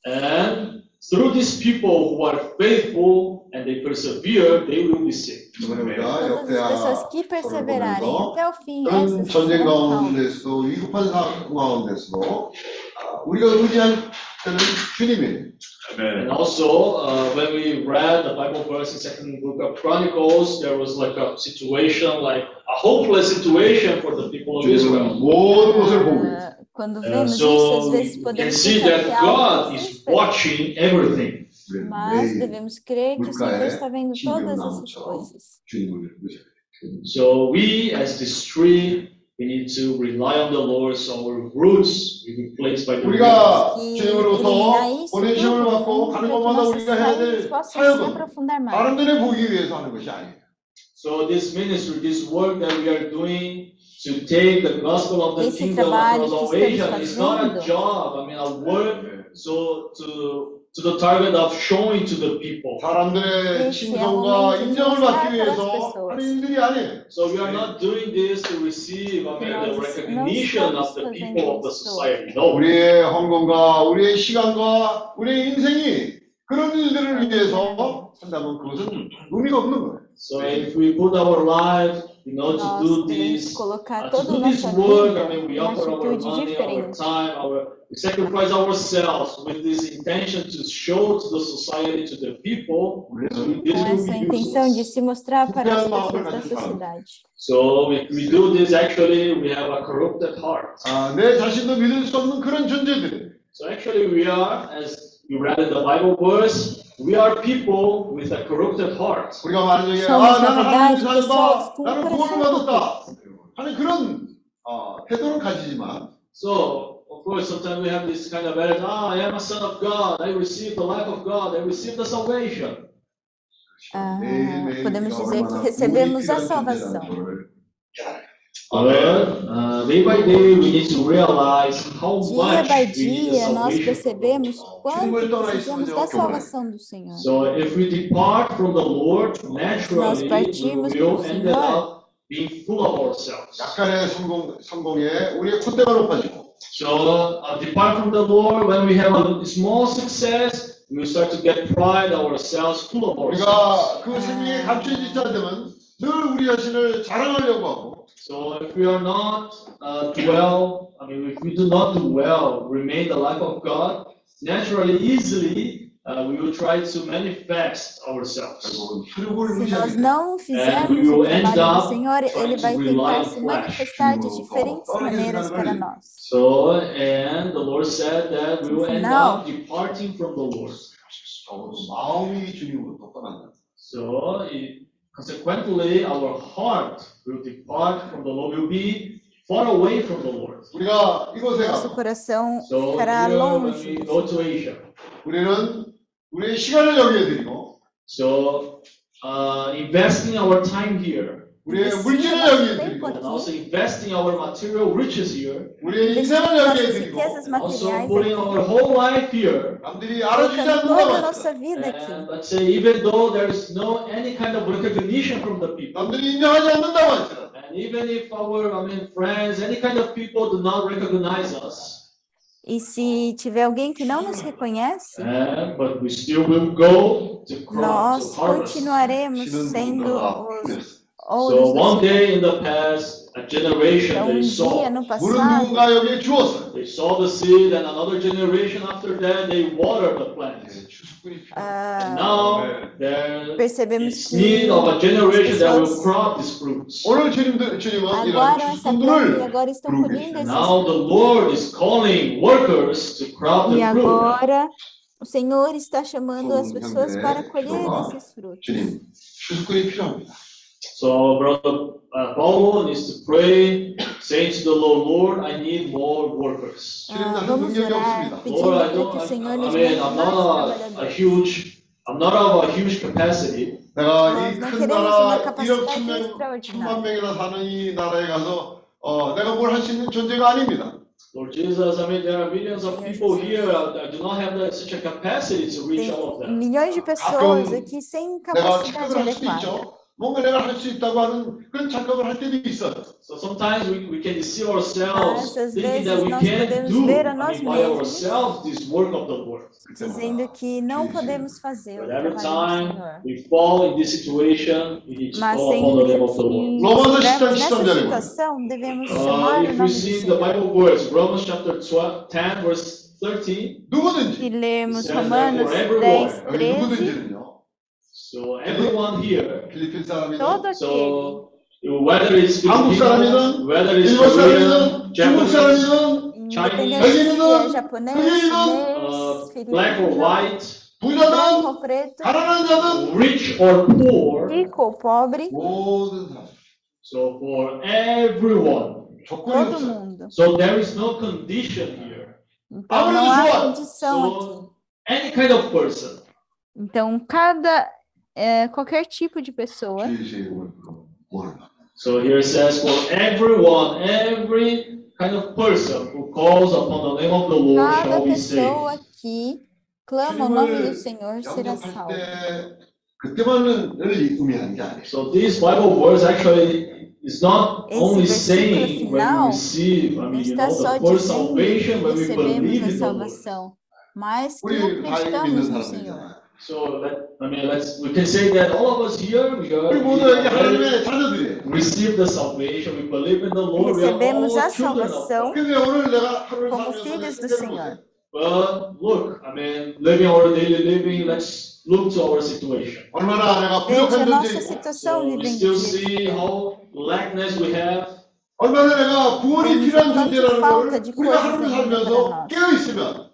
[SPEAKER 4] And through these people who are faithful and they persevere, they will be saved.
[SPEAKER 2] 이번에 우리가
[SPEAKER 5] Todas as pessoas
[SPEAKER 2] 역대하
[SPEAKER 5] que perseverarem até o fim,
[SPEAKER 2] 그런
[SPEAKER 5] essas
[SPEAKER 2] 전쟁
[SPEAKER 5] serão salvas.
[SPEAKER 2] 가운데서도 위급한 상황 가운데서도 아, 우리가 의지할 때는 주님이에요.
[SPEAKER 4] And also, uh, when we read the Bible verse in Second Book of Chronicles, there was like a situation, like a hopeless situation for the people of
[SPEAKER 2] 주님은
[SPEAKER 4] Israel.
[SPEAKER 2] 모든 것을 보고 있어요.
[SPEAKER 5] Ah, Quando
[SPEAKER 4] Uh,
[SPEAKER 5] vemos isso,
[SPEAKER 4] so
[SPEAKER 5] às
[SPEAKER 4] we
[SPEAKER 5] vezes
[SPEAKER 4] can
[SPEAKER 5] podemos
[SPEAKER 4] see
[SPEAKER 5] pensar que
[SPEAKER 4] that
[SPEAKER 5] é algo
[SPEAKER 4] God is
[SPEAKER 5] desesperado.
[SPEAKER 4] watching everything.
[SPEAKER 2] 우리는
[SPEAKER 5] Mas
[SPEAKER 2] 매일
[SPEAKER 5] devemos crer que o Senhor
[SPEAKER 2] 물가에
[SPEAKER 5] está vendo
[SPEAKER 2] 신비한
[SPEAKER 5] todas essas
[SPEAKER 2] 나무처럼
[SPEAKER 5] coisas.
[SPEAKER 2] 주님을 의지해야 돼요.
[SPEAKER 4] So we, as this tree, we need to rely on the Lord, so our roots will be placed by the roots.
[SPEAKER 2] 우리가
[SPEAKER 5] Que
[SPEAKER 2] 주님으로부터
[SPEAKER 5] eliminar isso
[SPEAKER 2] 보내심을
[SPEAKER 5] tudo
[SPEAKER 2] 받고
[SPEAKER 5] para
[SPEAKER 2] 가는
[SPEAKER 5] que
[SPEAKER 2] 곳마다
[SPEAKER 5] nossas
[SPEAKER 2] 우리가 해야
[SPEAKER 5] raízes
[SPEAKER 2] 될
[SPEAKER 5] possam se
[SPEAKER 2] 사역은
[SPEAKER 5] aprofundar mais.
[SPEAKER 2] 다른 데를 보기 위해서 하는 것이 아니에요.
[SPEAKER 4] So this ministry, this work that we are doing to take the gospel of the
[SPEAKER 5] Esse
[SPEAKER 4] kingdom
[SPEAKER 5] trabalho
[SPEAKER 4] across
[SPEAKER 5] que
[SPEAKER 4] all
[SPEAKER 5] estamos
[SPEAKER 4] Asia is not a
[SPEAKER 5] fazendo.
[SPEAKER 4] job, I mean a work so to to the target of showing to the people.
[SPEAKER 2] 사람들의
[SPEAKER 5] Esse é o
[SPEAKER 2] 칭송과
[SPEAKER 5] momento de
[SPEAKER 2] 인정을
[SPEAKER 5] mostrar
[SPEAKER 2] 받기
[SPEAKER 5] para as
[SPEAKER 2] 위해서
[SPEAKER 5] pessoas.
[SPEAKER 2] 하는 일들이 아니에요.
[SPEAKER 4] So we are not doing this to receive I mean, the
[SPEAKER 5] Nós não
[SPEAKER 4] recognition of
[SPEAKER 5] estamos
[SPEAKER 4] the
[SPEAKER 5] fazendo
[SPEAKER 4] people of the
[SPEAKER 5] isso.
[SPEAKER 4] society. No.
[SPEAKER 2] 우리의 헌금과 우리의 시간과 우리의 인생이 그런 일들을 위해서 한다면 그것은 의미가 없는 거예요.
[SPEAKER 4] So if we put our life you know, to
[SPEAKER 5] Nós
[SPEAKER 4] do
[SPEAKER 5] devemos
[SPEAKER 4] this,
[SPEAKER 5] colocar
[SPEAKER 4] uh, to
[SPEAKER 5] toda a
[SPEAKER 4] do this
[SPEAKER 5] nossa
[SPEAKER 4] work.
[SPEAKER 5] vida
[SPEAKER 4] I mean, we
[SPEAKER 5] em
[SPEAKER 4] offer our
[SPEAKER 5] atitude
[SPEAKER 4] money, our
[SPEAKER 5] diferente.
[SPEAKER 4] time, our we sacrifice ourselves with this intention to show to the society, to the people. This
[SPEAKER 5] Com
[SPEAKER 4] will be
[SPEAKER 5] essa intenção de
[SPEAKER 4] useless.
[SPEAKER 5] se mostrar para as
[SPEAKER 2] Tudo é uma
[SPEAKER 5] pessoas da
[SPEAKER 2] obra de Deus.
[SPEAKER 5] sociedade.
[SPEAKER 4] So if we do this, actually, we have a corrupted heart.
[SPEAKER 2] 아, 내 자신도 믿을 수 없는 그런 존재들.
[SPEAKER 4] So actually, we are, as we read in the Bible verse, we are people with a corrupted heart.
[SPEAKER 2] 우리가 말하는 중에
[SPEAKER 5] Somos,
[SPEAKER 2] 아,
[SPEAKER 5] na
[SPEAKER 2] 나는
[SPEAKER 5] verdade,
[SPEAKER 2] 하나님
[SPEAKER 5] pessoas
[SPEAKER 2] 살다.
[SPEAKER 5] com
[SPEAKER 2] 나는
[SPEAKER 5] um
[SPEAKER 2] 구원을
[SPEAKER 5] coração
[SPEAKER 2] 받았다. 하는 그런 어, 태도를 가지지만
[SPEAKER 4] So, of course, sometimes we have this kind of attitude, ah, I am a son of God, I received the life of God, I received the salvation.
[SPEAKER 5] Ah,
[SPEAKER 2] 매일매일
[SPEAKER 5] podemos
[SPEAKER 2] 우리가
[SPEAKER 5] dizer que
[SPEAKER 2] 얼마나
[SPEAKER 5] recebemos a
[SPEAKER 2] 우리 필요한
[SPEAKER 5] salvação.
[SPEAKER 2] 존재라는 거를
[SPEAKER 4] But uh, day by day, we need to realize how
[SPEAKER 5] Dia
[SPEAKER 4] much
[SPEAKER 5] by
[SPEAKER 4] we need the
[SPEAKER 5] dia, nós
[SPEAKER 4] salvation.
[SPEAKER 5] percebemos quanto
[SPEAKER 2] 주님을 떠나
[SPEAKER 5] precisamos
[SPEAKER 2] 있으면요,
[SPEAKER 5] da
[SPEAKER 2] 교회.
[SPEAKER 5] salvação do Senhor.
[SPEAKER 4] So, if we depart from the Lord, naturally, we
[SPEAKER 5] partirmos
[SPEAKER 4] will
[SPEAKER 5] pro
[SPEAKER 4] end
[SPEAKER 5] Senhor.
[SPEAKER 4] up being full of ourselves.
[SPEAKER 2] 약간의 성공, 성공에 우리의 콧대가 높아지고
[SPEAKER 4] So, uh, depart from the Lord when we have a small success, we will start to get pride ourselves, full of ourselves.
[SPEAKER 2] 우리가 그 생명에 감춰지지 않으면 늘 우리 자신을 자랑하려고 하고
[SPEAKER 4] So if we are not uh, dwell, I mean, if we do not dwell, remain the life of God, naturally, easily, uh, we will try to manifest ourselves.
[SPEAKER 5] Se nós não fizermos o trabalho do Senhor, Ele vai tentar se manifestar de diferentes maneiras para nós.
[SPEAKER 4] So, and the Lord said that we will end up departing from the Lord. So, it, consequently, our heart will depart from the Lord, will be far away from the Lord.
[SPEAKER 2] 우리가 이곳에
[SPEAKER 5] Nosso
[SPEAKER 2] 가서
[SPEAKER 5] coração
[SPEAKER 4] So,
[SPEAKER 5] ficará
[SPEAKER 4] here, when
[SPEAKER 5] longe.
[SPEAKER 4] we
[SPEAKER 5] do
[SPEAKER 4] go
[SPEAKER 5] Senhor.
[SPEAKER 4] to Asia,
[SPEAKER 2] 우리는 우리의 시간을 여기에 드리고
[SPEAKER 4] So, uh, investing our time here
[SPEAKER 2] 우리의
[SPEAKER 5] Investir
[SPEAKER 2] 물질을
[SPEAKER 5] nosso
[SPEAKER 2] 여기에
[SPEAKER 5] tempo
[SPEAKER 2] 드리고
[SPEAKER 4] and also investing our material riches here,
[SPEAKER 2] 우리의
[SPEAKER 5] Investir
[SPEAKER 2] 인생을 여기에
[SPEAKER 5] nossas
[SPEAKER 2] 드리고
[SPEAKER 5] riquezas
[SPEAKER 4] and also
[SPEAKER 5] materiais
[SPEAKER 4] putting
[SPEAKER 5] aqui.
[SPEAKER 4] our whole life here.
[SPEAKER 2] 남들이 알아주지
[SPEAKER 5] Colocando toda a
[SPEAKER 2] 않는다고
[SPEAKER 5] nossa
[SPEAKER 2] 합시다.
[SPEAKER 5] vida
[SPEAKER 4] And
[SPEAKER 5] aqui.
[SPEAKER 4] let's say, even though there is no any kind of recognition from the people,
[SPEAKER 2] 남들이 인정하지 않는다고 할지라도
[SPEAKER 4] and even if our, I mean, friends, any kind of people do not recognize us,
[SPEAKER 5] E se tiver alguém que não nos reconhece,
[SPEAKER 4] and, but we still will go to crop,
[SPEAKER 5] nós
[SPEAKER 4] to harvest.
[SPEAKER 5] continuaremos
[SPEAKER 2] 신은
[SPEAKER 5] sendo
[SPEAKER 2] 누군가가
[SPEAKER 5] os
[SPEAKER 2] 뿌렸어.
[SPEAKER 4] So
[SPEAKER 5] ouros do
[SPEAKER 4] one
[SPEAKER 5] Senhor.
[SPEAKER 4] day in the past, a generation
[SPEAKER 5] Então,
[SPEAKER 4] they
[SPEAKER 5] um
[SPEAKER 4] saw
[SPEAKER 5] dia no
[SPEAKER 2] 물은
[SPEAKER 5] passado,
[SPEAKER 2] 누군가 여기에 주었어.
[SPEAKER 4] They saw the seed, and another generation after that, they watered the plant.
[SPEAKER 2] 추수꾼이 필요.
[SPEAKER 4] And
[SPEAKER 5] ah,
[SPEAKER 4] now there
[SPEAKER 5] percebemos
[SPEAKER 4] is
[SPEAKER 5] que
[SPEAKER 4] need of a generation that will
[SPEAKER 5] pessoas
[SPEAKER 4] crop these fruits.
[SPEAKER 2] 오늘 주님들 주님은 이런
[SPEAKER 5] aguaram essa planta e
[SPEAKER 2] 추수꾼들을
[SPEAKER 5] agora estão
[SPEAKER 2] 부르고
[SPEAKER 5] colhendo
[SPEAKER 4] And
[SPEAKER 5] esses
[SPEAKER 4] now the Lord is calling workers to crop
[SPEAKER 5] E
[SPEAKER 4] the fruit.
[SPEAKER 5] agora o Senhor está chamando as
[SPEAKER 2] Sim,
[SPEAKER 5] pessoas
[SPEAKER 2] também.
[SPEAKER 5] para colher
[SPEAKER 2] Jeová.
[SPEAKER 5] esses frutos.
[SPEAKER 2] 주님 추수꾼이 필요합니다.
[SPEAKER 4] So, brother uh, Paulo needs to pray, saying to the Lord, Lord, I need more workers.
[SPEAKER 2] 주님
[SPEAKER 5] Ah,
[SPEAKER 2] 나는
[SPEAKER 5] vamos
[SPEAKER 2] 능력이
[SPEAKER 5] orar
[SPEAKER 2] 없습니다.
[SPEAKER 5] pedindo
[SPEAKER 4] Lord, I
[SPEAKER 5] para
[SPEAKER 4] don't,
[SPEAKER 5] que o
[SPEAKER 4] I,
[SPEAKER 5] Senhor
[SPEAKER 4] I
[SPEAKER 5] nos
[SPEAKER 4] mean,
[SPEAKER 5] dê
[SPEAKER 4] I'm
[SPEAKER 5] mais
[SPEAKER 4] not a, a
[SPEAKER 5] trabalhadores.
[SPEAKER 4] huge, I'm not of a huge capacity,
[SPEAKER 2] 내가
[SPEAKER 5] Nós
[SPEAKER 2] 이
[SPEAKER 5] não
[SPEAKER 2] 큰
[SPEAKER 5] queremos uma
[SPEAKER 2] 나라 1억
[SPEAKER 5] capacidade
[SPEAKER 2] 천명 천만
[SPEAKER 5] extraordinária.
[SPEAKER 2] 명이나 사는 이 나라에 가서 어, 내가 뭘 할 수 있는 존재가 아닙니다.
[SPEAKER 4] Lord Jesus, I mean, there are millions of people here that do not have that, such a capacity to reach
[SPEAKER 5] Tem
[SPEAKER 4] all of them.
[SPEAKER 5] milhões de pessoas
[SPEAKER 2] 가끔
[SPEAKER 5] aqui sem
[SPEAKER 2] 내가
[SPEAKER 5] capacidade
[SPEAKER 2] 착각을 할 수도
[SPEAKER 5] adequada.
[SPEAKER 2] 있죠. 뭔가 내가 할 수 있다고 하는 그런 착각을 할 때도 있어요.
[SPEAKER 4] So sometimes we, we can deceive
[SPEAKER 5] Mas,
[SPEAKER 4] ourselves,
[SPEAKER 5] às
[SPEAKER 4] thinking that
[SPEAKER 5] vezes,
[SPEAKER 4] we
[SPEAKER 5] nós
[SPEAKER 4] can't
[SPEAKER 5] podemos
[SPEAKER 4] do,
[SPEAKER 5] ver a
[SPEAKER 4] I
[SPEAKER 5] nós
[SPEAKER 4] mean, by
[SPEAKER 5] mesmos.
[SPEAKER 4] ourselves this work of the Lord.
[SPEAKER 5] Dizendo que não
[SPEAKER 2] Sim, sim.
[SPEAKER 5] podemos fazer o
[SPEAKER 4] But every
[SPEAKER 5] trabalho do
[SPEAKER 4] time
[SPEAKER 5] Senhor.
[SPEAKER 4] we fall in this situation, we need to
[SPEAKER 5] Mas
[SPEAKER 4] call upon the
[SPEAKER 5] sempre
[SPEAKER 4] name of the Lord.
[SPEAKER 5] que
[SPEAKER 2] 로마서 10장
[SPEAKER 5] estivermos
[SPEAKER 2] 13
[SPEAKER 5] nessa
[SPEAKER 2] 절에
[SPEAKER 5] situação, devemos
[SPEAKER 4] Uh,
[SPEAKER 5] chamar o
[SPEAKER 4] if we
[SPEAKER 5] nome do
[SPEAKER 4] see the
[SPEAKER 5] Senhor.
[SPEAKER 4] Bible words, Romans chapter 12, 10, verse 13,
[SPEAKER 2] 누구든지
[SPEAKER 5] E lemos
[SPEAKER 4] Says that
[SPEAKER 5] Romanos
[SPEAKER 4] for everyone,
[SPEAKER 5] 10,
[SPEAKER 2] 여기
[SPEAKER 5] 13.
[SPEAKER 2] 누구든지는요.
[SPEAKER 4] so everyone here,
[SPEAKER 2] 필리핀 사람이든
[SPEAKER 5] Todo aquele,
[SPEAKER 4] so whether it's
[SPEAKER 2] 한국
[SPEAKER 4] Filipino,
[SPEAKER 2] 사람이든
[SPEAKER 4] whether it's
[SPEAKER 2] 일본
[SPEAKER 4] Korean,
[SPEAKER 2] 사람이든 중국
[SPEAKER 4] Japanese,
[SPEAKER 2] 사람이든
[SPEAKER 5] independente
[SPEAKER 2] Chinese,
[SPEAKER 5] se é japonês,
[SPEAKER 4] uh,
[SPEAKER 5] chinês,
[SPEAKER 4] black or
[SPEAKER 5] filipino,
[SPEAKER 4] white,
[SPEAKER 2] 부자든
[SPEAKER 5] branco, preto,
[SPEAKER 2] 가난한 자든
[SPEAKER 4] rich or poor,
[SPEAKER 5] rico ou pobre,
[SPEAKER 2] 모든 사람
[SPEAKER 4] so for everyone.
[SPEAKER 2] 조건이
[SPEAKER 5] todo
[SPEAKER 2] 없어요.
[SPEAKER 5] mundo.
[SPEAKER 4] So there is no condition here.
[SPEAKER 5] Então não há condição aqui.
[SPEAKER 4] So any kind of person,
[SPEAKER 5] Então cada é, qualquer tipo de pessoa.
[SPEAKER 4] So here it says for everyone, every kind of person who calls upon the name of the Lord
[SPEAKER 5] Cada
[SPEAKER 4] shall be
[SPEAKER 5] pessoa saved. que clama o nome do Senhor será
[SPEAKER 2] salvo.
[SPEAKER 4] So these Bible words actually is not
[SPEAKER 5] Esse
[SPEAKER 4] only saying final, when we receive, I mean, you know, the first salvation when we believe in the Lord.
[SPEAKER 5] Mas que acreditamos no Senhor.
[SPEAKER 2] 사람들이잖아요.
[SPEAKER 4] So let, I mean, let's, we can say that all of us here, we are,
[SPEAKER 2] 우리
[SPEAKER 4] we
[SPEAKER 2] 모두 이제
[SPEAKER 4] already
[SPEAKER 2] 하나님의 자녀들이에요.
[SPEAKER 4] receive the salvation, we believe in the Lord, we are all
[SPEAKER 5] Recebemos a
[SPEAKER 4] children of
[SPEAKER 5] salvação
[SPEAKER 4] God.
[SPEAKER 2] 근데 오늘 내가 하루를
[SPEAKER 5] como
[SPEAKER 2] 살면서
[SPEAKER 5] filhos do
[SPEAKER 2] 생각해
[SPEAKER 5] Senhor.
[SPEAKER 2] 보세요.
[SPEAKER 4] But look, I mean, living our daily living, let's look to our situation.
[SPEAKER 2] 얼마나 내가
[SPEAKER 5] Veja a
[SPEAKER 2] 부족한
[SPEAKER 5] nossa
[SPEAKER 2] 존재이고
[SPEAKER 5] situação
[SPEAKER 4] So we
[SPEAKER 5] vivendo
[SPEAKER 4] still
[SPEAKER 5] dia.
[SPEAKER 4] see how lackness we have.
[SPEAKER 2] 얼마나 내가 구원이
[SPEAKER 5] Vemos
[SPEAKER 2] 필요한
[SPEAKER 5] o quanto
[SPEAKER 2] 존재라는
[SPEAKER 5] falta
[SPEAKER 2] 걸
[SPEAKER 5] de
[SPEAKER 2] 우리가
[SPEAKER 5] coisas
[SPEAKER 2] 하루를
[SPEAKER 5] ainda para
[SPEAKER 2] 살면서
[SPEAKER 5] nós.
[SPEAKER 2] 깨어 있으면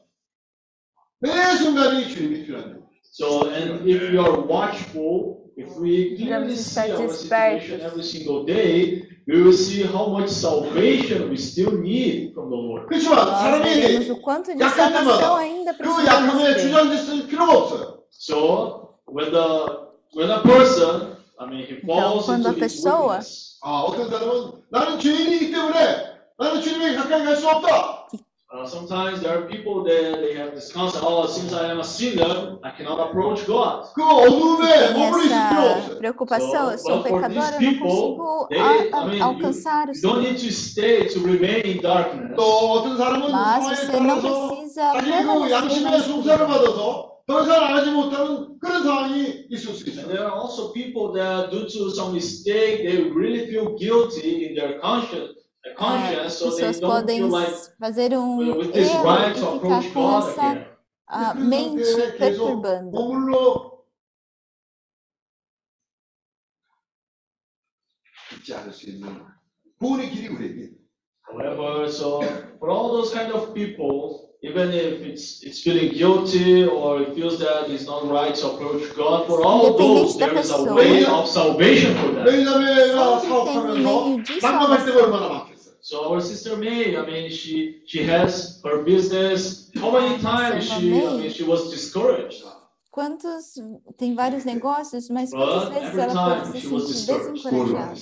[SPEAKER 2] 매 순간이 주님이 필요한 존재.
[SPEAKER 4] So, and if we are watchful, if we clearly
[SPEAKER 5] Devemos
[SPEAKER 4] see
[SPEAKER 5] estar
[SPEAKER 4] our situation
[SPEAKER 5] despertos.
[SPEAKER 4] every single day, we will see how much salvation we still need from the Lord.
[SPEAKER 2] 그렇지만
[SPEAKER 5] Nós veremos
[SPEAKER 2] 사람이
[SPEAKER 5] o quanto de
[SPEAKER 2] 약할
[SPEAKER 5] salvação
[SPEAKER 2] 때마다
[SPEAKER 5] ainda
[SPEAKER 2] 그
[SPEAKER 5] precisamos
[SPEAKER 2] 약함에
[SPEAKER 5] ter.
[SPEAKER 2] 주저앉을 필요가 없어요.
[SPEAKER 4] So, when the when a person, I mean, he falls
[SPEAKER 5] quando
[SPEAKER 4] into
[SPEAKER 5] a
[SPEAKER 4] his
[SPEAKER 5] pessoa-
[SPEAKER 4] weakness,
[SPEAKER 2] 아, 어떤 사람은 나는 죄인이기 때문에 나는 주님에게 가까이 갈 수 없다.
[SPEAKER 4] uh, sometimes there are people that they have this concept, oh, since I am a sinner, I cannot approach God.
[SPEAKER 2] 그 어둠에
[SPEAKER 5] Tem
[SPEAKER 2] 머물러 있을 필요
[SPEAKER 5] essa
[SPEAKER 2] 없어요.
[SPEAKER 5] preocupação, eu sou
[SPEAKER 4] So, but for
[SPEAKER 5] pecadora, eu
[SPEAKER 4] these
[SPEAKER 5] não
[SPEAKER 4] people,
[SPEAKER 5] consigo
[SPEAKER 4] they-
[SPEAKER 5] a-
[SPEAKER 4] I
[SPEAKER 5] a-
[SPEAKER 4] mean,
[SPEAKER 5] alcançar o
[SPEAKER 4] You don't
[SPEAKER 5] Senhor.
[SPEAKER 4] need to stay to remain in darkness.
[SPEAKER 2] 또 어떤 사람은
[SPEAKER 5] Mas
[SPEAKER 2] 상황에
[SPEAKER 5] você não
[SPEAKER 2] 따라서
[SPEAKER 5] precisa
[SPEAKER 2] 자기 그
[SPEAKER 5] permanecer na
[SPEAKER 2] 양심의 송사를
[SPEAKER 5] escuridão.
[SPEAKER 2] 받아서 더 이상 안 하지 못하는 그런 상황이 있을 수
[SPEAKER 4] And
[SPEAKER 2] 있어요.
[SPEAKER 4] there are also people that, due to some mistake, they really feel guilty in their conscience, their
[SPEAKER 5] Ah,
[SPEAKER 4] conscience,
[SPEAKER 5] É
[SPEAKER 4] as é,
[SPEAKER 5] pessoas
[SPEAKER 4] então
[SPEAKER 5] podem fazer um erro e
[SPEAKER 4] é
[SPEAKER 5] ficar com essa né?
[SPEAKER 2] a
[SPEAKER 5] mente perturbando.
[SPEAKER 4] However, so for all those kind of people, even if it's it's feeling guilty or it feels that it's not right to approach God, for all those there is a way of salvation for them. So our sister May, I mean, she she has her business. How many
[SPEAKER 5] Ah,
[SPEAKER 4] times
[SPEAKER 5] nossa
[SPEAKER 4] she, I
[SPEAKER 5] May.
[SPEAKER 4] mean, she was discouraged.
[SPEAKER 5] Quantos, tem vários negócios, mas
[SPEAKER 4] But
[SPEAKER 5] quantas vezes
[SPEAKER 4] every
[SPEAKER 5] ela
[SPEAKER 4] time
[SPEAKER 5] pode se
[SPEAKER 4] she was
[SPEAKER 5] sentir
[SPEAKER 4] discouraged.
[SPEAKER 5] desencorajada?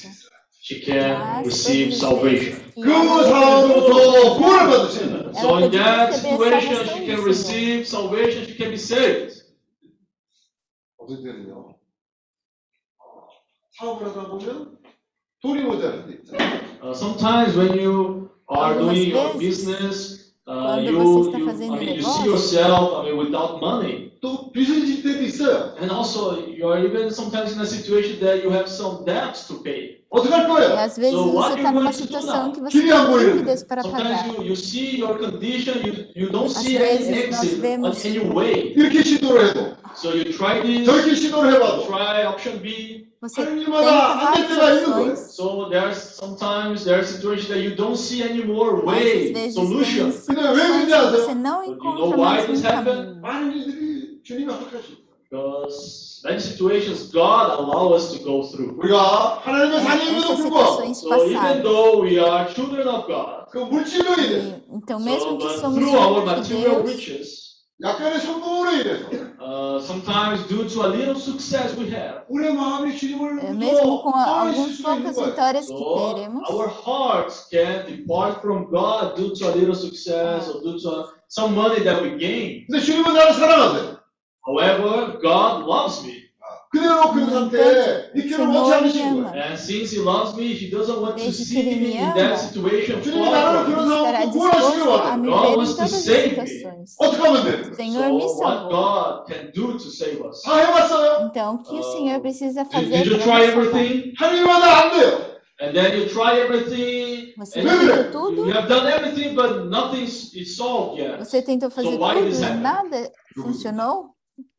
[SPEAKER 4] She can
[SPEAKER 5] Mas
[SPEAKER 4] receive
[SPEAKER 5] todas as
[SPEAKER 4] salvation.
[SPEAKER 5] vezes que
[SPEAKER 2] 그
[SPEAKER 5] ela
[SPEAKER 2] 상황으로부터 구원을 받을 수 있는
[SPEAKER 4] So in
[SPEAKER 5] podia
[SPEAKER 4] that
[SPEAKER 5] receber
[SPEAKER 4] situation,
[SPEAKER 5] salvação
[SPEAKER 4] she
[SPEAKER 5] do
[SPEAKER 4] can
[SPEAKER 5] Senhor.
[SPEAKER 4] receive salvation. She can be saved.
[SPEAKER 2] 어떤 때는요. 사업을 하다 보면
[SPEAKER 4] Uh, sometimes when you are
[SPEAKER 5] Algumas
[SPEAKER 4] doing your
[SPEAKER 5] vezes,
[SPEAKER 4] business, uh,
[SPEAKER 5] quando
[SPEAKER 4] you,
[SPEAKER 5] você está
[SPEAKER 4] you,
[SPEAKER 5] fazendo
[SPEAKER 4] I mean, you see
[SPEAKER 5] negócio,
[SPEAKER 4] yourself, I mean, without money.
[SPEAKER 2] 또 빚을 질 때도 있어요.
[SPEAKER 4] And also, you are even sometimes in a situation that you have some debts to pay.
[SPEAKER 2] 어떡할
[SPEAKER 5] E
[SPEAKER 2] 거예요?
[SPEAKER 5] às vezes
[SPEAKER 4] So what
[SPEAKER 5] você
[SPEAKER 4] you
[SPEAKER 5] está numa
[SPEAKER 4] going to do
[SPEAKER 5] situação
[SPEAKER 4] now?
[SPEAKER 5] que você
[SPEAKER 2] Queria
[SPEAKER 5] tem
[SPEAKER 2] morrer.
[SPEAKER 5] dívidas para pagar.
[SPEAKER 4] Sometimes you, you see your condition, you, you don't
[SPEAKER 5] Às
[SPEAKER 4] see any
[SPEAKER 5] vezes nós
[SPEAKER 4] exit on
[SPEAKER 5] vemos-
[SPEAKER 4] any way.
[SPEAKER 2] 이렇게 시도를 해도
[SPEAKER 4] So you try this,
[SPEAKER 2] 저렇게 시도를 해봐도
[SPEAKER 4] try option B.
[SPEAKER 5] Você
[SPEAKER 2] 하는
[SPEAKER 5] tenta
[SPEAKER 2] 일마다 안 될
[SPEAKER 5] várias
[SPEAKER 2] 때가 있는 거예요.
[SPEAKER 5] opções.
[SPEAKER 4] So there's sometimes there are situations that you don't see any more
[SPEAKER 5] Mas às
[SPEAKER 4] way,
[SPEAKER 5] vezes
[SPEAKER 4] solution.
[SPEAKER 5] tem situações que você não
[SPEAKER 4] But you
[SPEAKER 5] encontra
[SPEAKER 4] know why
[SPEAKER 5] mais
[SPEAKER 4] this
[SPEAKER 5] um
[SPEAKER 4] happened?
[SPEAKER 5] caminho.
[SPEAKER 2] 많은 일들이 주님이 허락하시고
[SPEAKER 4] Because many situations God allow us to go through.
[SPEAKER 2] 우리가 하나님의
[SPEAKER 5] É,
[SPEAKER 2] 자녀임에도
[SPEAKER 5] essas
[SPEAKER 2] 불구하고
[SPEAKER 5] situações
[SPEAKER 4] So even
[SPEAKER 5] passadas.
[SPEAKER 4] though we are children of God,
[SPEAKER 2] 그 물질로 인해서
[SPEAKER 5] E, então,
[SPEAKER 4] so,
[SPEAKER 5] mesmo que
[SPEAKER 4] but
[SPEAKER 5] somos
[SPEAKER 4] through our
[SPEAKER 5] filhos de
[SPEAKER 4] material
[SPEAKER 5] Deus,
[SPEAKER 4] riches,
[SPEAKER 2] 약간의 성공으로 인해서
[SPEAKER 4] uh, sometimes due to a little success we have,
[SPEAKER 2] 우리의 마음이 주님을
[SPEAKER 5] é, mesmo com a-
[SPEAKER 2] 떠날
[SPEAKER 5] algumas
[SPEAKER 2] 수가 있는
[SPEAKER 5] poucas
[SPEAKER 2] 거예요.
[SPEAKER 5] vitórias que
[SPEAKER 4] so
[SPEAKER 5] teremos,
[SPEAKER 4] our hearts can depart from God due to a little success or due to a, some money that we gain.
[SPEAKER 2] 근데 주님은 나를 사랑하세요.
[SPEAKER 4] However, God loves me.
[SPEAKER 2] 그대로 그
[SPEAKER 5] No
[SPEAKER 2] 상태에
[SPEAKER 5] entanto,
[SPEAKER 2] 있기를
[SPEAKER 5] o
[SPEAKER 2] 원치
[SPEAKER 5] Senhor me
[SPEAKER 2] 않으시는
[SPEAKER 5] ama.
[SPEAKER 2] 거예요.
[SPEAKER 4] And since He loves me, He doesn't want to
[SPEAKER 5] Desde
[SPEAKER 4] see
[SPEAKER 5] que Ele
[SPEAKER 4] me
[SPEAKER 5] me
[SPEAKER 4] in that
[SPEAKER 5] ama,
[SPEAKER 4] situation
[SPEAKER 2] 주님이
[SPEAKER 4] far
[SPEAKER 2] 나를
[SPEAKER 4] from
[SPEAKER 2] 그런
[SPEAKER 4] Him.
[SPEAKER 5] estará
[SPEAKER 2] 상황에서 구원하시길
[SPEAKER 5] disposto a
[SPEAKER 2] 원해요.
[SPEAKER 5] me
[SPEAKER 4] God
[SPEAKER 5] ver em
[SPEAKER 4] wants to
[SPEAKER 5] todas as
[SPEAKER 4] save me.
[SPEAKER 5] situações.
[SPEAKER 2] 어떻게 하면 돼요?
[SPEAKER 5] O Senhor me
[SPEAKER 4] So what
[SPEAKER 5] salvou.
[SPEAKER 4] God can do to save us?
[SPEAKER 2] 다 해봤어요.
[SPEAKER 5] Então, o que o
[SPEAKER 4] Uh,
[SPEAKER 5] Senhor precisa
[SPEAKER 4] Did,
[SPEAKER 5] fazer
[SPEAKER 4] did you
[SPEAKER 5] para
[SPEAKER 4] try
[SPEAKER 5] nos salvar?
[SPEAKER 4] everything?
[SPEAKER 2] 하나님마다 안 돼요.
[SPEAKER 4] And then you try everything.
[SPEAKER 5] Você
[SPEAKER 4] and
[SPEAKER 5] já
[SPEAKER 4] you,
[SPEAKER 5] tentou tudo?
[SPEAKER 4] you have done everything, but nothing is is solved yet.
[SPEAKER 5] Você tentou fazer
[SPEAKER 4] why
[SPEAKER 5] tudo
[SPEAKER 4] this
[SPEAKER 5] e
[SPEAKER 4] happened?
[SPEAKER 5] nada funcionou?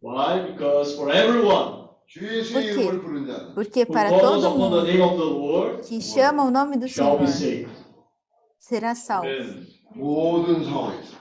[SPEAKER 4] Why? Because for everyone
[SPEAKER 2] 주 예수의
[SPEAKER 5] Por quê?
[SPEAKER 2] 이름을 부른 자는
[SPEAKER 5] Porque
[SPEAKER 4] who
[SPEAKER 5] para
[SPEAKER 4] calls
[SPEAKER 5] todo
[SPEAKER 4] upon the
[SPEAKER 5] mundo
[SPEAKER 4] name of the Lord
[SPEAKER 5] que chama o nome do
[SPEAKER 4] shall be
[SPEAKER 5] Senhor
[SPEAKER 4] saved.
[SPEAKER 5] será salvo.
[SPEAKER 2] 모든 상황에서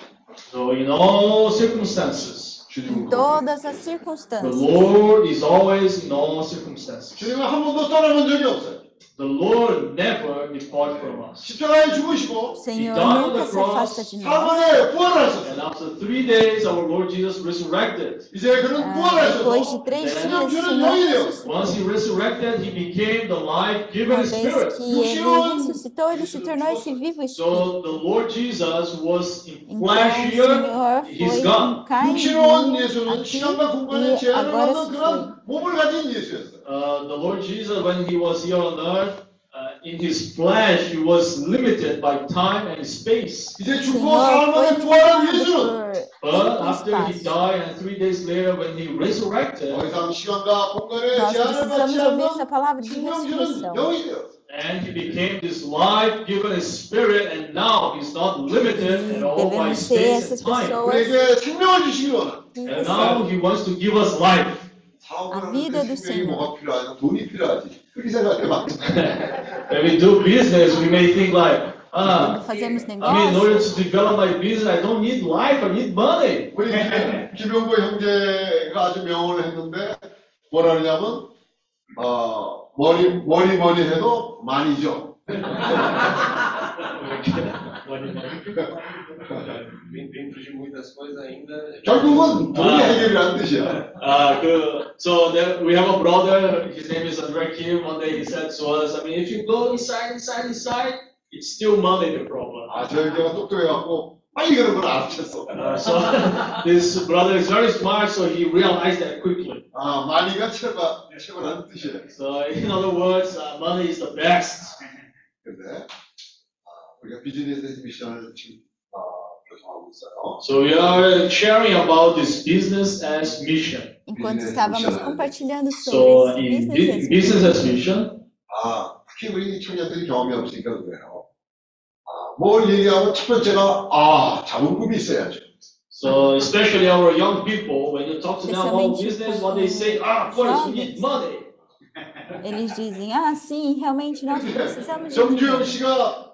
[SPEAKER 4] So in all circumstances,
[SPEAKER 2] 주님은
[SPEAKER 5] Em
[SPEAKER 2] 거기.
[SPEAKER 5] todas as
[SPEAKER 4] the
[SPEAKER 5] circunstâncias.
[SPEAKER 4] Lord is always in all circumstances.
[SPEAKER 2] 주님은 한 번도 떠나본 적이 없어요.
[SPEAKER 4] The Lord never depart from us.
[SPEAKER 2] 십자가에 죽으시고
[SPEAKER 5] O Senhor
[SPEAKER 4] died on
[SPEAKER 5] nunca
[SPEAKER 4] the
[SPEAKER 5] se afasta de nós.
[SPEAKER 2] 사번에 부활하셨어요.
[SPEAKER 4] And after three days, our Lord Jesus resurrected.
[SPEAKER 2] 이제 그는
[SPEAKER 5] Ah, depois de
[SPEAKER 2] 부활하셔서
[SPEAKER 5] três
[SPEAKER 4] Then-
[SPEAKER 5] dias, o Senhor ressuscitou.
[SPEAKER 4] Once he resurrected, he became the life-giving
[SPEAKER 5] Uma vez
[SPEAKER 4] Spirit.
[SPEAKER 5] que ele ressuscitou, ele se tornou esse vivo Espírito.
[SPEAKER 4] So the Lord Jesus was in
[SPEAKER 5] Então,
[SPEAKER 4] flesh
[SPEAKER 5] o
[SPEAKER 4] here,
[SPEAKER 5] Senhor
[SPEAKER 4] he's
[SPEAKER 5] foi
[SPEAKER 4] gone.
[SPEAKER 5] em carne
[SPEAKER 2] 육신원
[SPEAKER 5] vivo
[SPEAKER 2] 예수는
[SPEAKER 5] aqui
[SPEAKER 2] 시간과 공간의
[SPEAKER 5] e
[SPEAKER 2] 제한을
[SPEAKER 5] agora
[SPEAKER 2] 받는
[SPEAKER 5] se foi.
[SPEAKER 2] 그런 몸을 가진 예수였어요.
[SPEAKER 4] Uh, the Lord Jesus, when he was here on earth, uh, in his flesh, he was limited by time and space.
[SPEAKER 2] 이제
[SPEAKER 5] O
[SPEAKER 2] 죽고
[SPEAKER 5] Senhor foi
[SPEAKER 2] 사흘 만에 부활한
[SPEAKER 5] limitado
[SPEAKER 2] 예수는
[SPEAKER 5] por
[SPEAKER 4] But
[SPEAKER 5] tempo e
[SPEAKER 4] after he
[SPEAKER 5] espaço.
[SPEAKER 4] died and three days later when he resurrected,
[SPEAKER 2] 더 이상 시간과 공간에
[SPEAKER 5] Nós
[SPEAKER 2] 제한을 받지
[SPEAKER 5] precisamos ouvir essa
[SPEAKER 2] 않는
[SPEAKER 5] palavra de
[SPEAKER 2] 생명주는
[SPEAKER 5] ressurreição.
[SPEAKER 2] 영이 되어
[SPEAKER 4] and he became this life-given spirit, and now he's not limited at all by
[SPEAKER 5] Devemos ser
[SPEAKER 4] space
[SPEAKER 5] essas
[SPEAKER 4] and time.
[SPEAKER 5] pessoas
[SPEAKER 2] 우리에게 생명을 주시기 원하는
[SPEAKER 5] que
[SPEAKER 4] And now
[SPEAKER 5] recebem
[SPEAKER 4] he wants to give us life.
[SPEAKER 5] A vida
[SPEAKER 2] 데
[SPEAKER 5] do Senhor.
[SPEAKER 2] 뭐가 필요하냐? 돈이 필요하지. 그렇게 생각해봐.
[SPEAKER 4] when we do business, we may think like,
[SPEAKER 5] quando
[SPEAKER 4] ah,
[SPEAKER 5] fazemos
[SPEAKER 4] I mean, in order
[SPEAKER 5] negócios.
[SPEAKER 4] to develop my business, I don't need life, I need money.
[SPEAKER 2] 우리 김용보 형제가 아주 명언을 했는데 뭐라 그러냐면 어, 머리 머리 머리 해도 많이죠.
[SPEAKER 11] Dentro de muitas coisas ainda.
[SPEAKER 2] 결국은 돈이
[SPEAKER 4] 아.
[SPEAKER 2] 해결이라는 뜻이야. [LAUGHS]
[SPEAKER 4] Uh, good. so then we have a brother, his name is Andre Kim. One day he said to us, I mean, if you go inside, inside, inside, it's still money the problem.
[SPEAKER 2] 아, 저 형제가 똑똑해갖고 빨리 그런 걸 알아챘어.
[SPEAKER 4] Uh, so [LAUGHS] this brother is very smart, so he realized that quickly.
[SPEAKER 2] 아, 많이가 최고, 최고라는 뜻이에요.
[SPEAKER 4] So in other words, uh, money is the best.
[SPEAKER 2] 근데 [LAUGHS] 아, 우리가 비즈니스 미션을 지금 아, 교통하고 있어요.
[SPEAKER 4] So we are sharing about this business as mission.
[SPEAKER 5] Enquanto
[SPEAKER 2] Business
[SPEAKER 5] estávamos
[SPEAKER 2] missionary.
[SPEAKER 5] compartilhando
[SPEAKER 4] So
[SPEAKER 5] sobre
[SPEAKER 4] in
[SPEAKER 5] esse
[SPEAKER 4] bu-
[SPEAKER 5] business,
[SPEAKER 4] business as mission,
[SPEAKER 2] 아, 특히 우리 청년들이 경험이 없으니까 그래요. 아, 뭘 얘기하면 첫 번째가 아, 자본금이 있어야죠.
[SPEAKER 4] so especially our young people, when you talk to them about
[SPEAKER 5] Especialmente
[SPEAKER 4] business, what they say, ah, of course, we need money.
[SPEAKER 5] eles dizem, ah, sim, realmente nós precisamos de [LAUGHS]
[SPEAKER 2] 정주영
[SPEAKER 5] dinheiro.
[SPEAKER 2] 씨가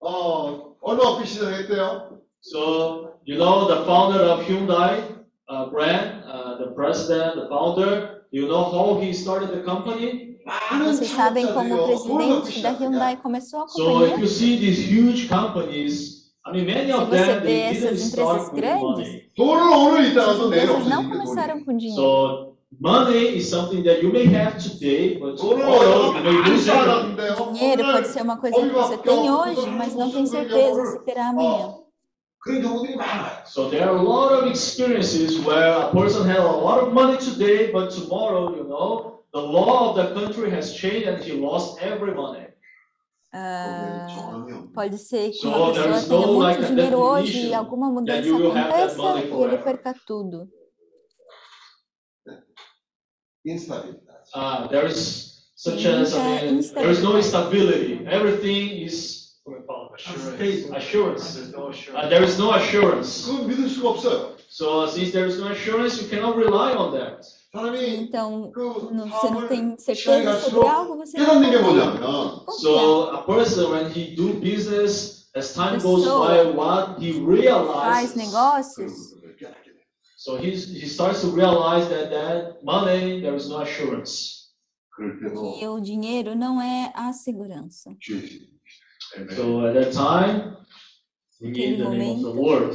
[SPEAKER 2] 어, 어느 어피 시작했대요?
[SPEAKER 4] So, you know, the founder of Hyundai uh, brand, uh, the president, the founder, you know how he started the company?
[SPEAKER 5] Vocês sabem como o presidente da Hyundai começou a companhia?
[SPEAKER 4] So, if you see these huge companies,
[SPEAKER 5] Se você vê essas empresas grandes, essas empresas não começaram com dinheiro. Dinheiro pode ser uma coisa que você tem hoje, mas não tem certeza se terá amanhã.
[SPEAKER 2] 그런 경우들이 많아요.
[SPEAKER 4] So there are a lot of experiences where a person had a lot of money today, but tomorrow, you know, the law of the country has changed and he lost every money.
[SPEAKER 5] Ah,
[SPEAKER 2] 정황이 없는
[SPEAKER 5] pode ser que
[SPEAKER 4] So
[SPEAKER 5] uma
[SPEAKER 4] there
[SPEAKER 5] pessoa
[SPEAKER 4] is
[SPEAKER 5] tenha
[SPEAKER 4] no,
[SPEAKER 5] muito
[SPEAKER 4] like, a
[SPEAKER 5] dinheiro hoje e
[SPEAKER 4] definition
[SPEAKER 5] alguma
[SPEAKER 4] that
[SPEAKER 5] mudança
[SPEAKER 4] you will have that
[SPEAKER 5] aconteça
[SPEAKER 4] money
[SPEAKER 5] e ele
[SPEAKER 4] forever.
[SPEAKER 5] perca tudo.
[SPEAKER 2] 인스타빌리티.
[SPEAKER 4] Uh, there is such
[SPEAKER 5] Tem
[SPEAKER 4] as, I
[SPEAKER 5] muita
[SPEAKER 4] mean, there is no
[SPEAKER 5] instabilidade.
[SPEAKER 4] instability. Everything is assurance. assurance.
[SPEAKER 11] There's no assurance.
[SPEAKER 4] Uh, there is no assurance.
[SPEAKER 2] 그건 믿을 수가 없어요.
[SPEAKER 4] So since there is no assurance, you cannot rely on that.
[SPEAKER 2] 사람이
[SPEAKER 5] Então,
[SPEAKER 2] 그
[SPEAKER 5] não- você não
[SPEAKER 2] 사업을
[SPEAKER 5] tem
[SPEAKER 2] 시간이
[SPEAKER 5] certeza sobre
[SPEAKER 2] 갈수록
[SPEAKER 5] algo, você não
[SPEAKER 2] 깨닫는 게
[SPEAKER 5] pode
[SPEAKER 2] 뭐냐면
[SPEAKER 5] confiar.
[SPEAKER 4] So a person, when he do business, as time goes
[SPEAKER 5] Pessoa
[SPEAKER 4] by, what he
[SPEAKER 5] Faz
[SPEAKER 4] realizes.
[SPEAKER 5] negócios,
[SPEAKER 2] 그걸 깨닫게 돼요.
[SPEAKER 4] So he's, he starts to realize that that money, there is no assurance.
[SPEAKER 2] 그럴 때도
[SPEAKER 5] que o dinheiro não é a segurança.
[SPEAKER 2] 주의
[SPEAKER 4] So at that time, we need the name of the Lord.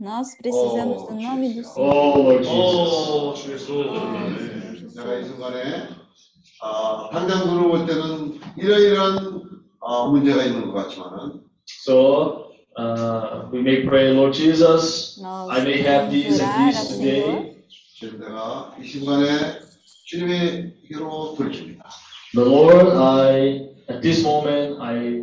[SPEAKER 5] Nós precisamos
[SPEAKER 2] Oh,
[SPEAKER 5] do nome do Senhor.
[SPEAKER 4] Oh, Lord Jesus.
[SPEAKER 11] Oh, Jesus.
[SPEAKER 2] 내가 이 순간에 아, 당장 눈을 볼 때는 이러이러한 아, 문제가 있는 것 같지만은
[SPEAKER 4] So uh, we may pray, Lord Jesus,
[SPEAKER 5] Nós
[SPEAKER 4] I may have
[SPEAKER 5] podemos
[SPEAKER 4] these and
[SPEAKER 5] orar ao
[SPEAKER 4] these
[SPEAKER 5] Senhor.
[SPEAKER 4] today.
[SPEAKER 2] 지금 내가 이 순간에 주님의께로 돌립니다.
[SPEAKER 4] But Lord, I at this moment I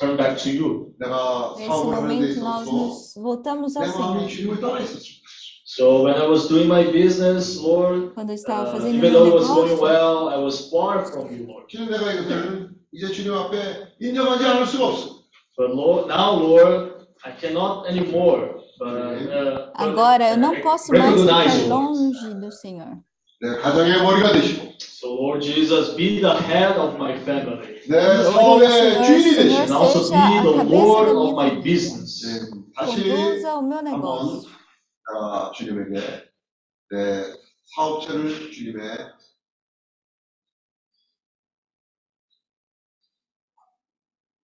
[SPEAKER 4] turn back to you.
[SPEAKER 2] 내가
[SPEAKER 5] Nesse
[SPEAKER 2] 사업을 하는 데
[SPEAKER 5] momento, nós
[SPEAKER 2] 있어서
[SPEAKER 5] nos voltamos ao
[SPEAKER 2] 내 마음이
[SPEAKER 5] Senhor.
[SPEAKER 2] 주님을 떠나 있었습니다.
[SPEAKER 4] So when I was doing my business, Lord,
[SPEAKER 5] Quando eu estava
[SPEAKER 4] uh,
[SPEAKER 5] fazendo
[SPEAKER 4] even
[SPEAKER 5] meu
[SPEAKER 4] though it was going
[SPEAKER 5] negócio,
[SPEAKER 4] well, I was far from you, Lord.
[SPEAKER 2] 지금 내가 이것을 이제 주님 앞에 인정하지 않을 수가 없어.
[SPEAKER 4] But Lord, now, Lord, I cannot anymore. But, uh,
[SPEAKER 5] agora eu não posso mais
[SPEAKER 4] recognize
[SPEAKER 5] ficar
[SPEAKER 4] you, Lord.
[SPEAKER 5] longe do Senhor.
[SPEAKER 2] 내 가정의 머리가 되시고
[SPEAKER 4] So Lord Jesus, be the head of my family.
[SPEAKER 2] 내
[SPEAKER 5] Glória ao
[SPEAKER 2] 사업의
[SPEAKER 5] Senhor,
[SPEAKER 2] 주인이
[SPEAKER 5] Senhor
[SPEAKER 2] 되시고
[SPEAKER 4] And also
[SPEAKER 5] seja
[SPEAKER 4] be
[SPEAKER 5] a
[SPEAKER 4] the
[SPEAKER 5] cabeça
[SPEAKER 4] Lord
[SPEAKER 5] da
[SPEAKER 4] of
[SPEAKER 5] minha
[SPEAKER 4] my
[SPEAKER 5] vida.
[SPEAKER 4] business.
[SPEAKER 2] 네, 다시
[SPEAKER 5] Conduza o meu
[SPEAKER 2] 한번
[SPEAKER 5] negócio.
[SPEAKER 2] 내가 주님에게 내 사업체를 주님의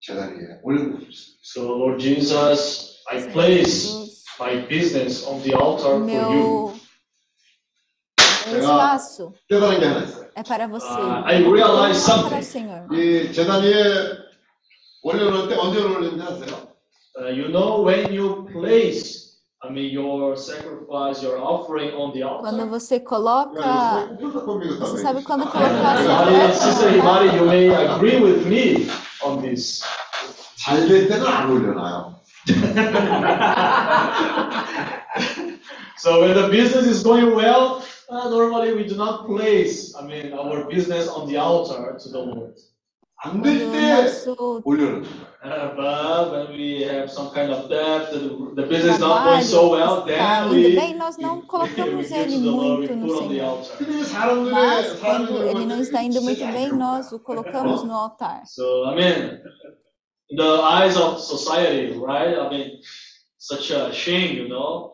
[SPEAKER 2] 재단 위에 올려놓고 싶습니다.
[SPEAKER 4] So Lord Jesus, I
[SPEAKER 5] Senhor
[SPEAKER 4] place
[SPEAKER 5] Jesus,
[SPEAKER 4] my business on the altar for you.
[SPEAKER 5] meu, meu espaço
[SPEAKER 2] 깨달은 게 하나 있어요.
[SPEAKER 5] é para você.
[SPEAKER 4] Ah, I
[SPEAKER 5] Eu
[SPEAKER 4] realize
[SPEAKER 5] é para
[SPEAKER 4] something.
[SPEAKER 5] o Senhor.
[SPEAKER 2] 이 재단 위에 올려놓을 때 언제 올리는지 아세요?
[SPEAKER 4] Uh, you know when you place, I mean, your sacrifice, your offering on the
[SPEAKER 5] Quando
[SPEAKER 4] altar.
[SPEAKER 5] você
[SPEAKER 2] 야,
[SPEAKER 5] coloca,
[SPEAKER 2] 이거 꿀떡 겁니다.
[SPEAKER 5] você sabe quando colocar a sua
[SPEAKER 4] Himari, Sister
[SPEAKER 5] oferta,
[SPEAKER 4] Himari, you may agree with me on this.
[SPEAKER 2] 잘될 [LAUGHS] 때는 안 올려놔요.
[SPEAKER 4] So when the business is going well, uh, normally we do not place, I mean, our business on the altar to the Lord.
[SPEAKER 2] 안
[SPEAKER 5] Quando
[SPEAKER 2] 될
[SPEAKER 5] o
[SPEAKER 2] 때
[SPEAKER 5] nosso
[SPEAKER 2] 올려놓는
[SPEAKER 4] Uh, but when we have some kind of debt, the, the business is not going so well,
[SPEAKER 5] trabalho está
[SPEAKER 4] then
[SPEAKER 5] indo
[SPEAKER 4] we,
[SPEAKER 5] bem, nós não
[SPEAKER 4] we
[SPEAKER 5] colocamos
[SPEAKER 4] give
[SPEAKER 5] ele
[SPEAKER 4] to the Lord, we
[SPEAKER 5] muito no
[SPEAKER 4] put on the
[SPEAKER 5] Senhor.
[SPEAKER 4] altar.
[SPEAKER 2] 근데 사람들의
[SPEAKER 5] Mas quando
[SPEAKER 2] 사람들의
[SPEAKER 5] ele não está indo muito bem,
[SPEAKER 2] 것들이
[SPEAKER 5] nós o colocamos no altar.
[SPEAKER 4] So, I mean, in the eyes of society, right? I mean, such a shame, you know?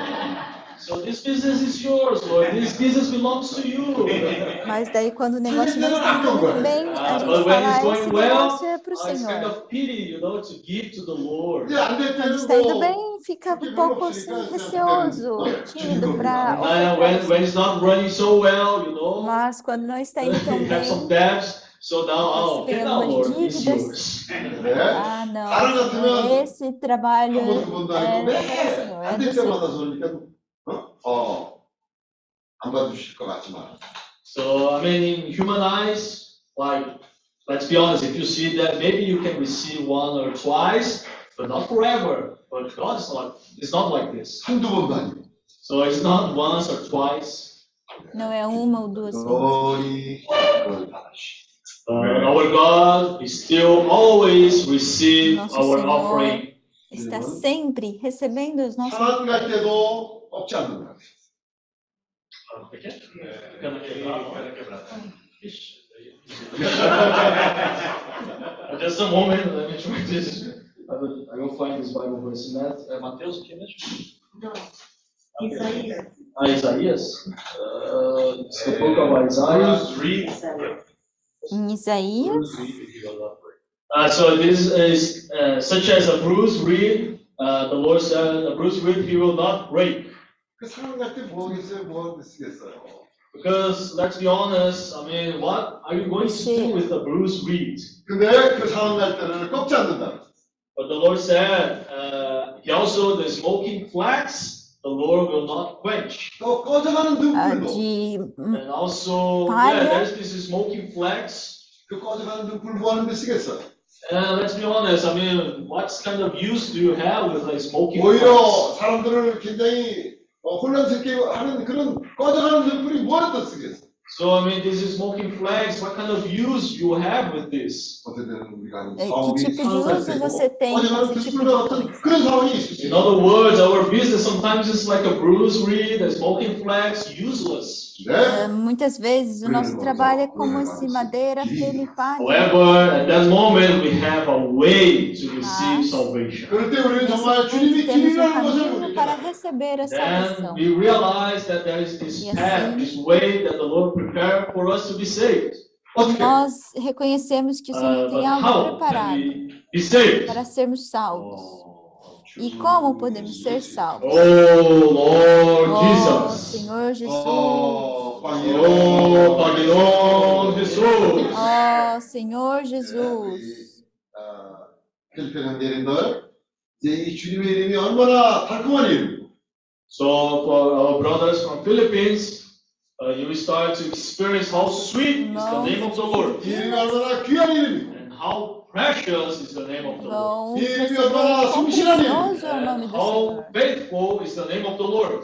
[SPEAKER 4] So this business is yours, Lord. This business belongs to you.
[SPEAKER 5] Mas daí quando o negócio não está ah, indo bem, a gente
[SPEAKER 4] uh,
[SPEAKER 5] fala, ah, esse negócio é para o Senhor. Quando está indo bem, fica um pouco assim, receoso, tímido para...
[SPEAKER 4] Uh,
[SPEAKER 5] Mas quando não está indo [LAUGHS] tão bem...
[SPEAKER 4] So now, tá oh,
[SPEAKER 5] que
[SPEAKER 4] Lord? It's yours.
[SPEAKER 5] Ah, não. Esse trabalho é do Senhor. É do Senhor.
[SPEAKER 2] 때마다 그러니까 어, 어, 안 봐주실 것 같지만
[SPEAKER 4] So, I mean, in human eyes, like, let's be honest, if you see that, maybe you can receive one or twice, but not forever. But God is not, it's not like this.
[SPEAKER 2] 한두 번도 아니고
[SPEAKER 4] So it's not once or twice.
[SPEAKER 5] Não é uma ou duas vezes.
[SPEAKER 2] 거의 그걸 받으시.
[SPEAKER 4] Uh, our God is still always receive
[SPEAKER 5] Nosso
[SPEAKER 4] our
[SPEAKER 5] Senhor
[SPEAKER 4] offering.
[SPEAKER 5] está sempre recebendo os nossos
[SPEAKER 2] 하나님 갈 때도 obciągnął.
[SPEAKER 4] There's a moment, let me try this. I will, I will find this Bible verse in that. Uh, Mateus, can No.
[SPEAKER 1] Isaías.
[SPEAKER 4] Ah, Isaiah. Uh, it's the book of Isaiah.
[SPEAKER 5] In Isaías?
[SPEAKER 4] Uh, so this is uh, such as a bruise, read uh, the Lord said, a bruise read, he will not break.
[SPEAKER 2] 그 사람 갈때 뭐 하겠어요? 뭐 쓰겠어요?
[SPEAKER 4] Because let's be honest, I mean, what are you going to do with a bruised reed?
[SPEAKER 2] 근데 그 사람 갈 때는 꺾지 않는다.
[SPEAKER 4] But the Lord said, uh, he also the smoking flax, the Lord will not quench.
[SPEAKER 2] 또 꺼져가는
[SPEAKER 5] ah,
[SPEAKER 2] 등불도
[SPEAKER 5] de
[SPEAKER 4] And also,
[SPEAKER 5] Palha.
[SPEAKER 4] yeah, there's this smoking flax.
[SPEAKER 2] 그 꺼져가는 등불 뭐 하는데 쓰겠어?
[SPEAKER 4] And let's be honest, I mean, what kind of use do you have with a smoking
[SPEAKER 2] 오히려
[SPEAKER 4] flax?
[SPEAKER 2] 사람들을 굉장히 어, 혼란스럽게 하는 그런 꺼져가는 등불이 뭐하다 쓰겠어?
[SPEAKER 4] So, I mean, these smoking flax, what kind of use you have with this?
[SPEAKER 5] É, que tipo de uso você tem?
[SPEAKER 4] In other words, our business sometimes is like a bruised reed, a smoking flax, useless.
[SPEAKER 5] É, muitas vezes o nosso trabalho é como esse madeira felipário.
[SPEAKER 4] However, at that moment we have a way to receive salvation.
[SPEAKER 5] Temos um caminho para receber a salvação.
[SPEAKER 4] Then we realize that there is this path, this way that the Lord
[SPEAKER 2] É
[SPEAKER 5] Nós reconhecemos que o Senhor
[SPEAKER 4] ah,
[SPEAKER 5] tem algo preparado para sermos salvos. E oh, como podemos ser salvos?
[SPEAKER 4] Oh, Lord
[SPEAKER 5] oh, oh, Jesus.
[SPEAKER 4] Oh, Senhor Jesus.
[SPEAKER 5] Oh, Senhor Jesus.
[SPEAKER 2] Oh, Senhor Jesus.
[SPEAKER 4] So for our brothers from Philippines, uh, you will start to experience how sweet no. is the name of the Lord. And how precious is the name of the. Lord. How faithful is the name of the Lord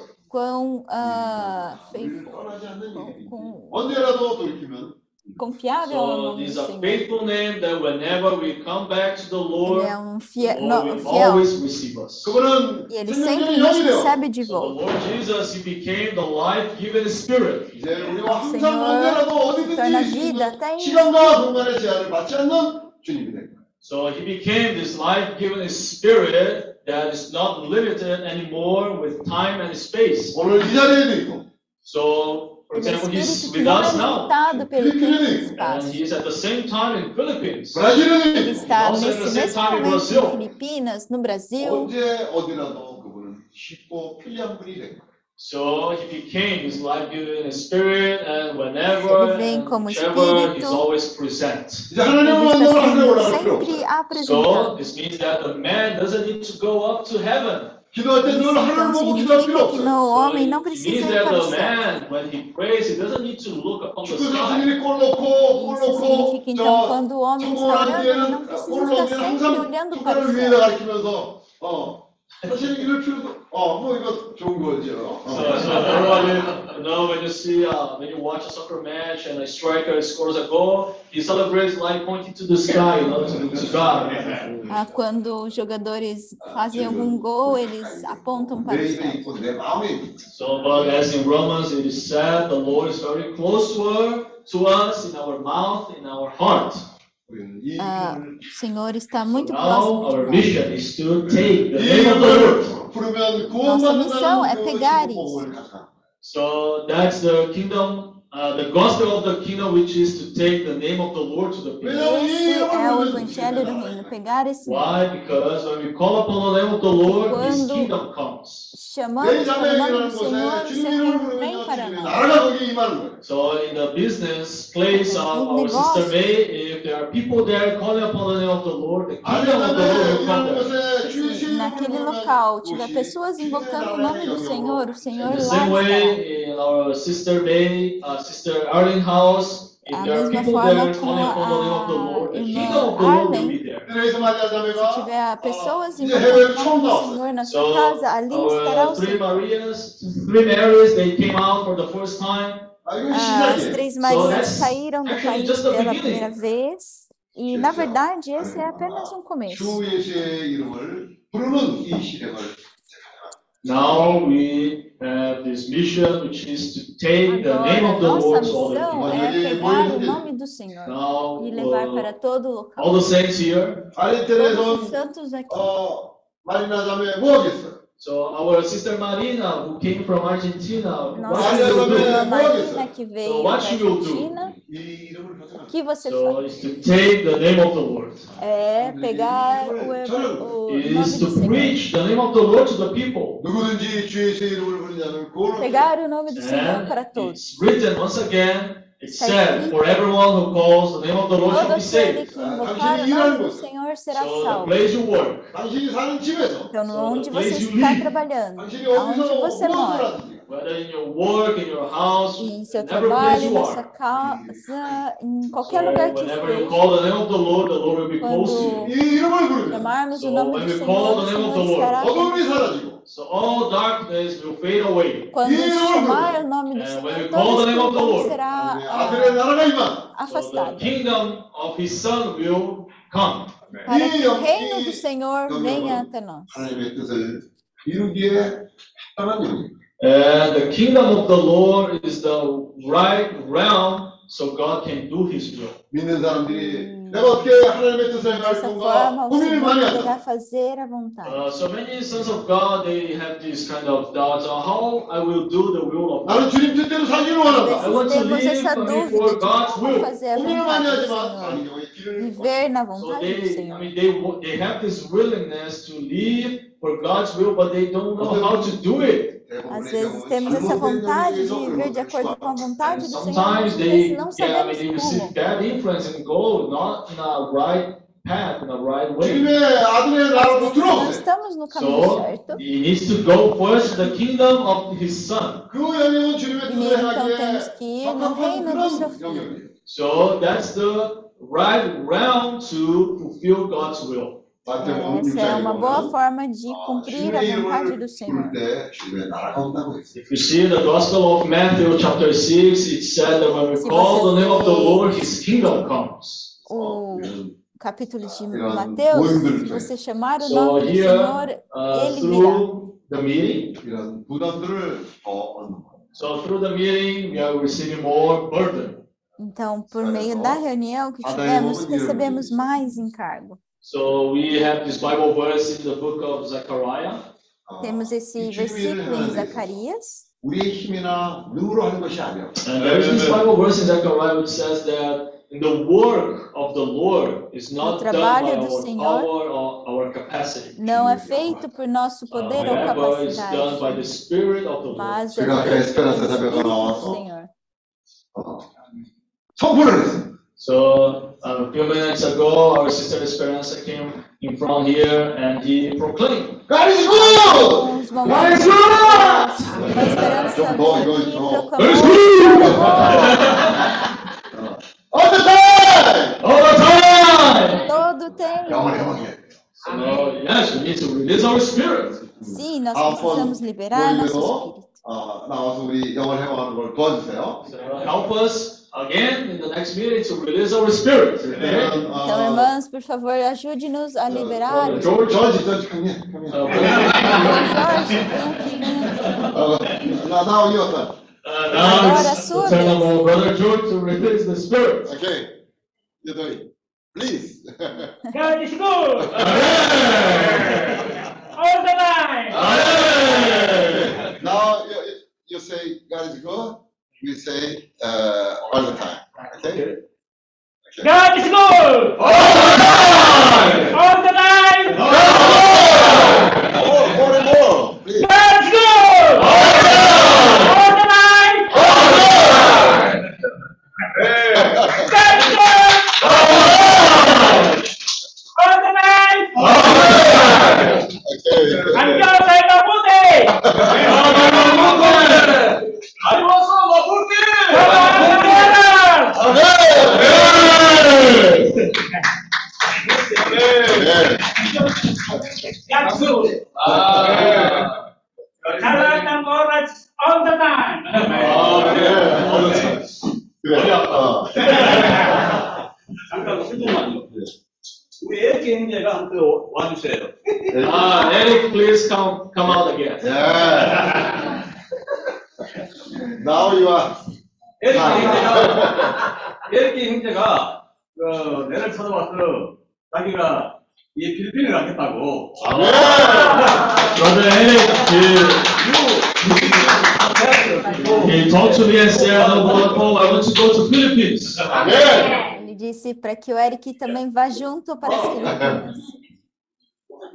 [SPEAKER 2] 는
[SPEAKER 5] quão-
[SPEAKER 2] 이름이.
[SPEAKER 5] quão
[SPEAKER 2] 언제라도 돌이키면
[SPEAKER 5] confiável é o
[SPEAKER 4] So
[SPEAKER 5] nome
[SPEAKER 4] this is
[SPEAKER 5] do
[SPEAKER 4] a
[SPEAKER 5] Senhor.
[SPEAKER 4] faithful name that whenever we come back to the
[SPEAKER 5] Ele
[SPEAKER 4] Lord,
[SPEAKER 5] é um
[SPEAKER 4] the
[SPEAKER 5] fiel,
[SPEAKER 4] Lord
[SPEAKER 5] no,
[SPEAKER 4] will
[SPEAKER 5] fiel
[SPEAKER 4] always receive us. So
[SPEAKER 2] 그분은
[SPEAKER 5] e ele
[SPEAKER 2] 생명의
[SPEAKER 5] sempre nos
[SPEAKER 2] 영이래요.
[SPEAKER 5] recebe de
[SPEAKER 4] the
[SPEAKER 5] volta.
[SPEAKER 4] Lord Jesus, He became the life-giving Spirit.
[SPEAKER 2] 이제 우리와
[SPEAKER 5] O
[SPEAKER 2] 항상
[SPEAKER 5] Senhor
[SPEAKER 2] 언제라도
[SPEAKER 5] se torna
[SPEAKER 2] 어디든지
[SPEAKER 5] vida até em
[SPEAKER 2] 시간과 공간의 제한을 받지 않는 주님이 된 거예요.
[SPEAKER 4] So He became this life-giving Spirit that is not limited anymore with time and space.
[SPEAKER 2] 오늘 이 자리에도 있고
[SPEAKER 4] So,
[SPEAKER 5] É
[SPEAKER 4] Ele está
[SPEAKER 5] limitado pelo tempo e espaço. Ele está, nesse mesmo momento, em Filipinas, no Brasil.
[SPEAKER 4] Então,
[SPEAKER 5] Ele vem como espírito. Sempre
[SPEAKER 2] apresenta.
[SPEAKER 5] Então,
[SPEAKER 2] isso
[SPEAKER 5] significa que
[SPEAKER 4] o
[SPEAKER 5] homem não precisa ir para o céu
[SPEAKER 4] significa
[SPEAKER 2] no homem não precisa olhar para o céu.
[SPEAKER 5] Ele
[SPEAKER 2] colocou, colocou,
[SPEAKER 5] significa então,
[SPEAKER 2] então
[SPEAKER 5] quando o homem está orando, ele não precisa estar sempre olhando para o céu.
[SPEAKER 2] 가리키면서 어 사실 이럴 필요도 어뭐 이거 좋은 거죠.
[SPEAKER 4] So,
[SPEAKER 2] 어.
[SPEAKER 4] so normally, you know, when you see, uh, when you watch a soccer match and a striker scores a goal, he celebrates like pointing to the sky, you know, to, to God.
[SPEAKER 5] Ah, quando os jogadores fazem algum gol, eles apontam para o
[SPEAKER 2] 내 입에
[SPEAKER 5] céu.
[SPEAKER 2] 있고 내 마음에 있고
[SPEAKER 4] So, but as in Romans, it is said, the Lord is very close to, her, to us, in our mouth, in our heart.
[SPEAKER 2] O
[SPEAKER 5] ah, Senhor está muito próximo. Nossa missão é pegar
[SPEAKER 4] isso. uh, the gospel of the kingdom, which is to take the name of the Lord to the people.
[SPEAKER 5] Esse é o evangelho do reino, pegar esse nome.
[SPEAKER 4] Why? Because when we call upon the name of the Lord, His
[SPEAKER 5] Quando-
[SPEAKER 4] kingdom comes.
[SPEAKER 5] Chamamos para o nome
[SPEAKER 2] 내자매이라는
[SPEAKER 5] do Senhor,
[SPEAKER 2] 곳에
[SPEAKER 5] o
[SPEAKER 2] 주님
[SPEAKER 5] seu
[SPEAKER 2] 이름을
[SPEAKER 5] reino vem
[SPEAKER 2] 부르면
[SPEAKER 5] para
[SPEAKER 2] 주님의
[SPEAKER 5] nós.
[SPEAKER 2] 나라가 거기에 임하는 거예요.
[SPEAKER 4] So in the business place of
[SPEAKER 5] No
[SPEAKER 4] our sister
[SPEAKER 5] negócio.
[SPEAKER 4] May, if there are people there calling upon the name of the Lord, the kingdom of the Lord
[SPEAKER 2] 아니면
[SPEAKER 4] will come
[SPEAKER 2] 이런
[SPEAKER 4] there.
[SPEAKER 2] 곳에 주의
[SPEAKER 5] Se
[SPEAKER 2] 이름을
[SPEAKER 5] naquele local. Tiver pessoas invocando o nome do Senhor, o Senhor lá estará.
[SPEAKER 4] Da
[SPEAKER 5] mesma forma
[SPEAKER 4] como
[SPEAKER 5] a irmã Arlen, se tiver pessoas invocando o nome do Senhor na sua casa, ali estará o Senhor. Ah, as três Marias saíram do país pela primeira vez. E, na verdade, esse é apenas um começo.
[SPEAKER 2] Bruno agora.
[SPEAKER 4] Now we have this mission, which is to take the name of the Lord.
[SPEAKER 5] É o nome do Senhor
[SPEAKER 4] Now,
[SPEAKER 5] e levar
[SPEAKER 4] uh,
[SPEAKER 5] para todo local.
[SPEAKER 4] All the saints here.
[SPEAKER 5] Todos os santos aqui.
[SPEAKER 2] Uh, Marina Borges.
[SPEAKER 4] So our sister Marina, who came from Argentina,
[SPEAKER 5] Nossa. Marina que veio
[SPEAKER 4] so
[SPEAKER 5] what
[SPEAKER 4] she will do?
[SPEAKER 5] que você
[SPEAKER 4] so
[SPEAKER 5] faz. É pegar o, o nome do Senhor. Pegar o nome do Senhor para todos.
[SPEAKER 4] Written once again. It
[SPEAKER 5] tá
[SPEAKER 4] said, for everyone who calls the name of the Lord shall be saved.
[SPEAKER 5] O Senhor será
[SPEAKER 4] so
[SPEAKER 5] salvo.
[SPEAKER 4] Place you work.
[SPEAKER 5] Então, onde você está trabalhando,
[SPEAKER 2] onde
[SPEAKER 5] você mora em seu trabalho, na sua casa, em qualquer lugar que esteja. Quando chamarmos o nome do Senhor, o Senhor estará conosco. Quando chamar o nome do Senhor, toda escuridão será afastada. O reino do Senhor venha até nós.
[SPEAKER 2] E um dia, para mim. 을 이루기에 합당한 영입니다.
[SPEAKER 4] And the kingdom of the Lord is the right realm so God can do his will.
[SPEAKER 2] 믿는 사람들이
[SPEAKER 5] 음.
[SPEAKER 2] 내가 어떻게 하나님의 뜻을 행할
[SPEAKER 5] Dessa
[SPEAKER 2] 건가
[SPEAKER 5] forma, o
[SPEAKER 2] 고민을
[SPEAKER 5] Senhor
[SPEAKER 2] 많이
[SPEAKER 5] poderá
[SPEAKER 2] 한다.
[SPEAKER 5] fazer a vontade.
[SPEAKER 4] Uh, so many sons of God, they have this kind of doubts on how I will do the will of God.
[SPEAKER 2] 나는 주님 뜻대로 살기를
[SPEAKER 5] Às
[SPEAKER 2] 원한다.
[SPEAKER 4] I want
[SPEAKER 5] vezes
[SPEAKER 4] to
[SPEAKER 5] temos
[SPEAKER 4] live
[SPEAKER 5] essa dúvida
[SPEAKER 4] before
[SPEAKER 5] de
[SPEAKER 4] God's
[SPEAKER 5] como
[SPEAKER 4] will.
[SPEAKER 5] fazer a
[SPEAKER 2] 고민을 많이
[SPEAKER 5] vontade do
[SPEAKER 2] 하지만
[SPEAKER 5] Senhor.
[SPEAKER 2] 하나님 영의 길을
[SPEAKER 5] Viver na
[SPEAKER 4] So
[SPEAKER 5] vontade do
[SPEAKER 4] they, I
[SPEAKER 5] Senhor.
[SPEAKER 4] mean, they, wa- they have this willingness to live for God's will, but they don't know how to do it.
[SPEAKER 5] Às vezes temos essa vontade de viver de acordo com a vontade do Senhor, mas não sabemos como.
[SPEAKER 4] path the right
[SPEAKER 5] estamos no caminho
[SPEAKER 4] so,
[SPEAKER 5] certo.
[SPEAKER 4] He needs to go first the kingdom of his son.
[SPEAKER 5] Então temos que ir no reino do seu filho.
[SPEAKER 4] So that's the right round to fulfill God's will.
[SPEAKER 5] Essa é uma boa forma de
[SPEAKER 2] ah,
[SPEAKER 5] cumprir a vontade do
[SPEAKER 4] eh, Senhor. Gospel of Matthew chapter 6, it said that when we call Lord, his kingdom comes.
[SPEAKER 5] O capítulo de Mateus, se você chamar o nome do Senhor,
[SPEAKER 4] uh,
[SPEAKER 5] ele virá.
[SPEAKER 4] So through the meeting, we are receiving more burden.
[SPEAKER 5] Então, por meio da reunião que tivemos, recebemos mais encargo.
[SPEAKER 4] So we have this Bible verse in the book of Zechariah.
[SPEAKER 2] 어,
[SPEAKER 5] Temos esse
[SPEAKER 2] 이 주님의
[SPEAKER 5] versículo
[SPEAKER 2] 일을
[SPEAKER 5] em
[SPEAKER 2] 하는 데
[SPEAKER 5] Zacarias.
[SPEAKER 2] 우리의 힘이나 능으로 하는 것이 아니라
[SPEAKER 4] And there is this Bible verse in Zechariah which says that and the work of the Lord is not done by
[SPEAKER 5] trabalho do
[SPEAKER 4] our
[SPEAKER 5] Senhor
[SPEAKER 4] power or our capacity.
[SPEAKER 5] não é feito por nosso poder ou
[SPEAKER 4] However, it's done by
[SPEAKER 5] capacidade,
[SPEAKER 4] the Spirit of the Lord.
[SPEAKER 5] mas é
[SPEAKER 2] 제가 그
[SPEAKER 5] feito
[SPEAKER 2] 에스페란사
[SPEAKER 5] pelo
[SPEAKER 2] 자매가
[SPEAKER 5] Espírito do
[SPEAKER 2] 나와서
[SPEAKER 5] Senhor.
[SPEAKER 2] 어, 선포를 했어요.
[SPEAKER 4] So a few minutes ago, our sister Esperanza came in front here and he proclaimed.
[SPEAKER 2] God is good!
[SPEAKER 5] Alguns momentos depois, uma esperança
[SPEAKER 2] 좀 더, 이거
[SPEAKER 5] veio e
[SPEAKER 2] 좀.
[SPEAKER 5] proclamou
[SPEAKER 2] Let's
[SPEAKER 5] "Senhor,
[SPEAKER 2] All the time!
[SPEAKER 4] All the time!
[SPEAKER 5] todo tempo.
[SPEAKER 2] 영원히 영원히.
[SPEAKER 4] So, yes, we need to release our spirit.
[SPEAKER 5] Sim, nós
[SPEAKER 2] 다음번
[SPEAKER 5] precisamos liberar nosso
[SPEAKER 2] 모임에도
[SPEAKER 5] espírito.
[SPEAKER 2] 어, 나와서 우리 영원 회복하는 걸 도와주세요.
[SPEAKER 4] So help us Again, in the next meeting, to release our
[SPEAKER 2] spirits. Okay. Um,
[SPEAKER 5] então, irmãs, por favor, ajude-nos a
[SPEAKER 2] uh, liberar. Uh, George, George, George, come here, come here.
[SPEAKER 4] Uh, [LAUGHS]
[SPEAKER 5] George, vem uh, aqui.
[SPEAKER 2] Now,
[SPEAKER 4] Uh, now,
[SPEAKER 5] Agora, sua
[SPEAKER 4] turn of our brother George to release the spirits.
[SPEAKER 2] Okay. You do it, please. [LAUGHS]
[SPEAKER 6] God is good. All the time.
[SPEAKER 2] Now, you, you say, God is good. We say uh, all the time. Okay.
[SPEAKER 6] God is good. All the time.
[SPEAKER 2] More,
[SPEAKER 6] 약속.
[SPEAKER 4] 아,
[SPEAKER 6] 잘한다는 거는 all the time.
[SPEAKER 4] 아, 그래. all the time.
[SPEAKER 2] 그래. 어.
[SPEAKER 15] 잠깐 10분만요. 우리 에릭 형제가 한번 와주세요.
[SPEAKER 4] Ah, come, come out again.
[SPEAKER 2] Yeah. Now you are.
[SPEAKER 15] 에릭 형제가 에릭 형제가 그 내를 찾아와서 자기가 이 필리핀을 가겠다고.
[SPEAKER 2] 아멘.
[SPEAKER 4] Brother Eric, he, he talked to me and said, oh, Brother Paul, I want to go to Philippines.
[SPEAKER 2] 아멘.
[SPEAKER 5] Ele disse para que o Eric também vá junto para as Filipinas.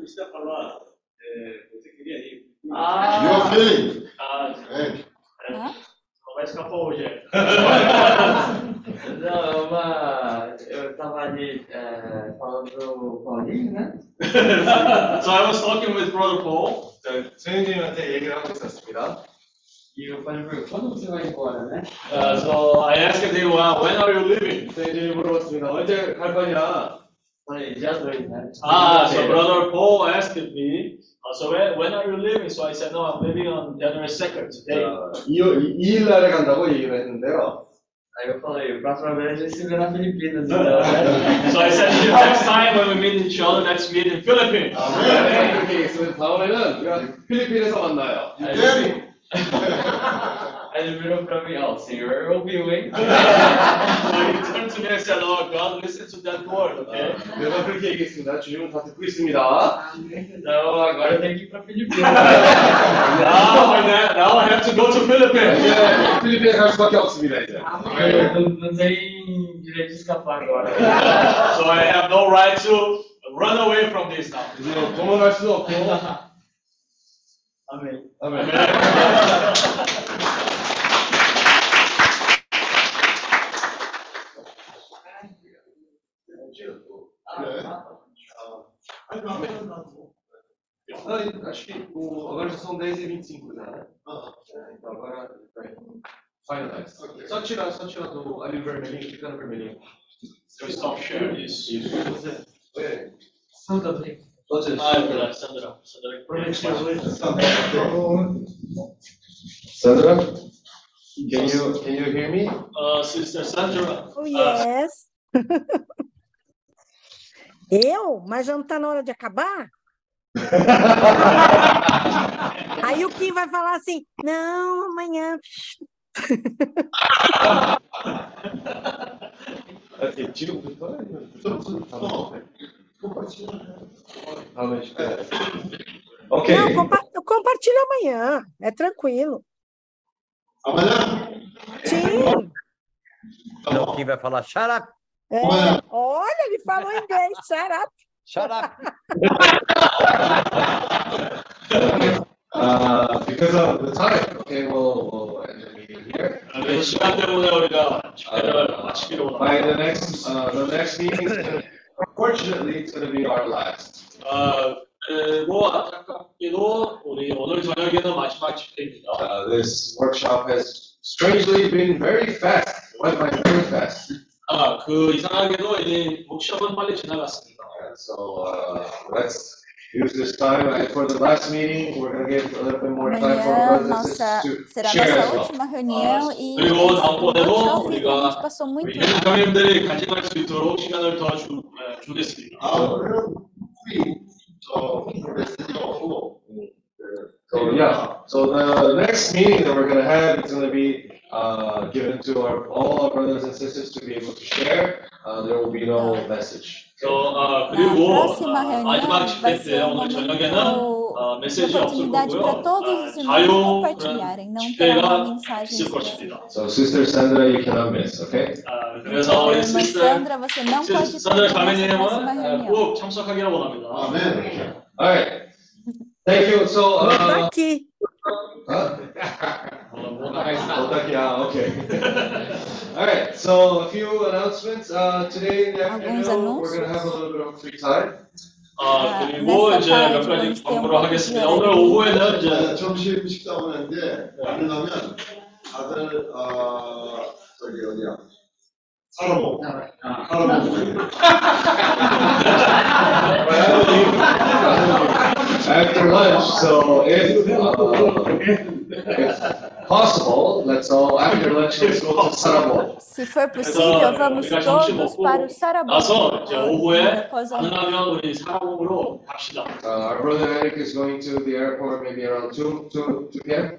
[SPEAKER 15] 시작하려 어떻게
[SPEAKER 4] Ah,
[SPEAKER 2] Your feeling.
[SPEAKER 4] ah,
[SPEAKER 2] 네.
[SPEAKER 5] Hã?
[SPEAKER 4] vai escapar hoje.
[SPEAKER 10] Não, uma, eu tava ali é, falando com o Paulinho, né?
[SPEAKER 4] so I was talking with Brother Paul.
[SPEAKER 11] 선생님한테 얘기를 하고 있었습니다.
[SPEAKER 10] E eu falei pra ele, quando você vai embora, né?
[SPEAKER 4] Uh, so I asked him, well, when are you leaving?
[SPEAKER 11] 선생님이 물어봤습니다. 언제 갈 거냐?
[SPEAKER 10] Falei, dia dois, né?
[SPEAKER 4] Ah, so Brother Paul asked me, uh, so when, when are you leaving? So I said, no, I'm leaving on January 2nd, today.
[SPEAKER 11] 어, 2일, 2일 날에 간다고 얘기를 했는데요.
[SPEAKER 10] Aí eu falei, próxima vez a gente se vê na Filipinas, então, né?
[SPEAKER 4] So I said, next time when we meet each other, let's meet in Philippines.
[SPEAKER 11] 네, 그렇게 얘기했으면 다음에는 우리가 필리핀에서 만나요.
[SPEAKER 2] Very.
[SPEAKER 10] Aí ele virou pra mim, ó, o senhor ouviu, hein?
[SPEAKER 4] so he turned to me and said, oh, God, listen to that word, okay?
[SPEAKER 11] 내가 그렇게 얘기했습니다. 주님은 다 듣고 있습니다.
[SPEAKER 10] Não, agora eu tenho que ir pra Filipinas.
[SPEAKER 4] now, and then, now I have to go to Philippines.
[SPEAKER 11] 이제 필리핀에 갈 수밖에 없습니다, 이제.
[SPEAKER 10] Eu não, não [LAUGHS] tem direito de escapar agora.
[SPEAKER 4] so I have no right to run away from this now.
[SPEAKER 11] 이제 도망갈 수도 없고.
[SPEAKER 10] Amém.
[SPEAKER 11] 아멘.
[SPEAKER 2] 그래. [LAUGHS] [LAUGHS]
[SPEAKER 11] Ah, acho que o, agora já são 10 e 25 já, né? É, então agora vai finalize. Só tirar, só tirar do ali vermelhinho, fica no vermelhinho.
[SPEAKER 4] So stop sharing this.
[SPEAKER 11] Isso. Você, é,
[SPEAKER 10] Sandra, vem.
[SPEAKER 4] Ah, é verdade, Sandra. Sandra.
[SPEAKER 11] Sandra, can you, can you hear me?
[SPEAKER 4] Uh, Sister Sandra.
[SPEAKER 13] Oh,
[SPEAKER 4] uh,
[SPEAKER 13] yes. Eu? Mas já não está na hora de acabar? [LAUGHS] Aí o Kim vai falar assim: não, amanhã.
[SPEAKER 11] okay.
[SPEAKER 13] Não, compa compartilha amanhã, é tranquilo.
[SPEAKER 2] Amanhã?
[SPEAKER 13] Sim.
[SPEAKER 12] Então, quem vai falar xará
[SPEAKER 13] É, olha, ele falou inglês, shut up.
[SPEAKER 11] Shut up. uh, because of the time, okay, we'll, we'll end the meeting here.
[SPEAKER 4] 아, 그래서 시간 때문에 우리가 집회를 마치기로
[SPEAKER 11] By the next, uh, the next meeting, unfortunately, it's going to be our last.
[SPEAKER 4] 아, 그리고 안타깝게도 우리 오늘 저녁에는 마지막 집회입니다.
[SPEAKER 11] Uh, this workshop has strangely been very fast, went by very fast.
[SPEAKER 4] 아, 그 이상하게도 이 워크숍은 빨리 지나갔습니다.
[SPEAKER 11] And so uh, let's use this time uh, for the last meeting. We're going to give a little bit more time for
[SPEAKER 5] Amanhã
[SPEAKER 11] our brothers
[SPEAKER 5] nossa,
[SPEAKER 11] and sisters
[SPEAKER 5] será
[SPEAKER 11] to share
[SPEAKER 5] nossa
[SPEAKER 11] as well.
[SPEAKER 5] última reunião e
[SPEAKER 4] 그리고
[SPEAKER 5] esse
[SPEAKER 4] 다음번에도
[SPEAKER 5] workshop
[SPEAKER 4] 우리가
[SPEAKER 5] realmente passou muito
[SPEAKER 4] 우리
[SPEAKER 5] rápido.
[SPEAKER 4] 현장님들이 간직할 수 있도록 시간을 더 주, 에, 주겠습니다.
[SPEAKER 2] 아, 오늘은 우리 저 메시지가 없고
[SPEAKER 11] So yeah, so the next meeting that we're going to have is going to be uh, given to our, all our brothers and sisters to be able to share. Uh, there will be no message.
[SPEAKER 4] 저, 아,
[SPEAKER 5] A
[SPEAKER 4] 그리고
[SPEAKER 5] próxima
[SPEAKER 4] 아, 마지막
[SPEAKER 5] reunião
[SPEAKER 4] 집회
[SPEAKER 5] vai
[SPEAKER 4] 때
[SPEAKER 5] ser um
[SPEAKER 4] 오늘 저녁에는
[SPEAKER 5] momento
[SPEAKER 4] 아,
[SPEAKER 5] de
[SPEAKER 4] 메시지 없을
[SPEAKER 5] oportunidade para
[SPEAKER 4] 거고요.
[SPEAKER 5] todos
[SPEAKER 4] 아,
[SPEAKER 5] os irmãos
[SPEAKER 4] 자유
[SPEAKER 5] compartilharem, não terá uma
[SPEAKER 4] 집회가
[SPEAKER 5] mensagem
[SPEAKER 4] 있을
[SPEAKER 5] específica.
[SPEAKER 4] 것입니다.
[SPEAKER 11] So Sister Sandra, you cannot miss, okay?
[SPEAKER 4] 아, 그래서
[SPEAKER 5] Então,
[SPEAKER 4] 우리
[SPEAKER 5] irmã
[SPEAKER 4] 시스터
[SPEAKER 5] Sandra, você não pode
[SPEAKER 4] 산들
[SPEAKER 5] perder nossa próxima
[SPEAKER 4] 자매님은 에,
[SPEAKER 5] reunião.
[SPEAKER 4] 꼭 참석하기를 원합니다.
[SPEAKER 2] 아멘.
[SPEAKER 11] All right. Thank you. So,
[SPEAKER 13] Vou estar
[SPEAKER 11] uh,
[SPEAKER 13] aqui.
[SPEAKER 11] huh? yeah, okay. All right. So, a few announcements. Uh, today in the
[SPEAKER 5] Alguns
[SPEAKER 11] afternoon, we're going to have a
[SPEAKER 5] anúncios.
[SPEAKER 11] little bit of free time.
[SPEAKER 4] 아, 그리고
[SPEAKER 5] nessa
[SPEAKER 4] 이제
[SPEAKER 5] tarde
[SPEAKER 4] 몇 가지
[SPEAKER 5] vamos ter um
[SPEAKER 4] 광고를
[SPEAKER 5] pouco de
[SPEAKER 4] 하겠습니다.
[SPEAKER 5] horário
[SPEAKER 4] 오늘
[SPEAKER 5] livre.
[SPEAKER 4] 오후에는 이제
[SPEAKER 2] 네, 점심 식사를 하는데 가능하면 다들 어 저기 어디야 사러모 사러모
[SPEAKER 11] after lunch, so if, uh, possible, let's all, after lunch, let's go to Sarabong.
[SPEAKER 5] Se for possível, vamos todos para o Sarabong.
[SPEAKER 4] 가서 이제 오후에 가능하면 우리 사라봉으로 갑시다.
[SPEAKER 11] Uh, our brother Eric is going to the airport maybe around two, two, two p.m.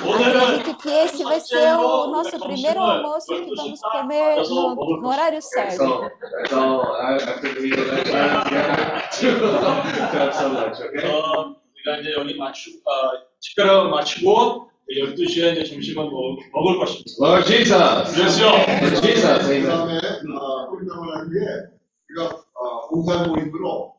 [SPEAKER 4] 아마도 오늘은
[SPEAKER 5] Acredito que esse vai ser o nosso primeiro almoço que vamos comer no, no horário certo.
[SPEAKER 11] So, so uh, after the meeting, let's try to to have some lunch, okay?
[SPEAKER 4] 그래서 우리가 이제 여기 맞추, 아, 집회를 마치고 12시에 이제 점심을 먹, 먹을 것입니다.
[SPEAKER 11] Lord Jesus.
[SPEAKER 4] 그래서
[SPEAKER 11] Lord Jesus.
[SPEAKER 2] 그
[SPEAKER 11] Amen.
[SPEAKER 2] 다음에 어, 훈련을 하는 게 우리가 어, 봉사 모임으로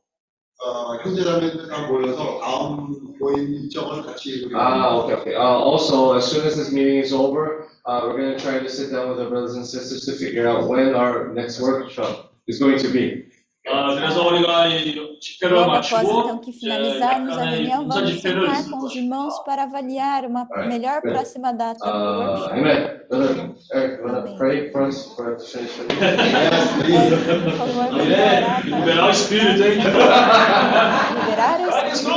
[SPEAKER 2] 어, 형제자매들 다 모여서 다음 모임 일정을 같이 우리가
[SPEAKER 11] Ah, okay, okay. Uh, also, as soon as this meeting is over, uh, we're gonna try to sit down with our brothers and sisters to figure out when our next workshop is going to be.
[SPEAKER 4] 아, 그래서 우리가 이 집회를
[SPEAKER 5] Logo após
[SPEAKER 4] 마치고
[SPEAKER 5] então que
[SPEAKER 4] 이제
[SPEAKER 5] finalizarmos a
[SPEAKER 4] 약간의
[SPEAKER 5] reunião,
[SPEAKER 4] 군사
[SPEAKER 5] vamos
[SPEAKER 4] 집회를
[SPEAKER 5] sentar
[SPEAKER 4] 있을
[SPEAKER 5] com os
[SPEAKER 4] 것입니다.
[SPEAKER 5] irmãos para avaliar uma
[SPEAKER 11] Alright,
[SPEAKER 5] melhor
[SPEAKER 11] good.
[SPEAKER 5] próxima data para o
[SPEAKER 11] Uh,
[SPEAKER 5] workshop.
[SPEAKER 11] amen. Brother Eric, wanna
[SPEAKER 5] Amém.
[SPEAKER 11] pray for us for us to finish the meeting? [LAUGHS]
[SPEAKER 5] Eric, por favor, vamos orar para
[SPEAKER 4] liberar o espírito, [LAUGHS] hein?
[SPEAKER 5] liberar o espírito.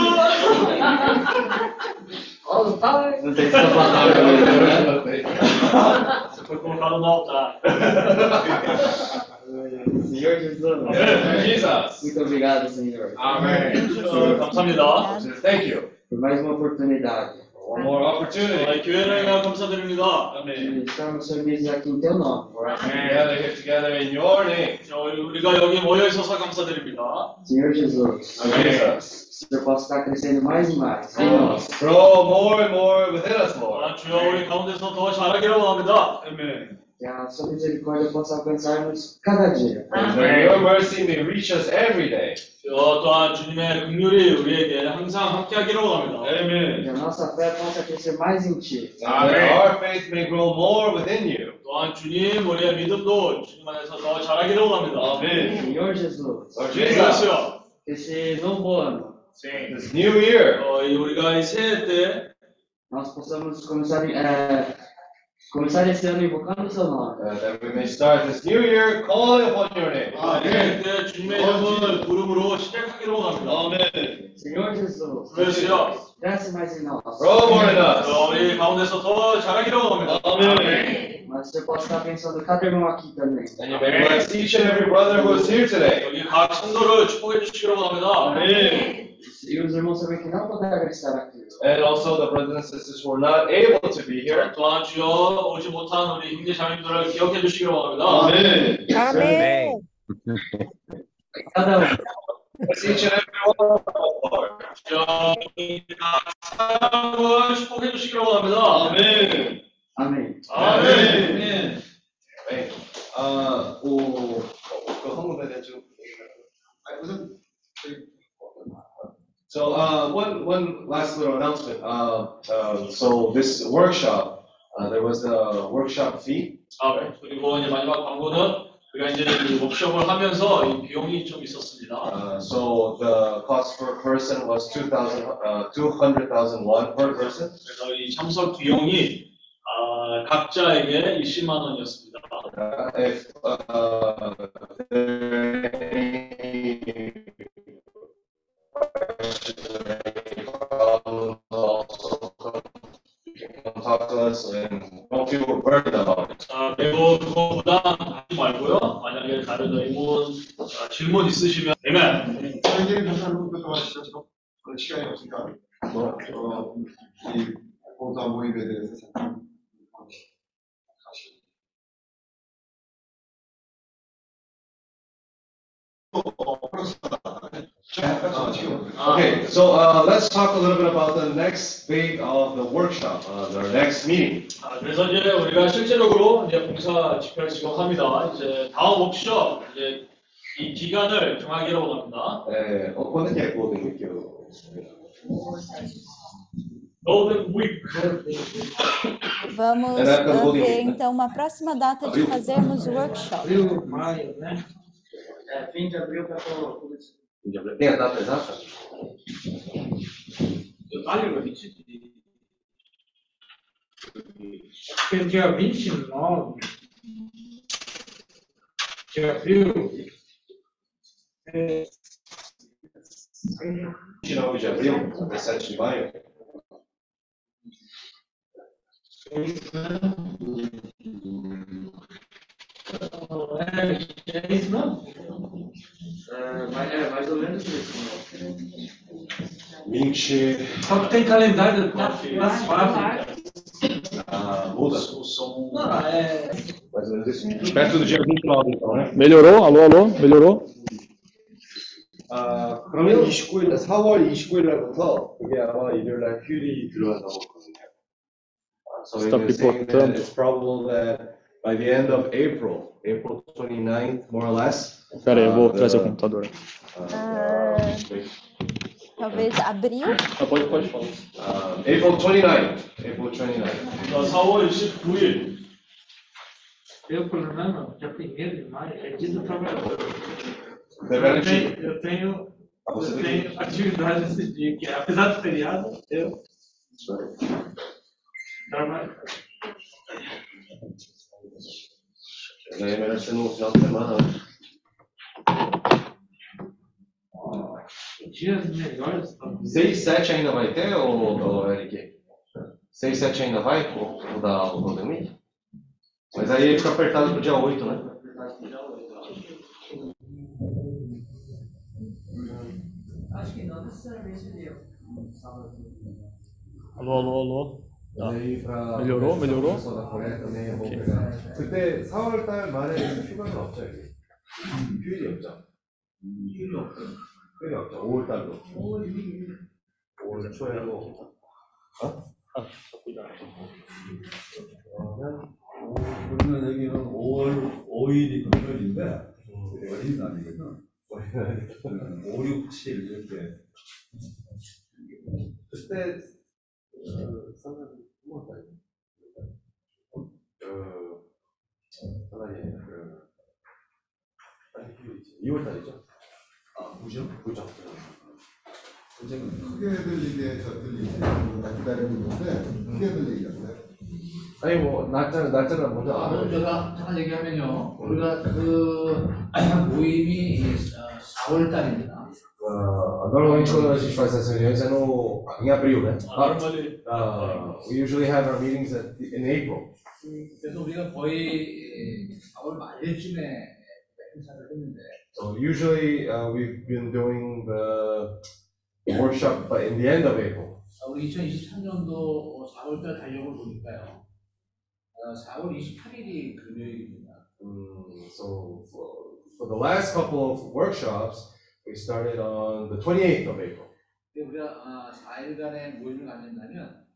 [SPEAKER 10] All the time.
[SPEAKER 11] Não tem que ficar falando.
[SPEAKER 4] Você foi colocado no altar. [LAUGHS]
[SPEAKER 10] Senhor Jesus.
[SPEAKER 11] Jesus.
[SPEAKER 10] Muito obrigado, Senhor,
[SPEAKER 11] Amen.
[SPEAKER 4] 어, 감사합니다.
[SPEAKER 11] Thank you.
[SPEAKER 10] por mais uma oportunidade.
[SPEAKER 11] One more opportunity.
[SPEAKER 4] 어, 기회를 위하여 감사드립니다.
[SPEAKER 10] de estarmos servidos aqui em teu nome.
[SPEAKER 11] Together here together in your name.
[SPEAKER 4] 저, 우리가 여기 모여 있어서 감사드립니다.
[SPEAKER 10] Senhor Jesus,
[SPEAKER 11] Jesus.
[SPEAKER 10] que o Senhor possa estar crescendo mais e mais em nós.
[SPEAKER 11] Grow more and more within us, Lord.
[SPEAKER 4] 아, 주여 우리 가운데서 더 잘하기를 원합니다.
[SPEAKER 10] Que a sua misericórdia possa alcançar-nos cada dia.
[SPEAKER 11] May your mercy may reach us every day.
[SPEAKER 4] 주여 또한 주님의 긍휼이 우리에게 항상 함께하기를 원합니다.
[SPEAKER 10] Que a nossa fé possa crescer mais em ti.
[SPEAKER 11] And that our faith may grow more within you.
[SPEAKER 4] 또한 주님 우리의 믿음도 주님 안에서 더 잘하기를 원합니다.
[SPEAKER 10] Senhor Jesus,
[SPEAKER 11] Lord Jesus.
[SPEAKER 4] 주여
[SPEAKER 10] que esse novo ano
[SPEAKER 11] This new year.
[SPEAKER 4] 어, 이 우리가 이 새해 때
[SPEAKER 10] nós possamos começar, eh, começar esse ano invocando o seu nome.
[SPEAKER 11] Uh, that we may start this new year calling upon your name.
[SPEAKER 4] 아, 새해 때 주님의 이름을 부름으로 시작하기를 원합니다.
[SPEAKER 10] Senhor Jesus,
[SPEAKER 4] 그래서요
[SPEAKER 10] cresce mais em nós.
[SPEAKER 11] More in us.
[SPEAKER 4] 어, 우리 가운데서 더 잘하기를 원합니다.
[SPEAKER 10] Mas você possa estar pensando cada irmão aqui também.
[SPEAKER 11] And you may bless each and every brother who is here today.
[SPEAKER 4] 여기 각 성도를 축복해 주시기를 원합니다.
[SPEAKER 10] E os irmãos também que não puderam estar aqui.
[SPEAKER 9] And also the brothers and sisters who were not able to be here.
[SPEAKER 4] 또한 주여 오지 못한 우리 형제 자매들을 기억해 주시기 바랍니다.
[SPEAKER 9] Amen.
[SPEAKER 13] Amém.
[SPEAKER 10] Cada um.
[SPEAKER 9] Bless each and every one of us, Lord.
[SPEAKER 4] 주여 사랑을 축복해 주시기 바랍니다.
[SPEAKER 9] Amen.
[SPEAKER 10] Amém.
[SPEAKER 4] 아멘.
[SPEAKER 9] Amen. 아, 오, 그 헌금에 대해 좀
[SPEAKER 2] 아니, 우선
[SPEAKER 9] So uh, one one last little announcement. Uh, uh, so this workshop, uh, there was a workshop fee.
[SPEAKER 4] 아, 네. 그리고 이제 마지막 광고는 우리가 이제 이 워크숍을 하면서 이 비용이 좀 있었습니다.
[SPEAKER 9] Uh, so the cost per person was two thousand, uh, two hundred thousand won per person.
[SPEAKER 4] 그래서 이 참석 비용이 아, 각자에게 20만 원이었습니다.
[SPEAKER 9] Uh, if yesterday problems also process and don't feel burdened about it.
[SPEAKER 4] 아, 매우 그거 부담하지 말고요. 만약에 다른 의문, 아, 질문 있으시면, 아멘.
[SPEAKER 2] 현재 변사님부터 하시죠. 시간이 없으니까.
[SPEAKER 9] Okay, so uh, let's talk a little bit about the next phase of the workshop, uh, the next meeting.
[SPEAKER 4] 아, 그래서 이제 우리가 실제적으로 이제 봉사 집회를 지금 합니다. 이제 다음 워크숍, 이제 이 기간을 정하기로 합니다.
[SPEAKER 9] É, quando é que é Golden Week? Eu-
[SPEAKER 4] Golden Week.
[SPEAKER 5] Vamos
[SPEAKER 9] Era época do
[SPEAKER 5] ah,
[SPEAKER 9] Golden
[SPEAKER 5] ver
[SPEAKER 9] Week, né?
[SPEAKER 5] então uma próxima data de fazermos o workshop.
[SPEAKER 10] Abril, maio, né? É, fim de abril para
[SPEAKER 9] Nije,
[SPEAKER 4] da, zašto? Olha, 20 dias.
[SPEAKER 12] Porque dia 29 de abril. É,
[SPEAKER 9] 29 de abril, 17 de maio.
[SPEAKER 12] Então, é, é isso não?
[SPEAKER 10] É, mais, é, mais ou menos isso. né?
[SPEAKER 9] 20.
[SPEAKER 12] Só que tem calendário das das fábricas.
[SPEAKER 9] Ah, muda.
[SPEAKER 12] Não, é.
[SPEAKER 9] Mais ou menos isso. Perto do dia 29, então, né?
[SPEAKER 11] melhorou? Alô, alô? Melhorou?
[SPEAKER 9] 아, 그러면 29일, 4월 29일 날부터 그게 아마 일요일 날 휴일이 들어간다고 그러거든요. 아, So
[SPEAKER 11] Está
[SPEAKER 9] it is saying that
[SPEAKER 11] pipotando.
[SPEAKER 9] it's probable that by the end of April, April 29th, more or less.
[SPEAKER 11] Espera aí, eu vou
[SPEAKER 9] uh,
[SPEAKER 11] trazer o computador.
[SPEAKER 5] Uh, uh, talvez abril?
[SPEAKER 11] Ah, pode, pode falar.
[SPEAKER 9] Uh, April 29th. April 29th.
[SPEAKER 4] Nós hoje fui.
[SPEAKER 12] Eu programa dia 1 de maio é dia do trabalhador. Eu tenho, eu tenho, eu tenho atividade nesse dia, que é, apesar do feriado, eu trabalho.
[SPEAKER 9] Daí é melhor ser no final de semana, né?
[SPEAKER 12] Dias melhores.
[SPEAKER 9] 6, 7 ainda vai ter, ou, ou Eric? 6, 7 ainda vai, o, o da Week? Mas aí ele fica apertado pro dia 8, né?
[SPEAKER 16] Acho que não necessariamente deu.
[SPEAKER 11] Alô, alô, alô?
[SPEAKER 9] Da Coreia também é bom pegar. 그때 4월 달 말에 휴가는 없죠, 여기? 휴일이 없죠? 휴일이 없죠. 휴일이 없죠, 5월달도. 5월 초에도. 어? 그러면
[SPEAKER 17] 그러면 여기는 5월 5일이 금요일인데 어린 날이거든. 5, 6, 7 이렇게.
[SPEAKER 9] 그때 어, 선생님 뭐다 그 선생님 그 아니 휴일이지 2월 달이죠? 아 부정 부정
[SPEAKER 2] 크게 들리게 저 들리게 나 기다리고 있는데 크게 들리겠어요.
[SPEAKER 9] 아니 뭐 날짜는 날짜는 먼저
[SPEAKER 18] 아,
[SPEAKER 9] 안
[SPEAKER 18] 그럼 제가 잠깐 얘기하면요. 우리가 그 모임이 4월 달입니다.
[SPEAKER 9] Uh, normalmente quando a gente faz essas reuniões é no, em abril, né?
[SPEAKER 4] 아, normally.
[SPEAKER 9] Uh, we usually have our meetings at, in April.
[SPEAKER 18] 그래서 우리가 거의 4월 말쯤에 행사를 했는데
[SPEAKER 9] So usually uh, we've been doing the
[SPEAKER 11] workshop but in the end of April.
[SPEAKER 18] 아, 우리 2023년도 4월달 달력을 보니까요. 어, 4월 28일이 금요일입니다.
[SPEAKER 11] Mm, so for, for the last couple of workshops, we started on the 28th of April.
[SPEAKER 18] 근데 우리가 아, 4일간의 모임을 가진다면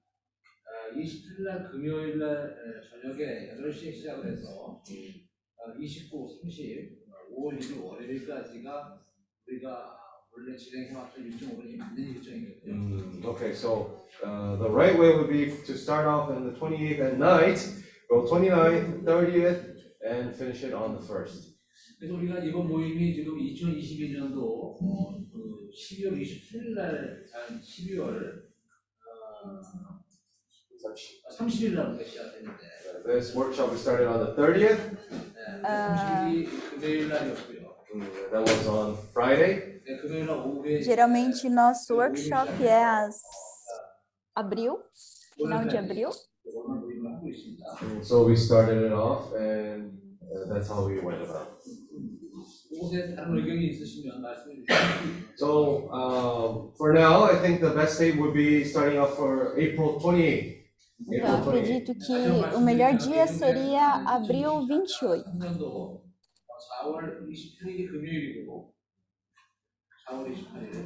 [SPEAKER 18] 아, 27일 날 금요일 날 에, 저녁에 8시에 시작을 해서 아, 29, 30, 5월 1일 월요일까지가 우리가 원래 진행해왔던 일정으로 맞는 일정이거든요.
[SPEAKER 11] Mm, okay, so uh, the right way would be to start off on the 28th at night, go 29th, 30th, and finish it on the 1st.
[SPEAKER 18] 그래서 우리가 이번 모임이 지금 2022년도 어, 그 12월 27일 날, 아, 12월 어, 30일 날 우리가 시작했는데
[SPEAKER 11] This workshop we started on the 30th.
[SPEAKER 18] 네,
[SPEAKER 5] 아.
[SPEAKER 18] 30일이 금요일 날이었고요.
[SPEAKER 11] Mm, that was on Friday.
[SPEAKER 18] 네, 금요일 날 오후에
[SPEAKER 5] Geralmente nosso workshop é as abril, final de abril.
[SPEAKER 18] 오늘 모임을 하고 있습니다.
[SPEAKER 11] Mm, So we started it off, and Uh, that's how we went about
[SPEAKER 18] it.
[SPEAKER 11] So uh, for now, I think the best date would be starting off for April 28.
[SPEAKER 5] Eu acredito que o melhor dia seria abril 28.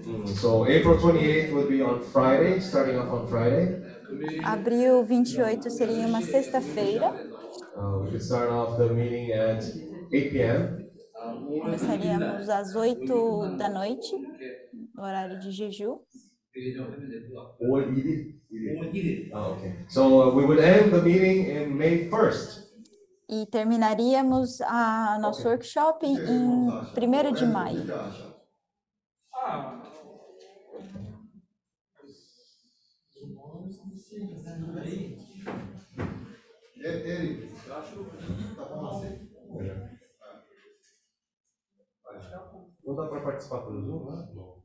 [SPEAKER 11] Mm, so April 28th would be on Friday, starting off on Friday.
[SPEAKER 5] Abril 28 seria uma sexta-feira.
[SPEAKER 11] Uh, we should start off the meeting at 8 p.m.
[SPEAKER 5] Começaríamos às 8 da noite, no horário de jejum.
[SPEAKER 11] Oh, okay. So uh, we would end the meeting in May 1st.
[SPEAKER 5] E terminaríamos a nosso okay. workshop em 1 de maio.
[SPEAKER 2] Eric.
[SPEAKER 11] Não dá para participar pelo Zoom.
[SPEAKER 2] Não.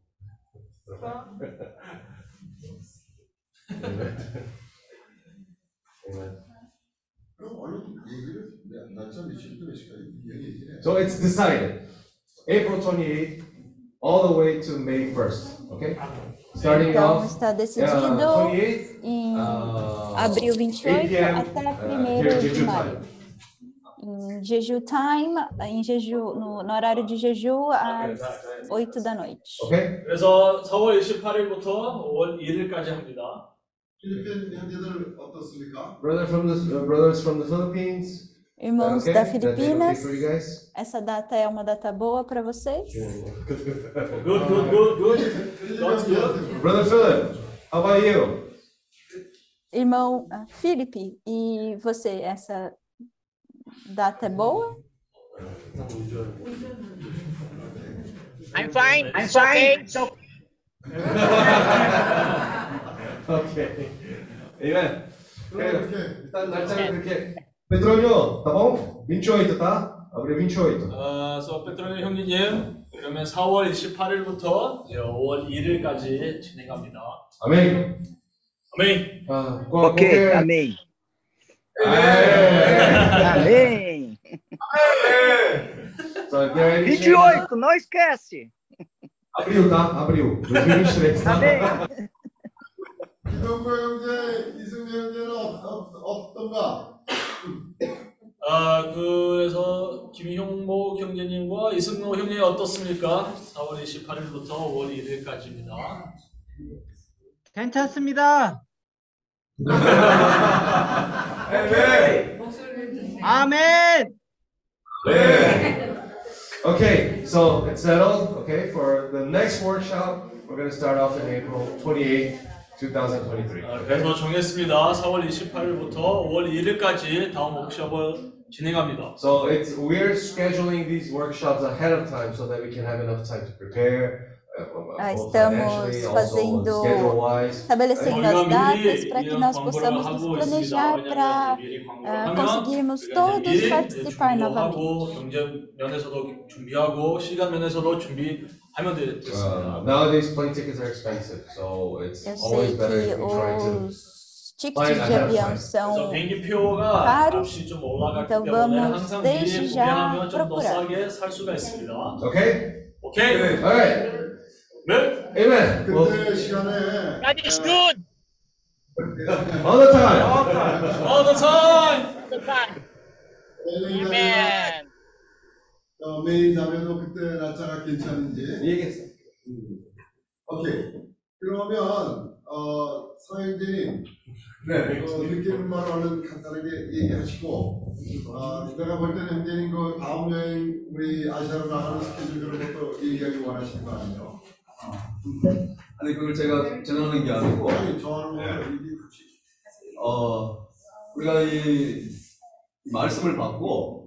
[SPEAKER 11] So it's decided. April 28th all the way to May 1st. Okay? Starting
[SPEAKER 5] Então
[SPEAKER 11] off
[SPEAKER 5] está
[SPEAKER 11] uh,
[SPEAKER 5] decidido
[SPEAKER 11] 28th,
[SPEAKER 5] em
[SPEAKER 11] uh,
[SPEAKER 5] abril
[SPEAKER 11] 8
[SPEAKER 5] 28
[SPEAKER 11] p.m.
[SPEAKER 5] até
[SPEAKER 11] uh, here
[SPEAKER 5] 1 de
[SPEAKER 11] Jeju
[SPEAKER 5] maio.
[SPEAKER 11] time.
[SPEAKER 5] Em Jeju Time, em Jeju, no, no horário de Jeju, às 8 da noite.
[SPEAKER 11] Okay?
[SPEAKER 4] 그래서 4월 28일부터 5월 1일까지 합니다.
[SPEAKER 2] 필리핀 형제들 어떻습니까?
[SPEAKER 11] Brother from the uh, brothers from the Philippines.
[SPEAKER 5] Irmãos
[SPEAKER 11] okay?
[SPEAKER 5] da
[SPEAKER 11] That date okay
[SPEAKER 5] Filipinas,
[SPEAKER 11] for you guys?
[SPEAKER 5] essa data é uma data boa para vocês? [LAUGHS]
[SPEAKER 4] Good, good, good, good. That's good.
[SPEAKER 11] Brother Philip, how about you?
[SPEAKER 5] Irmão ah, Felipe, e você, essa data é boa?
[SPEAKER 6] I'm fine. I'm fine. So [LAUGHS]
[SPEAKER 11] Okay. Amen.
[SPEAKER 2] 그럼 이렇게
[SPEAKER 11] 일단 날짜는 그렇게. Petróleo, tá bom? 28, tá? Abril 28.
[SPEAKER 4] 어, so 페트로니 형제님, 그러면 4월 28일부터 5월 1일까지 진행합니다.
[SPEAKER 11] Amém?
[SPEAKER 4] 아멘.
[SPEAKER 11] Ah, qual-
[SPEAKER 6] ok,
[SPEAKER 11] qualquer-
[SPEAKER 6] amém.
[SPEAKER 11] É.
[SPEAKER 6] Amém.
[SPEAKER 11] So if there are any
[SPEAKER 6] 28, não esquece.
[SPEAKER 11] Abril, tá? Abril. 2023, tá?
[SPEAKER 6] Amém.
[SPEAKER 2] 기동구 형제, 이승미 형제는 어, 어, 어떤가?
[SPEAKER 4] 아, 그래서 김형모 형제님과 이승모 형님 어떻습니까? 4월 28일부터 5월 1일까지입니다.
[SPEAKER 6] 괜찮습니다.
[SPEAKER 11] Amen.
[SPEAKER 6] 아멘.
[SPEAKER 11] Okay, so it's settled. Okay, for the next workshop, we're going to start off in April 28th, 2023.
[SPEAKER 4] 아? 그래서 정했습니다. 4월 28일부터 5월 1일까지 다음 워크숍을 진행합니다.
[SPEAKER 11] So it's we're scheduling these workshops ahead of time so that we can have enough time to prepare. uh,
[SPEAKER 5] Ah, estamos fazendo-. Estabelecendo as datas para que nós possamos nos planejar para ah,
[SPEAKER 4] 하면
[SPEAKER 5] conseguirmos todos participar novamente.
[SPEAKER 4] 하고 경제 면에서도 준비하고 시간 면에서도 준비하면 되- 됐습니다.
[SPEAKER 11] Uh, nowadays, plane tickets are expensive, so it's
[SPEAKER 5] Eu
[SPEAKER 11] always
[SPEAKER 5] sei
[SPEAKER 11] better
[SPEAKER 5] que
[SPEAKER 11] if we try to.
[SPEAKER 5] os tickets de avião
[SPEAKER 4] 그래서
[SPEAKER 5] são
[SPEAKER 4] 비행기표가
[SPEAKER 5] caros,
[SPEAKER 4] 값이 좀 올라갔기
[SPEAKER 5] então
[SPEAKER 4] 때문에
[SPEAKER 5] vamos
[SPEAKER 4] 항상 미리
[SPEAKER 5] desde já
[SPEAKER 4] 구매하면 좀 더
[SPEAKER 5] procurar.
[SPEAKER 4] 싸게 살 수가 있습니다.
[SPEAKER 11] Okay.
[SPEAKER 4] 오케이.
[SPEAKER 11] All right.
[SPEAKER 17] Amen. Well,
[SPEAKER 2] 그때 시간에
[SPEAKER 6] God is good
[SPEAKER 17] all the time.
[SPEAKER 6] all the time. All the time. Amen.
[SPEAKER 2] 어, 메인 자매도 그때 날짜가 괜찮은지
[SPEAKER 17] 얘기했어.
[SPEAKER 2] 음. 오케이 그러면 어, 서영진님
[SPEAKER 17] 네.
[SPEAKER 2] 어, 느끼는 말을 얼른 간단하게 얘기하시고 어, 내가 볼 때는 형제님 그 다음 여행 우리 아시아로 나가는 스케줄 그런 것도 얘기하기 원하시는 거 아니에요?
[SPEAKER 17] 아니 그걸 제가 전하는 게 아니고
[SPEAKER 2] 아니 저하는 거 얘기
[SPEAKER 17] 어 우리가 이 말씀을 받고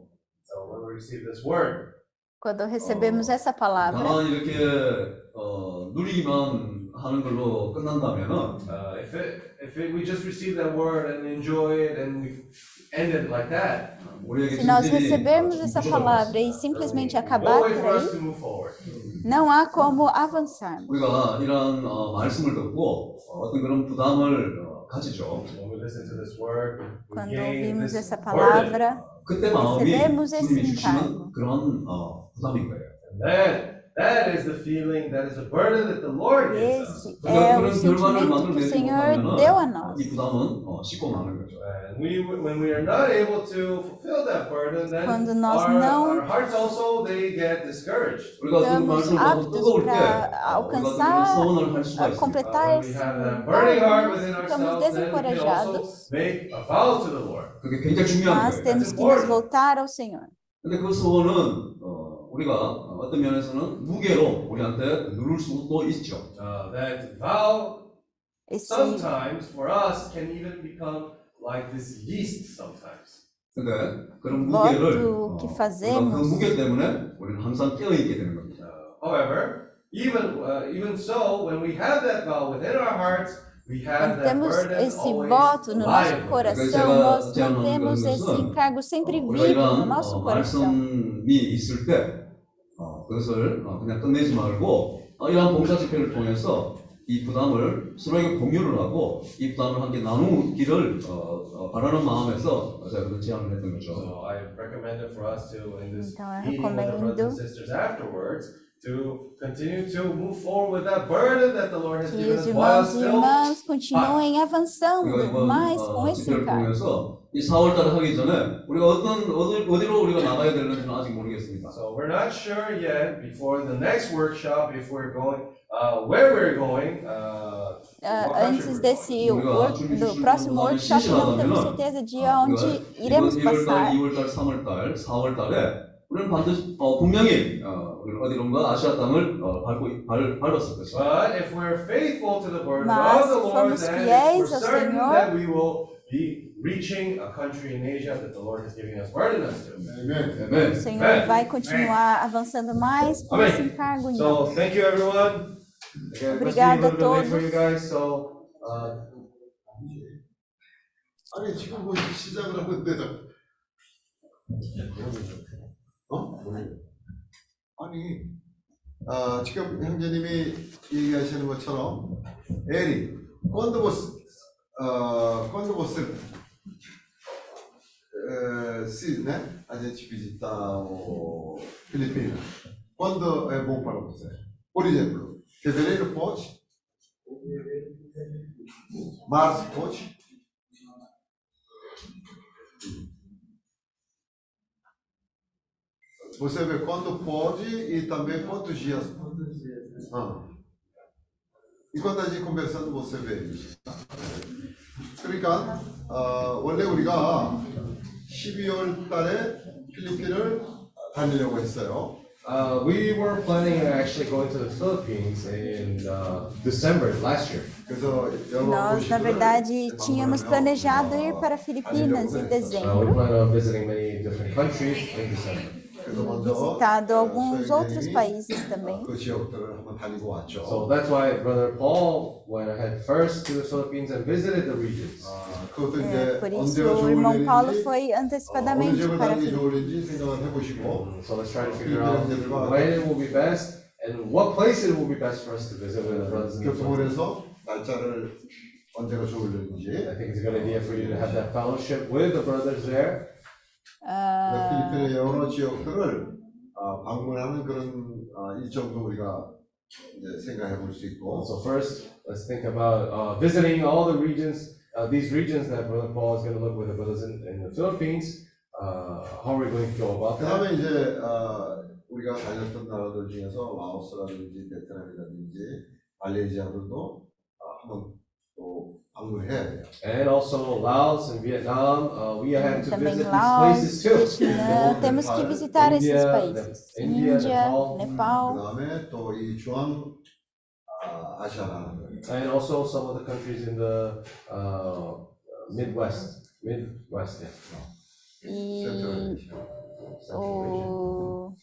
[SPEAKER 11] receive this word,
[SPEAKER 5] Quando recebemos essa palavra,
[SPEAKER 17] 다만 이렇게 어, 누리기만 하는 걸로 끝난다면은
[SPEAKER 11] uh, if it, if it, we just receive that word and enjoy it and we end it like that,
[SPEAKER 17] 우리에게
[SPEAKER 5] se nós
[SPEAKER 17] 진실이
[SPEAKER 5] recebermos essa
[SPEAKER 17] 부족한
[SPEAKER 5] palavra e simplesmente acabar
[SPEAKER 11] no way
[SPEAKER 5] por
[SPEAKER 11] for us
[SPEAKER 5] aí,
[SPEAKER 11] to move forward.
[SPEAKER 5] não há como avançarmos.
[SPEAKER 17] 우리가 이러한 어, 말씀을 듣고 어, 어떤 그런 부담을 어, 가지죠.
[SPEAKER 11] When we listen to this word, we
[SPEAKER 5] Quando
[SPEAKER 11] gain
[SPEAKER 5] ouvimos
[SPEAKER 11] this
[SPEAKER 5] essa
[SPEAKER 11] burden.
[SPEAKER 5] palavra,
[SPEAKER 17] 그때 마음이
[SPEAKER 5] recebemos esse
[SPEAKER 17] 주님이 주시는
[SPEAKER 5] encargo.
[SPEAKER 17] 그런 어, 부담인 거예요.
[SPEAKER 11] And then, that is the feeling, that is the burden that the Lord gives us.
[SPEAKER 5] Esse
[SPEAKER 17] 우리가
[SPEAKER 5] é o
[SPEAKER 17] 그런 결과를
[SPEAKER 5] sentimento que o
[SPEAKER 17] 만들어내지
[SPEAKER 5] Senhor deu a
[SPEAKER 17] 못하면은
[SPEAKER 5] nós.
[SPEAKER 17] 이 부담은 어, 씻고 마는 거죠.
[SPEAKER 11] And we, when we are not able to fulfill that burden, then
[SPEAKER 5] Quando nós
[SPEAKER 11] our,
[SPEAKER 5] não
[SPEAKER 11] our hearts also, they get discouraged.
[SPEAKER 17] 우리가 그
[SPEAKER 5] estamos
[SPEAKER 17] 말씀을 받고
[SPEAKER 5] aptos
[SPEAKER 17] 뜨거울 때
[SPEAKER 5] para
[SPEAKER 17] 어, 우리가 그런
[SPEAKER 5] alcançar,
[SPEAKER 17] 소원을 할 수가
[SPEAKER 5] a
[SPEAKER 17] 있습니다.
[SPEAKER 5] completar
[SPEAKER 11] When we
[SPEAKER 5] esse
[SPEAKER 11] have that burning heart
[SPEAKER 5] dom,
[SPEAKER 11] within
[SPEAKER 5] estamos
[SPEAKER 11] ourselves, then we can
[SPEAKER 5] desencorajados,
[SPEAKER 11] also make a vow to the Lord.
[SPEAKER 17] 그게 굉장히 중요한
[SPEAKER 5] mas
[SPEAKER 17] 거예요.
[SPEAKER 5] temos que nos voltar ao Senhor.
[SPEAKER 17] 근데 그 소원은 어, 우리가 어떤 면에서는 무게로 우리한테 누를 수도 있죠.
[SPEAKER 11] Uh, that vow sometimes for us can even become like this yeast sometimes.
[SPEAKER 17] 근데 그런 무게를 어, 그 무게 때문에 우리는 항상 깨어 있게 되는 겁니다.
[SPEAKER 11] Uh, however, even uh, even so, when we have that vow within our hearts, we have
[SPEAKER 5] quando
[SPEAKER 11] that
[SPEAKER 5] temos esse voto no nosso coração, nós mantemos esse encargo sempre vivo no nosso
[SPEAKER 17] 어,
[SPEAKER 5] coração.
[SPEAKER 17] 말씀이 있을 때 어, 그것을 어, 그냥 끝내지 말고 어, 이러한 봉사 집회를 통해서 이 부담을 서로에게 공유를 하고 이 부담을 함께 나누기를 어, 어, 바라는 마음에서 제가 그런 제안을 했던 거죠.
[SPEAKER 11] So I recommend it for us to, in this meeting with the brothers and sisters afterwards, to continue to move forward with that burden that the Lord has
[SPEAKER 5] que
[SPEAKER 11] given
[SPEAKER 5] os
[SPEAKER 11] us while
[SPEAKER 5] irmãos e
[SPEAKER 11] still
[SPEAKER 5] irmãs continuem
[SPEAKER 17] 우리가
[SPEAKER 5] avançando
[SPEAKER 17] 이번
[SPEAKER 5] mais com
[SPEAKER 17] 어,
[SPEAKER 5] esse
[SPEAKER 17] 집회를
[SPEAKER 5] encargo.
[SPEAKER 17] 통해서 이 4월달에 하기 전에 우리가 어떤 어디, 어디로 우리가 나가야 되는지는 아직 모르겠습니다.
[SPEAKER 11] So we're not sure yet before the next workshop if we're going, uh, where we're going. Uh,
[SPEAKER 5] Ah,
[SPEAKER 11] what country
[SPEAKER 5] antes
[SPEAKER 11] we're
[SPEAKER 5] desse
[SPEAKER 17] 우리가
[SPEAKER 5] work,
[SPEAKER 17] 주님
[SPEAKER 5] do
[SPEAKER 17] 주신
[SPEAKER 5] próximo
[SPEAKER 17] 마음이
[SPEAKER 5] workshop, não temos
[SPEAKER 17] 신실하다면은
[SPEAKER 5] certeza de
[SPEAKER 17] 어,
[SPEAKER 5] onde
[SPEAKER 17] 우리가
[SPEAKER 5] iremos
[SPEAKER 17] 이번 1월달,
[SPEAKER 5] passar.
[SPEAKER 17] 2월달, 3월달, 4월달에 우리는 반드시 어, 분명히 어, 어디론가 아시아 땅을 어, 밟고 발, 밟았을 것이다.
[SPEAKER 11] But if we're faithful to the word
[SPEAKER 5] Mas
[SPEAKER 11] of the
[SPEAKER 5] se
[SPEAKER 11] Lord,
[SPEAKER 5] formos
[SPEAKER 11] then
[SPEAKER 5] fiéis
[SPEAKER 11] we're
[SPEAKER 5] ao
[SPEAKER 11] certain
[SPEAKER 5] Senhor-
[SPEAKER 11] that we will be reaching a country in Asia that the Lord has given us burden us to.
[SPEAKER 2] 아멘.
[SPEAKER 17] 아멘.
[SPEAKER 5] O Senhor
[SPEAKER 11] Amen.
[SPEAKER 5] vai continuar avançando mais com
[SPEAKER 11] Amém.
[SPEAKER 5] esse encargo.
[SPEAKER 11] So
[SPEAKER 5] Então,
[SPEAKER 11] thank you everyone. Again, it must be a
[SPEAKER 5] Obrigada
[SPEAKER 11] little bit late
[SPEAKER 5] a
[SPEAKER 11] for you
[SPEAKER 5] todos.
[SPEAKER 11] guys, so uh,
[SPEAKER 2] 아니 지금 뭐 시작을 하는데 어? 아니 아, 지금 형제님이 얘기하시는 것처럼 에리 quando você ah, quando você eh, se né a gente visitar o Filipinas quando é bom para você por exemplo fevereiro pode março pode Você vê quando pode e também quantos dias. 아. 이건 다시 conversando você vê isso. 그러니까 어, 원래 우리가 12월 달에 필리핀을 다니려고 했어요.
[SPEAKER 11] uh, we were planning on actually going to the Philippines in uh, December last year.
[SPEAKER 2] 그래서 여러
[SPEAKER 5] nós, na
[SPEAKER 2] 도시들을
[SPEAKER 5] verdade, tínhamos planejado ir para Filipinas em
[SPEAKER 11] Uh, we
[SPEAKER 5] dezembro,
[SPEAKER 11] plan on visiting many different countries in December.
[SPEAKER 2] 그래서 먼저
[SPEAKER 5] visitado alguns
[SPEAKER 2] 어,
[SPEAKER 5] outros
[SPEAKER 2] 소영이
[SPEAKER 5] países também.
[SPEAKER 2] 그 지역들을 한번 다니고 왔죠.
[SPEAKER 11] So that's why Brother Paul went ahead first to the Philippines and visited the regions.
[SPEAKER 2] 아, 그것도
[SPEAKER 5] É,
[SPEAKER 2] 이제
[SPEAKER 5] por isso,
[SPEAKER 2] 언제가
[SPEAKER 5] o irmão Paulo
[SPEAKER 2] 좋을는지
[SPEAKER 5] foi
[SPEAKER 2] 어느
[SPEAKER 5] antecipadamente
[SPEAKER 2] 지역을
[SPEAKER 5] para
[SPEAKER 2] 다니기
[SPEAKER 5] Filipinas.
[SPEAKER 2] 좋을는지 생각을 해보시고
[SPEAKER 11] So let's try to figure out when it will be best and what place it will be best for us to visit with the brothers and sisters.
[SPEAKER 2] 교통을 해서 날짜를 언제가 좋을는지
[SPEAKER 11] I think it's a good idea for you to have that fellowship with the brothers there.
[SPEAKER 5] Ah,
[SPEAKER 2] 필리핀의 여러 지역들을 아, 방문하는 그런 아, 일정도 우리가 이제 생각해 볼 수 있고
[SPEAKER 11] So first, let's think about uh, visiting all the regions, uh, these regions that Brother Paul is going to look with the brothers in, in the Philippines. Uh, how are we going to go about
[SPEAKER 2] 그
[SPEAKER 11] that?
[SPEAKER 2] 다음에 이제 어, 우리가 다녔던 나라들 중에서 라오스라든지 베트남이라든지 말레이시아들도 어, 한번 또.
[SPEAKER 11] And also Laos and Vietnam, uh, we have to
[SPEAKER 5] Também
[SPEAKER 11] visit
[SPEAKER 5] Laos, these
[SPEAKER 11] places too.
[SPEAKER 5] Vietnã, temos que visitar
[SPEAKER 11] India,
[SPEAKER 5] esses
[SPEAKER 11] países.
[SPEAKER 5] Índia,
[SPEAKER 11] Nepal,
[SPEAKER 5] Nepal.
[SPEAKER 11] And also some of the countries in the uh, Midwest, Midwest, yeah.
[SPEAKER 5] E o,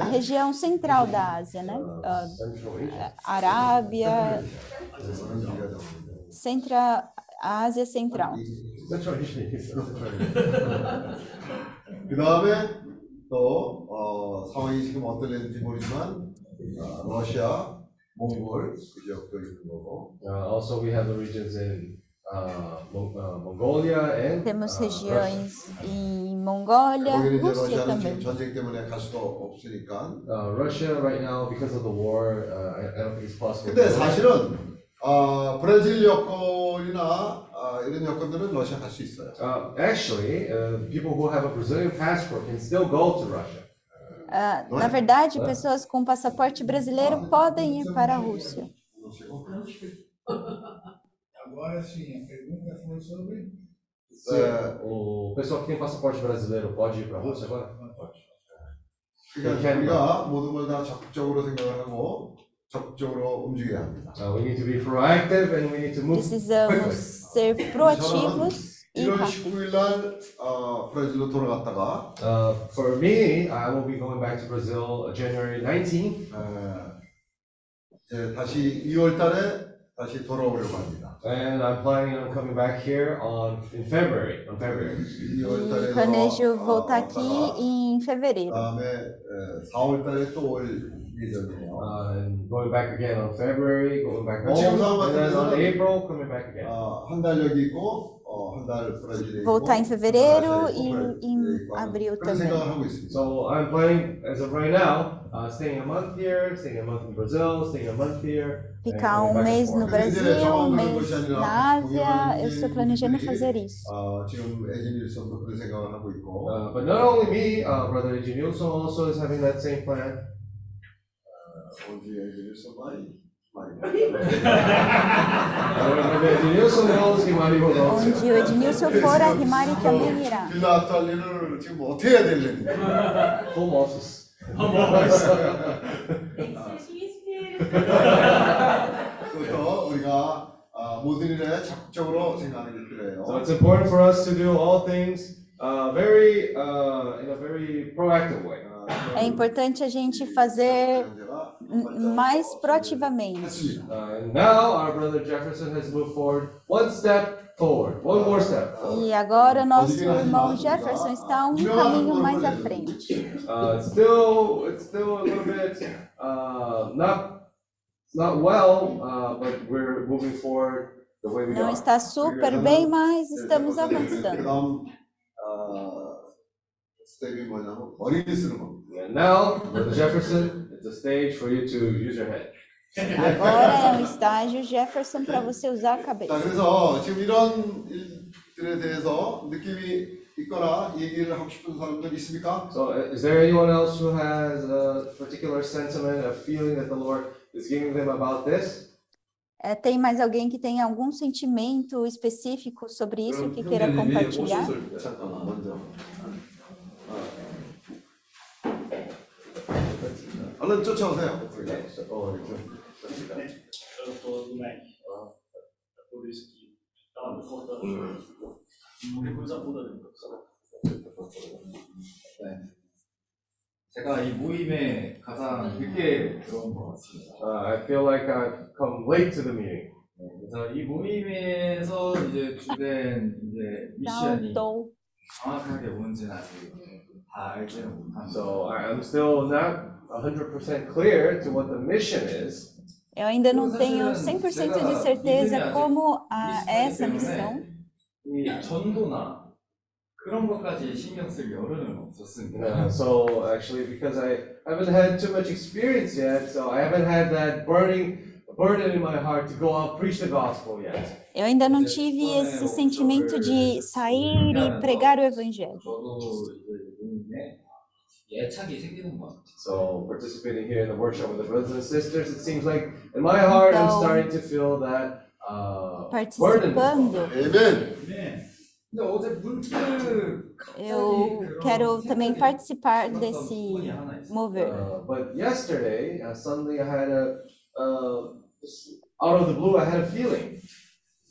[SPEAKER 5] a região central da Ásia, né?
[SPEAKER 11] Uh,
[SPEAKER 5] Arábia. Centra, Ásia Central.
[SPEAKER 11] Central Asia.
[SPEAKER 2] 그 다음에 또 어, 상황이 지금 어떨는지 모르지만 어, 러시아, 몽골 그 지역도 있는 거고
[SPEAKER 11] Uh, also, we have the regions in uh, Mon- uh, Mongolia and
[SPEAKER 5] Temos
[SPEAKER 11] uh,
[SPEAKER 5] regiões em Mongólia,
[SPEAKER 2] 거기는 이제
[SPEAKER 5] Rússia
[SPEAKER 2] 러시아는
[SPEAKER 5] também.
[SPEAKER 2] 지금 전쟁 때문에 갈 수가 없으니까
[SPEAKER 11] Uh, Russia right now, because of the war, uh, I, I don't think it's possible.
[SPEAKER 2] 근데 사실은 어, 브라질 여권이나 어, 이런 여권들은 러시아 갈 수 있어요.
[SPEAKER 11] Uh, actually, uh, people who have a Brazilian passport can still go to Russia.
[SPEAKER 5] Ah, na verdade, pessoas com passaporte brasileiro podem ir para a Rússia.
[SPEAKER 18] Agora sim, a pergunta foi sobre.
[SPEAKER 11] Se o pessoal que tem passaporte brasileiro pode ir para a Rússia agora?
[SPEAKER 2] 그러니까 우리가 모든 걸 다 적극적으로 생각을 하고 적극적으로 움직여야 합니다.
[SPEAKER 11] Uh, we need to be proactive and we need to move
[SPEAKER 5] Precisamos
[SPEAKER 11] quickly.
[SPEAKER 5] ser proativos e
[SPEAKER 2] 1월
[SPEAKER 5] rápidos.
[SPEAKER 2] 19일 날 어, 브라질로 돌아갔다가
[SPEAKER 11] Uh, for me, I will be going back to Brazil uh, January 19.
[SPEAKER 2] 어, 이제 다시 2월 달에 다시 돌아오려고 합니다.
[SPEAKER 11] And I'm planning on coming back here on in February. On February.
[SPEAKER 2] 2월 달에
[SPEAKER 5] E planejo voltar aqui em fevereiro.
[SPEAKER 2] 그다음에 어, 4월 달에 또 올 예정이에요.
[SPEAKER 11] Uh, and going back again on February, going back home,
[SPEAKER 2] 지금 상황
[SPEAKER 11] and then on
[SPEAKER 2] 같은
[SPEAKER 11] April, coming back again.
[SPEAKER 2] 어, 한달 여기 있고 어, 한 달 브라질에 있고
[SPEAKER 5] Voltar em fevereiro
[SPEAKER 2] 러시아에
[SPEAKER 5] e
[SPEAKER 2] 있고
[SPEAKER 5] em
[SPEAKER 2] 있고 하는
[SPEAKER 5] abril
[SPEAKER 2] 그런
[SPEAKER 5] também.
[SPEAKER 2] 생각을 하고 있습니다.
[SPEAKER 11] So I'm planning, as of right now, uh, staying a month here, staying a month in Brazil, staying a month here. and
[SPEAKER 5] Ficar
[SPEAKER 11] going
[SPEAKER 5] um
[SPEAKER 11] back and
[SPEAKER 5] mês no
[SPEAKER 11] forth.
[SPEAKER 5] Brasil, um mês na Ásia. Eu estou planejando fazer isso.
[SPEAKER 2] 어, 지금 에진 윌슨도 그런 생각을 하고 있고
[SPEAKER 11] Uh, but not only me, uh, Brother Ejinilson also is having that same plan.
[SPEAKER 2] 언제 에진 윌슨 많이 많이
[SPEAKER 11] Brother Ejinilson knows he might even go
[SPEAKER 5] Onde o Ednilson for, a Rimari também irá.
[SPEAKER 2] 빌라 아탈리를 지금 뭐 어떻게 해야 될려니
[SPEAKER 11] Home office.
[SPEAKER 2] 그래서 우리가 아, 모든 일에 적극적으로 생각하는 게 필요해요.
[SPEAKER 11] So it's important for us to do all things uh, very, uh, in a very proactive way.
[SPEAKER 5] É importante a gente fazer m- mais proativamente.
[SPEAKER 11] Uh, now our brother Jefferson has moved forward one step forward, one more step.
[SPEAKER 5] E agora nosso irmão Jefferson está um caminho mais à frente.
[SPEAKER 11] Uh, still, it's still a little bit uh, not not well, but we're moving forward. The way we
[SPEAKER 5] Não está super bem, mas estamos avançando.
[SPEAKER 11] Uh, now, Jefferson it's a stage for you to use your head.
[SPEAKER 5] Agora é um estágio Jefferson para você usar a
[SPEAKER 2] 자,
[SPEAKER 5] cabeça.
[SPEAKER 2] 그래서 지금 이런 일들에 대해서 느낌이 있거나 얘기를 하고 싶은 사람들 있습니까?
[SPEAKER 11] So, uh, is there anyone else who has a particular sentiment, a feeling that the Lord is giving them about this?
[SPEAKER 5] É, tem mais alguém que tem algum sentimento específico sobre isso que queira compartilhar?
[SPEAKER 2] 잠깐만 먼저. 얼른 쫓아오세요. 어.
[SPEAKER 19] 네. 제가 이 모임에 가장 늦게 들어온 것 같습니다.
[SPEAKER 11] Uh, I feel like I've come late to the meeting.
[SPEAKER 19] 네, 그래서 이 모임에서 이제 주된 이제 미션이 정확하게 뭔지는 아직 다 알지는 못합니다.
[SPEAKER 11] So, I- I'm still not 100% clear to what the mission is.
[SPEAKER 5] eu ainda não tenho 100% de certeza como a, é essa missão.
[SPEAKER 19] 이 전도나 그런 것까지 신경 쓸 여론은 없었습니다.
[SPEAKER 11] Uh, so, actually, because I, haven't had too much experience yet, so I haven't had that burning burden in my heart to go out preach the gospel yet.
[SPEAKER 5] Eu ainda não tive esse sentimento de sair e pregar o evangelho.
[SPEAKER 19] 저도 이제 모임에 애착이 생기는 것 같아요.
[SPEAKER 11] So participating here in the workshop with the brothers and sisters, it seems like in my heart I'm
[SPEAKER 5] Então,
[SPEAKER 11] starting to feel that uh, burden.
[SPEAKER 5] Participando,
[SPEAKER 2] Amen.
[SPEAKER 19] 근데 어제 문득
[SPEAKER 5] eu quero também participar desse mover.
[SPEAKER 11] Uh, but yesterday, uh, suddenly I had a, uh, just out of the blue, I had a feeling.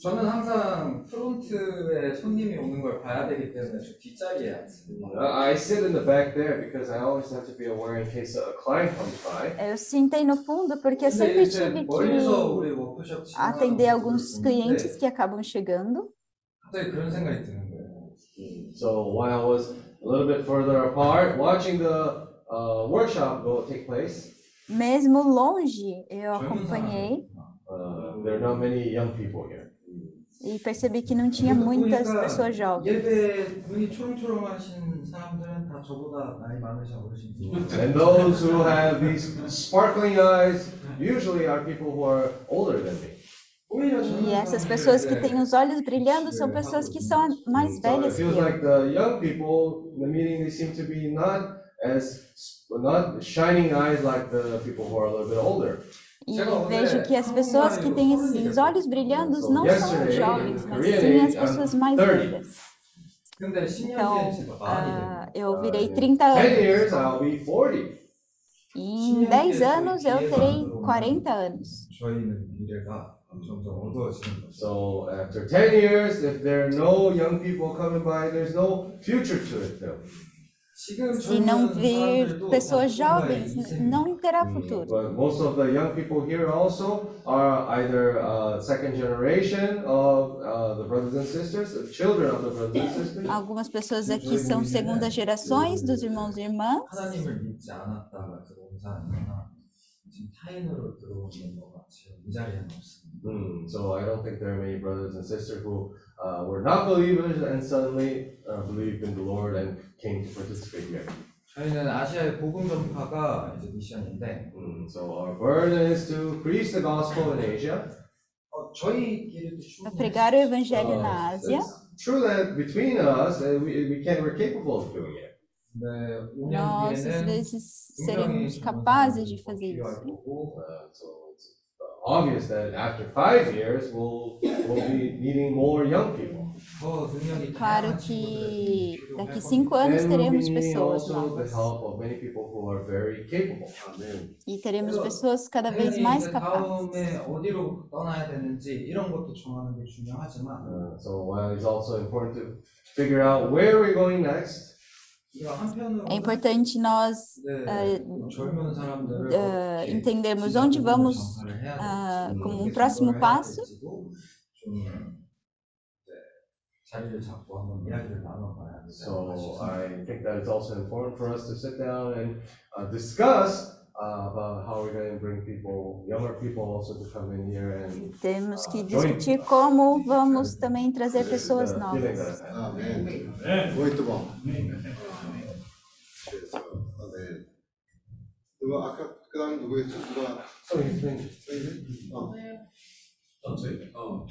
[SPEAKER 19] 저는 항상 프론트에 손님이 오는 걸 봐야 되기 때문에 저 뒷자리에 앉습니다.
[SPEAKER 11] Uh, I sit in the back there because I always have to be aware in case a client comes by.
[SPEAKER 5] Eu sentei no fundo porque eu sempre tive
[SPEAKER 19] 멀리서 우리
[SPEAKER 5] que
[SPEAKER 19] 워크숍
[SPEAKER 5] atender
[SPEAKER 19] 진행하는
[SPEAKER 5] alguns
[SPEAKER 19] 분들
[SPEAKER 5] clientes
[SPEAKER 19] 보는데
[SPEAKER 5] que acabam chegando.
[SPEAKER 19] 갑자기 그런 생각이 드는 거예요.
[SPEAKER 11] So while I was a little bit further apart, watching the uh, workshop go take place,
[SPEAKER 5] Mesmo longe, eu acompanhei
[SPEAKER 11] uh, there are not many young people here.
[SPEAKER 5] e percebi que não tinha muitas pessoas jovens. E essas pessoas que têm os olhos brilhando são pessoas que são mais velhas que eu.
[SPEAKER 11] As not shining eyes like the people who are a little bit older.
[SPEAKER 5] E vejo que as pessoas que têm esses olhos brilhando não são os jovens, mas sim as pessoas mais velhas. Então,
[SPEAKER 19] uh,
[SPEAKER 5] eu virei 30 anos. Em 10 anos eu terei 40 anos.
[SPEAKER 11] So after 10 years, if there are no young people coming by, there's no future to it though.
[SPEAKER 19] 지금
[SPEAKER 5] Se não
[SPEAKER 19] 젊은
[SPEAKER 5] vir
[SPEAKER 19] 사람들도
[SPEAKER 5] pessoas
[SPEAKER 19] 다
[SPEAKER 5] jovens,
[SPEAKER 19] 누군가의
[SPEAKER 5] n- não terá futuro.
[SPEAKER 11] But most of the young people here also are either uh, second generation of uh, the brothers and sisters, the children of the brothers and sisters.
[SPEAKER 5] Algumas pessoas aqui são segundas gerações dos irmãos e irmãs.
[SPEAKER 19] 하나님을 믿지 않았다가 들어온 사람이나 지금 타인으로 들어오는 거가 지금 이 자리에는 없습니다.
[SPEAKER 11] Hmm, so I don't think there are many brothers and sisters who uh, were not believers and suddenly uh, believed in the Lord and came to participate here.
[SPEAKER 19] 저희는 아시아의 복음 전파가 이제 미션인데
[SPEAKER 11] Hmm, so our burden is to preach the gospel in Asia.
[SPEAKER 19] 어, 저희끼리도
[SPEAKER 5] A pregar o evangelho
[SPEAKER 11] Uh,
[SPEAKER 5] na Ásia.
[SPEAKER 11] it's true that between us, uh, we, we can, we're capable of doing it.
[SPEAKER 19] 네, 5년
[SPEAKER 5] Nós, às
[SPEAKER 19] 뒤에는
[SPEAKER 5] vezes,
[SPEAKER 19] 분명히
[SPEAKER 5] seremos
[SPEAKER 19] 정말
[SPEAKER 5] capazes de
[SPEAKER 19] 더
[SPEAKER 5] fazer
[SPEAKER 19] 필요할
[SPEAKER 5] isso.
[SPEAKER 19] 거고
[SPEAKER 11] Uh, so it's uh, obvious that after five years, we'll, we'll be needing more young people.
[SPEAKER 5] Claro que daqui cinco anos teremos pessoas novas. E teremos pessoas cada vez mais capazes.
[SPEAKER 11] Uh, so uh, it's also important to figure out where we're going next.
[SPEAKER 5] É importante nós
[SPEAKER 19] uh, uh,
[SPEAKER 5] entendermos onde vamos
[SPEAKER 19] uh,
[SPEAKER 5] como um próximo passo.
[SPEAKER 11] So I think that it's also important for us to sit down and uh, discuss
[SPEAKER 5] Temos que
[SPEAKER 11] uh,
[SPEAKER 5] discutir como vamos também trazer pessoas novas.
[SPEAKER 2] Amém. Muito bom. 그래서 아멘. 누가 아까 그다음 누구였죠? 누가 어.
[SPEAKER 17] 어, 저희, 어,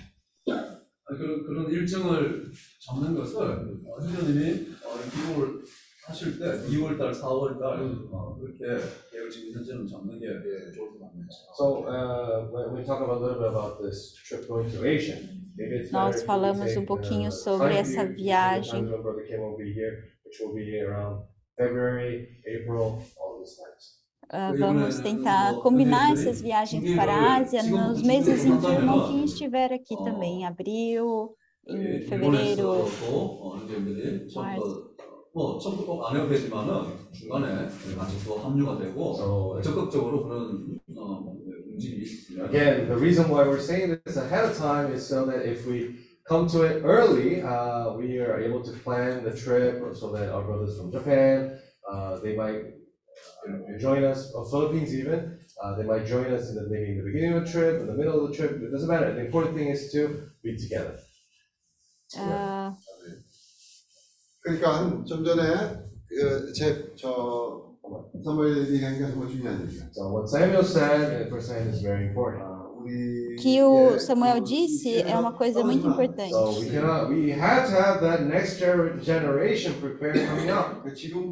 [SPEAKER 17] 아, 그런, 그런 일정을 잡는 것을 어, 회장님이 어, 기록을 하실 때 2월달, 4월달 어, 그렇게 계획을 지금 현재는 잡는 게 좋을 것 같네요.
[SPEAKER 11] So uh, when we talk about a little bit about this trip going to Asia, maybe it's
[SPEAKER 5] Nós
[SPEAKER 11] better if we
[SPEAKER 5] falamos
[SPEAKER 11] take,
[SPEAKER 5] um pouquinho
[SPEAKER 11] uh,
[SPEAKER 5] sobre
[SPEAKER 11] time
[SPEAKER 5] essa
[SPEAKER 11] the
[SPEAKER 5] viagem.
[SPEAKER 11] time when Brother Kim will be here, which will be around February, April, all these times.
[SPEAKER 5] Ah, vamos tentar combinar essas viagens para a Ásia nos meses em que o irmão Kim estiver aqui também, em abril, em fevereiro.
[SPEAKER 17] 일본에서도 어, 형제들이 처음부터 뭐 처음부터 꼭 안 해도 되지만은 중간에 같이 또 합류가 되고
[SPEAKER 11] So
[SPEAKER 17] 적극적으로 그런 어, 움직임이 있습니다.
[SPEAKER 11] again, the reason why we're saying this ahead of time is so that if we come to it early, uh, we are able to plan the trip so that our brothers from Japan, uh, they might uh, join us, or Philippines even, uh, they might join us in the, maybe in the beginning of the trip, in the middle of the trip, it doesn't matter. The important thing is to be together.
[SPEAKER 5] Ah,
[SPEAKER 2] 그러니까 한 좀 전에 그 제저 사무엘 얘기한 게 정말 중요한 얘기야.
[SPEAKER 11] So what Samuel said in First Samuel is very important.
[SPEAKER 5] que o Samuel disse é uma coisa muito importante.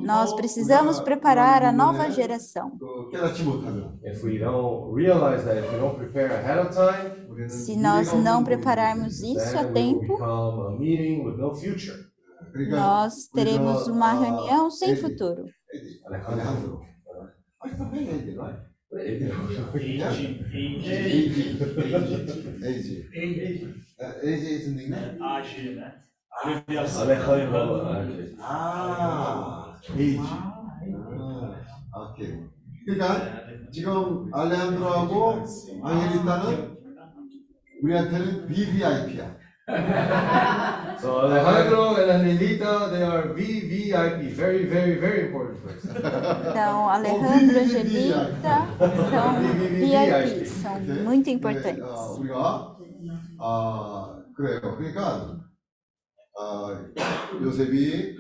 [SPEAKER 5] Nós precisamos preparar a nova geração. Se nós não prepararmos isso a tempo, nós teremos uma reunião sem futuro.
[SPEAKER 2] Alejandro. Mas também é, não é? 또 왜 얘기 나?
[SPEAKER 4] 에이지, 에이지.
[SPEAKER 2] 에이지. 에이지. 에이지 is nickname?
[SPEAKER 4] 아시, 네.
[SPEAKER 11] Alejandro.
[SPEAKER 2] 아, 에이지. 아, 오케이. 그러니까 지금 알레한드로하고 앙헬리타는 우리한테는 VVIP야. [LAUGHS]
[SPEAKER 11] So Alejandro and Anelita, they are VVIP, very, very, very important person. [LAUGHS]
[SPEAKER 5] Então, Alejandro e Angelita são [LAUGHS] VIP, são muito importantes.
[SPEAKER 2] 어, 우리가 아 그래요. 그러니까 아 요셉이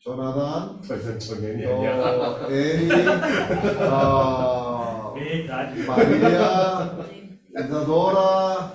[SPEAKER 2] 조나단, 또 에리, 어, 마리아, 이사도라,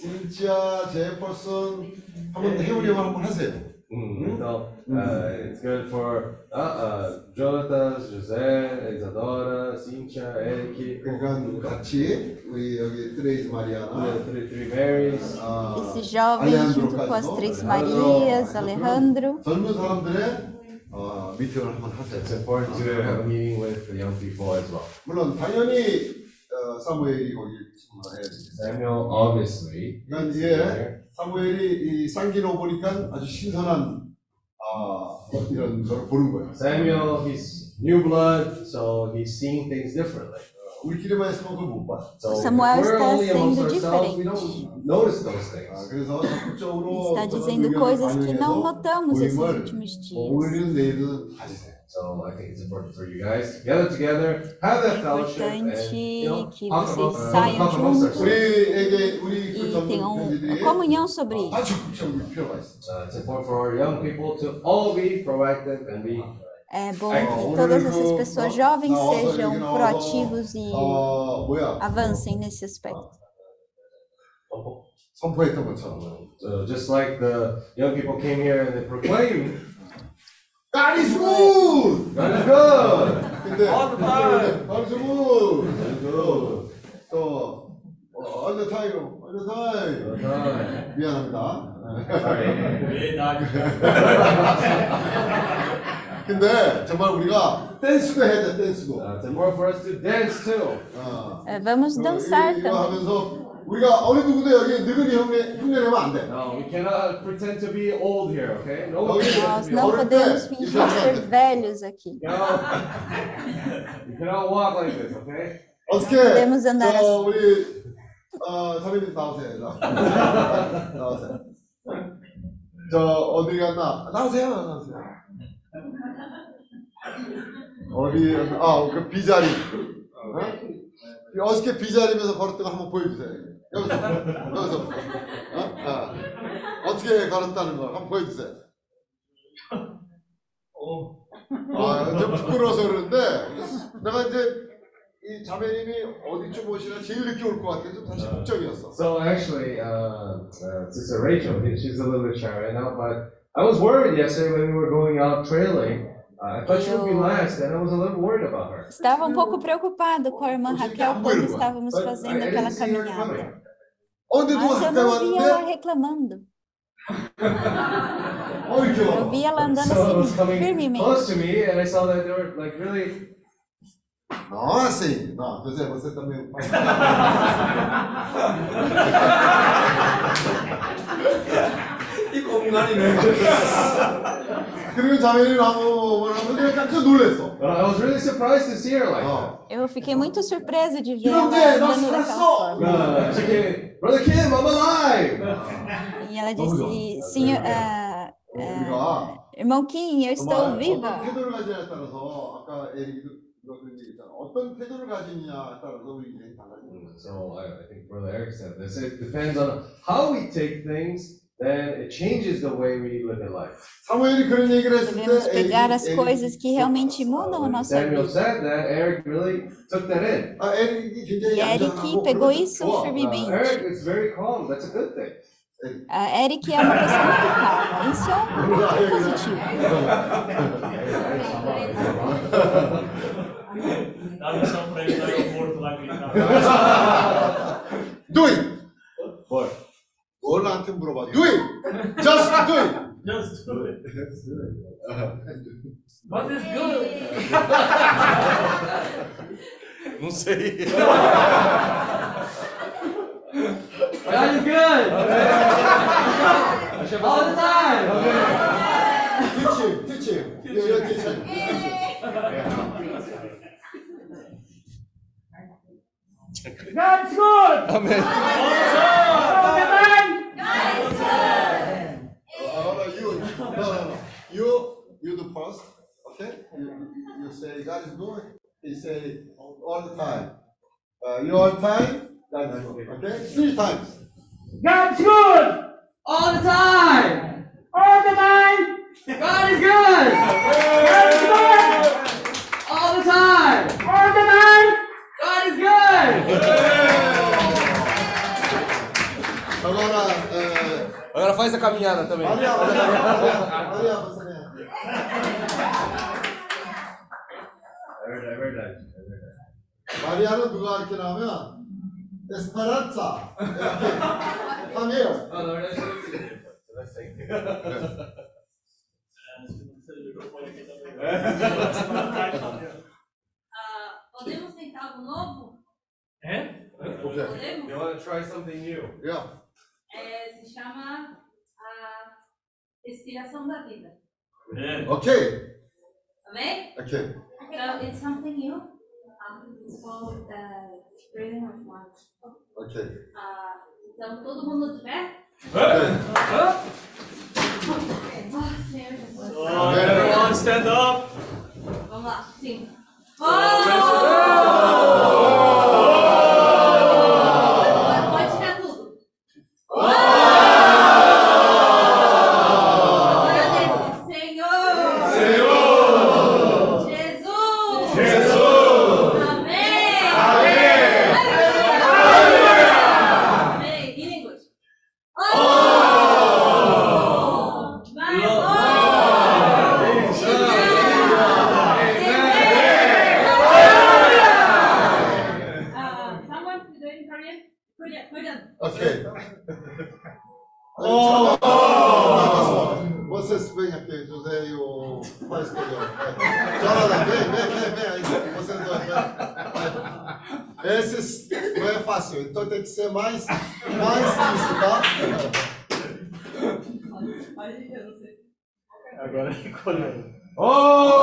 [SPEAKER 2] 신지아, 제퍼슨 한번 해보려고 한번 하세요.
[SPEAKER 11] Mm, so, uh, it's good for uh, uh, Jonathan, José, Isadora, Cynthia, Eric.
[SPEAKER 2] 그러니까 같이 우리 여기 트레이즈 마리아나
[SPEAKER 11] Three, three Marys.
[SPEAKER 2] 아,
[SPEAKER 5] Esses jovens, junto com as Três Marias, Alejandro,
[SPEAKER 2] 젊은 사람들의 어, 미팅을 한번 하세요.
[SPEAKER 11] It's important to have a meeting with the young people as well.
[SPEAKER 2] 물론 당연히 어, 사무엘이 거기 참가해야 되겠어요.
[SPEAKER 11] Samuel, obviously.
[SPEAKER 2] 그러니까 이게 사무엘이 이 쌍기로 보니까 아주 신선한 아, 이런 걸 보는 거예요.
[SPEAKER 11] Samuel, he's new blood, so he's seeing things differently.
[SPEAKER 2] 우리끼리만 있으면 그걸 못 봐.
[SPEAKER 11] So
[SPEAKER 5] Samuel
[SPEAKER 11] if we're
[SPEAKER 5] está
[SPEAKER 11] only amongst
[SPEAKER 5] sendo
[SPEAKER 11] ourselves, we
[SPEAKER 5] diferente.
[SPEAKER 11] don't notice those things.
[SPEAKER 2] 아, 그래서 적극적으로
[SPEAKER 5] está dizendo coisas que não notamos esses últimos dias.
[SPEAKER 2] 오늘은 내일은 가지세요.
[SPEAKER 11] So I think it's important for you guys to gather together, have that fellowship, and you know,
[SPEAKER 5] Importante que
[SPEAKER 11] talk
[SPEAKER 5] vocês
[SPEAKER 11] about, uh,
[SPEAKER 5] saiam
[SPEAKER 11] talk amongst
[SPEAKER 5] juntos
[SPEAKER 11] ourselves.
[SPEAKER 2] 우리에게 우리 그
[SPEAKER 5] e
[SPEAKER 2] 젊은
[SPEAKER 5] tenham
[SPEAKER 2] 형제들이
[SPEAKER 5] comunhão sobre
[SPEAKER 2] 다
[SPEAKER 5] isso.
[SPEAKER 2] 적극적일 필요가 있어.
[SPEAKER 11] Uh, it's important for our young people to all be proactive and be
[SPEAKER 5] É bom
[SPEAKER 2] É,
[SPEAKER 5] que
[SPEAKER 2] o늘
[SPEAKER 5] todas
[SPEAKER 2] 그,
[SPEAKER 5] essas pessoas
[SPEAKER 2] 어,
[SPEAKER 5] jovens
[SPEAKER 2] 나와서
[SPEAKER 5] sejam
[SPEAKER 2] 여기 나와서,
[SPEAKER 5] proativos e
[SPEAKER 2] 어 뭐야
[SPEAKER 5] avancem nesse aspecto.
[SPEAKER 2] 선포했던 것처럼.
[SPEAKER 11] So just like the young people came here and they proclaimed,
[SPEAKER 2] God is good.
[SPEAKER 11] God is good.
[SPEAKER 2] 근데
[SPEAKER 11] All the time.
[SPEAKER 2] God is good. 또, 또 어, all the time, all the time.
[SPEAKER 11] time.
[SPEAKER 2] 미안합니다.
[SPEAKER 4] 왜 나?
[SPEAKER 2] 근데 정말 우리가 댄스도 해야 돼, 댄스도.
[SPEAKER 11] Uh, it's important for us to dance too.
[SPEAKER 2] 어.
[SPEAKER 5] É, Vamos dançar
[SPEAKER 2] 이거
[SPEAKER 5] também.
[SPEAKER 2] 하면서 우리가 어느 누구도 여기 늙은이 흉내 흉내내면 안 돼.
[SPEAKER 11] No, we cannot pretend to be old here, okay? Nobody
[SPEAKER 2] Okay.
[SPEAKER 5] Nós
[SPEAKER 11] wants to be
[SPEAKER 5] não
[SPEAKER 11] old.
[SPEAKER 5] podemos fingir ser velhos aqui.
[SPEAKER 11] Know, you cannot walk like this, okay?
[SPEAKER 2] 어떻게?
[SPEAKER 5] podemos andar
[SPEAKER 2] 저
[SPEAKER 5] assim.
[SPEAKER 2] 우리 어 사모님 나오세요. 나- 나오세요. 저 어디 갔나? 나오세요. 나오세요. 어디 아그 비자리. 어? 이 어저께 비자리면서 걸었던 거 한번 보여주세요. 여기서 여기서 어? 아. 어떻게 걸었다는 걸 한번 보여주세요. 아, 좀 부끄러워서 그러는데 내가 이제 이 자매님이 어디쯤 오시나 제일 늦게 올 것 같아. 좀 사실 걱정이었어.
[SPEAKER 11] So actually, uh, uh, Sister Rachel, she's a little bit shy right now, but I was worried yesterday when we were going out trailing.
[SPEAKER 5] Estava um pouco preocupado com a irmã Raquel quando estávamos fazendo aquela caminhada. Mas eu não vi ela reclamando. Eu vi ela andando assim, firmemente.
[SPEAKER 2] Nossa, sim. Não, José, você também. [LAUGHS] [LAUGHS] [LAUGHS]
[SPEAKER 19] 이 공간이네.
[SPEAKER 2] 그리고 자매님 하고 뭐라고 내가 깜짝 놀랐어.
[SPEAKER 11] I was really surprised to see her like that.
[SPEAKER 5] Eu fiquei muito surpresa de ver ela
[SPEAKER 2] 형제, 나
[SPEAKER 5] andando daquela
[SPEAKER 2] 살았어.
[SPEAKER 5] forma.
[SPEAKER 11] Uh, she came, Brother Kim, I'm alive.
[SPEAKER 5] E ela disse, senhor, ah, ah,
[SPEAKER 2] 우리가
[SPEAKER 5] irmão Kim, eu estou
[SPEAKER 2] 정말
[SPEAKER 5] viva.
[SPEAKER 2] 어떤 태도를 가지냐에 따라서 아까 얘기도 그런 얘기 있잖아. 어떤 태도를 가지냐에 따라서 우리 인생이 달라지는 거야.
[SPEAKER 11] So I, I think Brother Eric said this. It depends on how we take things. then it changes the way we live in life.
[SPEAKER 2] 사무엘이 그런 얘기를 했을 때
[SPEAKER 5] Devemos pegar
[SPEAKER 2] 에릭이-
[SPEAKER 5] as
[SPEAKER 2] 에릭이-
[SPEAKER 5] coisas que realmente mudam a
[SPEAKER 11] When
[SPEAKER 5] nossa
[SPEAKER 11] Samuel
[SPEAKER 5] vida.
[SPEAKER 11] said that, Eric really took that in.
[SPEAKER 2] 아, 에릭이 굉장히
[SPEAKER 5] E Eric
[SPEAKER 2] 얌전하고
[SPEAKER 5] pegou
[SPEAKER 2] 그래서
[SPEAKER 5] isso
[SPEAKER 2] 좋아.
[SPEAKER 11] Uh,
[SPEAKER 5] firmemente.
[SPEAKER 11] Eric is very calm. That's a good thing.
[SPEAKER 5] A Eric é uma pessoa muito calma. Isso é um ponto positivo.
[SPEAKER 4] Dá missão pra ele no aeroporto lá gritar.
[SPEAKER 2] Do it. Do it! Just do it! Just do it.
[SPEAKER 4] Let's do it.
[SPEAKER 20] What is good? [LAUGHS]
[SPEAKER 11] Não
[SPEAKER 20] good. All the time.
[SPEAKER 2] Teach Teaching. Teaching. him. You-
[SPEAKER 6] That's good.
[SPEAKER 11] Amen.
[SPEAKER 6] Amen.
[SPEAKER 2] Oh, no, you. No, no, no. You, you do first. Okay? You, you say God is good. He say all the time. Uh, you all the time. God is good. Okay? Three times.
[SPEAKER 6] God's good.
[SPEAKER 20] All the time.
[SPEAKER 6] All the time.
[SPEAKER 20] God is good.
[SPEAKER 6] God is good.
[SPEAKER 20] All the time.
[SPEAKER 6] All the time.
[SPEAKER 20] God is good.
[SPEAKER 2] Agora.
[SPEAKER 11] Agora faz a caminhada também.
[SPEAKER 2] Olha, olha, olha, olha,
[SPEAKER 11] É verdade, é verdade.
[SPEAKER 2] Mariana Dugar que nome é? Esperança. Tá meu?
[SPEAKER 11] Ah, na verdade eu sei.
[SPEAKER 21] Ah, podemos tentar algo novo?
[SPEAKER 11] É?
[SPEAKER 21] Podemos?
[SPEAKER 11] You want to try something new?
[SPEAKER 2] Yeah.
[SPEAKER 21] É, se chama a respiração da vida.
[SPEAKER 2] Ok.
[SPEAKER 21] Amém?
[SPEAKER 2] Ok.
[SPEAKER 21] Então é something new. It's called the breathing of life.
[SPEAKER 2] Ok.
[SPEAKER 21] Uh, então todo mundo de pé?
[SPEAKER 4] Stand up.
[SPEAKER 21] Vamos lá, sim. Oh! oh!
[SPEAKER 2] 이거는. 어!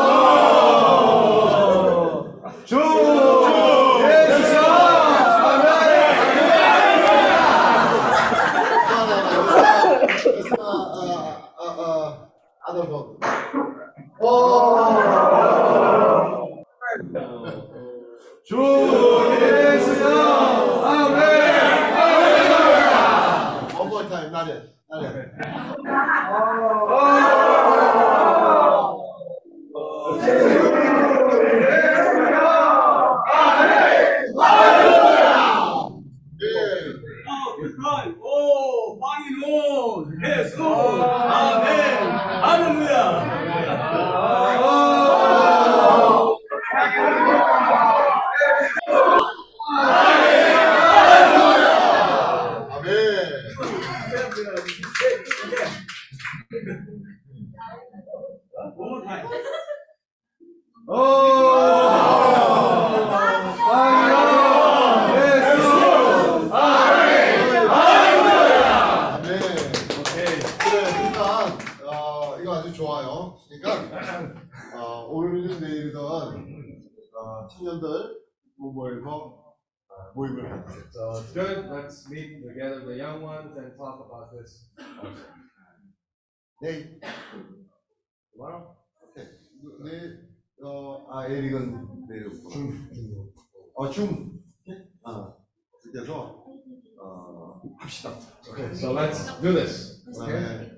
[SPEAKER 11] So let's do this.
[SPEAKER 2] 네.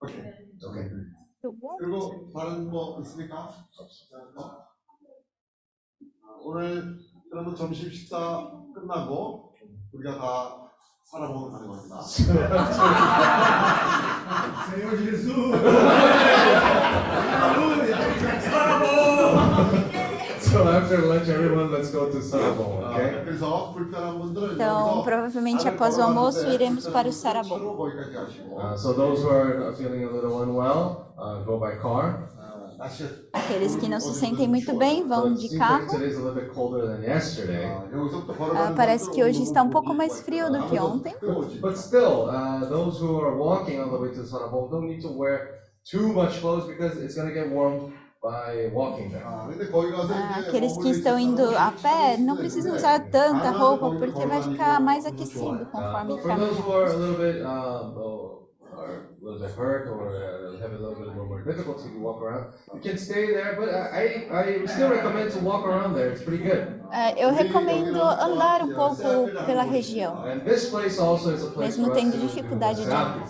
[SPEAKER 2] 오케이. 오케이. 그리고 다른 뭐 있습니까? 어? 아, 오늘 그러면 점심 식사 끝나고 우리가 다 살아보면 가는 겁니다. [LAUGHS] 세요 예수. [LAUGHS] [LAUGHS]
[SPEAKER 11] So after lunch, everyone, let's go to
[SPEAKER 2] Sarabon,
[SPEAKER 11] okay?
[SPEAKER 5] Então, provavelmente após o almoço, iremos para o Sarabon.
[SPEAKER 11] Uh, so those who are feeling a little unwell, uh, go by car.
[SPEAKER 5] Aqueles que não se sentem muito bem vão de carro.
[SPEAKER 2] Uh,
[SPEAKER 5] parece que hoje está um pouco mais frio do que ontem.
[SPEAKER 11] Mas ainda, aqueles que estão are walking all the way to Sarabon não precisam usar wear too much clothes because it's
[SPEAKER 5] ah, aqueles que estão indo a pé não precisam usar tanta roupa porque vai ficar mais aquecido conforme caminhar
[SPEAKER 11] was I hurt or uh, have a little bit more, more difficult to walk around, you can stay there, but I, I still recommend to walk around there. It's pretty good.
[SPEAKER 5] É, eu recomendo andar um pouco pela região. Mesmo tendo dificuldade de andar. O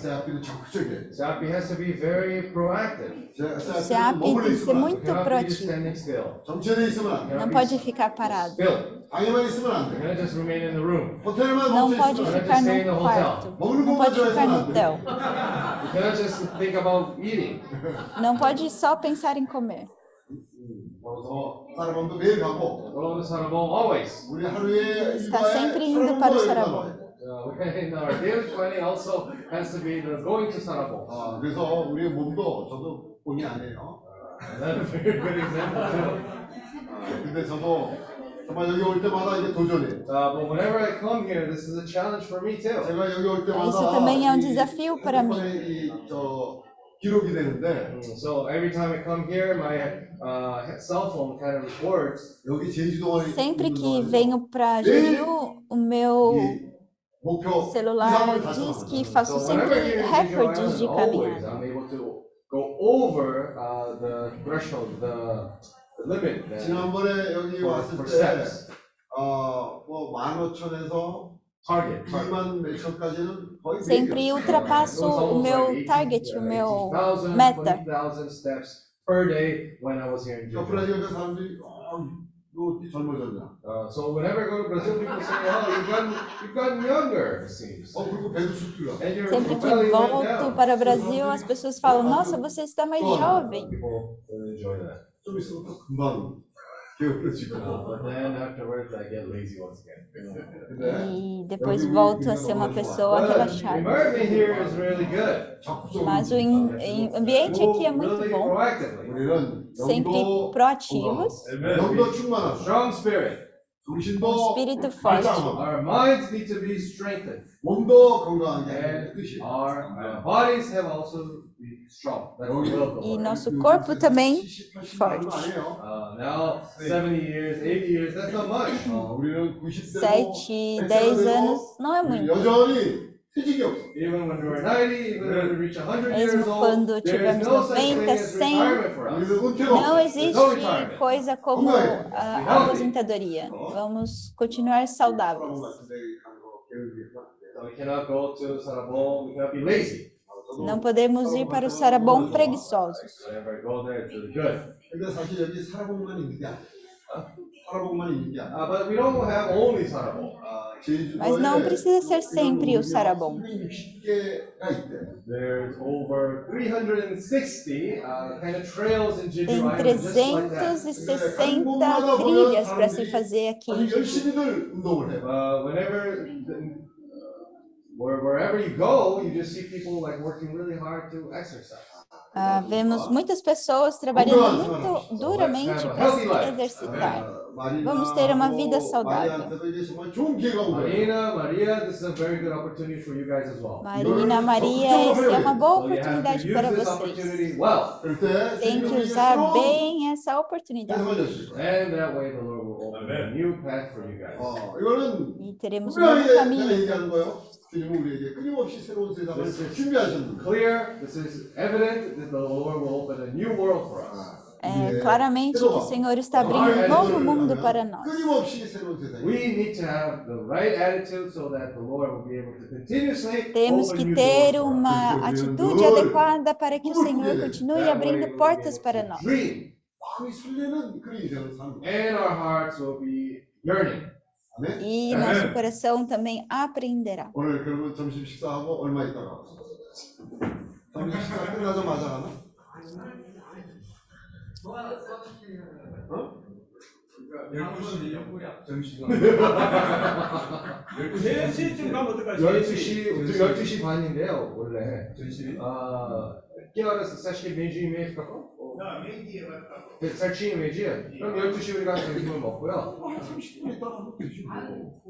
[SPEAKER 5] SEAP tem que ser muito proativo. Não pode ficar parado. Não pode ficar no quarto. Não pode ficar no hotel. [LAUGHS]
[SPEAKER 11] You cannot just think about eating.
[SPEAKER 5] Não pode só pensar em comer.
[SPEAKER 2] 그래서 사람도 매일 가고
[SPEAKER 11] Go to Sarabong always.
[SPEAKER 2] 우리 하루에
[SPEAKER 5] Está
[SPEAKER 2] 일과에
[SPEAKER 5] sempre indo para o
[SPEAKER 2] 사람도
[SPEAKER 5] Sarabong.
[SPEAKER 11] Uh, in our daily planning also has to be the going to Sarabong.
[SPEAKER 2] 아, 그래서 우리 몸도 저도 본의 아니에요.
[SPEAKER 11] Another [LAUGHS] very good example too.
[SPEAKER 2] 아, 근데 저도 정말 여기 올 때마다 이게 도전이에요.
[SPEAKER 11] Uh, but whenever I come here, this is a challenge for me too.
[SPEAKER 2] 제가 여기 올 때마다
[SPEAKER 5] Isso também é um
[SPEAKER 2] 이
[SPEAKER 5] desafio para mim.
[SPEAKER 2] 핸드폰에 이, 저, 기록이 되는데
[SPEAKER 11] Mm, So every time I come here, my uh, cell phone kind of records.
[SPEAKER 2] 여기 제주도에
[SPEAKER 5] Sempre que venho para Jeju, o meu
[SPEAKER 2] 목표
[SPEAKER 5] celular
[SPEAKER 2] 이상을
[SPEAKER 5] diz
[SPEAKER 2] 달성합니다.
[SPEAKER 5] que faço
[SPEAKER 11] So whenever
[SPEAKER 5] sempre
[SPEAKER 11] here in Jeju
[SPEAKER 5] recordes de
[SPEAKER 11] Island, always
[SPEAKER 5] caminhada.
[SPEAKER 11] I'm able to go over uh, the threshold, the, the limit. that-
[SPEAKER 2] 지난번에 여기
[SPEAKER 11] for,
[SPEAKER 2] 왔을
[SPEAKER 11] for
[SPEAKER 2] 때
[SPEAKER 11] steps.
[SPEAKER 2] 어, 뭐 15,000에서
[SPEAKER 11] Target. target.
[SPEAKER 2] 2만 몇천까지는 거의
[SPEAKER 5] Sempre
[SPEAKER 2] 매일
[SPEAKER 5] ultrapasso
[SPEAKER 11] It was
[SPEAKER 5] o
[SPEAKER 11] almost
[SPEAKER 5] meu
[SPEAKER 11] like 18,
[SPEAKER 5] target, o
[SPEAKER 11] uh,
[SPEAKER 5] meu
[SPEAKER 11] 18,000,
[SPEAKER 5] meta.
[SPEAKER 11] 20,000 steps per day when I was here in
[SPEAKER 2] 저
[SPEAKER 11] Jeju.
[SPEAKER 2] 브라질 그 사람들이 어, 너 어떻게 젊어졌냐
[SPEAKER 11] Uh, so whenever I go to Brazil, people say, "Oh, you've gotten, you've gotten younger." It seems.
[SPEAKER 2] 어 그리고 배도 쑥 들어
[SPEAKER 11] And your
[SPEAKER 5] Sempre
[SPEAKER 11] your
[SPEAKER 5] que
[SPEAKER 11] belly went
[SPEAKER 5] volto
[SPEAKER 11] down.
[SPEAKER 5] para o Brasil, as pessoas falam: Nossa, você está mais jovem.
[SPEAKER 11] People really enjoy that.
[SPEAKER 2] 좀 있으면 또 금방 게으르지고
[SPEAKER 11] Uh, but then afterwards, I get lazy once again.
[SPEAKER 2] 근데
[SPEAKER 5] E depois volto a ser uma pessoa
[SPEAKER 11] But the
[SPEAKER 5] relaxada.
[SPEAKER 11] environment here is really good.
[SPEAKER 2] 적극적으로
[SPEAKER 5] Mas o em- em- ambiente aqui é muito
[SPEAKER 11] Really
[SPEAKER 5] bom,
[SPEAKER 11] proactively.
[SPEAKER 2] 우리는
[SPEAKER 5] sempre
[SPEAKER 2] 영도
[SPEAKER 5] proativos,
[SPEAKER 2] 영도 충만하고
[SPEAKER 11] Strong spirit.
[SPEAKER 2] 정신도
[SPEAKER 5] um espírito forte.
[SPEAKER 2] 발전하고
[SPEAKER 11] Our minds need to be strengthened.
[SPEAKER 2] 몸도 건강하게 하는
[SPEAKER 11] And
[SPEAKER 2] 뜻이
[SPEAKER 11] our uh, bodies have also
[SPEAKER 5] e nosso corpo também forte. 7, 10 anos não é muito. Mesmo quando tivermos 90, 100, não existe coisa como a aposentadoria. Vamos continuar saudáveis. Não podemos ir para o sarabom preguiçosos. Mas não precisa ser sempre o sarabom. Tem 360 trilhas para se fazer aqui.
[SPEAKER 11] Wherever
[SPEAKER 5] vemos muitas pessoas trabalhando muito duramente para se exercitar. Vamos ter uma vida saudável.
[SPEAKER 11] Marina, Maria, this.
[SPEAKER 5] Marina, Maria, essa é uma boa oportunidade para vocês. Tem que usar bem essa oportunidade. E teremos um novo caminho.
[SPEAKER 2] 얘기하는 거예요 주님은 우리에게 끊임없이 새로운 세상을
[SPEAKER 11] This is
[SPEAKER 2] 준비하셨는데
[SPEAKER 11] clear, this is evident that the Lord will open a new world for us.
[SPEAKER 5] É, claramente que o Senhor está abrindo um novo mundo para nós.
[SPEAKER 2] 끊임없이 새로운 세상이
[SPEAKER 11] We need to have the right attitude so that the Lord will be able to continuously
[SPEAKER 5] Temos
[SPEAKER 11] open
[SPEAKER 5] que
[SPEAKER 11] new
[SPEAKER 5] ter
[SPEAKER 11] doors for us.
[SPEAKER 5] uma atitude adequada para que o Senhor continue abrindo portas para nós.
[SPEAKER 11] Dream.
[SPEAKER 2] 마음이 설레는 그런 인생을 사는 거예요.
[SPEAKER 11] And our hearts will be yearning.
[SPEAKER 2] 아멘.
[SPEAKER 5] E nosso coração também aprenderá.
[SPEAKER 2] 오늘 그러면 점심 식사하고 얼마 있다가 점심 식사 끝나자마자 가나? 어?
[SPEAKER 18] 12시 점심시간.
[SPEAKER 17] 3시쯤 가면 어떡하지?
[SPEAKER 11] 12시, 12시 반인데요, 원래. 아, que horas você acha que meio-dia e meia fica bom?
[SPEAKER 17] 야, 메이디에?
[SPEAKER 11] 네, certinho, meio-dia? 그럼 12시 우리가 점심을 먹고요.
[SPEAKER 2] 한 30분 있다가 되지 뭐.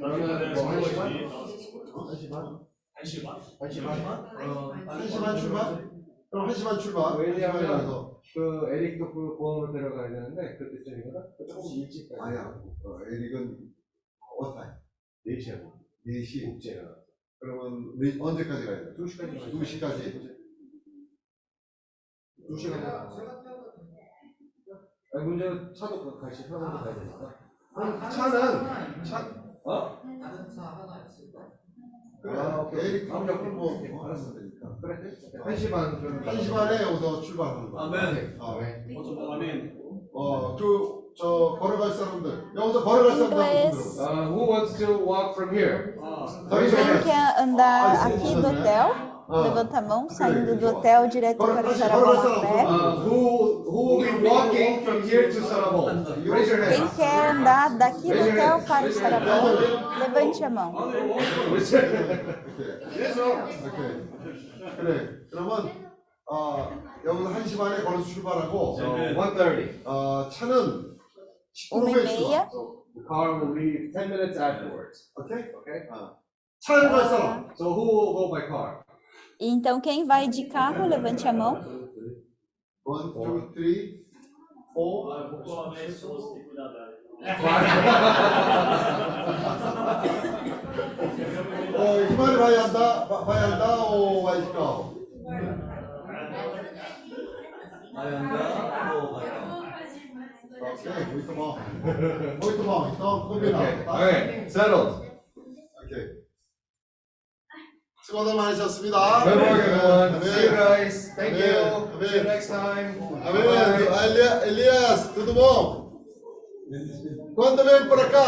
[SPEAKER 11] 그러면 뭐 1시 반?
[SPEAKER 2] 1시 반?
[SPEAKER 4] 1시 반.
[SPEAKER 2] 1시 반? 어, 1시 반 출발? 그럼 1시 반 출발.
[SPEAKER 11] 왜냐하면
[SPEAKER 2] 가서
[SPEAKER 11] 그 에릭도 그 공항으로 데려가야 되는데 그때쯤이거든? 조금 일찍 가야
[SPEAKER 2] 아니야. 어, 에릭은 어타임.
[SPEAKER 11] 4시에 뭐.
[SPEAKER 2] 4시.
[SPEAKER 11] 국제가.
[SPEAKER 2] 그러면 몇- 언제까지 가야 돼?
[SPEAKER 11] 2시까지
[SPEAKER 2] 2시까지.
[SPEAKER 11] 2시간 아니 문제는 차도 그 같이 사는데 가야 되니까 그럼 차는 차 어?
[SPEAKER 18] 다른 차 하나 있을까?
[SPEAKER 2] 그래.
[SPEAKER 11] 아, 오케이.
[SPEAKER 2] 에릭 그럼 옆을 뭐, 뭐 알았으면 되니까.
[SPEAKER 11] 그래 1시 반 그러면
[SPEAKER 2] 1시 반에 여기서 출발하는 거야.
[SPEAKER 11] 아멘.
[SPEAKER 2] 아, 네.
[SPEAKER 17] 아멘.
[SPEAKER 2] 어, 그, 저, 걸어갈 사람들. 여기서 걸어갈 사람들.
[SPEAKER 11] Uh, who wants to walk from here?
[SPEAKER 2] Raise your
[SPEAKER 5] Quem
[SPEAKER 2] hand.
[SPEAKER 5] quer andar aqui do hotel? Levanta a mão, saindo do hotel direto para o Sarabão a pé.
[SPEAKER 11] Uh, who who will be walking from here to Sarabon? Raise your
[SPEAKER 5] Quem
[SPEAKER 11] hand.
[SPEAKER 5] quer andar daqui do hotel para o Sarabão, levante a mão.
[SPEAKER 2] 오케이. 그래. 그러면, 어, 여기서 1시 반에 걸어서 출발하고,
[SPEAKER 11] So 1:30.
[SPEAKER 2] 어, 차는
[SPEAKER 5] Uma e
[SPEAKER 2] 10분에
[SPEAKER 5] meia.
[SPEAKER 2] 출발.
[SPEAKER 11] The car will leave 10 minutes afterwards.
[SPEAKER 2] 오케이?
[SPEAKER 11] Okay?
[SPEAKER 2] 차를 갈 사람.
[SPEAKER 11] So who will go by car?
[SPEAKER 5] Então, quem vai de carro, levante a mão.
[SPEAKER 2] One, two, three, four. Ah, eu vou o Ismael vai andar, vai andar ou vai de carro? Vai andar ou vai de carro? Ok, muito bom. Muito bom, então combinado. Tá?
[SPEAKER 11] Ok, settled.
[SPEAKER 2] Ok. 수고들 많으셨습니다.
[SPEAKER 11] Good work, everyone. See you
[SPEAKER 2] 아멘.
[SPEAKER 11] guys. Thank
[SPEAKER 2] 아멘.
[SPEAKER 11] you. See you
[SPEAKER 2] 아멘.
[SPEAKER 11] next time.
[SPEAKER 2] Amém. Elias, tudo bom? Quando vem por cá?